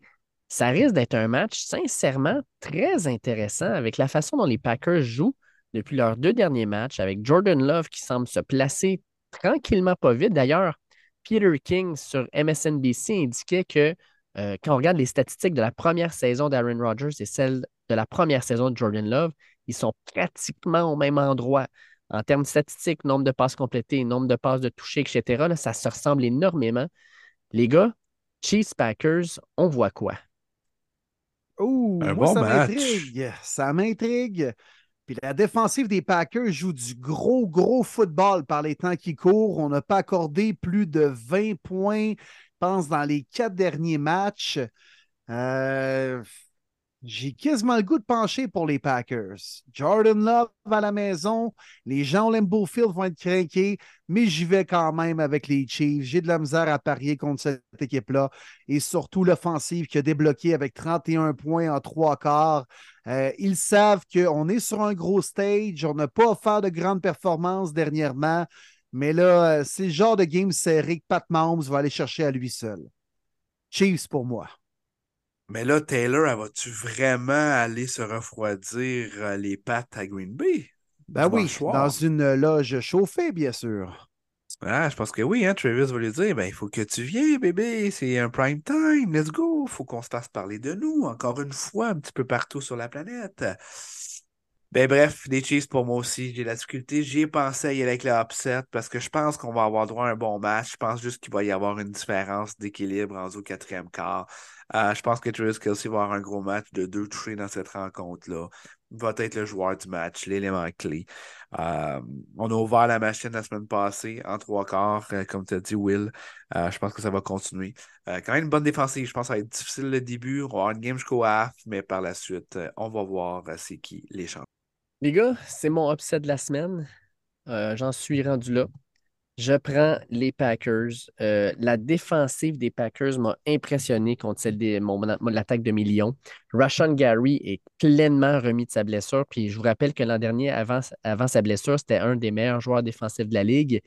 Speaker 3: Ça risque d'être un match sincèrement très intéressant avec la façon dont les Packers jouent depuis leurs deux derniers matchs, avec Jordan Love qui semble se placer tranquillement pas vite. D'ailleurs, Peter King sur MSNBC indiquait que euh, quand on regarde les statistiques de la première saison d'Aaron Rodgers et celles de la première saison de Jordan Love, ils sont pratiquement au même endroit. En termes statistiques, nombre de passes complétées, nombre de passes de toucher, etc., là, ça se ressemble énormément. Les gars, Chiefs Packers, on voit quoi?
Speaker 1: Ouh,
Speaker 2: Un
Speaker 1: moi,
Speaker 2: bon
Speaker 1: ça
Speaker 2: match.
Speaker 1: m'intrigue. Ça m'intrigue. Puis la défensive des Packers joue du gros, gros football par les temps qui courent. On n'a pas accordé plus de 20 points, je pense, dans les quatre derniers matchs. Euh, j'ai quasiment le goût de pencher pour les Packers. Jordan Love à la maison, les gens au Lambeau Field vont être craqués, mais j'y vais quand même avec les Chiefs. J'ai de la misère à parier contre cette équipe-là et surtout l'offensive qui a débloqué avec 31 points en trois quarts. Euh, ils savent qu'on est sur un gros stage, on n'a pas offert de grandes performances dernièrement, mais là, euh, c'est le genre de game serré que Pat Mahomes va aller chercher à lui seul. Chiefs pour moi.
Speaker 2: Mais là, Taylor, elle va-tu vraiment aller se refroidir euh, les pattes à Green Bay?
Speaker 1: Ben oui,
Speaker 2: soir.
Speaker 1: dans une loge chauffée, bien sûr.
Speaker 2: Ah, je pense que oui, hein, Travis va lui dire, ben, il faut que tu viennes, bébé, c'est un prime time, let's go, faut qu'on se fasse parler de nous, encore une fois, un petit peu partout sur la planète. Ben bref, les Chiefs pour moi aussi, j'ai la difficulté, j'y ai pensé à y aller avec le upset parce que je pense qu'on va avoir droit à un bon match, je pense juste qu'il va y avoir une différence d'équilibre en au quatrième quart. Euh, je pense que Travis Kelsey va avoir un gros match de deux touchés dans cette rencontre-là. va être le joueur du match, l'élément clé. Euh, on a ouvert la machine la semaine passée en trois quarts, euh, comme tu as dit, Will. Je pense que ça va continuer. quand même une bonne défensive. Je pense que ça va être difficile le début. On va avoir une game jusqu'au half, mais par la suite, on va voir c'est qui les champions.
Speaker 3: Les gars, c'est mon upset de la semaine. J'en suis rendu là. Je prends les Packers. Euh, la défensive des Packers m'a impressionné contre celle de l'attaque de millions. Rashawn Gary est pleinement remis de sa blessure. Puis je vous rappelle que l'an dernier, avant, sa blessure, c'était un des meilleurs joueurs défensifs de la Ligue.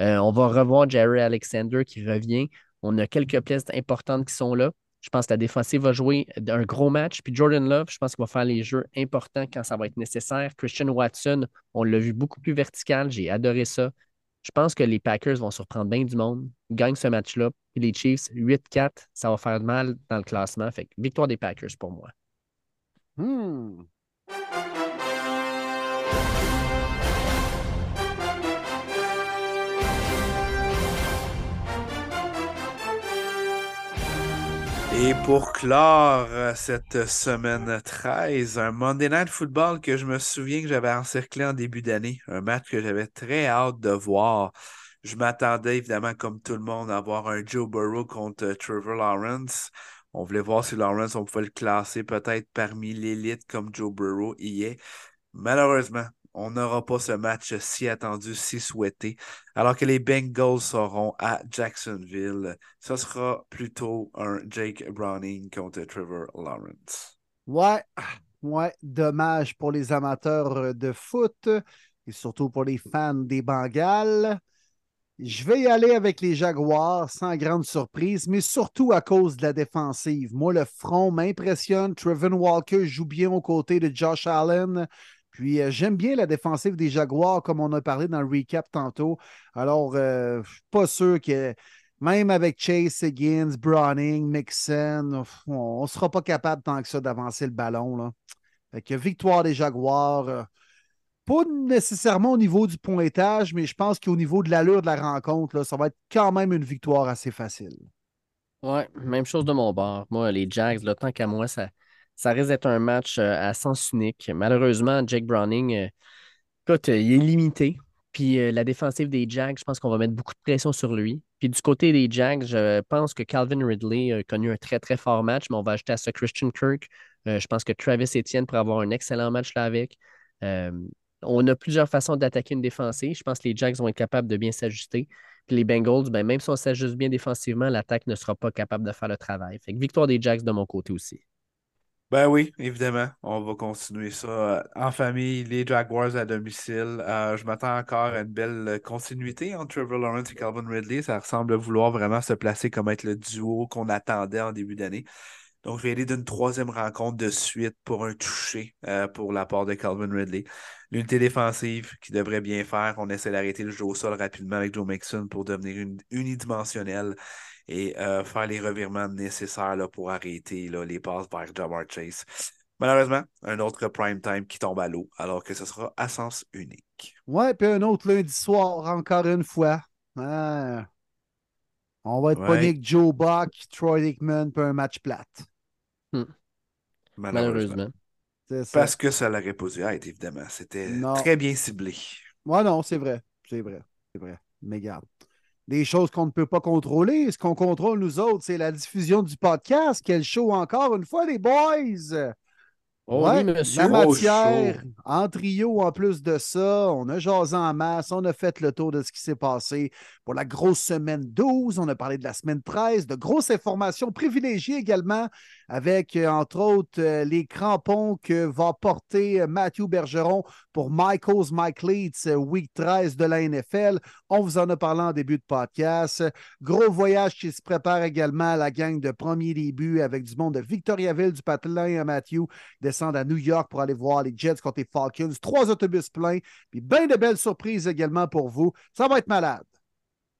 Speaker 3: Euh, on va revoir Jerry Alexander qui revient. On a quelques pièces importantes qui sont là. Je pense que la défensive va jouer un gros match. Puis Jordan Love, je pense qu'il va faire les jeux importants quand ça va être nécessaire. Christian Watson, on l'a vu beaucoup plus vertical. J'ai adoré ça. Je pense que les Packers vont surprendre bien du monde, gagnent ce match-là. Puis les Chiefs, 8-4, ça va faire mal dans le classement. Fait que victoire des Packers pour moi.
Speaker 1: Hmm.
Speaker 2: Et pour clore euh, cette semaine 13, un Monday Night Football que je me souviens que j'avais encerclé en début d'année, un match que j'avais très hâte de voir. Je m'attendais évidemment, comme tout le monde, à voir un Joe Burrow contre Trevor Lawrence. On voulait voir si Lawrence, on pouvait le classer peut-être parmi l'élite comme Joe Burrow y est. Malheureusement, on n'aura pas ce match si attendu, si souhaité. Alors que les Bengals seront à Jacksonville, ce sera plutôt un Jake Browning contre Trevor Lawrence.
Speaker 1: Ouais, ouais, dommage pour les amateurs de foot et surtout pour les fans des Bengals. Je vais y aller avec les Jaguars sans grande surprise, mais surtout à cause de la défensive. Moi, le front m'impressionne. Trevor Walker joue bien aux côtés de Josh Allen. Puis euh, j'aime bien la défensive des Jaguars, comme on a parlé dans le recap tantôt. Alors, euh, je suis pas sûr que même avec Chase Higgins, Browning, Mixon, on ne sera pas capable tant que ça d'avancer le ballon. Là. Fait que victoire des Jaguars. Euh, pas nécessairement au niveau du pointage, mais je pense qu'au niveau de l'allure de la rencontre, ça va être quand même une victoire assez facile.
Speaker 3: Ouais, même chose de mon bord. Moi, les Jags, le tant qu'à moi, ça, ça risque d'être un match euh, à sens unique. Malheureusement, Jake Browning, euh, écoute, il est limité. Puis euh, la défensive des Jags, je pense qu'on va mettre beaucoup de pression sur lui. Puis du côté des Jags, je pense que Calvin Ridley a connu un très, très fort match, mais on va ajouter à ça Christian Kirk. je pense que Travis Etienne pourrait avoir un excellent match là avec. on a plusieurs façons d'attaquer une défensive. Je pense que les Jags vont être capables de bien s'ajuster. Puis les Bengals, ben, même si on s'ajuste bien défensivement, l'attaque ne sera pas capable de faire le travail. Fait que victoire des Jags de mon côté aussi.
Speaker 2: Ben oui, évidemment. On va continuer ça euh, en famille, les Jaguars à domicile. Euh, je m'attends encore à une belle continuité entre Trevor Lawrence et Calvin Ridley. Ça ressemble vouloir vraiment se placer comme être le duo qu'on attendait en début d'année. Donc, je vais aller d'une troisième rencontre de suite pour un toucher euh, pour la part de Calvin Ridley. L'unité défensive qui devrait bien faire. On essaie d'arrêter le jeu au sol rapidement avec Joe Mixon pour devenir unidimensionnel et euh, faire les revirements nécessaires là, pour arrêter là, les passes vers Jamar Chase. Malheureusement, un autre prime time qui tombe à l'eau, alors que ce sera à sens unique.
Speaker 1: Ouais, puis un autre lundi soir, encore une fois. Ah. On va être ouais. avec Joe Buck, Troy Hickman, puis un match plate.
Speaker 3: Hmm. Malheureusement.
Speaker 2: Parce que ça l'aurait pas dû être, évidemment. C'était très bien ciblé.
Speaker 1: Ouais, non, c'est vrai. C'est vrai. C'est vrai. Mais garde des choses qu'on ne peut pas contrôler. Ce qu'on contrôle, nous autres, c'est la diffusion du podcast. Quel show encore une fois, les boys!
Speaker 3: Oh oui, monsieur.
Speaker 1: La matière, en trio, en plus de ça, on a jasé en masse, on a fait le tour de ce qui s'est passé pour la grosse semaine 12, on a parlé de la semaine 13, de grosses informations privilégiées également, avec, euh, entre autres, euh, les crampons que va porter euh, Matthew Bergeron pour Michaels Mike Leeds, week 13 de la NFL. On vous en a parlé en début de podcast. Gros voyage qui se prépare également à la gang de premier début avec du monde de Victoriaville, du Patelin à Matthew, descendre à New York pour aller voir les Jets contre les Falcons. Trois autobus pleins, puis bien de belles surprises également pour vous. Ça va être malade.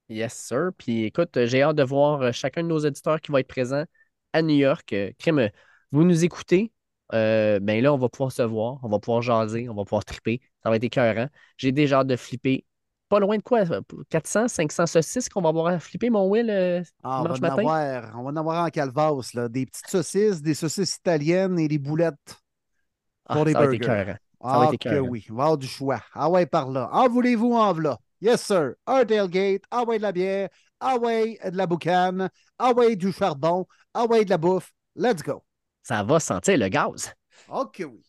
Speaker 3: Yes, sir. Puis écoute, j'ai hâte de voir chacun de nos éditeurs qui va être présent à New York. Euh, Crime, vous nous écoutez. Euh, ben là, on va pouvoir se voir, on va pouvoir jaser, on va pouvoir triper. Ça va être écœurant. J'ai déjà hâte de flipper. Pas loin de quoi? 400, 500 saucisses qu'on va avoir à flipper, mon Will,
Speaker 1: ah, on,
Speaker 3: va
Speaker 1: matin? Avoir, on va en avoir en calvas. Là. Des petites saucisses, des saucisses italiennes et des boulettes.
Speaker 3: Ah,
Speaker 1: pour les
Speaker 3: ça va être
Speaker 1: burgers.
Speaker 3: écœurant. va
Speaker 1: Ah,
Speaker 3: être
Speaker 1: que oui. Il va avoir du choix. Ah ouais, par là. En voulez-vous, en v'là? Yes, sir. Un tailgate. Ah ouais, de la bière. Ah ouais, de la boucane. Ah ouais, du charbon. Ah ouais, de la bouffe. Let's go.
Speaker 3: Ça va sentir le gaz.
Speaker 1: Ok, oui.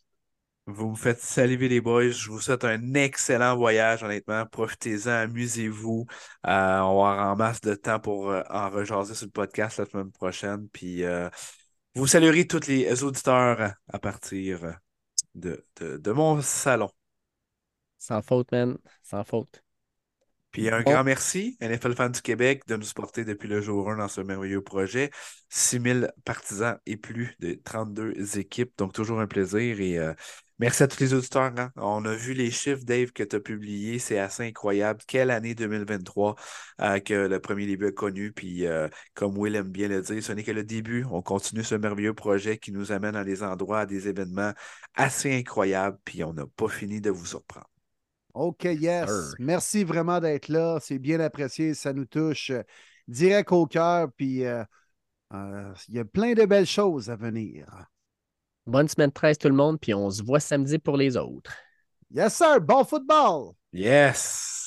Speaker 2: Vous me faites saliver les boys. Je vous souhaite un excellent voyage, honnêtement. Profitez-en, amusez-vous. Euh, on va avoir en masse de temps pour euh, en rejaser sur le podcast la semaine prochaine. Puis euh, vous saluerez tous les auditeurs à partir de, de, de mon salon.
Speaker 3: Sans faute, man. Sans faute.
Speaker 2: Puis un
Speaker 3: Bon.
Speaker 2: grand merci, NFL Fans du Québec, de nous supporter depuis le jour 1 dans ce merveilleux projet. 6000 partisans et plus de 32 équipes, donc toujours un plaisir. Et euh, merci à tous les auditeurs. hein. On a vu les chiffres, Dave, que tu as publiés. C'est assez incroyable. Quelle année 2023 euh, que le premier début a connu. Puis euh, comme Will aime bien le dire, ce n'est que le début. On continue ce merveilleux projet qui nous amène à des endroits, à des événements assez incroyables. Puis on n'a pas fini de vous surprendre.
Speaker 1: OK, yes.
Speaker 3: Sir.
Speaker 1: Merci vraiment d'être là. C'est bien apprécié. Ça nous touche euh, direct au cœur. Puis euh, euh, il y a plein de belles choses à venir.
Speaker 3: Bonne semaine 13, tout le monde, puis on se voit samedi pour les autres.
Speaker 1: Yes, sir. Bon football.
Speaker 2: Yes!